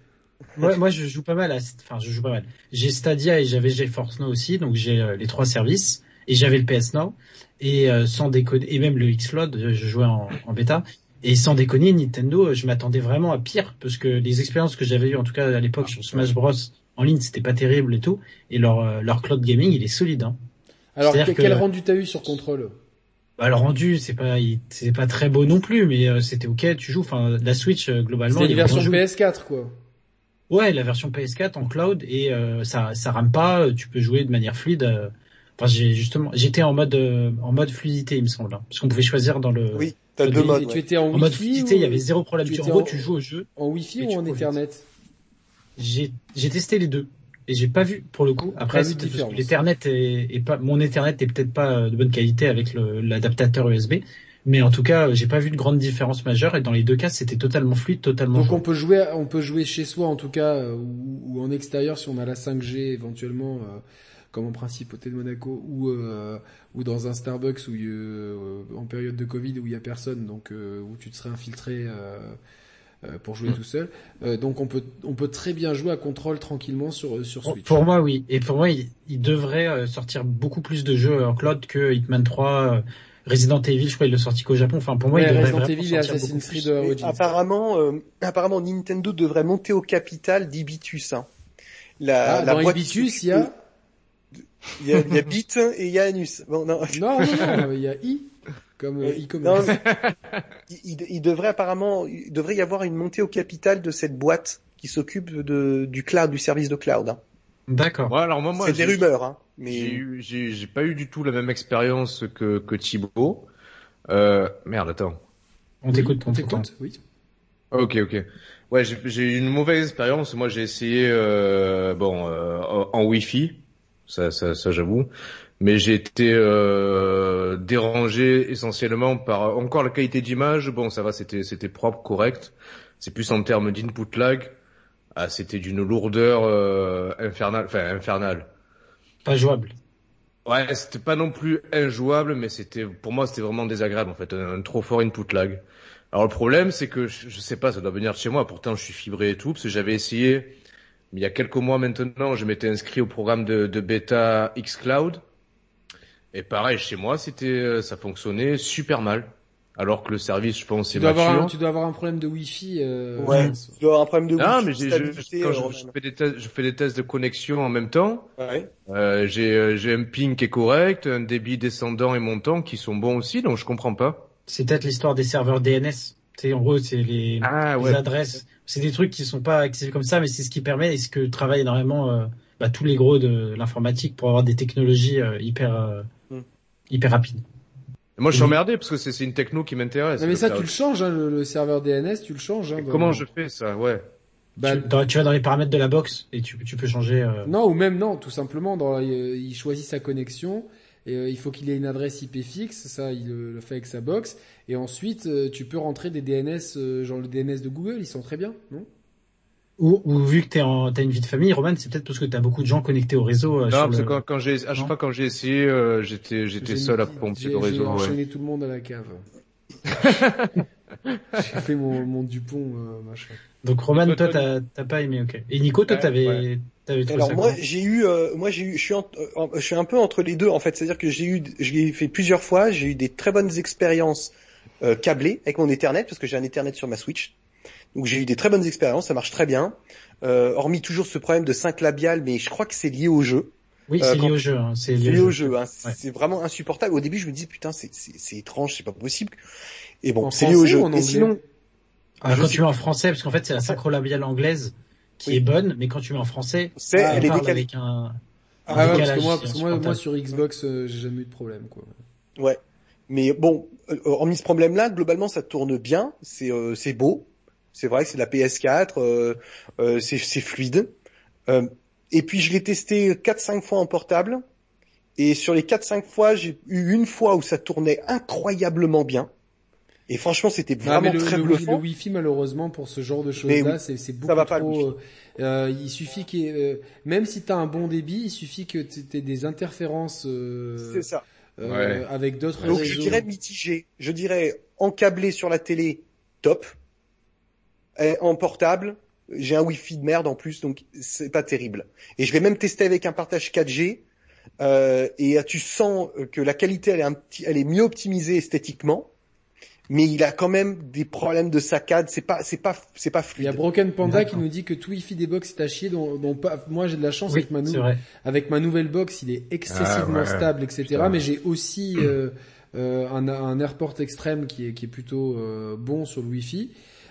moi, moi je joue pas mal à, enfin je joue pas mal. J'ai Stadia et j'avais GeForce Now aussi, donc j'ai euh, les trois services. Et j'avais le PS Now. Et euh, sans déconner, et même le Xcloud, je, je jouais en, en bêta. Et sans déconner, Nintendo, je m'attendais vraiment à pire parce que les expériences que j'avais eues, en tout cas à l'époque sur Smash Bros en ligne, c'était pas terrible et tout. Et leur euh, leur cloud gaming, il est solide. Hein. Alors quel que- rendu t'as eu sur contrôle? Bah, le rendu, c'est pas c'est pas très beau non plus, mais euh, c'était ok. Tu joues. Enfin, la Switch euh, globalement. Il une version bien joué. PS4 quoi. Ouais, la version PS4 en cloud et euh, ça ça rame pas. euh, Tu peux jouer de manière fluide. Enfin, j'ai justement, j'étais en mode euh, en mode fluidité, il me semble, hein, parce qu'on pouvait choisir dans le Oui, t'as deux tu- modes. Tu étais en, en mode fluidité. ou- Il y avait zéro problème. tu Tu- En gros, en- tu joues au jeu. en Wi-Fi ou en. Ethernet J'ai j'ai testé les deux et j'ai pas vu pour le coup. Après, l'Ethernet est, est pas mon Ethernet est peut-être pas de bonne qualité avec l'adaptateur USB, mais en tout cas, j'ai pas vu de grande différence majeure et dans les deux cas, c'était totalement fluide, totalement. Donc on peut jouer, on peut jouer chez soi en tout cas, euh, ou, ou en extérieur si on a la 5G éventuellement, euh, comme en principe au Thé de Monaco, ou euh, ou dans un Starbucks où il y a, euh, en période de Covid où il y a personne, donc euh, où tu te serais infiltré euh, euh, pour jouer Mm. tout seul. Euh, donc on peut on peut très bien jouer à contrôle tranquillement sur euh, sur Pour, Switch. pour moi, oui. Et pour moi, il, il devrait euh, sortir beaucoup plus de jeux en cloud que Hitman 3, euh, Resident Evil. Je crois qu'il le sorti qu'au Japon. Enfin, pour moi, Ouais, il Resident Evil et Assassin's Creed euh, Origins. apparemment, euh, apparemment, Nintendo devrait monter au capital d'Ibitus. Hein. La, Ah, la dans boîte Ibitus, qui il y a s'occupe de- il y a, il y a Bit et il y a Anus. Bon, non. non non non, il y a i comme euh, Euh, e-commerce. non, il, il- il devrait apparemment, il devrait y avoir une montée au capital de cette boîte qui s'occupe de, du cloud, du service de cloud. Hein. D'accord. Ouais, alors moi, moi, C'est des rumeurs, hein. J'ai Mais j'ai, j'ai pas eu du tout la même expérience que, que Thibaut. Euh, merde, attends. On t'écoute, On on t'écoute. Oui. Ok, ok. Ouais, j'ai, j'ai eu une mauvaise expérience. Moi, j'ai essayé, euh, bon, euh, en Wi-Fi, ça, ça, ça j'avoue. Mais j'ai été euh, dérangé essentiellement par encore la qualité d'image. Bon, ça va, c'était, c'était propre, correct. C'est plus en termes d'input lag. Ah, c'était d'une lourdeur euh, infernale, enfin infernale. Pas jouable. Ouais, c'était pas non plus injouable, mais c'était pour moi c'était vraiment désagréable en fait, un, un trop fort input lag. Alors le problème c'est que je, je sais pas, ça doit venir de chez moi. Pourtant je suis fibré et tout, parce que j'avais essayé il y a quelques mois maintenant, je m'étais inscrit au programme de, de bêta xCloud et pareil chez moi c'était euh, ça fonctionnait super mal. Alors que le service, je pense, Tu est dois, avoir un, mature. tu dois avoir un problème de Wi-Fi. Euh, ouais, tu dois avoir un problème de Non, Wi-Fi, mais de j'ai, je, stabilité, quand je, Roman. je fais des tests, je fais des tests de connexion en même temps. Ouais. Euh, j'ai euh, j'ai un ping qui est correct, un débit descendant et montant qui sont bons aussi, donc je comprends pas. C'est peut-être l'histoire des serveurs DNS. Tu sais, en gros, c'est les, Ah les adresses. C'est des trucs qui sont pas accessibles comme ça, mais c'est ce qui permet et ce que travaillent énormément euh, bah, tous les gros de l'informatique pour avoir des technologies euh, hyper euh, Mm. hyper rapides. Moi je suis emmerdé parce que c'est une techno qui m'intéresse. Non mais ça cloud. tu le changes, hein, le, le serveur DNS, tu le changes. Hein, dans- Comment je fais ça? Ouais. Bah, tu, dans- tu vas dans les paramètres de la box et tu, tu peux changer. euh, Non, ou même non, tout simplement, dans, il choisit sa connexion, et euh, il faut qu'il ait une adresse IP fixe, ça il le, le fait avec sa box, et ensuite euh, tu peux rentrer des DNS, euh, genre le DNS de Google, ils sont très bien, non? Ou, ou vu que t'es en, t'as une vie de famille, Roman, c'est peut-être parce que t'as beaucoup de gens connectés au réseau. euh, Non, sur parce que le- quand, quand j'ai à chaque fois quand j'ai essayé, euh, j'étais j'étais J'ai seul à pomper j'ai- le J'ai réseau. ouais. enchaîné tout le monde à la cave. j'ai fait mon, mon Dupont, euh, machin. Donc Roman, Toi, t'as t'as pas aimé, ok. Et Nico, toi, Ouais, t'avais ouais. Alors moi j'ai eu, euh, moi j'ai eu, je suis, en- je suis un peu entre les deux en fait, c'est-à-dire que j'ai eu, je l'ai fait plusieurs fois, j'ai eu des très bonnes expériences euh, câblées avec mon Ethernet parce que j'ai un Ethernet sur ma Switch, donc j'ai eu des très bonnes expériences, ça marche très bien, euh, hormis toujours ce problème de 5 labial, mais je crois que c'est lié au jeu, Oui, euh, c'est quand- lié au jeu. Hein, c'est lié au jeu, hein. Ouais. c'est vraiment insupportable. Au début je me dis putain c'est c'est c'est étrange, c'est pas possible, et bon c'est lié au jeu. ou en Et sinon Ah, je quand tu mets en français, parce qu'en fait, c'est la synchrolabiale anglaise qui Oui. est bonne, mais quand tu mets en français, c'est, elle elle est avec un. Ah ouais, parce que moi, parce moi, moi sur Xbox, euh, j'ai jamais eu de problème, quoi. Ouais. Mais bon, euh, hormis ce problème-là, globalement, ça tourne bien. C'est euh, c'est beau. C'est vrai que c'est de la PS4. euh, euh, c'est c'est fluide. Euh, et puis je l'ai testé 4-5 fois en portable. Et sur les 4-5 fois, j'ai eu une fois où ça tournait incroyablement bien. Et franchement, c'était Non, mais vraiment le, très le, bluffant. le Wi-Fi, malheureusement, pour ce genre de choses-là, oui, c'est, c'est beaucoup va pas, trop. euh, il suffit ait, euh, même si t'as un bon débit, il suffit que tu aies des interférences euh, C'est ça. euh, Ouais. avec d'autres Donc réseaux. je dirais mitigé. Je dirais encablé sur la télé, top. Et en portable, j'ai un Wi-Fi de merde en plus, donc c'est pas terrible. Et je vais même tester avec un partage 4G. euh, et euh, tu sens que la qualité elle est un petit, elle est mieux optimisée esthétiquement. Mais il a quand même des problèmes de saccade. C'est pas, c'est pas, c'est pas Il y a fluide. Broken Panda qui nous dit que tout Wi-Fi des box est à chier, dont, dont pas, moi j'ai de la chance Oui, avec ma avec nouvelle box, il est excessivement Ah, ouais. stable, etc. Putain. Mais j'ai aussi euh, euh, un, un AirPort extrême qui est, qui est plutôt euh, bon sur le Wi-Fi.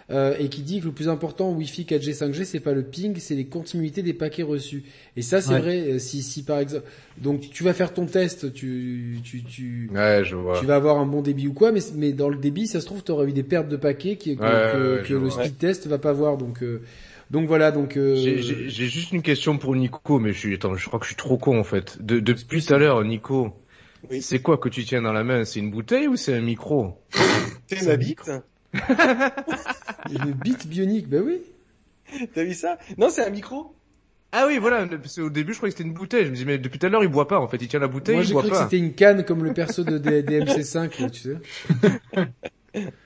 Euh, et qui dit que le plus important Wi-Fi 4G 5G c'est pas le ping c'est les continuités des paquets reçus et ça c'est Ouais. vrai euh, si si par exemple donc tu vas faire ton test tu tu tu Ouais, je vois. tu vas avoir un bon débit ou quoi, mais, mais dans le débit, ça se trouve, tu auras eu des pertes de paquets qui, que, Ouais, que, ouais, que je le vois. speed test va pas voir. Donc, euh, donc voilà. Donc, euh, J'ai- juste une question pour Nico, mais je suis, attends, je crois que je suis trop con en fait. De, depuis tout à l'heure, Nico, Oui. c'est quoi que tu tiens dans la main? C'est une bouteille ou c'est un micro? C'est ma bite. Une bite bionique, bah oui. T'as vu ça? Non, c'est un micro. Ah oui, voilà. parce Au début, je croyais que c'était une bouteille. Je me dis, mais depuis tout à l'heure, il boit pas. En fait, il tient la bouteille, Moi, il j'ai boit cru que pas. c'était une canne comme le perso de D- DMC5, là, tu sais.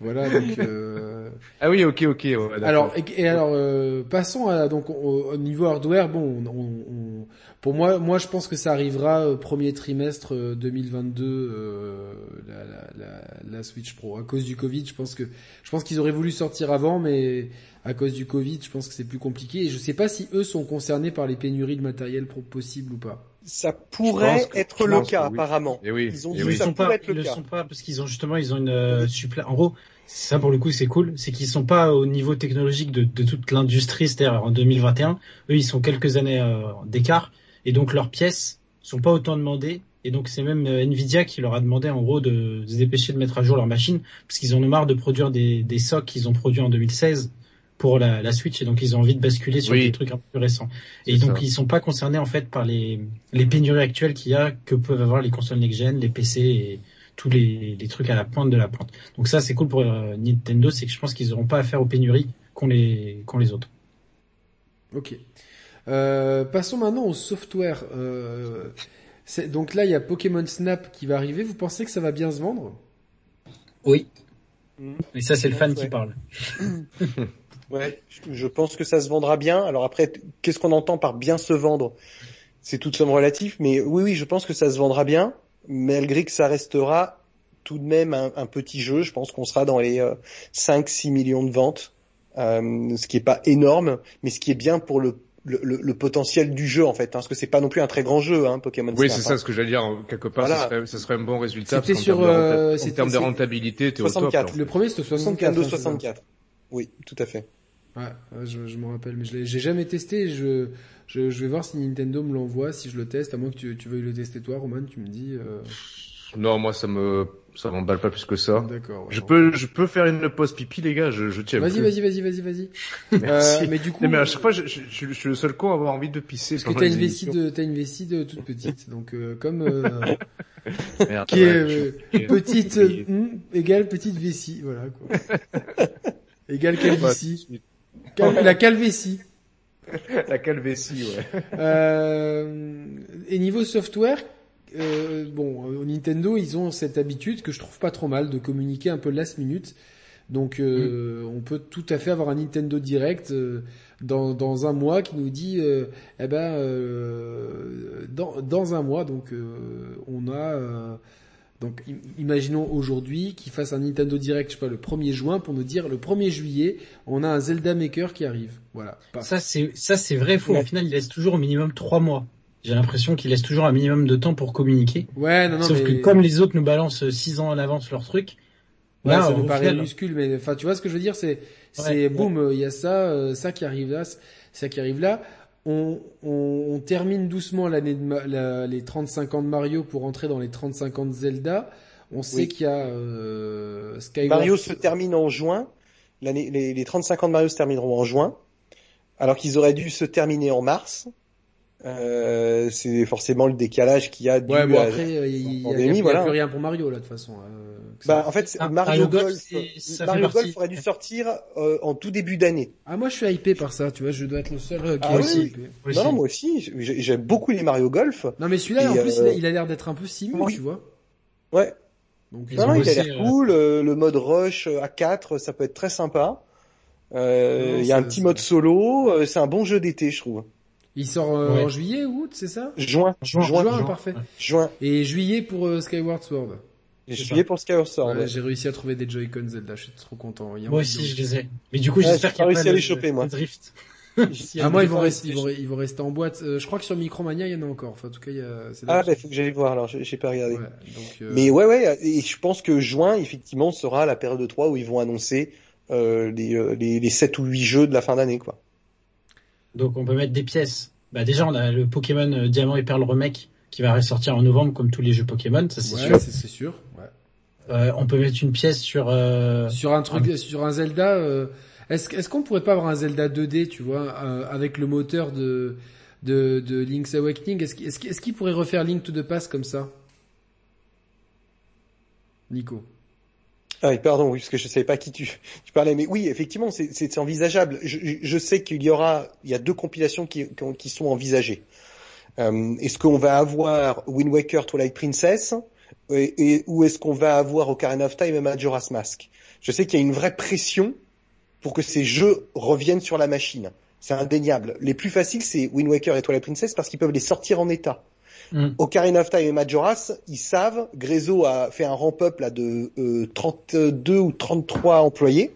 voilà, donc. Euh... Ah oui, ok, ok. ouais. Alors, et, et alors, euh, passons à donc au, au niveau hardware. Bon, on, on- on- pour moi, moi, je pense que ça arrivera euh, premier trimestre euh, 2022 euh, la, la, la, la Switch Pro. À cause du Covid, je pense que je pense qu'ils auraient voulu sortir avant, mais à cause du Covid, je pense que c'est plus compliqué. Et je sais pas si eux sont concernés par les pénuries de matériel pro- possibles ou pas. Ça pourrait que- être le cas, oui. apparemment. Eh oui, Ils ont eh dit Ils oui. ça sont pourrait pas, être le ils le cas. sont pas parce qu'ils ont justement ils ont une euh, suppla- En gros, ça pour le coup c'est cool, c'est qu'ils sont pas au niveau technologique de, de toute l'industrie, c'est-à-dire en 2021, eux ils sont quelques années euh, d'écart et donc leurs pièces sont pas autant demandées et donc c'est même euh, Nvidia qui leur a demandé en gros de, de se dépêcher de mettre à jour leur machine parce qu'ils en ont marre de produire des, des SOC qu'ils ont produits en 2016 pour la, la Switch et donc ils ont envie de basculer sur Oui. des trucs un peu plus récents. Et donc ça. ils sont pas concernés en fait par les, les pénuries actuelles qu'il y a que peuvent avoir les consoles next-gen, les PC et tous les, les trucs à la pointe de la pointe. Donc ça c'est cool pour euh, Nintendo, c'est que je pense qu'ils n'auront pas affaire aux pénuries qu'ont les, qu'ont les autres. Ok. Euh, passons maintenant au software. Euh, c'est- donc là, il y a Pokémon Snap qui va arriver. Vous pensez que ça va bien se vendre? Oui. Mhm. Et ça c'est le fan Ouais. qui parle. Ouais, je- pense que ça se vendra bien. Alors après, qu'est-ce qu'on entend par bien se vendre? C'est toute somme relatif, mais oui, oui, je pense que ça se vendra bien, malgré que ça restera tout de même un, un petit jeu. Je pense qu'on sera dans les 5-6 millions de ventes, euh, ce qui est pas énorme, mais ce qui est bien pour le, le, le- le potentiel du jeu en fait, hein, parce que c'est pas non plus un très grand jeu, hein, Pokémon Oui, c'est hein. ça ce que j'allais dire. Quelque part, Voilà. ça, serait, ça serait un bon résultat. C'était sur, termes de renta- euh, en c'était- termes de rentabilité, t'es au top. 64. Le premier c'était 64. Nintendo hein, c'est ça 64. Oui, tout à fait. Ouais, je, je m'en rappelle, mais je l'ai, j'ai jamais testé. Je, je, je vais voir si Nintendo me l'envoie, si je le teste. À moins que tu, tu veuilles le tester toi, Roman. Tu me dis. Euh... Non, moi ça me ça m'emballe pas plus que ça. D'accord. ouais, Je peux je peux faire une pause pipi les gars, je, je tiens. Vas-y, vas-y, vas-y, vas-y, vas-y. Merci. Euh, mais du coup, Non, mais à chaque fois, je, je, je- je suis le seul con à avoir envie de pisser. parce que t'as une vessie de, t'as une vessie de toute petite, donc euh, comme euh, Merde, qui est ouais, euh, petite euh, hmm, égale petite vessie, voilà quoi. égale calvitie. Cal- la calvétie. La calvétie, ouais. Euh, et niveau software, euh, bon, au Nintendo, ils ont cette habitude que je trouve pas trop mal de communiquer un peu last minute. Donc, euh, on peut tout à fait avoir un Nintendo Direct euh, dans, dans un mois qui nous dit, euh, eh ben, euh, dans, dans un mois, donc euh, on a, euh, donc im- imaginons aujourd'hui qu'ils fassent un Nintendo Direct, je sais pas, le 1er juin pour nous dire le 1er juillet, on a un Zelda Maker qui arrive. Voilà. Paf. Ça c'est ça c'est vrai faux. Ouais. Au final il laisse toujours au minimum trois mois. J'ai l'impression qu'il laisse toujours un minimum de temps pour communiquer. Ouais, non, non, Sauf mais... que comme les autres nous balancent six ans à l'avance leur truc, Ouais, là ça nous paraît minuscule, mais enfin, tu vois ce que je veux dire, c'est, c'est Ouais, boum, euh, il y a ça, euh, ça qui arrive là, ça qui arrive là. On, on, on termine doucement l'année de Ma- la- les 35 ans de Mario pour entrer dans les 35 ans de Zelda. On sait Oui. qu'il y a euh, Skyward. Mario se termine en juin. L'année, les, les 35 ans de Mario se termineront en juin, alors qu'ils auraient dû se terminer en mars. Euh, c'est forcément le décalage qu'il y a dû Ouais, bon après, euh, il y, a- voilà. plus rien pour Mario là de toute façon. euh, Bah, en fait, c'est- Ah, Mario, Mario Golf, fait Mario. Golf aurait dû sortir euh, en tout début d'année. Ah moi je suis hypé par ça, tu vois, je dois être le seul euh, qui Ah est oui. hypé. Non, non, moi aussi, j'ai- j'aime beaucoup les Mario Golf. Non mais celui-là en plus euh, il a- l'air d'être un peu simul, oui. tu vois. Ouais. Donc Non, non, il a l'air euh, cool. euh, le mode rush à 4, ça peut être très sympa. Euh, Il y a un petit mode solo. euh, C'est un bon jeu d'été, je trouve. il sort euh, Ouais. en juillet, août, c'est ça? Juin, Juin, Juin, juin. parfait. juin. Et juillet pour euh, Skyward Sword. J'ai suivi pour Skyward Sword. Ouais, J'ai réussi à trouver des Joy-Con Zelda, je suis trop content. Il y a Moi aussi, je les ai. Mais du coup, Ouais, j'espère qu'il y a pas pas réussi à le- les choper, moi. drift. Ah, moi, ils vont, rester, ils, vont, ils vont rester en boîte. Euh, je crois que sur Micromania, il y en a encore. Enfin, en tout cas, il y a... Ah, bah, faut que j'aille voir, alors, j'ai j'ai pas regardé. Ouais, donc, euh, Mais ouais, ouais, et je pense que juin, effectivement, sera la période de 3 où ils vont annoncer euh, les, euh, les, les 7 ou 8 jeux de la fin d'année, quoi. Donc on peut mettre des pièces. Bah déjà, on a le Pokémon euh, Diamant et Perle remake qui va ressortir en novembre comme tous les jeux Pokémon, ça c'est ouais, sûr. c'est c'est sûr. Ouais. Euh, on peut mettre une pièce sur... Euh... Sur un truc, sur un Zelda, euh, est-ce est-ce qu'on pourrait pas avoir un Zelda 2D, tu vois, euh, avec le moteur de de, de Link's Awakening? Est-ce qu'il est-ce qu'il- pourrait refaire Link to the Past comme ça? Nico. Ah oui, pardon, oui, parce que je savais pas qui tu, tu parlais, mais oui, effectivement, c'est- envisageable. Je, je sais qu'il y aura, il y a deux compilations qui, qui sont envisagées. Euh, est-ce qu'on va avoir Wind Waker Twilight Princess et, est-ce qu'on va avoir Ocarina of Time et Majora's Mask? Je sais qu'il y a une vraie pression pour que ces jeux reviennent sur la machine. C'est indéniable. Les plus faciles, c'est Wind Waker et Twilight Princess parce qu'ils peuvent les sortir en état. Hmm. Ocarina of Time et Majora's, ils savent, Grezzo a fait un ramp-up là de euh, 32 ou 33 employés,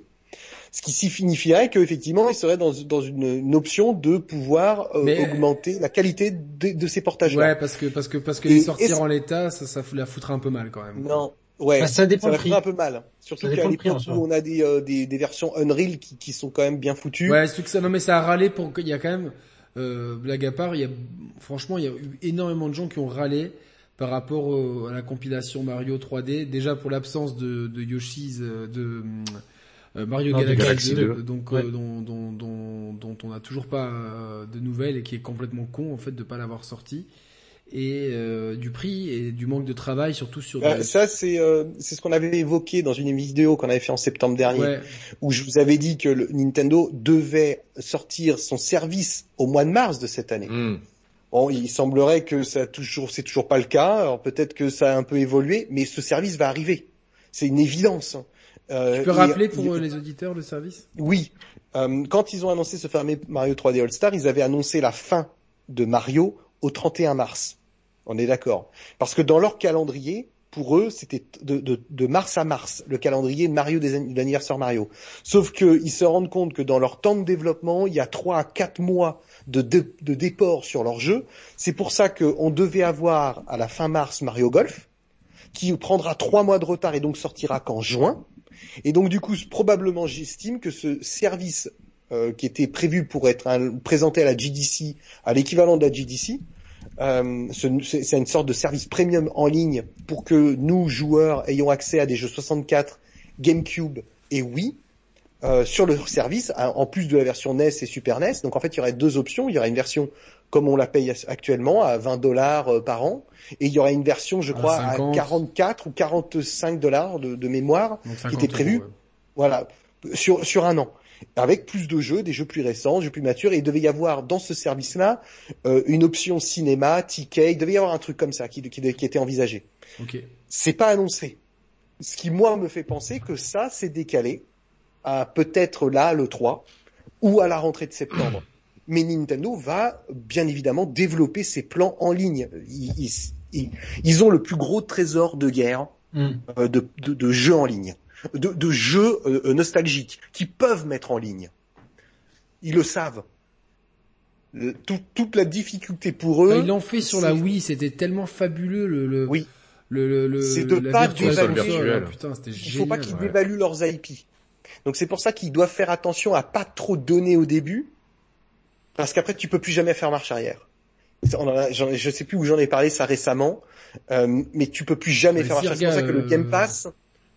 ce qui signifierait qu'effectivement, ils seraient dans, dans une, une option de pouvoir euh, Mais- augmenter la qualité de, de ces portages-là. Ouais, parce que parce que parce que Et les sortir en l'état, ça ça la foutra un peu mal quand même. Non, ouais, Bah, ça dépend va le prix. un peu mal. Surtout Ça qu'à l'époque où on a des, euh, des, des versions Unreal qui, qui sont quand même bien foutues. Ouais, c'est que ça. Non, mais ça a râlé pour qu'il y a quand même euh, blague à part. Il y a franchement, il y a eu énormément de gens qui ont râlé par rapport à la compilation Mario 3D. Déjà pour l'absence de, de Yoshi's de euh, Mario Non, de Galaxy, Galaxy 2, 2. donc Ouais. euh, dont, dont, dont, dont on n'a toujours pas euh, de nouvelles et qui est complètement con en fait de pas l'avoir sorti. Et euh, du prix et du manque de travail surtout sur. Bah, des- ça, c'est euh, c'est ce qu'on avait évoqué dans une vidéo qu'on avait fait en septembre dernier. ouais, où je vous avais dit que le Nintendo devait sortir son service au mois de mars de cette année. Hmm. Bon, il semblerait que ça a toujours, c'est toujours pas le cas. Alors peut-être que ça a un peu évolué, mais ce service va arriver. C'est une évidence. Euh, tu peux rappeler pour il- les auditeurs le service Oui. Euh, quand ils ont annoncé ce fameux Mario 3D All Star, ils avaient annoncé la fin de Mario au 31 mars. On est d'accord. Parce que dans leur calendrier, pour eux, c'était de, de- de mars à mars, le calendrier de Mario des, de l'anniversaire Mario. Sauf qu'ils se rendent compte que dans leur temps de développement, il y a trois à quatre mois de, de déport sur leur jeu. C'est pour ça qu'on devait avoir à la fin mars Mario Golf, qui prendra trois mois de retard et donc sortira qu'en juin. Et donc du coup, probablement, j'estime que ce service euh, qui était prévu pour être présenté à la GDC, à l'équivalent de la GDC, euh, ce- c'est c'est une sorte de service premium en ligne pour que nous, joueurs, ayons accès à des jeux 64, GameCube et Wii euh, sur le service, hein, en plus de la version NES et Super NES. Donc en fait, il y aurait deux options. Il y aurait une version comme on la paye actuellement à 20 dollars euh, par an, et il y aurait une version, je crois, à 50. 44 ou 45 dollars de, de mémoire qui 50 était prévu, euros, ouais. voilà, sur sur un an, avec plus de jeux, des jeux plus récents, des jeux plus matures, et il devait y avoir dans ce service-là euh, une option cinéma, ticket, il devait y avoir un truc comme ça qui, qui, qui était envisagé. Ok. C'est pas annoncé. Ce qui moi me fait penser que ça s'est décalé à peut-être là le 3 ou à la rentrée de septembre. Mais Nintendo va bien évidemment développer ses plans en ligne. Ils, ils- ils- ils ont le plus gros trésor de guerre Hmm. euh, de, de, de jeux en ligne, de, de jeux euh, nostalgiques qui peuvent mettre en ligne. Ils le savent. Le- tout- toute la difficulté pour eux. Enfin, ils l'ont fait sur la Wii, c'était tellement fabuleux le, le, Oui. le, C'est de pas dévaluer- Putain, Il faut pas qu'ils ouais. dévaluent leurs IP. Donc c'est pour ça qu'ils doivent faire attention à pas trop donner au début, parce qu'après tu peux plus jamais faire marche arrière. On en a- j'en ai- je sais plus où j'en ai parlé ça récemment, euh, mais tu peux plus jamais Mais faire marche arrière. C'est pour ça que le Game euh, Pass,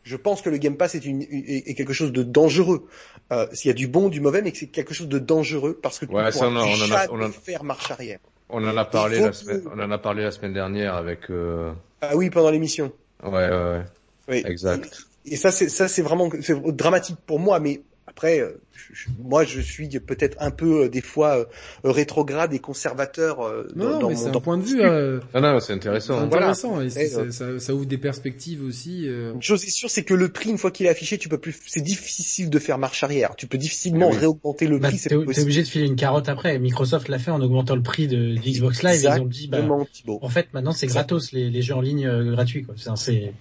je pense que le Game Pass est, une, est, est quelque chose de dangereux. Euh, S'il y a du bon, du mauvais, mais que c'est quelque chose de dangereux parce que tu Ouais, ne ça, on a- plus on en a- jamais on en a- faire marche arrière. On en a parlé la que- semaine, on en a parlé la semaine dernière avec, euh... Ah oui, pendant l'émission. ouais, ouais, ouais, Oui. exact. Et ça, c'est ça, c'est vraiment c'est dramatique pour moi. Mais après, euh, je- moi, je suis peut-être un peu euh, des fois euh, rétrograde et conservateur euh, Non, non, dans mais mon c'est un dans- point de vue euh, Ah non, c'est c'est intéressant. Voilà. intéressant et c'est- Et, euh, ça, ça ouvre des perspectives aussi. euh. Une chose est sûre, c'est que le prix, une fois qu'il est affiché, tu peux plus. C'est difficile de faire marche arrière. Tu peux difficilement Oui. réaugmenter le Bah, prix. t'es obligé de filer une carotte après. Microsoft l'a fait en augmentant le prix de, de Xbox Live. et Ils ont dit, bah, en fait, maintenant c'est gratos les, les jeux en ligne euh, gratuits. Quoi. C'est-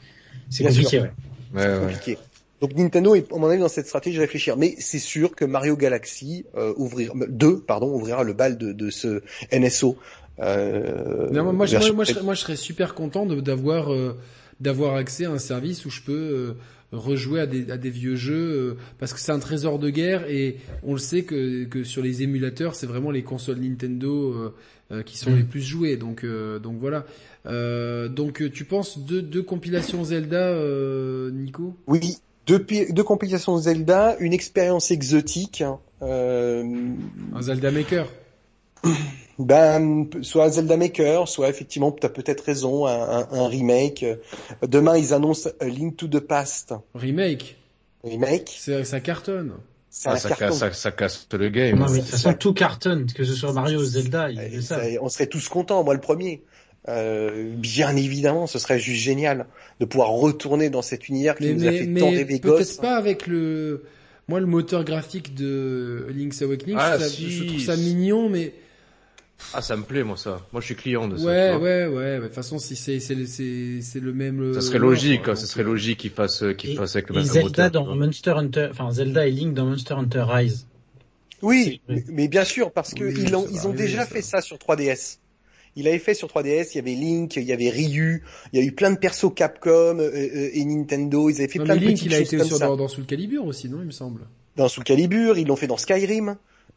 compliqué, ouais. Ouais, c'est ouais. Donc Nintendo est, à mon avis, dans cette stratégie de réfléchir. Mais c'est sûr que Mario Galaxy euh, ouvrira, 2, pardon, ouvrira le bal de, de ce NSO. Euh, Non, moi, moi, je, moi, je serais, moi, je serais super content d'avoir euh, d'avoir accès à un service où je peux euh, rejouer à des, à des vieux jeux euh, parce que c'est un trésor de guerre et on le sait que, que sur les émulateurs c'est vraiment les consoles Nintendo euh, euh, qui sont Mm. les plus jouées donc euh, donc voilà euh, donc euh, tu penses deux, deux compilations Zelda euh, Nico? Oui, deux, deux compilations Zelda, une expérience exotique. hein, Euh, un Zelda Maker ben, soit un Zelda Maker, soit effectivement, tu as peut-être raison, un, un- un remake. Demain, ils annoncent A Link to the Past remake remake. c'est ça cartonne Ah, ça, casse, ça, ça casse le game. Non, mais de toute façon, ça. tout cartonne, que ce soit Mario ou Zelda, savent. ça- on serait tous contents, moi le premier. Euh, bien évidemment, ce serait juste génial de pouvoir retourner dans cet univers qui mais, nous a mais, fait mais tant rêver peut-être pas avec le moi le moteur graphique de Link's Awakening Ah, je, trouve ça- je trouve ça mignon mais Ah, ça me plaît, moi, ça. Moi, je suis client de ça. ouais ouais ouais de toute façon si c'est c'est le- c'est c'est le même Ça euh, serait lore, logique, quoi. ça serait euh, logique qu'ils fassent, qu'ils Et, fassent avec le même Zelda moteur. tu dans. Monster Hunter, enfin Zelda et Link dans Monster Hunter Rise. Oui, mais, mais bien sûr, parce que Oui, ils, ont, ça ils ont déjà ça. fait ça sur 3DS. Il avait fait sur 3DS, il y avait Link, il y avait Ryu, il y a eu plein de persos Capcom euh, euh, et Nintendo, ils avaient fait non, plein mais de Link petites il a choses été comme sur ça. dans, dans Soul Calibur aussi non il me semble Dans Soul Calibur, ils l'ont fait dans Skyrim.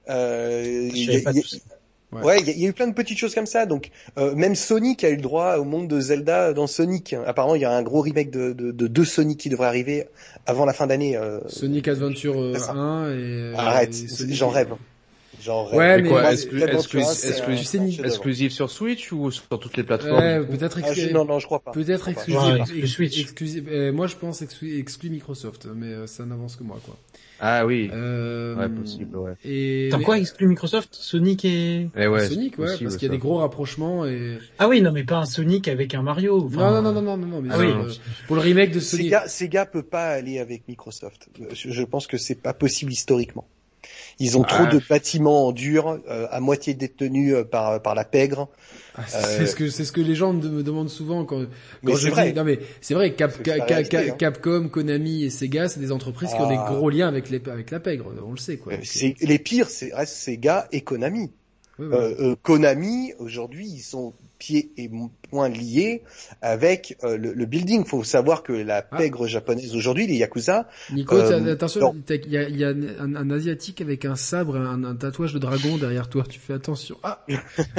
Euh, il y a- il. Ouais. Ouais, il y, a- il y a eu plein de petites choses comme ça. Donc euh, même Sonic a eu le droit au monde de Zelda dans Sonic. Apparemment, il y a un gros remake de, de, de deux Sonic qui devrait arriver avant la fin d'année. euh, Sonic Adventure euh, c'est ça. 1 et Arrête, j'en rêve. J'en rêve. Ouais, Mais mais- quoi, exclu- exclu- exclu- chef-d'œuvre. exclusif sur Switch ou sur toutes les plateformes ouais peut-être Ah, je- exclu- non, non, je crois pas. peut-être exclusif exclu Switch. exclusif euh, moi je pense exclu, exclu Microsoft mais euh, ça n'avance que moi quoi Ah oui. euh, Ouais, possible, ouais. et Dans mais- quoi exclut Microsoft Sonic et... Eh ouais, Sonic, ouais, possible, parce qu'il y a ça. des gros rapprochements et. Ah oui, non mais pas un Sonic avec un Mario. enfin, non, non, non, non, non, non, mais Ah c'est, oui. euh, pour le remake de Sonic. Sega, Sega peut pas aller avec Microsoft. Je, je pense que c'est pas possible historiquement. Ils ont trop Ah. de bâtiments en dur, euh, à moitié détenus euh, par par la pègre. Ah, c'est ce que c'est ce que les gens me demandent souvent quand quand c'est je vrai. dis non mais c'est vrai Cap, réalité, hein. Capcom, Konami et Sega, c'est des entreprises qui ont des Ah. gros liens avec les avec la pègre, on le sait quoi. Euh, les pires, c'est Sega et Konami. Euh. Euh, Konami aujourd'hui, ils sont pieds et poings liés avec euh, le, le building. Faut savoir que la Ah. pègre japonaise aujourd'hui, les yakuza, Nico, euh, attention, il y a, il y a un, un asiatique avec un sabre, et un, un tatouage de dragon derrière toi. Tu fais attention. Ah,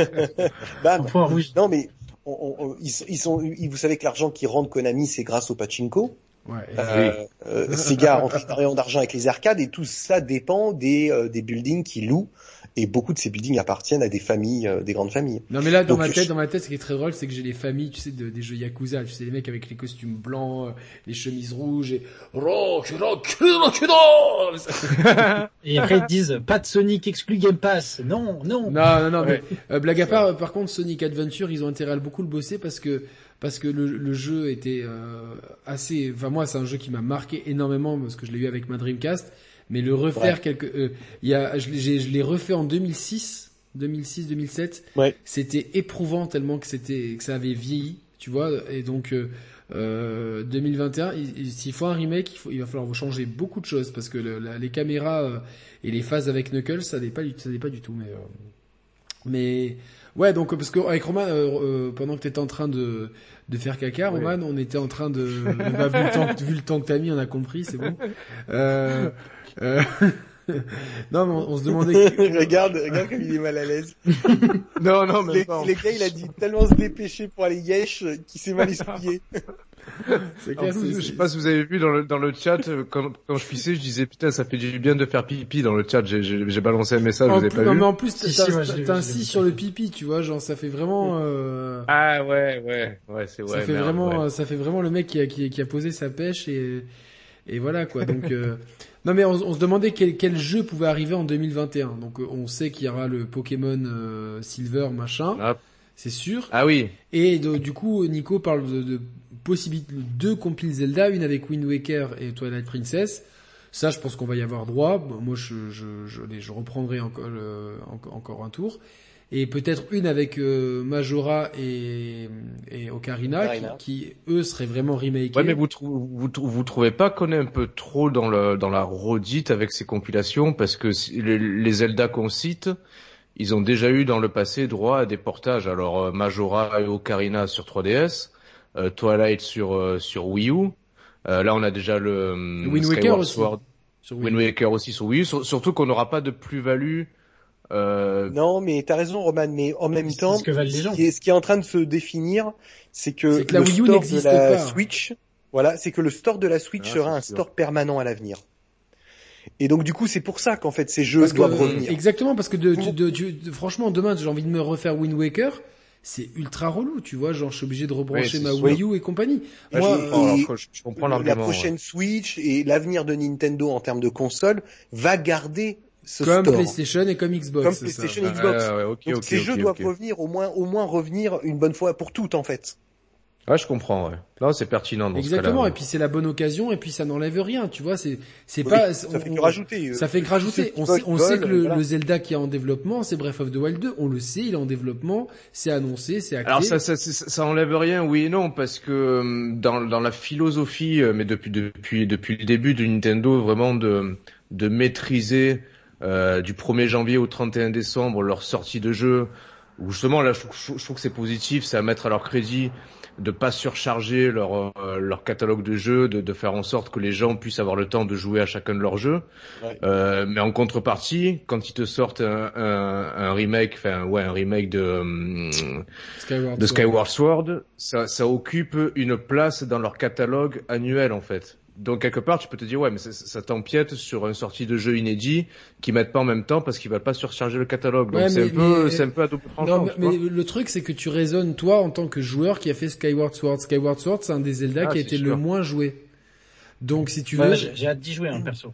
bam. Un point rouge. Non mais on- on- on- ils, ils sont, ils- vous savez que l'argent qui rentre Konami, c'est grâce au pachinko. ouais. Euh, euh, Sega rentre d'argent avec les arcades et tout ça dépend des, euh, des buildings qu'ils louent. Et beaucoup de ces buildings appartiennent à des familles, euh, des grandes familles. Non mais là dans Donc, ma je- tête, dans ma tête, ce qui est très drôle, c'est que j'ai les familles, tu sais, de- des jeux Yakuza, tu sais, les mecs avec les costumes blancs, euh, les chemises rouges et rock, rock, rock, rock. Et après ils disent pas de Sonic exclu Game Pass. Non, non. Non, non, non, Ouais. mais euh, blague à part, par contre, Sonic Adventure, ils ont intérêt à beaucoup le bosser parce que parce que le, le jeu était euh, assez. Enfin moi, c'est un jeu qui m'a marqué énormément parce que je l'ai eu avec ma Dreamcast. Mais le refaire Ouais. quelque, euh, il y a, je je l'ai refait en 2006, 2006, 2007. Ouais. C'était éprouvant tellement que c'était que ça avait vieilli, tu vois. Et donc euh, euh, 2021, il- il- s'il faut un remake, il, faut, il va falloir changer beaucoup de choses parce que le- la- les caméras euh, et les phases avec Knuckles, ça n'est pas, du- ça n'est pas du tout. Mais euh, mais ouais, donc parce que avec Roman, euh, euh, pendant que t'étais en train de de faire caca, Oui. Roman, on était en train de, bah, vu le temps, vu le temps que t'as mis, on a compris, c'est bon. Euh, euh, non, mais on, on se demandait. regarde, regarde comme il est mal à l'aise. Non, non, Les, les gars, il a dit tellement se dépêcher pour aller yesh euh, qu'il s'est mal essuyé. C'est En clair, plus, c'est- je sais pas si vous avez vu dans le dans le chat euh, quand quand je pissais, je disais putain ça fait du bien de faire pipi dans le chat. J'ai balancé un message, En vous avez plus, pas non, vu mais en plus, vu. sur le pipi, tu vois, genre ça fait vraiment. Euh, Ah ouais ouais ouais c'est ouais. ça fait merde, vraiment, ouais. ça fait vraiment le mec qui a qui, qui a posé sa pêche et et voilà quoi. Donc euh, non mais on, on se demandait quel quel jeu pouvait arriver en 2021. Donc euh, on sait qu'il y aura le Pokémon euh, Silver machin, Ah, c'est sûr. ah oui. Et de- du coup, Nico parle de, de possibilité de deux compiles Zelda, une avec Wind Waker et Twilight Princess. Ça, je pense qu'on va y avoir droit. Moi, je, je, je, les- je reprendrai encore, encore un tour. Et peut-être une avec euh, Majora et, et Ocarina, Ocarina. Qui, qui, eux seraient vraiment remakés. Ouais, mais vous, trou- vous, trou- vous trouvez pas qu'on est un peu trop dans le dans la redite avec ces compilations? Parce que si- les, les Zelda qu'on cite, ils ont déjà eu dans le passé droit à des portages. Alors euh, Majora et Ocarina sur 3DS, euh, Twilight sur euh, sur Wii U. Euh, là, on a déjà le euh, Wind Waker aussi. Sword, sur Wii. Wind Waker aussi sur Wii U. Sur- surtout qu'on n'aura pas de plus-value. Euh, Non, mais t'as raison, Roman. Mais en même C'est temps, ce que valent les gens. qui est, ce qui est en train de se définir, c'est que, C'est que la le Wii U store n'existe de la pas. Switch, voilà, c'est que le store de la Switch Ah, sera un sûr. store permanent à l'avenir. Et donc du coup, c'est pour ça qu'en fait ces jeux Parce que- doivent revenir. Exactement, parce que de, de- de- de- franchement, demain, j'ai envie de me refaire Wind Waker. C'est ultra relou, tu vois, genre je suis obligé de rebrancher Oui, ma Wii U et compagnie. Moi, je comprends, et- alors, je, je comprends la prochaine ouais. Switch et l'avenir de Nintendo en termes de console va garder ce comme store. PlayStation et comme Xbox. Comme ça. PlayStation et Ouais, Xbox. Donc ok, ces jeux doivent revenir au moins, au moins revenir une bonne fois pour toutes en fait. Ouais, je comprends. Ouais. Non, c'est pertinent dans Exactement, ce et puis c'est la bonne occasion, et puis ça n'enlève rien, tu vois, c'est, c'est Oui, pas, ça on- fait que on- rajouter. euh, Ça fait que rajouter. On sait, on veulent, sait que le, voilà. le Zelda qui est en développement, c'est Breath of the Wild 2. On le sait, il est en développement, c'est annoncé, c'est acté. Alors ça, ça, ça, ça enlève rien, oui et non, parce que euh, dans, dans la philosophie, euh, mais depuis depuis depuis le début de Nintendo, vraiment de de maîtriser euh, du 1er janvier au 31 décembre leur sortie de jeu, où justement là, je, trouve- je trouve que c'est positif, c'est à mettre à leur crédit de pas surcharger leur euh, leur catalogue de jeux, de, de faire en sorte que les gens puissent avoir le temps de jouer à chacun de leurs jeux. Ouais. Euh, mais en contrepartie, quand ils te sortent un, un, un remake, enfin ouais, un remake de hum, Skyward de Sword. Skyward Sword, ça, ça occupe une place dans leur catalogue annuel en fait. Donc quelque part, tu peux te dire ouais, mais ça, ça t'empiète sur une sortie de jeu inédit qui mettent pas en même temps parce qu'ils veulent pas surcharger le catalogue. Donc Ouais, c'est un peu, mais- c'est un peu à double Non, tranchant. mais, mais le truc, c'est que tu raisonnes, toi, en tant que joueur qui a fait Skyward Sword. Skyward Sword, c'est un des Zelda Ah, qui a été sûr. le moins joué. Donc, si tu veux, Ouais, j'ai hâte d'y jouer, hein, perso.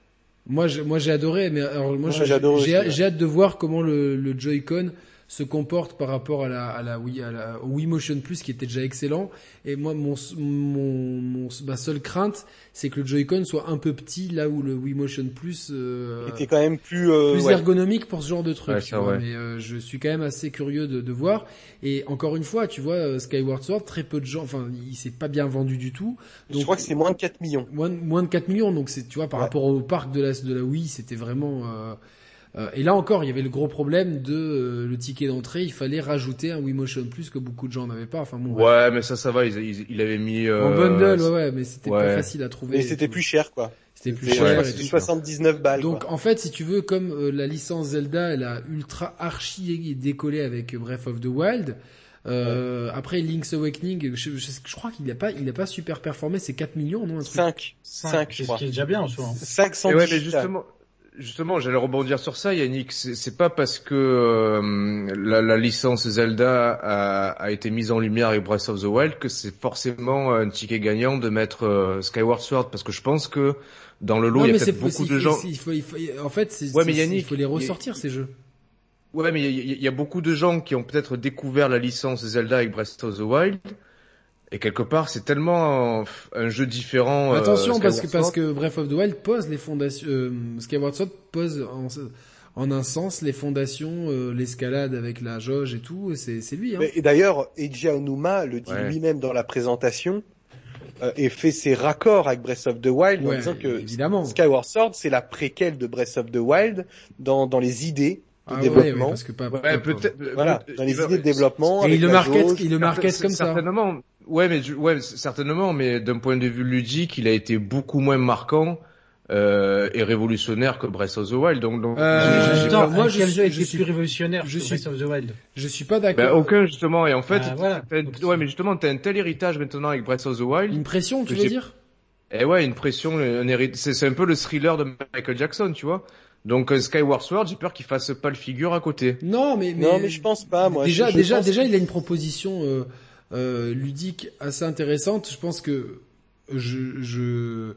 moi, j'ai- moi, j'ai adoré, mais alors, moi, Ouais, j'ai hâte de voir comment le, le Joy-Con se comporte par rapport à la, à la Wii, à la, au Wii Motion Plus qui était déjà excellent. Et moi, mon, mon, mon ma seule crainte, c'est que le Joy-Con soit un peu petit là où le Wii Motion Plus euh, Était quand même plus. euh, plus ouais. ergonomique pour ce genre de truc. Ouais, ça, ouais. Mais euh, je suis quand même assez curieux de, de voir. Et encore une fois, tu vois, euh, Skyward Sword, très peu de gens, enfin, il s'est pas bien vendu du tout. Je crois que c'est moins de 4 millions. moins, de- moins de 4 millions. Donc c'est, tu vois, par Ouais. rapport au parc de la de la Wii, c'était vraiment. Euh, et là encore, il y avait le gros problème de euh, le ticket d'entrée. Il fallait rajouter un Wii Motion Plus que beaucoup de gens n'avaient pas. Enfin bon. bref. Ouais, mais ça, ça va. Ils, ils, ils avaient mis. En euh, bundle, ouais, ouais, mais c'était pas ouais. facile à trouver. Mais c'était plus cher quoi. C'était plus C'était, cher. euh, et c'était tout. 79 balles. Donc quoi. en fait, si tu veux, comme euh, la licence Zelda, elle a ultra archi décollé avec Breath of the Wild. Euh, Après Link's Awakening, je, je, je crois qu'il a pas, il a pas super performé. C'est 4 millions, non un truc 5. 5, Cinq, je c'est ce crois. qui est déjà bien en soi. hein. 500 Et ouais, mais justement, justement, j'allais rebondir sur ça, Yannick. C'est pas parce que euh, la, la licence Zelda a, a été mise en lumière avec Breath of the Wild que c'est forcément un ticket gagnant de mettre euh, Skyward Sword, parce que je pense que dans le lot, Non, il y a peut-être beaucoup de gens. il faut, il faut- en fait, c'est, Ouais, Yannick, il faut les ressortir ces jeux. Ouais, mais il y, y a beaucoup de gens qui ont peut-être découvert la licence Zelda avec Breath of the Wild. Et quelque part, c'est tellement un, un jeu différent. euh, Attention, parce que parce que Breath of the Wild pose les fondations. Euh, Skyward Sword pose en, en un sens les fondations, euh, l'escalade avec la jauge et tout. C'est c'est lui. Hein. Mais- Et d'ailleurs, Eiji Aonuma le dit Ouais. lui-même dans la présentation euh, et fait ses raccords avec Breath of the Wild en disant que évidemment. Skyward Sword c'est la préquelle de Breath of the Wild dans, dans les idées de Ah ouais, développement. ouais, parce que pas. Ouais, pas- peut-être. Voilà, dans les idées de développement. Et avec il le market, jauge. il le market comme ça. Certainement. Ouais, mais ouais, certainement, mais d'un point de vue ludique, il a été beaucoup moins marquant euh, et révolutionnaire que Breath of the Wild. Donc, donc Euh, attends, pas- moi, je jeu a je suis- plus révolutionnaire je que suis- Breath of the Wild? Je suis pas Ben, d'accord. aucun justement. Et en fait, Ah, voilà. Donc, ouais, mais justement, t'as un tel héritage maintenant avec Breath of the Wild. Une pression, tu veux dire? Et ouais, une pression, un hérit- c'est un peu le thriller de Michael Jackson, tu vois. Donc euh, Skyward Sword, j'ai peur qu'il fasse pas le figure à côté. Non, mais, mais Non, mais je pense pas. Moi, déjà, je, je déjà, pense déjà, que- il a une proposition euh, euh, ludique assez intéressante. Je pense que je, je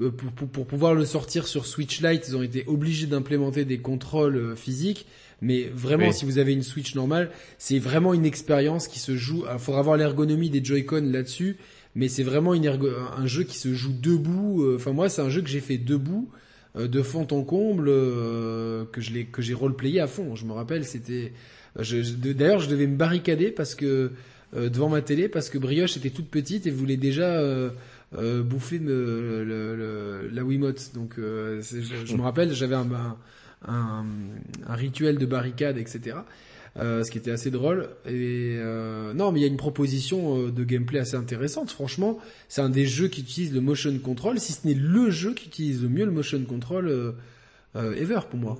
euh, pour, pour, pour pouvoir le sortir sur Switch Lite, ils ont été obligés d'implémenter des contrôles euh, physiques. Mais vraiment, Oui. si vous avez une Switch normale, c'est vraiment une expérience qui se joue. Il faudra avoir l'ergonomie des Joy-Con là-dessus, mais c'est vraiment une ergo- un jeu qui se joue debout. euh, Enfin, moi, c'est un jeu que j'ai fait debout, euh, de fond en comble, euh, que je l'ai que j'ai roleplayé à fond. Je me rappelle, c'était D'ailleurs, je devais me barricader parce que euh, devant ma télé parce que Brioche était toute petite et voulait déjà euh, euh, bouffer le, le- le- la Wiimote. Donc, euh, je, je me rappelle, j'avais un, un, un, rituel de barricade, etc. Euh, ce qui était assez drôle. Et euh, non, mais il y a une proposition euh, de gameplay assez intéressante. Franchement, c'est un des jeux qui utilise le motion control, si ce n'est le jeu qui utilise le mieux le motion control euh, euh, ever pour moi.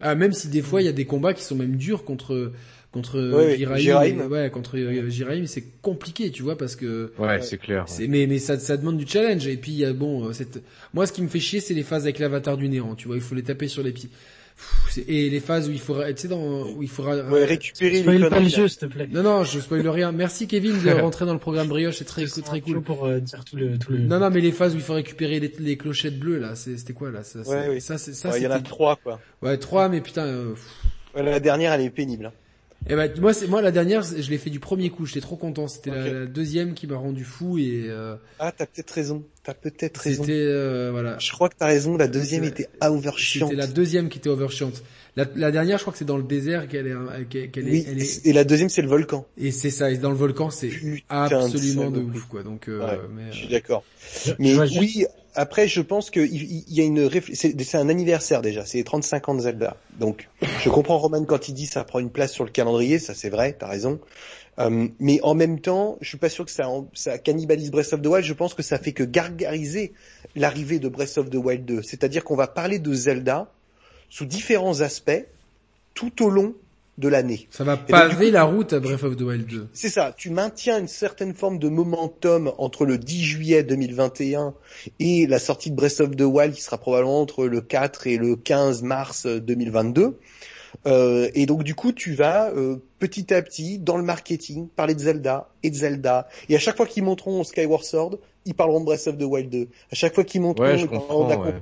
Ah, même si des fois il y a des combats qui sont même durs contre contre Ouais, Jiraim, ouais, contre euh, Jiraim, c'est compliqué, tu vois, parce que Ouais, c'est clair. mais mais ça ça demande du challenge. Et puis il y a bon, euh, cette... moi ce qui me fait chier, c'est les phases avec l'avatar du néant. Tu vois, il faut les taper sur les pieds. Pff, Et les phases où il faudra, tu sais, dans où il faudra. Ouais, récupérer Spoil pas le jeu, s'il te plaît. Non non, je spoil rien. Merci Kevin de rentrer dans le programme brioche, c'est très très cool. pour euh, dire tout le, tout le. Non non, mais les phases où il faut récupérer les, les clochettes bleues là, c'est- c'était quoi là Ça, Ouais, oui. ça c'est ça Ouais, Il y en a trois, quoi. ouais trois, mais putain. euh. Ouais, La dernière, elle est pénible. hein. Eh ben, moi, c'est, moi, la dernière, je l'ai fait du premier coup. J'étais trop content. C'était la, deuxième qui m'a rendu fou et euh, Ah, t'as peut-être raison. T'as peut-être raison. c'était euh, voilà. Je crois que t'as raison. La deuxième était overchiante. C'était la deuxième qui était overchiante. La, la dernière, je crois que c'est dans le désert qu'elle est, euh, qu'elle, est, Oui, elle est- et la deuxième, c'est le volcan. et c'est ça. Et dans le volcan, c'est Putain absolument de ouf, quoi. Donc, euh, Ouais, mais, Je euh, suis d'accord. Je- Mais juste- après, je pense qu'il il il y a une c'est un anniversaire déjà, c'est les 35 ans de Zelda. Donc, je comprends Roman quand il dit ça prend une place sur le calendrier, ça c'est vrai, t'as raison. Euh, mais en même temps, je suis pas sûr que ça, ça cannibalise Breath of the Wild. Je pense que ça fait que gargariser l'arrivée de Breath of the Wild 2. C'est-à-dire qu'on va parler de Zelda sous différents aspects tout au long de l'année. ça va paver la route à Breath of the Wild 2. C'est ça, tu maintiens une certaine forme de momentum entre le 10 juillet 2021 et la sortie de Breath of the Wild qui sera probablement entre le 4 et le 15 mars 2022. Euh, et donc du coup, tu vas euh, petit à petit dans le marketing parler de Zelda et de Zelda. Et à chaque fois qu'ils montreront Skyward Sword, ils parleront de Breath of the Wild 2. À chaque fois qu'ils montreront Ouais, la ouais.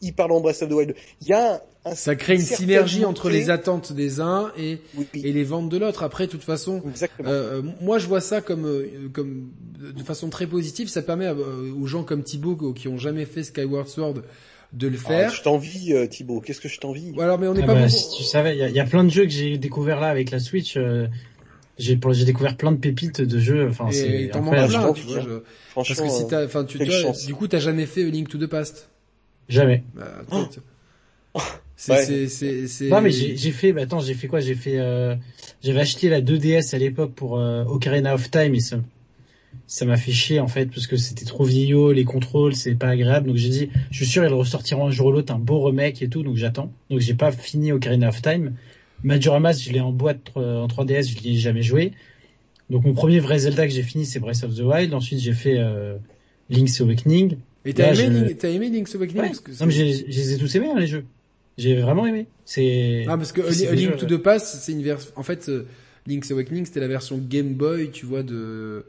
Ils parleront de Breath of the Wild 2. Il y a un, Ça crée une synergie entre les attentes des uns et, Oui, oui, et les ventes de l'autre. Après, de toute façon. Euh, euh, moi, je vois ça comme, euh, comme de façon très positive. Ça permet euh, aux gens comme Thibaut qui ont jamais fait Skyward Sword de le Ah, faire. je t'envie, Thibaut. Qu'est-ce que je t'envie? Alors, mais on n'est Ah pas bah, bon- si tu savais, il y a, il y a plein de jeux que j'ai découvert là avec la Switch. euh, j'ai j'ai découvert plein de pépites de jeux. Enfin, c'est t'en manques incroyable. je plein, tu vois. je- Franchement, Parce que si t'as, enfin, tu, chance. du coup, t'as jamais fait A Link to the Past. Jamais. Bah, Oh. toi, tu- C'est, Ouais. c'est, c'est, c'est- Non mais j'ai j'ai fait. Bah, attends, j'ai fait quoi? J'ai fait. Euh, J'avais acheté la 2DS à l'époque pour euh, Ocarina of Time et ça ça m'a fait chier en fait parce que c'était trop vieillot, les contrôles c'est pas agréable. Donc j'ai dit, je suis sûr ils ressortiront un jour ou l'autre un beau remake et tout. Donc j'attends. Donc j'ai pas fini Ocarina of Time. Majora Mask, je l'ai en boîte euh, en 3DS, je l'ai jamais joué. Donc mon premier vrai Zelda que j'ai fini c'est Breath of the Wild. Ensuite j'ai fait euh, Link's Awakening. Et t'as aimé, je- Link- aimé Link's Awakening Ouais. parce que Non mais je les ai tous aimés hein, les jeux. J'ai vraiment aimé. C'est. Ah, parce que A Link jeux, to the Past, c'est une version, en fait, euh, Link's Awakening, c'était la version Game Boy, tu vois, de,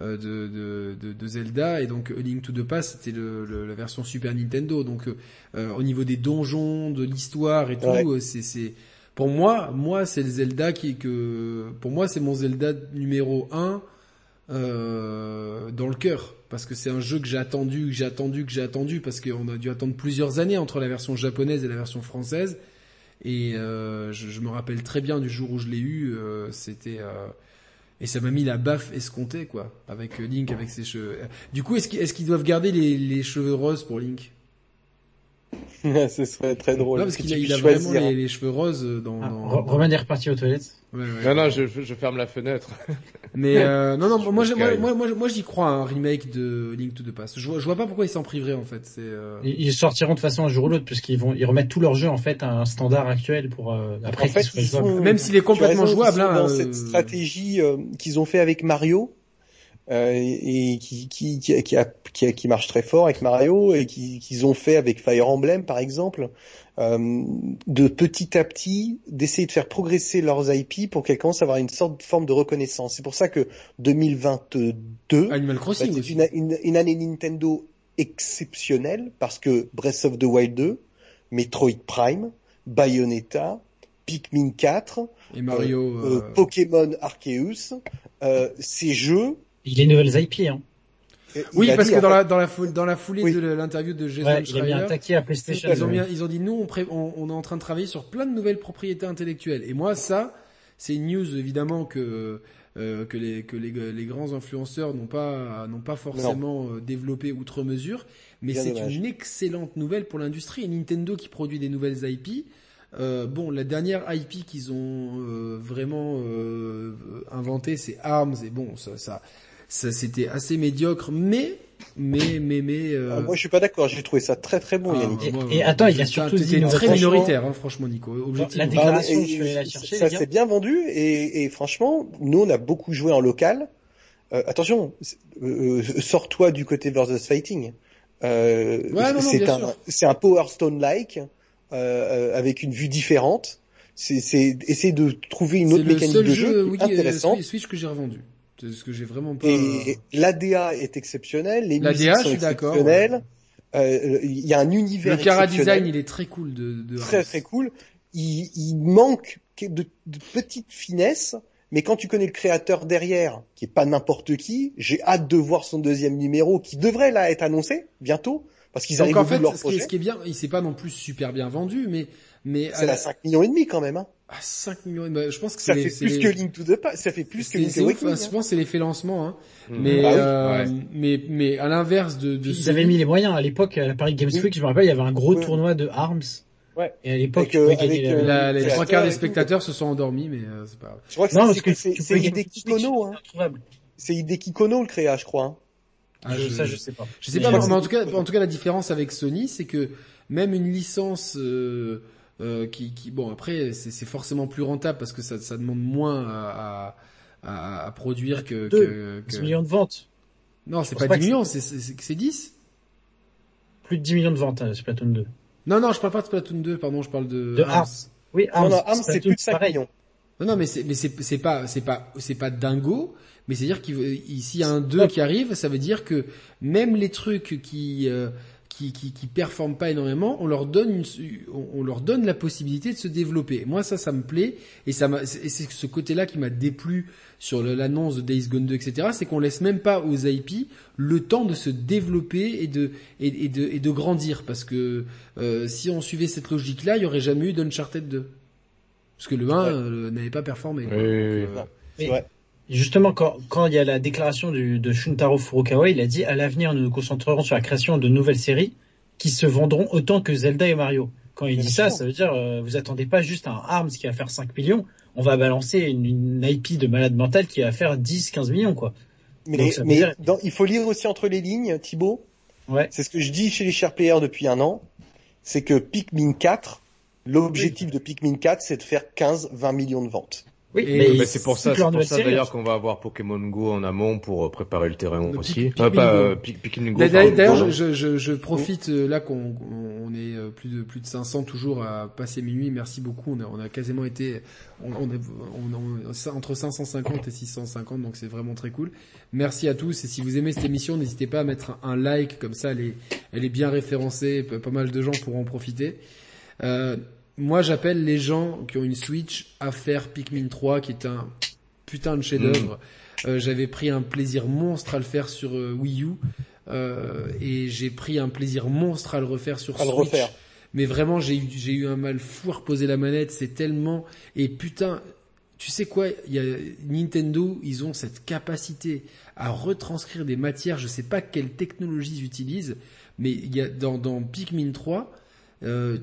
euh, de, de, de, de Zelda, et donc A Link to the Past, c'était le, le- la version Super Nintendo. Donc, euh, au niveau des donjons, de l'histoire et tout, Ouais. c'est, c'est, pour moi, moi, c'est le Zelda qui, que, pour moi, c'est mon Zelda numéro 1, euh, dans le cœur. Parce que c'est un jeu que j'ai attendu, que j'ai attendu, que j'ai attendu, parce qu'on a dû attendre plusieurs années entre la version japonaise et la version française. Et euh, je, me rappelle très bien du jour où je l'ai eu, euh, c'était euh, et ça m'a mis la baffe escomptée quoi, avec euh, Link avec ses cheveux. Du coup, est-ce qu'ils doivent garder les cheveux roses pour Link? Ce serait très drôle. Non, parce qu'il a, il a vraiment les, les cheveux roses euh, dans. Ah, dans- Ro- Roman est reparti aux toilettes. Ouais, ouais. Non, non, je, je ferme la fenêtre. Mais euh, non, non, moi, moi, moi, moi, moi, j'y crois un remake de Link to the Past. Je vois, je vois pas pourquoi ils s'en priveraient en fait. C'est euh, Ils sortiront de façon un jour ou l'autre puisqu'ils vont ils remettent tous leurs jeux en fait à un standard actuel pour euh, après En qu'ils fait, soient ils sont- même s'il est complètement raison, ils jouable. sont Hein, dans euh, cette stratégie euh, qu'ils ont fait avec Mario euh, et qui qui qui, qui, a- qui, a- qui marche très fort avec Mario et qui qu'ils ont fait avec Fire Emblem par exemple euh, de petit à petit d'essayer de faire progresser leurs IP pour qu'elles commencent à avoir une sorte de forme de reconnaissance. C'est pour ça que 2022 Animal Crossing être aussi. une, une, une année Nintendo exceptionnelle parce que Breath of the Wild 2, Metroid Prime, Bayonetta, Pikmin 4, Et Mario. euh, euh, Pokémon Arceus, euh, ces jeux. Il est nouvelles IP hein. Oui, parce dit, que dans fait, la dans la foulée, dans la foulée Oui. de l'interview de Jason Ouais, il a mis un Schreier, taquet à PlayStation. ils ont ils dit nous on, pré- on, on est en train de travailler sur plein de nouvelles propriétés intellectuelles. Et moi ça, c'est une news évidemment que euh, que les que les, les grands influenceurs n'ont pas n'ont pas forcément euh, développé outre mesure, mais c'est une excellente nouvelle pour l'industrie. Et Nintendo qui produit des nouvelles IP. Euh, bon, la dernière IP qu'ils ont euh, vraiment euh, inventée, c'est Arms. Et bon, ça, ça c'était assez médiocre, mais, mais, mais, mais. euh, Ah, moi, je suis pas d'accord. J'ai trouvé ça très très bon, ah, Yannick. Et- moi, et attends, il y a surtout t'étais dit, très franchement- minoritaire, hein, franchement, Nico. Objectivement. La déclaration, Bah, je allé la chercher, ça s'est bien vendu et, et franchement, nous on a beaucoup joué en local. Euh, attention, euh, euh, sors-toi du côté versus fighting. Euh, Ouais, c'est bien un, sûr. c'est un Power Stone like avec une vue différente. C'est, essayer de trouver une C'est autre le mécanique seul de jeu jeu Wii, intéressante. euh, Switch que j'ai revendu. C'est ce que j'ai vraiment pas. Et l'ADA est exceptionnel, les musiques je sont exceptionnelles. Euh, Il y a un univers le Cara. Design, il est très cool de, de très très cool. Il, il manque que- de, de petites finesses, mais quand tu connais le créateur derrière, qui est pas n'importe qui, j'ai hâte de voir son deuxième numéro, qui devrait là être annoncé bientôt, parce qu'ils arrivent en au bout fait, de leur ce qui, est, projet. ce qui est bien, il s'est pas non plus super bien vendu, mais mais C'est à, à 5 millions et demi quand même. Hein. À 5 millions, bah, je pense que Ça c'est fait les- plus que Link to the Past, ça fait plus que Link ouf, Awakening. hein, je hein. pense que c'est les lancement, hein. Mm. Mais, Ah oui. euh, Ouais. mais mais à l'inverse de, de Ils Sony- avaient mis les moyens à l'époque à la Paris Games Week, je me rappelle, il y avait un gros Ouais. tournoi de Arms. Ouais. Et à l'époque, euh, euh, La- les trois quarts des spectateurs se sont endormis, mais euh, c'est pas grave. Je crois que Non, c'est- parce que c'est Hideki Kono, hein. C'est Hideki Kono le créa, je crois. Hein. Ah, Je- Ça, je sais pas. Je sais Mais pas, je mais, en tout cas, en tout cas, la différence avec Sony, c'est que même une licence euh, euh, qui, qui, bon, après, c'est c'est forcément plus rentable parce que ça, ça demande moins à, à, à, à produire que, Deux. que, 10 que- millions de ventes. non, c'est pas pas 10 que millions, c'est c'est c'est 10. Plus de 10 millions de ventes, euh, Splatoon 2. Non, non, je parle pas de Splatoon 2, pardon, je parle de, De Arms. Arms. Oui, Non, Arms. non, Arms, c'est plus de 5 pareil. millions. Non, non, mais c'est, mais c'est, c'est pas, c'est pas, c'est pas dingo. Mais c'est dire qu'ici il y a un 2 qui arrive, ça veut dire que même les trucs qui, euh, qui, qui, qui performent pas énormément, on leur donne une, on, leur donne la possibilité de se développer. Moi, ça, ça me plaît et ça et c'est ce côté-là qui m'a déplu sur l'annonce de Days Gone 2, etc. C'est qu'on laisse même pas aux IP le temps de se développer et de, et, et de, et de grandir. Parce que euh, si on suivait cette logique-là, il y aurait jamais eu d'Uncharted 2. Parce que le 1 Ouais. euh, n'avait pas performé. quoi. Oui, oui, Donc, oui. euh, Justement, quand, quand il y a la déclaration du, de Shuntaro Furukawa, il a dit à l'avenir, nous nous concentrerons sur la création de nouvelles séries qui se vendront autant que Zelda et Mario. Quand il Bien dit ça, sûr. ça veut dire, euh, vous attendez pas juste un Arms qui va faire 5 millions, on va balancer une, une IP de malade mental qui va faire 10, 15 millions, quoi. Mais, Donc, ça veut mais dire- dans- il faut lire aussi entre les lignes, Thibaut. Ouais. C'est ce que je dis chez les chers players depuis un an. C'est que Pikmin 4, l'objectif de Pikmin 4, c'est de faire 15-20 millions de ventes. Oui, Et- mais Bah, c'est pour ça, c'est pour d'ailleurs qu'on va avoir Pokémon Go en amont pour euh, préparer le terrain Le aussi. Pikmin pas. D'ailleurs, je, je, je profite euh, là qu'on on est euh, plus de plus de 500 toujours à passer minuit. Merci beaucoup. On a, on a quasiment été on, on est- on- on- ça, entre 550 et 650, donc c'est vraiment très cool. Merci à tous et si vous aimez cette émission, n'hésitez pas à mettre un, un like comme ça. Elle est, elle est bien référencée. Pas pas mal de gens pourront en profiter. Euh, moi, j'appelle les gens qui ont une Switch à faire Pikmin 3, qui est un putain de chef-d'œuvre. Euh, J'avais pris un plaisir monstre à le faire sur euh, Wii U. Euh, et j'ai pris un plaisir monstre à le refaire sur À le Switch. refaire. Mais vraiment, j'ai eu, j'ai eu un mal fou à reposer la manette. C'est tellement et putain, tu sais quoi Il y a Nintendo, ils ont cette capacité à retranscrire des matières. Je sais pas quelle technologie ils utilisent, mais il y a dans, dans Pikmin 3. Euh,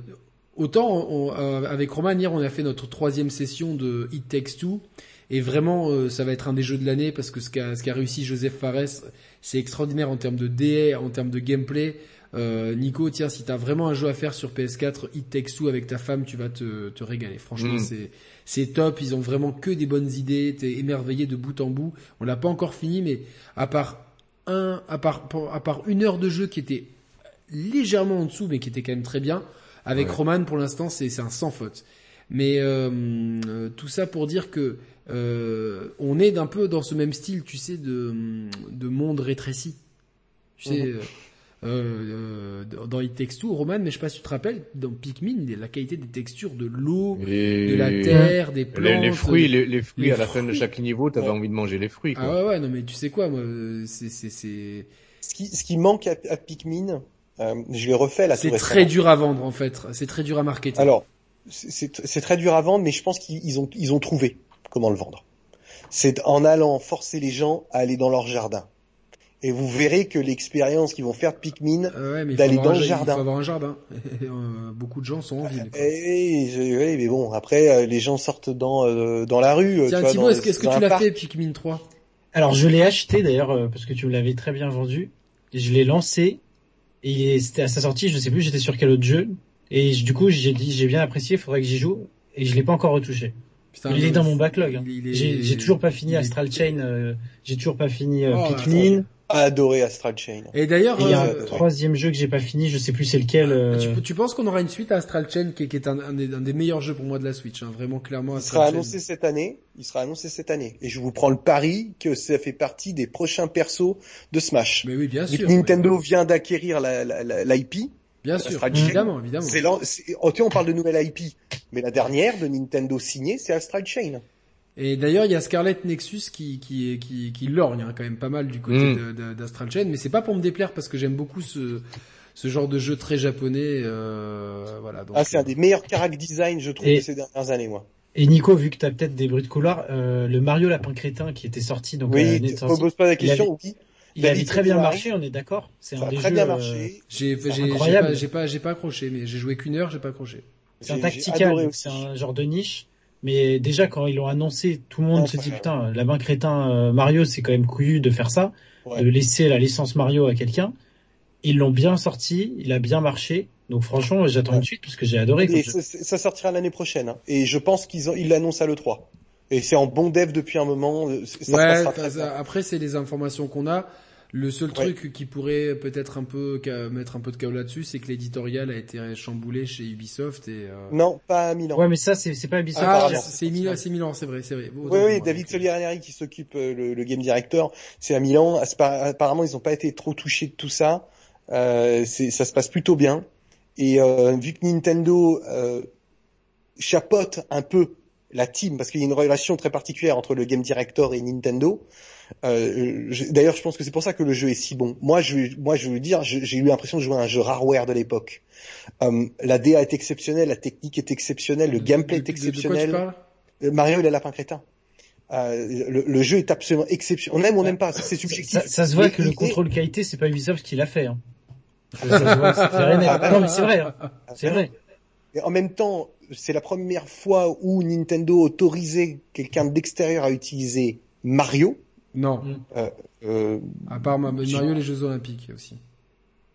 autant on- euh, avec Roman hier, on a fait notre troisième session de It Takes Two. Et vraiment, euh, ça va être un des jeux de l'année parce que ce qu'a ce qu'a réussi Joseph Fares, c'est extraordinaire en termes de DA, en termes de gameplay. Euh, Nico, tiens, si t'as vraiment un jeu à faire sur PS4, It Takes Two avec ta femme, tu vas te, te régaler. Franchement, Mm. c'est c'est top. Ils ont vraiment que des bonnes idées. T'es émerveillé de bout en bout. On l'a pas encore fini, mais à part un, à part à part une heure de jeu qui était légèrement en dessous, mais qui était quand même très bien. Avec Ouais. Roman, pour l'instant, c'est c'est un sans faute. Mais euh, euh, tout ça pour dire que euh, on est d'un peu dans ce même style, tu sais, de, de monde rétréci. Tu sais, Mhm. euh, euh, dans It Takes Two, Roman, mais je sais pas si tu te rappelles, dans Pikmin, la qualité des textures de l'eau, Et- de la terre, des plantes. Les, les fruits, les, les fruits les à la fin de chaque niveau, t'avais Ouais. envie de manger les fruits. Quoi. Ah ouais, ouais, non mais tu sais quoi, moi, c'est c'est c'est Ce qui, ce qui manque à, à Pikmin, euh, je l'ai refait là c'est très récemment. dur à vendre en fait. C'est très dur à marketer. Alors, c'est- très dur à vendre, mais je pense qu'ils ils ont, ils ont trouvé. comment le vendre. C'est en allant forcer les gens à aller dans leur jardin. Et vous verrez que l'expérience qu'ils vont faire de Pikmin, Euh, ouais, il faut d'aller dans un- le Il jardin. faut avoir un jardin. Euh, Beaucoup de gens sont en ville. quoi. Eh, oui, mais bon, après euh, les gens sortent dans euh, dans la rue. Tiens, Thibaut, est-ce que, tu l'as fait Pikmin 3 Alors je l'ai acheté d'ailleurs parce que tu me l'avais très bien vendu. Et je l'ai lancé et c'était à sa sortie, je sais plus j'étais sur quel autre jeu. Et du coup j'ai dit j'ai bien apprécié, il faudrait que j'y joue. Et je l'ai pas encore retouché. Putain, il est dans mon backlog. hein. est- J'ai toujours pas fini Astral Chain, euh, j'ai toujours pas fini euh, Oh, Pikmin. Adoré Astral Chain. Et d'ailleurs, il y a euh, un troisième jeu que j'ai pas fini, je sais plus c'est lequel. euh, tu, tu penses qu'on aura une suite à Astral Chain qui, qui est un, un des, un des meilleurs jeux pour moi de la Switch, hein, vraiment clairement. Il Astral sera Chain. annoncé cette année. Il sera annoncé cette année. Et je vous prends le pari que ça fait partie des prochains persos de Smash. Mais oui, bien Vu sûr. que Nintendo vient d'acquérir la, la, la- l'IP, Bien sûr, Astral Chain. évidemment, évidemment. c'est on parle de nouvelle IP, mais la dernière de Nintendo signée, c'est Astral Chain. Et d'ailleurs, il y a Scarlet Nexus qui qui qui, qui lorgne hein, quand même pas mal du côté Mm. d'Astral Chain, mais c'est pas pour me déplaire parce que j'aime beaucoup ce ce genre de jeu très japonais. Euh, voilà. Donc, Ah, c'est un des meilleurs character design, je trouve, Et- de ces dernières années, moi. Et Nico, vu que t'as peut-être des bruits de couloir, euh, le Mario Lapin Crétin qui était sorti donc Oui, de sortie, poses pas la il question, avait- oui. il avait très bien marché, on est d'accord. C'est un a des très jeux. bien euh, marché. J'ai pas j'ai pas j'ai pas accroché, mais j'ai joué qu'une heure, j'ai pas accroché. C'est un tactical, c'est un genre de niche. Mais déjà quand ils l'ont annoncé, tout le monde se dit putain, la main crétin euh, Mario, c'est quand même couillu de faire ça, Ouais. de laisser la licence Mario à quelqu'un. Ils l'ont bien sorti, il a bien marché. Donc franchement, j'attends Ouais. une suite parce que j'ai adoré. Et ça, ça sortira l'année prochaine. hein. Et je pense qu'ils ont- ils l'annoncent à l'E3. Et c'est en bon dev depuis un moment. euh, Ça ouais. après, c'est les informations qu'on a. Le seul Ouais. truc qui pourrait peut-être un peu mettre un peu de chaos là-dessus, c'est que l'éditorial a été chamboulé chez Ubisoft et. Euh... Non, pas à Milan. Ouais, mais ça c'est pas Ubisoft. Ah, c'est Milan, c'est Milan, c'est vrai, c'est vrai. Oui, oui. David Solieri qui s'occupe, euh, le, le game director, c'est à Milan. Apparemment, ils n'ont pas été trop touchés de tout ça. Euh, ça se passe plutôt bien. Et euh, vu que Nintendo euh, chapeaute un peu la team, parce qu'il y a une relation très particulière entre le game director et Nintendo. Euh, D'ailleurs, je pense que c'est pour ça que le jeu est si bon. Moi, je, moi, je veux dire, j'ai eu l'impression de jouer à un jeu rareware de l'époque. Euh, la DA est exceptionnelle, la technique est exceptionnelle, le gameplay est De- de- de quoi tu exceptionnel. parles? Euh, Mario et le lapin crétin. Euh, le, le jeu est absolument exceptionnel. On aime ou on n'aime pas, ça, c'est subjectif. Ça, ça se voit Mais que le contrôle qualité, c'est pas Ubisoft qui l'a fait. Hein. Ça, se voit. Ah, bah non non. mais c'est vrai, hein. c'est vrai. Et en même temps, c'est la première fois où Nintendo autorisait quelqu'un d'extérieur à utiliser Mario. Non, Euh, à part Ma- Mario les Jeux Olympiques aussi.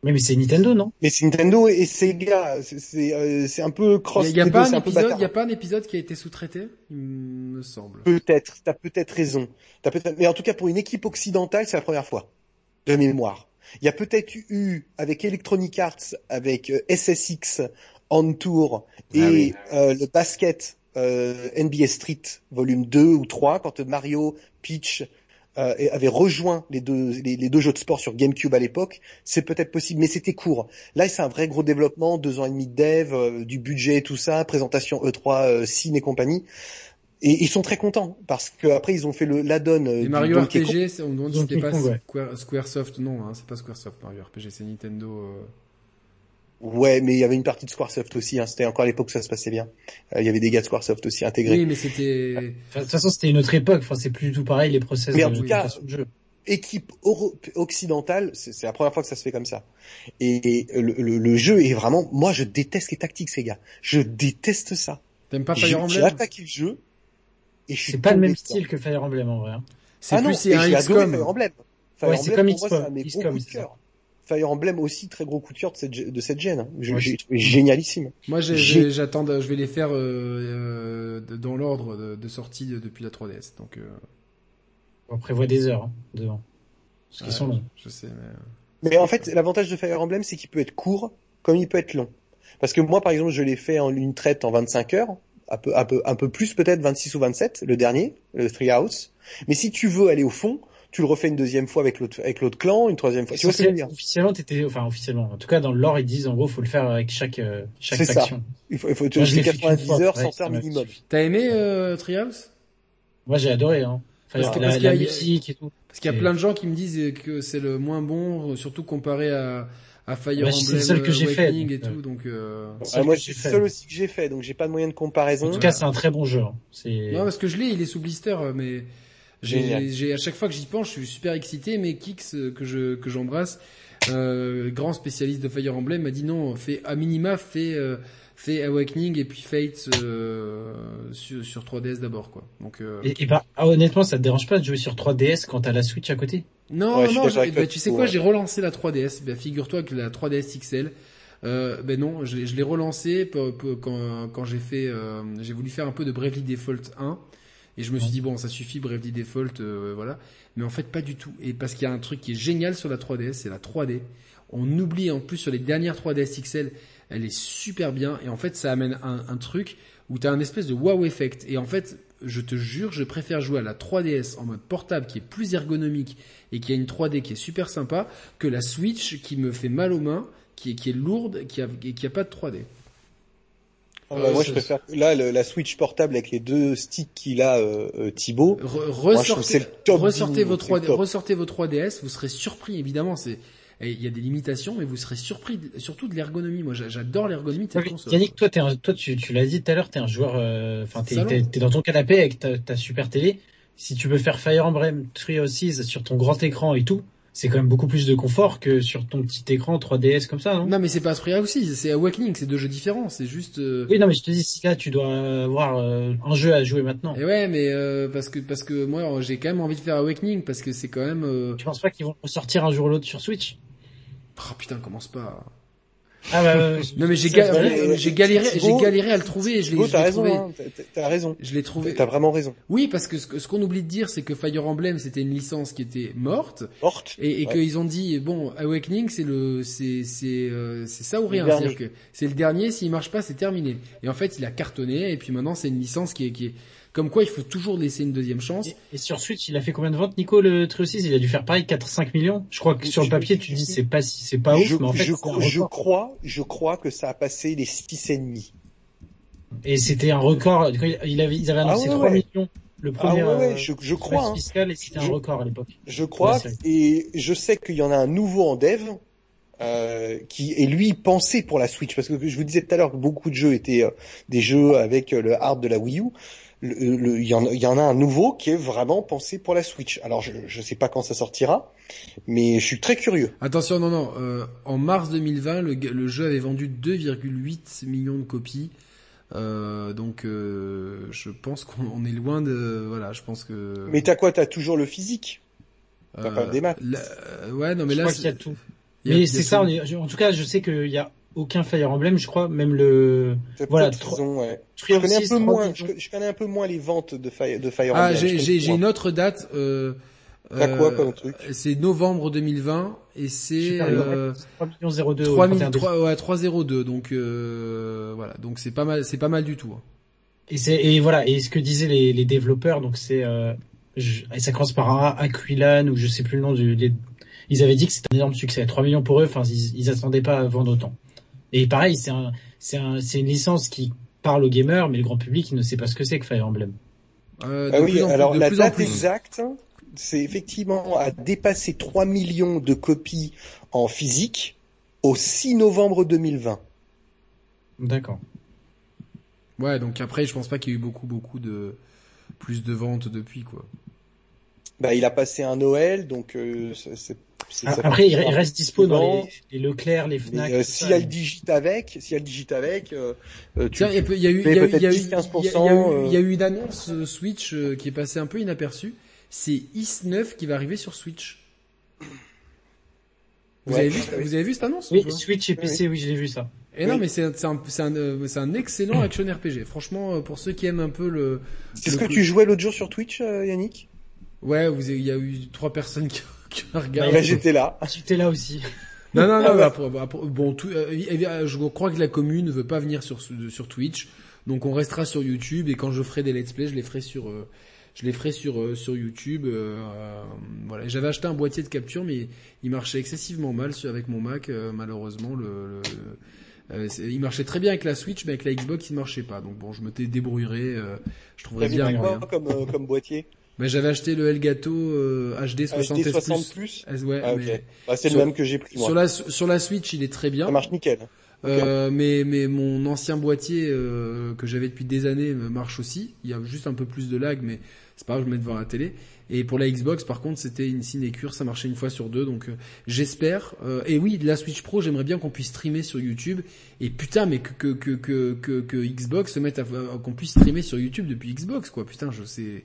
Mais, mais c'est Nintendo, non? Mais c'est Nintendo et Sega, c'est c'est euh, c'est un peu cross. Il y a, pas un épisode, y a pas un épisode qui a été sous-traité, il me semble. Peut-être, t'as peut-être raison. T'as peut-être, mais en tout cas pour une équipe occidentale, c'est la première fois de mémoire. Il y a peut-être eu avec Electronic Arts, avec euh, SSX on tour et Ah oui. euh, le basket euh, NBA Street volume 2 ou 3 quand Mario, Peach euh, et- avaient rejoint les deux les, les deux jeux de sport sur GameCube à l'époque, c'est peut-être possible, mais c'était court. Là, c'est un vrai gros développement, deux ans et demi de dev, euh, du budget, tout ça, présentation E3, euh, Cine et compagnie. Et ils sont très contents parce que après ils ont fait le l'add-on Et Mario. RPG, c'est- on demande si Donkey c'était pas. Square, Squaresoft, non, hein, c'est pas Squaresoft Mario RPG, c'est Nintendo. Ouais, mais il y avait une partie de Squaresoft aussi. Hein. C'était encore à l'époque où ça se passait bien. Euh, il y avait des gars de Squaresoft aussi intégrés. Oui, mais c'était. Enfin, De toute façon, c'était une autre époque. Enfin, c'est plus du tout pareil les process Mais en de, tout cas, façon de jeu. Équipe euro- occidentale, c'est la première fois que ça se fait comme ça. Et, et le, le- le jeu est vraiment. Moi, je déteste les tactiques, ces gars. Je déteste ça. T'aimes pas J'ai Fire j'ai Emblem attaqué le jeu et je suis C'est pas le même style que Fire Emblem en vrai. hein. C'est Ah non, plus c'est un j'ai XCOM. Fire Emblem. Fire Ouais, c'est comme XCOM, Fire Emblem aussi, très gros coup de cœur de cette, de cette gêne. Trouvé génialissime. Moi, j'ai- J'ai- j'ai- j'attends, de- je vais les faire euh, euh, dans l'ordre de, de sortie de- depuis la 3DS. Donc, euh, On prévoit des heures hein, devant. Parce qu'ils ouais, sont longs. Je sais, mais... Mais en fait, l'avantage de Fire Emblem, c'est qu'il peut être court comme il peut être long. Parce que moi, par exemple, je l'ai fait en une traite en 25 heures, un peu, un peu, un peu plus peut-être 26 ou 27, le dernier, le Treehouse. Mais si tu veux aller au fond, tu le refais une deuxième fois avec l'autre, avec l'autre clan, une troisième fois. Tu vois ce que je veux dire? Officiellement, t'étais, enfin officiellement. En tout cas, dans le lore, ils disent en gros, faut le faire avec chaque euh, chaque C'est ça. faction. Il faut, il faut qu'une 90 fois, heures ouais, sans m'a minimum. T'as aimé euh, Treehouse? Moi, j'ai adoré. Hein. Enfin, Parce que- la, parce qu'il y la a- musique et tout. Parce qu'il y a Et- plein de gens qui me disent que c'est le moins bon, surtout comparé à, à Fire Bah, Emblem c'est le seul que j'ai fait, et donc, tout, donc. Euh... C'est Ah, moi, c'est le fait. seul aussi que j'ai fait, donc j'ai pas de moyen de comparaison. En tout cas, c'est un très bon jeu. hein. Non, parce que je l'ai, il est sous blister, euh, mais j'ai, à chaque fois que j'y pense, je suis super excité. Mais Kix euh, que je que j'embrasse, euh, grand spécialiste de Fire Emblem, m'a dit non, fais à minima, fais euh, fais Awakening et puis Fate euh, sur, sur 3DS d'abord, quoi. Donc euh... et, et bah, ah, honnêtement, ça te dérange pas de jouer sur 3DS quand t'as la Switch à côté? Non, Ouais, non, toi, bah, tu sais quoi, ouais. j'ai relancé la 3DS. Bah, figure-toi que la 3DS XL. Euh, ben non, je, l'ai- je l'ai relancé pour- pour- quand, quand j'ai fait, euh, j'ai voulu faire un peu de Bravely Default 1 et je me suis dit bon ça suffit Bravely Default, euh, voilà. Mais en fait pas du tout. Et parce qu'il y a un truc qui est génial sur la 3DS, c'est la 3D. On oublie en plus sur les dernières 3DS XL, elle est super bien et en fait ça amène un, un truc où t'as un espèce de wow effect et en fait je te jure je préfère jouer à la 3DS en mode portable qui est plus ergonomique et qui a une 3D qui est super sympa que la Switch qui me fait mal aux mains, qui est, qui est lourde, qui a, et qui a pas de 3D. Bah, Euh, moi, je préfère là le- la Switch portable avec les deux sticks qu'il a, euh, euh, Thibaut. Re- Moi, je trouve que ressortez, c'est le top ressortez du- vos c'est 3D, le top. ressortez vos 3DS, vous serez surpris évidemment, c'est et il y a des limitations mais vous serez surpris surtout de l'ergonomie. Moi j'a- j'adore l'ergonomie de cette console. Yannick, toi, t'es un, toi, tu, tu l'as dit tout à l'heure, t'es un joueur, euh, enfin, t'es, t'es dans ton canapé avec ta, ta super télé. Si tu veux faire Fire Emblem Three Houses sur ton grand écran et tout, c'est quand même beaucoup plus de confort que sur ton petit écran 3DS comme ça, non? Non mais c'est pas Free aussi, c'est Awakening, c'est deux jeux différents, c'est juste euh, Oui, non, mais je te dis, si là, tu dois avoir euh, un jeu à jouer maintenant. Et ouais, mais euh, parce que parce que moi j'ai quand même envie de faire Awakening parce que c'est quand même euh... Tu penses pas qu'ils vont ressortir un jour ou l'autre sur Switch? Oh putain, commence pas. Ah bah, euh, Non mais j'ai j'ai galéré, j'ai galéré à le trouver et je l'ai t'as l'ai raison, trouvé. hein, t'as- raison. Je l'ai trouvé. T'as vraiment raison. Oui, parce que ce, qu'on oublie de dire, c'est que Fire Emblem, c'était une licence qui était morte, Morte. et, et Ouais. qu'ils ont dit, bon, Awakening, c'est le, c'est, c'est, euh, c'est ça ou rien. C'est-à-dire que c'est le dernier, s'il marche pas, c'est terminé. Et en fait, il a cartonné, et puis maintenant, c'est une licence qui est, qui est, comme quoi, il faut toujours laisser une deuxième chance. Et, et sur Switch, il a fait combien de ventes, Nico, le Trio 6 Il a dû faire pareil, 4-5 millions. Je crois que sur le papier, tu dis c'est pas si, c'est pas ouf, je, mais en fait, je, je record. crois, je crois que ça a passé les six et demi. Et c'était un record. Il avait, ils avaient Ah annoncé ouais, 3 ouais. millions le Ah premier ouais, ouais, euh, je, je crois. hein. fiscal et c'était un Je- record à l'époque. Je crois, et je sais qu'il y en a un nouveau en dev, euh, qui est lui pensé pour la Switch, parce que je vous disais tout à l'heure que beaucoup de jeux étaient euh, des jeux avec euh, le hard de la Wii U. Le- le- Il y, en, il y en a un nouveau qui est vraiment pensé pour la Switch. Alors je je sais pas quand ça sortira, mais je suis très curieux. Attention, non, non, euh, en mars 2020, le, le jeu avait vendu 2,8 millions de copies. Euh, donc, euh, je pense qu'on on est loin de, voilà, je pense que. Mais t'as quoi? T'as toujours le physique? T'as euh, pas des maths? euh, ouais, non, mais je là, crois qu'il y a c'est- tout. il y a- mais c'est ça, on est, en tout cas, je sais qu'il y a aucun Fire Emblem, je crois, même le Voilà, raison, ouais. Je connais un 6, peu 3 moins. Je, je connais un peu moins les ventes de Fire, de Fire Ah, Emblem. j'ai, j'ai, une autre date. Euh, euh, quoi comme truc C'est novembre 2020 et c'est euh, 3 millions 02 au 3 31 décembre. 3, ouais, 302. Donc euh, voilà, donc c'est pas mal, c'est pas mal du tout. hein. Et c'est et voilà et ce que disaient les, les développeurs donc c'est euh, je- et ça commence par un Aquilan ou je sais plus le nom du des- ils avaient dit que c'était un énorme succès 3 millions pour eux enfin ils, ils attendaient pas à vendre autant et pareil c'est un c'est un c'est une licence qui parle aux gamers mais le grand public il ne sait pas ce que c'est que Fire Emblem Euh, Ah oui, plus- alors la date exacte, c'est effectivement à dépasser 3 millions de copies en physique au 6 novembre 2020. d'accord Ouais, donc après, je pense pas qu'il y ait eu beaucoup, beaucoup de plus de ventes depuis quoi. Bah, il a passé un Noël, donc euh, c'est- après il, reste dispo dans les, les Leclerc les Fnac euh, tout si ça, elle digite avec, si elle digite avec, euh, euh, tu, y a peu- il y a eu, il fais y a eu, il y a eu, peut-être il y a- 10-15%, il y eu- euh. il y a eu une annonce euh, Switch euh, qui est passée un peu inaperçue. C'est Is9 qui va arriver sur Switch. Vous Ouais. avez vu, vous avez vu cette annonce ou oui Switch et PC oui je l'ai vu ça Et non, Oui. mais c'est un, un, euh, excellent action RPG. Franchement, euh, pour ceux qui aiment un peu le, c'est ce le que coup- tu jouais l'autre jour sur Twitch, euh, Yannick? Ouais, il y a eu trois personnes qui, ont Bah. Bah, J'étais là. j'étais là aussi Non, non, non, Ah bah, bah, bon, tout, euh, euh, je crois que la commune ne veut pas venir sur, sur Twitch, donc on restera sur YouTube et quand je ferai des let's play, je les ferai sur, euh, je les ferai sur euh, sur YouTube. voilà, j'avais acheté un boîtier de capture, mais il marchait excessivement mal avec mon Mac, euh, malheureusement. Le, euh, il marchait très bien avec la Switch, mais avec la Xbox, il marchait pas. Donc bon, je me dé- débrouillerai. euh, je trouverai bien quoi moyen. comme, euh, comme boîtier? Mais j'avais acheté le Elgato euh, HD 60 HD 60 plus. plus. Ah, ouais, Ah, ok. mais Bah, c'est le même que j'ai pris moi. sur la sur la Switch, il est très bien. Ça marche nickel. Euh, mais mais mon ancien boîtier euh, que j'avais depuis des années marche aussi. Il y a juste un peu plus de lag, mais c'est pas grave, je le mets devant la télé. Et pour la Xbox, par contre, c'était une sinécure, ça marchait une fois sur deux, donc euh, j'espère. euh, et oui, la Switch Pro, j'aimerais bien qu'on puisse streamer sur YouTube. Et putain, mais que que que que que, que Xbox se mette à, à- qu'on puisse streamer sur YouTube depuis Xbox, quoi. Putain, je sais.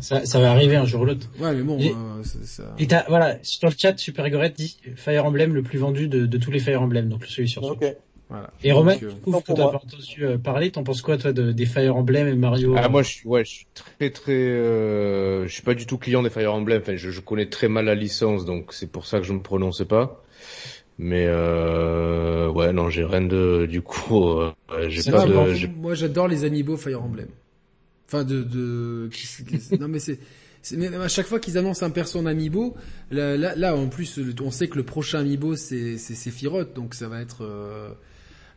Ça, ça va arriver un jour ou l'autre. Ouais, mais bon, Et- euh, ça- ça- Et t'as, voilà, sur le chat, Super Gorette dit Fire Emblem le plus vendu de, de tous les Fire Emblem, donc celui sur Switch. Ok. voilà. Et Romain, euh, je trouve tant que pour t'as entendu euh, parler, t'en penses quoi toi de, des Fire Emblem et Mario Ah moi je suis ouais je suis très très euh, je suis pas du tout client des Fire Emblem enfin je, je connais très mal la licence donc c'est pour ça que je me prononce pas mais euh, ouais non j'ai rien de du coup euh, j'ai pas de moi, j'adore les amiibo Fire Emblem. Enfin de de non mais c'est c'est- mais à chaque fois qu'ils annoncent un perso en amiibo, là, là, là, en plus on sait que le prochain amiibo c'est c'est Sephiroth donc ça va être euh,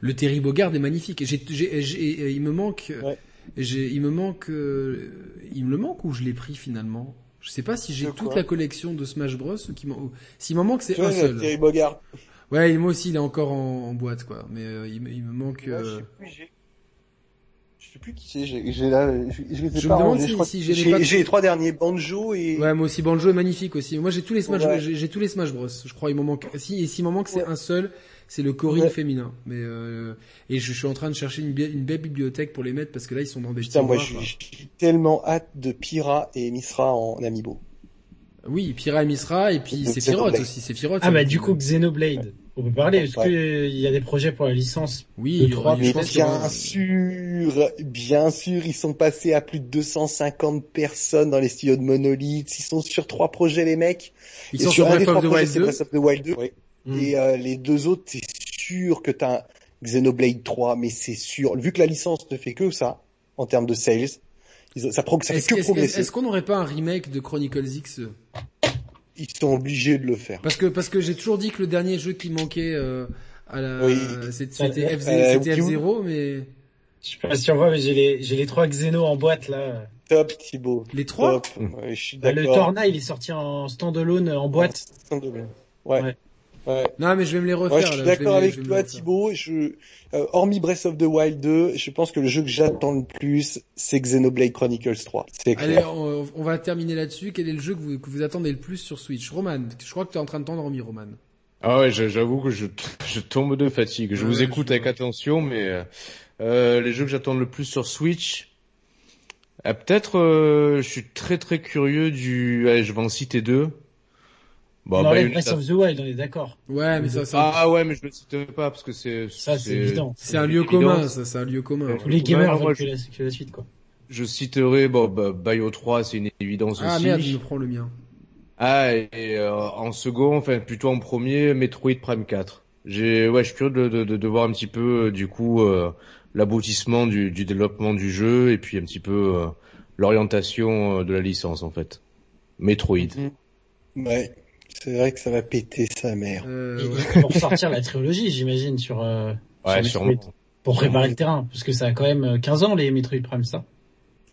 le Terry Bogard est magnifique. Et j'ai j'ai j'ai- et il me manque Ouais. j'ai il me manque euh, il me le manque ou je l'ai pris finalement? Je sais pas si j'ai toute la collection de Smash Bros ou qui m'en- ou- s'il m'en manque c'est un seul. Thierry Bogard. Ouais, moi aussi il est encore en, en boîte quoi, mais euh, il, me- il me manque Ouais, je euh, sais plus, j'ai- je sais plus qui c'est, j'ai, j'ai là, je, je les ai Je pas me demande si- j'ai les j'ai, pas- j'ai les trois derniers, Banjo et, Ouais, moi aussi, Banjo est magnifique aussi. Moi, j'ai tous les Smash, Ouais. j'ai, tous les Smash Bros. Je crois, il m'en manque. Si, et s'il m'en manque, c'est Ouais. un seul, c'est le Corinne Ouais. féminin. Mais euh, et je suis en train de chercher une, une belle bibliothèque pour les mettre parce que là, ils sont dans des putain, moi, j'ai, tellement hâte de Pyra et Misra en amiibo. Oui, Pyra et Misra et puis De Sephiroth aussi. Sephiroth. Ah bah va du coup Xenoblade, on peut parler, est-ce qu'il y a des projets pour la licence Oui, Mais bien sûr, bien sûr, ils sont passés à plus de 250 personnes dans les studios de Monolith. Ils sont sur trois projets, les mecs. ils Et sont sur sur un des Breath trois of the projets, Wild c'est 2. Breath of the Wild 2. ouais. Hmm. Et euh, les deux autres, c'est sûr que t'as un Xenoblade 3, mais c'est sûr. Vu que la licence ne fait que ça, en termes de sales, ça, pro- ça fait Est-ce, que progresser. est-ce qu'on n'aurait pas un remake de Chronicles X? Ils sont obligés de le faire. Parce que parce que j'ai toujours dit que le dernier jeu qui manquait euh, à la Oui. c'était Euh, F0, euh, c'était Wii U. F0 mais Je sais pas si on voit, mais j'ai les, j'ai les trois Xeno en boîte là. Top, Thibaut. les trois Top. Ouais, je suis le. Torna, il est sorti en standalone en boîte. Ouais. Ouais. Ouais. Non, mais je vais me les refaire. Ouais, je suis d'accord avec toi. Thibaut. Je, euh, hormis Breath of the Wild 2, je pense que le jeu que j'attends le plus, c'est Xenoblade Chronicles 3. C'est Allez, clair. on, on va terminer là-dessus. Quel est le jeu que vous, que vous attendez le plus sur Switch? Roman, je crois que tu es en train de t'endormir, Roman. ah ouais j'a- j'avoue que je je tombe de fatigue je Ouais, vous ouais, écoute je- avec attention mais euh, euh, les jeux que j'attends le plus sur Switch ah, peut-être euh, je suis très très curieux du allez je vais en citer deux bon on bah, enlève une- Breath of the Wild, on est d'accord. Ouais, mais ça, ça ah ouais mais je le cite pas parce que c'est Ça, c'est évident. c'est un lieu évident. commun, ça, c'est un lieu commun. Tous les gamers veulent moi, que, la, que la suite, quoi. Je citerai bon, bah, Bio 3, c'est une évidence Ah aussi. merde, je me prends le mien. Ah et euh, en second, enfin plutôt en premier, Metroid Prime 4. J'ai ouais, je suis curieux de, de, de voir un petit peu euh, du coup euh, l'aboutissement du, du développement du jeu et puis un petit peu euh, l'orientation euh, de la licence en fait. Metroid. Ouais. C'est vrai que ça va péter sa mère. Euh, Et ouais. Vont ressortir la trilogie, j'imagine, sur, euh, Ouais, sur sûrement. Metroid. Pour préparer le terrain. Parce que ça a quand même euh, 15 ans, les Metroid Prime, ça.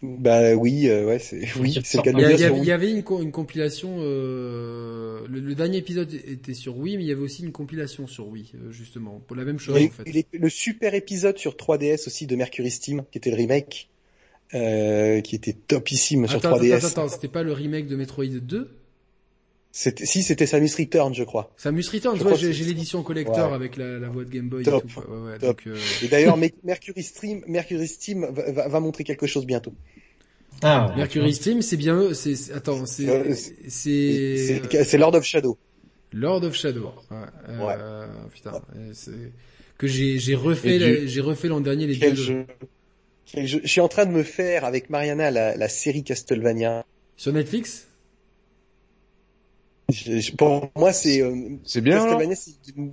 Bah oui, euh, ouais, c'est oui, c'est le cas de Il y, avait, une, co- une compilation. Euh, le, le dernier épisode était sur Wii, mais il y avait aussi une compilation sur Wii, euh, justement, pour la même chose a en fait. les- le super épisode sur 3DS aussi de Mercury Steam, qui était le remake, euh, qui était topissime sur Attends, attends, 3DS. attends, attends, c'était pas le remake de Metroid 2 C'était, si, c'était Samus Return, je crois. Samus Returns, Je ouais, j'ai l'édition collector Ouais. avec la, la voix de Game Boy Top. et tout. quoi. Ouais, ouais, Top. donc, euh, Et d'ailleurs, Me- Mercury Steam, Mercury Steam va, va- va montrer quelque chose bientôt. Ah, Mercury Steam, c'est bien eux. C'est c'est- attends, c'est Euh, c'est Lord of Shadow. Lord of Shadow. Ouais. euh, Putain, euh, c'est que j'ai j'ai refait Et j'ai refait l'an dernier les Quel deux jeu. Quel jeu. Je suis en train de me faire avec Mariana la, la série Castlevania. sur Netflix? Je- je- pour moi, c'est euh, C'est bien. Castlevania.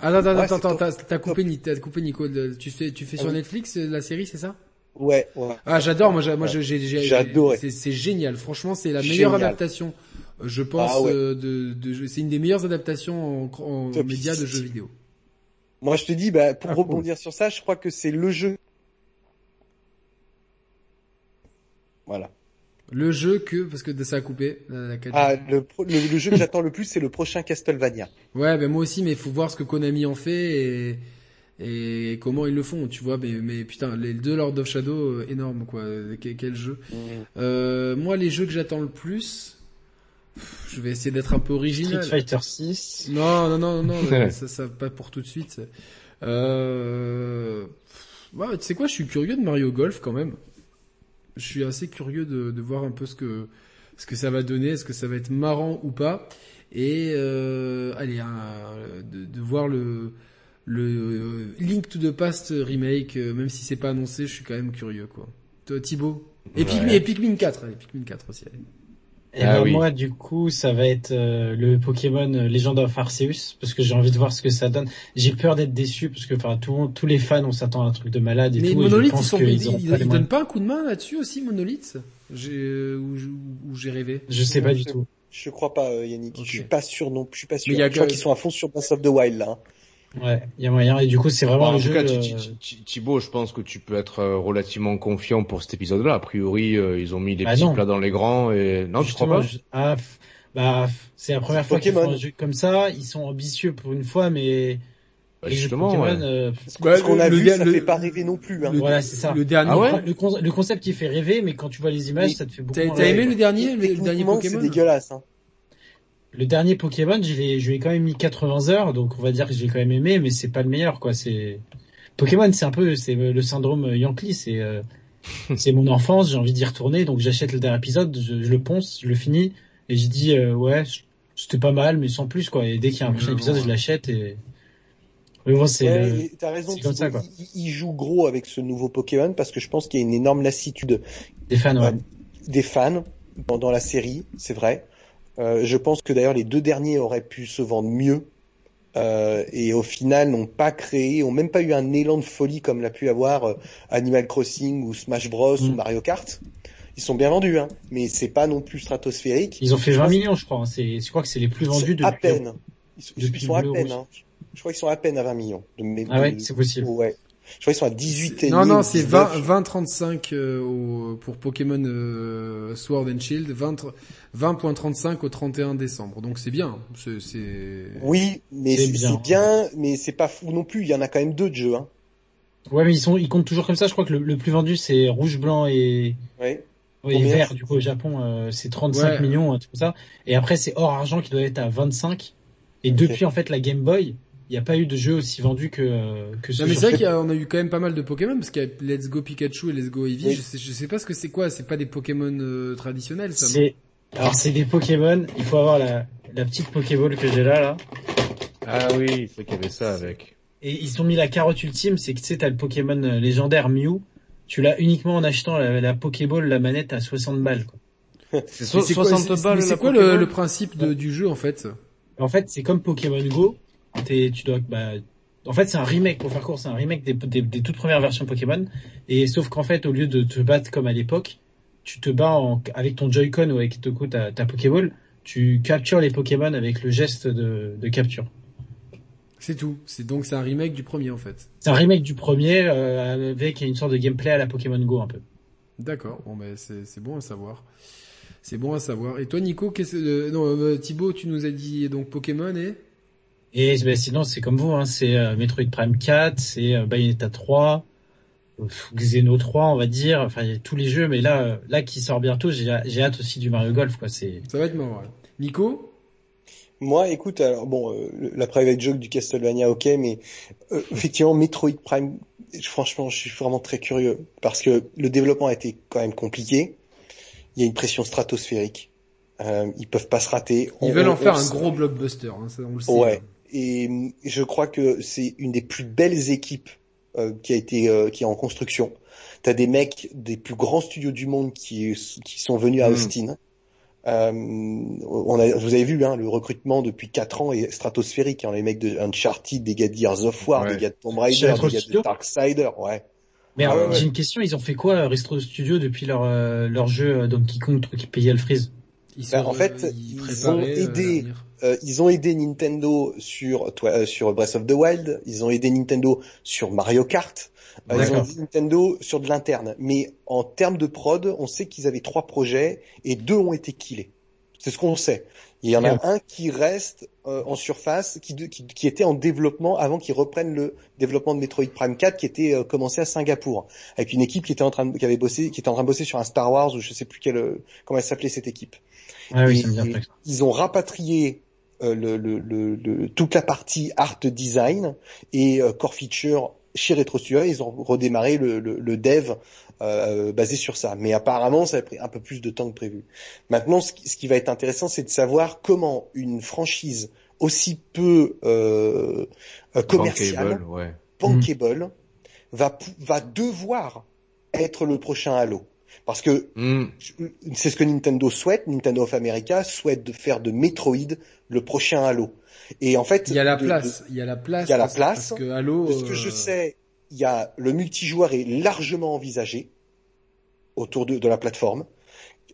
Ah, attends, Ouais, attends, attends, t'as t'as coupé, Ni- t'as coupé Nico. le- Tu fais, tu fais sur oui. Netflix euh, la série, c'est ça? Ouais, ouais. Ah, j'adore. Moi, j'ai, moi, Ouais. j'ai, j'ai, J'ai adoré. C'est, c'est génial. Franchement, c'est la Génial. meilleure adaptation. euh, Je pense Ah ouais. euh, de, de, c'est une des meilleures adaptations en, en médias de jeux vidéo. Moi, je te dis, bah, pour Ah, cool. rebondir sur ça, je crois que c'est le jeu. Voilà. Le jeu que, parce que ça a coupé. La, 4G. Ah, le, pro- le, le jeu que j'attends le plus, c'est le prochain Castlevania. Ouais, ben moi aussi, mais il faut voir ce que Konami en fait et, et comment ils le font, tu vois. Mais, mais putain, les deux Lord of Shadow, euh, énorme quoi. Quel, quel jeu. Euh, moi, les jeux que j'attends le plus, je vais essayer d'être un peu original. Street Fighter 6. Non, non, non, non, non, ça, ça pas pour tout de suite. Euh... Ouais, tu sais quoi, je suis curieux de Mario Golf quand même. Je suis assez curieux de, de voir un peu ce que ce que ça va donner, est-ce que ça va être marrant ou pas. Et euh, allez, un- de, de voir le le euh, Link to the Past remake, euh, même si c'est pas annoncé, je suis quand même curieux quoi. Toi, Thibaut? Et, Pikmin, Ouais. et Pikmin 4, allez, Pikmin 4 aussi. Allez. Et Ah ben, oui. moi, du coup, ça va être euh, le Pokémon euh, Legend of Arceus, parce que j'ai envie de voir ce que ça donne. J'ai peur d'être déçu, parce que enfin, tout, tous les fans, on s'attend à un truc de malade et Mais tout. et je Monolith, ils pense sont, qu'ils ils, ils- pas ils donnent pas un coup de main là-dessus aussi, Monolith? J'ai, euh, où j'ai rêvé. Je sais pas du tout. Je crois pas, euh, Yannick. Je suis pas sûr non, je suis pas sûr. Mais il y a je crois qu'ils sont à fond sur Breath of the Wild là. Hein. Ouais, il y a moyen. Et du coup, c'est vraiment Bon, en le tout jeu. cas, euh, Thi- Thi- Thibaut, je pense que tu peux être euh, relativement confiant pour cet épisode-là. A priori, euh, ils ont mis les Bah petits non. plats dans les grands et non, tu justement, crois pas? je- ah, f- bah, f- c'est la première fois qu'ils Pokémon. font un jeu comme ça. Ils sont ambitieux pour une fois, mais Bah, Justement, Pokémon, ouais. euh, Ce qu'on a le- vu, le- ça le- fait pas rêver non plus. Hein. le- voilà, c'est ça. Le dernier. Ah ouais? Le, con- le concept qui fait rêver, mais quand tu vois les images, Mais ça te fait beaucoup. T'as aimé le dernier, le, le dernier Techniquement, c'est Pokémon dégueulasse. Hein. Le dernier Pokémon, je l'ai, je lui ai quand même mis 80 heures, donc on va dire que j'ai quand même aimé, mais c'est pas le meilleur, quoi. C'est Pokémon, c'est un peu, c'est le syndrome Yankee, c'est, euh, c'est mon enfance, j'ai envie d'y retourner, donc j'achète le dernier épisode, je, je le ponce, je le finis, et je dis euh, ouais, c'était pas mal, mais sans plus, quoi. Et dès qu'il y a un prochain épisode, je l'achète et. Mais bon, c'est. Ouais, le- et t'as raison. c'est comme ça, quoi. il, il joue gros avec ce nouveau Pokémon parce que je pense qu'il y a une énorme lassitude Des fans, ouais. Ouais. des fans dans, dans la série, c'est vrai. Euh, je pense que d'ailleurs les deux derniers auraient pu se vendre mieux euh, et au final n'ont pas créé, ont même pas eu un élan de folie comme l'a pu avoir euh, Animal Crossing ou Smash Bros Mm. ou Mario Kart. Ils sont bien vendus, hein, mais c'est pas non plus stratosphérique. Ils ont fait Je 20 pense- millions, je crois. hein. C'est, je crois que c'est les plus vendus à depuis. peine. Ils sont, ils sont à peine. Hein. Je crois qu'ils sont à peine à 20 millions. De Ah ouais, de- c'est possible. Ouais. Je crois qu'ils sont à 18 et Non, non, c'est 19. 20, 20 35 euh, au, pour Pokémon euh, Sword and Shield, 20 20.35 au 31 décembre. Donc c'est bien. C'est, c'est... Oui, mais C'est bien. bien, mais c'est pas fou non plus. Il y en a quand même deux de jeux. Hein. Ouais, mais ils sont, ils comptent toujours comme ça. Je crois que le, le plus vendu c'est rouge, blanc et, Ouais. Oui, Combien vert, du coup, au Japon, euh, c'est 35 Ouais. millions, comme ça. Et après, c'est or argent qui doit être à 25. Et Ok. depuis, en fait, la Game Boy, il n'y a pas eu de jeu aussi vendu que, euh, que ce Non mais c'est vrai qu'on a eu quand même pas mal de Pokémon parce qu'il y a Let's Go Pikachu et Let's Go Eevee. Oui. Je, sais, je sais pas ce que c'est quoi. C'est pas des Pokémon euh, traditionnels ça. C'est, alors c'est des Pokémon. Il faut avoir la, la petite Pokéball que j'ai là, là. Ah oui, c'est qu'il y avait ça avec. Et ils ont mis la carotte ultime, c'est que tu sais, t'as le Pokémon euh, légendaire Mew. Tu l'as uniquement en achetant la, la Pokéball, la manette à 60 balles, quoi. C'est Mais so- c'est quoi, 60 c'est- balles c'est quoi le, principe de- du jeu en fait? En fait, c'est comme Pokémon Go. T'es, tu dois, bah, en fait, c'est un remake, pour faire court, c'est un remake des, des, des toutes premières versions Pokémon. Et sauf qu'en fait, au lieu de te battre comme à l'époque, tu te bats en, avec ton Joy-Con ou avec coup, ta, ta Pokéball. Tu captures les Pokémon avec le geste de, de capture. C'est tout. C'est donc c'est un remake du premier en fait. C'est un remake du premier euh, avec une sorte de gameplay à la Pokémon Go un peu. D'accord. Bon ben c'est c'est bon à savoir. C'est bon à savoir. Et toi Nico, qu'est-ce euh, non euh, Thibaut, tu nous as dit donc Pokémon et Et ben, sinon, c'est comme vous, hein, c'est euh, Metroid Prime 4, c'est euh, Bayonetta 3, euh, Xeno 3, on va dire. Enfin, il y a tous les jeux, mais là, euh, là qui sort bientôt, j'ai j'ai hâte aussi du Mario Golf, quoi. C'est ça va être marrant. ouais. Nico? Moi, écoute, alors bon, euh, la private joke du Castlevania, ok, mais euh, effectivement, Metroid Prime, franchement, je suis vraiment très curieux parce que le développement a été quand même compliqué. Il y a une pression stratosphérique. Euh, ils peuvent pas se rater. Ils On- veulent on- en faire on un gros blockbuster. Hein, ça, on le sait. Ouais. Et hum, je crois que c'est une des plus belles équipes euh, qui a été euh, qui est en construction. T'as des mecs des plus grands studios du monde qui qui sont venus à Mm. Austin. Euh, on a, vous avez vu hein, le recrutement depuis quatre ans est stratosphérique. Hein, les mecs de Uncharted, des gars de Gears of War, Ouais. des gars de Tomb Raider, des gars de Darksider. Ouais. Mais Ah alors, ouais, ouais. j'ai une question, ils ont fait quoi, Retro Studio, depuis leur, euh, leur jeu euh, Donkey Kong, truc qui payait le freeze? Ils Ben, en fait, ils ils ont euh, aidé-. Euh, ils ont aidé Nintendo sur euh, Breath of the Wild, ils ont aidé Nintendo sur Mario Kart, euh, ils ont aidé Nintendo sur de l'interne. Mais en termes de prod, on sait qu'ils avaient trois projets et deux ont été killés. C'est ce qu'on sait. Il y en a un qui reste euh, en surface, qui, qui, qui était en développement avant qu'ils reprennent le développement de Metroid Prime 4, qui était euh, commencé à Singapour, avec une équipe qui était en train de, qui avait bossé, qui était en train de bosser sur un Star Wars ou je sais plus quel, comment elle s'appelait cette équipe. Ah oui, Et- et ils ont rapatrié euh, le, le, le, le- toute la partie art design et euh, core feature chez Retro Studio. Ils ont redémarré le, le, le dev euh, basé sur ça. Mais apparemment, ça a pris un peu plus de temps que prévu. Maintenant, ce qui, ce qui va être intéressant, c'est de savoir comment une franchise aussi peu euh, euh, commerciale, Bankable, ouais. bankable, va, va devoir être le prochain Halo. Parce que Hmm. c'est ce que Nintendo souhaite. Nintendo of America souhaite de faire de Metroid le prochain Halo. Et en fait, Il y a la de- place, il y a la place. Il y a la parce- place. Parce que Halo. de, de ce que euh, je sais, il y a le multijoueur est largement envisagé autour de, de la plateforme.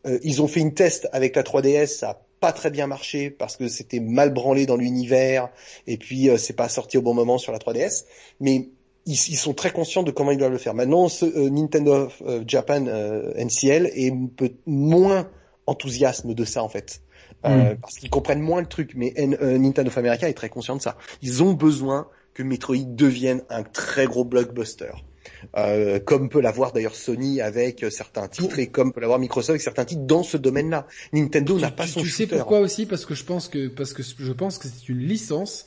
Euh, ils ont fait une test avec la 3DS, ça a pas très bien marché parce que c'était mal branlé dans l'univers et puis euh, c'est pas sorti au bon moment sur la 3DS. Mais ils, ils sont très conscients de comment ils doivent le faire. Maintenant, ce, euh, Nintendo euh, Japan NCL est un peu moins enthousiasme de ça en fait. Euh, parce qu'ils comprennent moins le truc, mais N- Nintendo of America est très conscient de ça. Ils ont besoin que Metroid devienne un très gros blockbuster. Euh, comme peut l'avoir d'ailleurs Sony avec certains titres et comme peut l'avoir Microsoft avec certains titres dans ce domaine-là. Nintendo n'a pas tu, son tu sais pourquoi aussi? Parce que je pense que parce que je pense que c'est une licence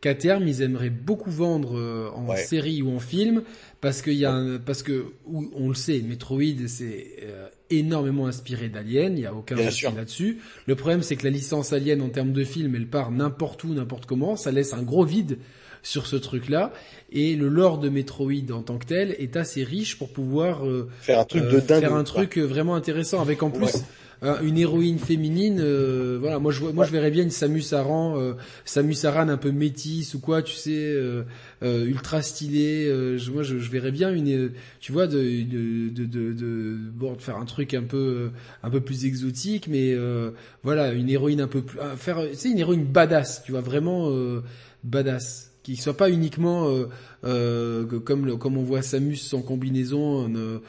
qu'à terme ils aimeraient beaucoup vendre euh, en Ouais. série ou en film parce qu'il y a un- parce que on le sait Metroid c'est euh, énormément inspiré d'Alien il y a aucun souci là-dessus le problème c'est que la licence Alien en termes de film elle part n'importe où n'importe comment ça laisse un gros vide sur ce truc-là. Et le lore de Metroid en tant que tel est assez riche pour pouvoir euh, Faire un truc euh, de dingue. faire un truc euh, vraiment intéressant. Avec en plus Ouais. euh, une héroïne féminine euh, voilà. Moi je vois- moi je verrais bien une Samus Aran euh, Samus Aran un peu métisse ou quoi tu sais euh, euh, ultra stylée euh, je, moi je, je verrais bien une tu vois de de de de, de, bon, de faire un truc un peu un peu plus exotique mais euh, voilà une héroïne un peu plus euh, faire tu sais une héroïne badass tu vois vraiment euh, badass qui soit pas uniquement euh, euh, que- comme le- comme on voit Samus sans combinaison une-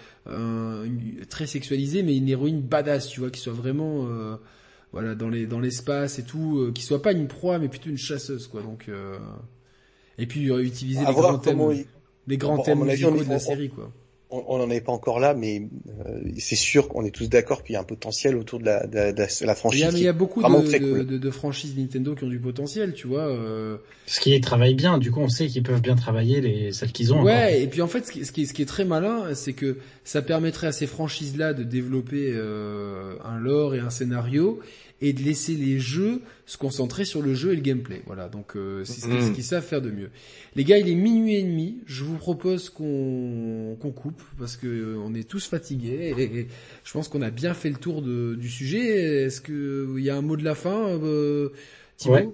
très sexualisée mais une héroïne badass tu vois qui soit vraiment euh, voilà dans les dans l'espace et tout euh, qui soit pas une proie mais plutôt une chasseuse quoi. Donc euh, et puis euh, utiliser les grands thèmes les grands thèmes mon avis, on musicaux de la série quoi on n'en est pas encore là, mais euh, c'est sûr qu'on est tous d'accord qu'il y a un potentiel autour de la, de la, de la- de la il franchise. y a, mais il y a beaucoup de, très de, cool. de- de franchises Nintendo qui ont du potentiel tu vois euh, Parce qu'ils travaillent bien, du coup on sait qu'ils peuvent bien travailler les celles qu'ils ont. encore. Ouais, et puis en fait, ce qui, ce qui est, ce qui est très malin, c'est que ça permettrait à ces franchises-là de développer euh, un lore et un scénario et de laisser les jeux se concentrer sur le jeu et le gameplay. Voilà, donc euh, c'est ce qu'ils Mhm. ce qu'ils savent faire de mieux. Les gars, il est minuit et demi. Je vous propose qu'on qu'on coupe parce que euh, on est tous fatigués et, et je pense qu'on a bien fait le tour de, du sujet. Est-ce que il y a un mot de la fin, euh, Thibaut Ouais.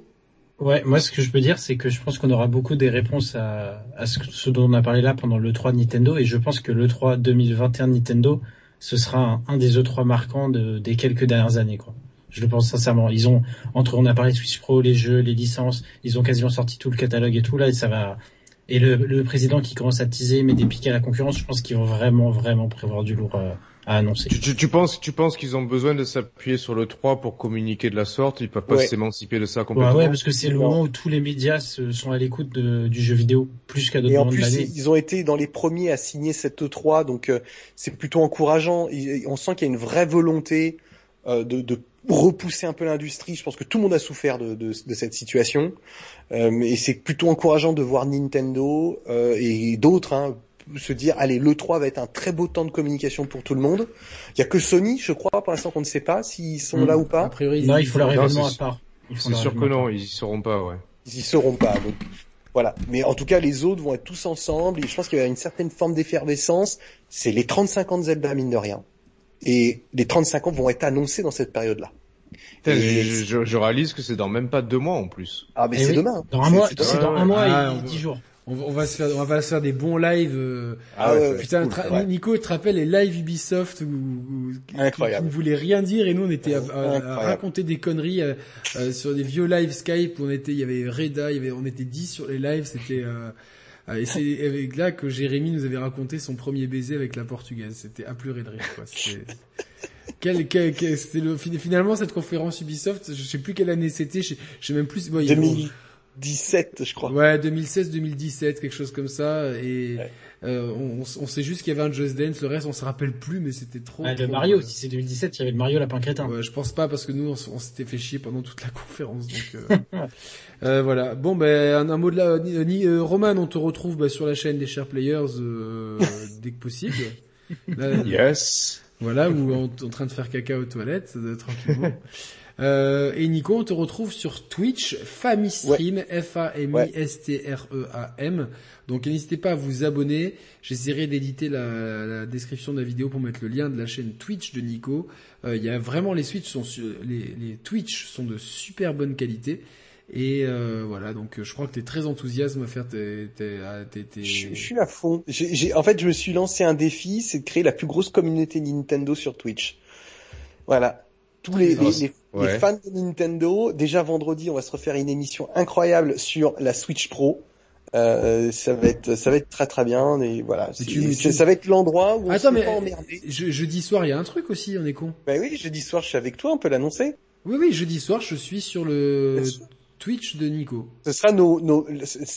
Ouais, moi ce que je peux dire, c'est que je pense qu'on aura beaucoup des réponses à, à ce, ce dont on a parlé là pendant le 3 de Nintendo, et je pense que le 3 2021 de Nintendo, ce sera un, un des E3 marquants de, des quelques dernières années, quoi. Je le pense sincèrement. Ils ont, entre, on a parlé de Switch Pro, les jeux, les licences, ils ont quasiment sorti tout le catalogue et tout, là, et ça va, et le, le président qui commence à teaser, met des pics à la concurrence, je pense qu'ils vont vraiment, vraiment prévoir du lourd euh, à annoncer. Tu, tu, tu penses, tu penses qu'ils ont besoin de s'appuyer sur le 3 pour communiquer de la sorte? Ils peuvent pas Ouais. s'émanciper de ça Ouais, complètement? ouais, parce que c'est le moment où tous les médias se- sont à l'écoute du jeu vidéo, plus qu'à d'autres Et en plus, ils ont été dans les premiers à signer cette E3, donc euh, c'est plutôt encourageant. Il- On sent qu'il y a une vraie volonté euh, de, de repousser un peu l'industrie. Je pense que tout le monde a souffert de, de, de cette situation, euh, et c'est plutôt encourageant de voir Nintendo euh, et d'autres hein, se dire allez, le 3 va être un très beau temps de communication pour tout le monde. Il y a que Sony, je crois, pour l'instant qu'on ne sait pas s'ils sont Mm. là ou A pas. priori, Non, il faut leur événement à part. C'est sûr que non, ils y seront pas, ouais. Ils y seront pas. Donc voilà. Mais en tout cas, les autres vont être tous ensemble et je pense qu'il y a une certaine forme d'effervescence. C'est les 35 ans de Zelda, mine de rien. Et les 35 ans vont être annoncés dans cette période-là. Putain, Et- je, je- je réalise que c'est dans même pas deux mois en plus. Ah, mais Eh c'est oui. demain. Dans un C'est- mois, c'est dans un mois Ah, et on- dix jours. On, va- on va se faire, on va se faire des bons lives. euh, Ah ouais, Putain, cool, tra- ça. Nico, tu te rappelles les lives Ubisoft où, où- qui- Incroyable. qui ne voulaient rien dire et nous on était à, à- à Incroyable. raconter des conneries euh, euh, sur des vieux lives Skype où on était, il y avait Reda, il y avait, on était 10 sur les lives, c'était et c'est avec là que Jérémy nous avait raconté son premier baiser avec la portugaise. C'était à pleurer de rire quoi. C'était quel, quel, quel- c'était le finalement cette conférence Ubisoft, je sais plus quelle année c'était, je, je sais même plus. bon, il y a- 2017, je crois. Ouais, 2016-2017, quelque chose comme ça. Et Ouais. euh, on, on sait juste qu'il y avait un Just Dance. Le reste, on se rappelle plus, mais c'était trop. Ah, trop- Mario, si c'est 2017, il y avait le Mario Lapin Crétin. Ouais, je pense pas parce que nous, on, s'était fait chier pendant toute la conférence. Donc euh, euh, voilà. Bon, ben un, un mot de la. Ni, ni- euh, Roman, on te retrouve bah, sur la chaîne des Share Players euh, dès que possible. Là, Yes. Voilà, ou en, en train de faire caca aux toilettes, euh, tranquillement. Euh, et Nico, on te retrouve sur Twitch, Famistream, F-A-M-I-S-T-R-E-A-M. E Donc n'hésitez pas à vous abonner. J'essaierai d'éditer la, la description de la vidéo pour mettre le lien de la chaîne Twitch de Nico. Euh, Il y a vraiment les Switch sont su- les, les Twitch sont de super bonne qualité. Et euh, voilà, donc je crois que t'es très enthousiaste à faire tes, tes, tes- tes- Je, je suis à fond. En fait, je me suis lancé un défi, c'est de créer la plus grosse communauté Nintendo sur Twitch. Voilà. Tous les, les- ouais. les fans de Nintendo, déjà vendredi, on va se refaire une émission incroyable sur la Switch Pro. Euh, ça va être, ça va être très très bien. Et voilà, tu- tu- ça va être l'endroit où on Attends, mais pas emmerder. je, jeudi soir, il y a un truc aussi, on est con. Bah oui, jeudi soir, je suis avec toi, on peut l'annoncer. Oui, oui, jeudi soir, je suis sur le. Twitch de Nico. Ce sera nos, nos,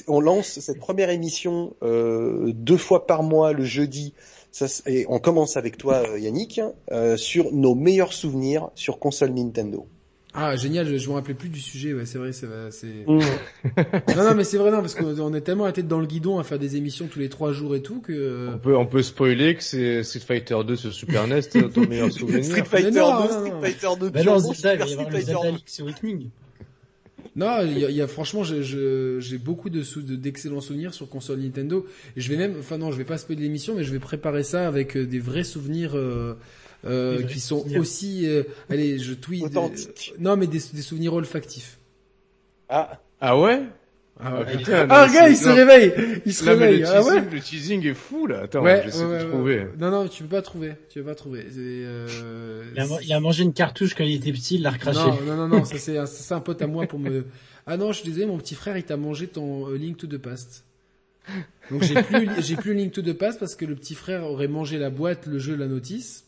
on lance cette première émission euh, deux fois par mois le jeudi. Ça, c'est- et on commence avec toi, euh, Yannick, euh, sur nos meilleurs souvenirs sur console Nintendo. Ah, génial, je, je me rappelais plus du sujet, ouais, c'est vrai, c'est c'est... Non, non, mais c'est vrai, non, parce qu'on est tellement à tête dans le guidon à faire des émissions tous les trois jours et tout que... On peut, on peut spoiler que c'est Street Fighter 2 sur Super NES, ton meilleur souvenir. Street Fighter Mais non, 2, non, Street. Fighter 2 Bah non, Turbo, Zelda, il va Super y avoir Street Fighter Zelda 2. Link's Awakening. Non, il y a, il y a- franchement, je- je- j'ai beaucoup de sou- de- d'excellents souvenirs sur console Nintendo. Et je vais même, enfin non, je vais pas spoiler l'émission, mais je vais préparer ça avec euh, des vrais souvenirs euh, euh, vrais qui sont souvenirs. aussi... euh, allez, je tweet... Authentiques. non, mais des, des souvenirs olfactifs. Ah, Ah ouais? Ah, ouais. Ah, putain, Ah, il se réveille Il se réveille le Ah ouais le teasing est fou, là. Attends, Ouais, j'essaie ouais, de trouver. Non, non, tu peux pas trouver. Tu peux pas trouver. Euh, Il a, il a mangé une cartouche quand il était petit, il l'a recraché. Non, non, non, non, ça c'est un, pote à moi pour me. Ah non, je suis désolé, mon petit frère, il t'a mangé ton euh, Link to the Past. Donc j'ai plus, j'ai plus Link to the Past parce que le petit frère aurait mangé la boîte, le jeu, la notice.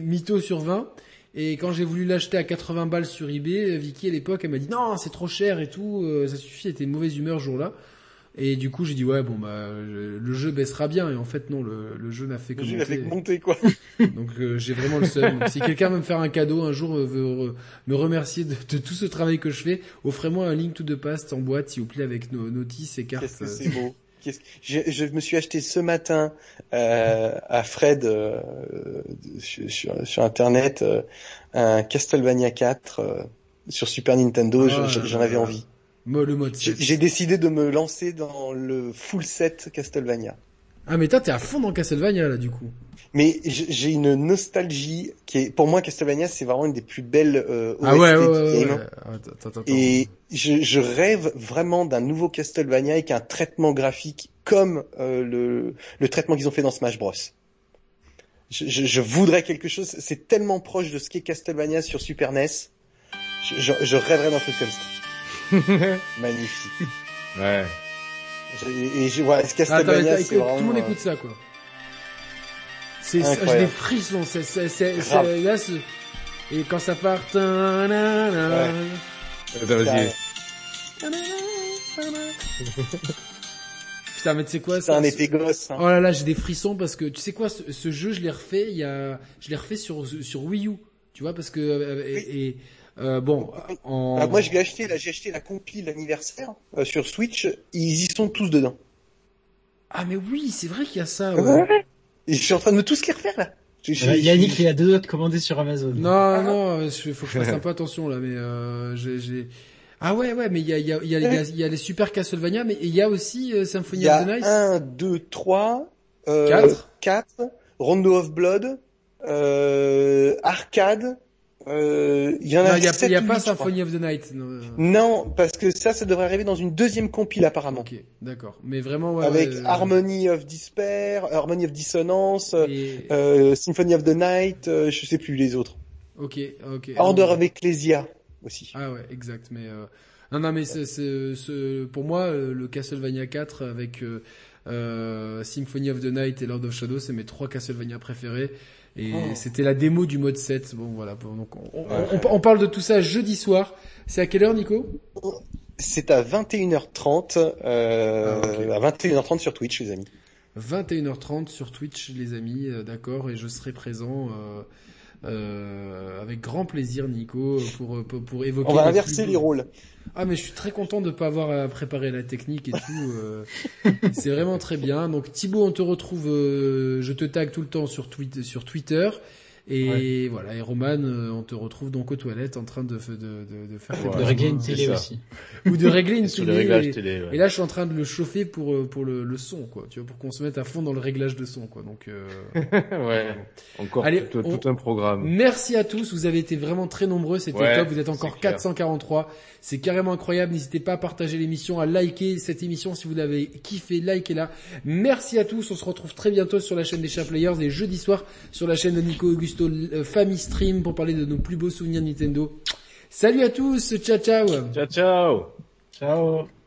Mytho sur 20. Et quand j'ai voulu l'acheter à 80 balles sur eBay, Vicky à l'époque, elle m'a dit non, c'est trop cher et tout, euh, ça suffit, elle était de mauvaise humeur ce jour-là. Et du coup, j'ai dit ouais, bon bah, le jeu baissera bien. Et en fait, non, le, le jeu n'a fait que le monter. fait que monter, quoi. Donc euh, j'ai vraiment le seum. Si quelqu'un veut me faire un cadeau un jour, euh, veut re- me remercier de, de tout ce travail que je fais, offrez-moi un Link to the Past en boîte, s'il vous plaît, avec nos notices et cartes. Qu'est-ce que c'est beau. Je, je me suis acheté ce matin euh, à Fred euh, sur, internet euh, un Castlevania 4 euh, sur Super Nintendo. Ah, Je- J'en avais envie. Mo- le mode J'ai 7. j'ai décidé de me lancer dans le full set Castlevania. Ah mais toi t'es à fond dans Castlevania là du coup. Mais j'ai une nostalgie qui est, pour moi, Castlevania, c'est vraiment une des plus belles euh, Ah ouais, ouais, ouais, ouais. Attends, attends. Et je, je rêve vraiment d'un nouveau Castlevania avec un traitement graphique comme euh, le, le traitement qu'ils ont fait dans Smash Bros. Je, je, je voudrais quelque chose, c'est tellement proche de ce qu'est Castlevania sur Super NES. Je, je, je rêverais d'un truc comme ça. Magnifique. Ouais. Je- Et je, ce Castlevania, c'est vraiment... tout le monde écoute ça quoi. C'est, j'ai des frissons, c'est, c'est, c'est, là, et quand ça part, vas-y. putain, mais tu sais quoi, C'est un épée gosse. Hein. Oh là là, j'ai des frissons parce que tu sais quoi, ce, ce jeu, je l'ai refait. Il y a, je l'ai refait sur sur Wii U, tu vois, parce que euh, et, et, euh, bon, en Alors, moi, je l'ai acheté, là, j'ai acheté la compile l'anniversaire euh, sur Switch. Ils y sont tous dedans. ah mais oui, c'est vrai qu'il y a ça. Ouais. Et je suis en train de tous les refaire là. Je- je- je- Yannick, il a deux autres commandés sur Amazon. Non, non, il faut que je fasse un peu attention là, mais euh, j'ai, j'ai- ah ouais, ouais, mais il y a, il y a, il y a, y a- y a les Super Castlevania, mais il y a aussi euh, Symphony y of the Night. 1, 2, 3, euh, Quatre. 4, Rondo of Blood, euh, Arcade, Euh, il y en a, il y a, pas. Symphony of the Night. non. Non, parce que ça, ça devrait arriver dans une deuxième compile apparemment. Ok, d'accord. Mais vraiment, ouais, avec ouais, euh, Harmony of Despair, Harmony of Dissonance, et- euh, Symphony of the Night, euh, je sais plus les autres. Ok, ok. Order of Ecclesia aussi. Ah ouais, exact. Mais euh, non, non, mais c'est, c'est, c'est- pour moi euh, le Castlevania 4 avec euh, euh, Symphony of the Night et Lord of Shadow, c'est mes trois Castlevania préférés. Et Oh. c'était la démo du mode 7. Bon voilà. Bon, donc on, on- on- on parle de tout ça jeudi soir. C'est à quelle heure, Nico? C'est à 21h30, euh, Ah, ok. à 21h30 sur Twitch, les amis. 21h30 sur Twitch, les amis, euh, d'accord, et je serai présent euh, euh, avec grand plaisir, Nico, pour pour, pour évoquer. On va inverser les rôles. Ah mais je suis très content de pas avoir à préparer la technique et tout. euh, c'est vraiment très bien. Donc Thibaut, on te retrouve. euh, je te tag tout le temps sur Twitter. Et voilà. Et Roman, euh, on te retrouve donc aux toilettes en train de de de, de faire Ouais. De régler une télé aussi. ou de régler une télé. et- télé. ouais. et là, je suis en train de le chauffer pour euh, pour le, le son, quoi. Tu vois, pour qu'on se mette à fond dans le réglage de son, quoi. Donc, euh, ouais. Encore Allez, tout, on- tout un programme. merci à tous. Vous avez été vraiment très nombreux. C'était Ouais, top. Vous êtes encore c'est clair. 443. C'est carrément incroyable. N'hésitez pas à partager l'émission, à liker cette émission si vous l'avez kiffé. Likez-la. Merci à tous. On se retrouve très bientôt sur la chaîne des Chat Players et jeudi soir sur la chaîne de Nico Augusto euh, Family Stream pour parler de nos plus beaux souvenirs Nintendo. Salut à tous. Ciao, ciao. Ciao, ciao Ciao.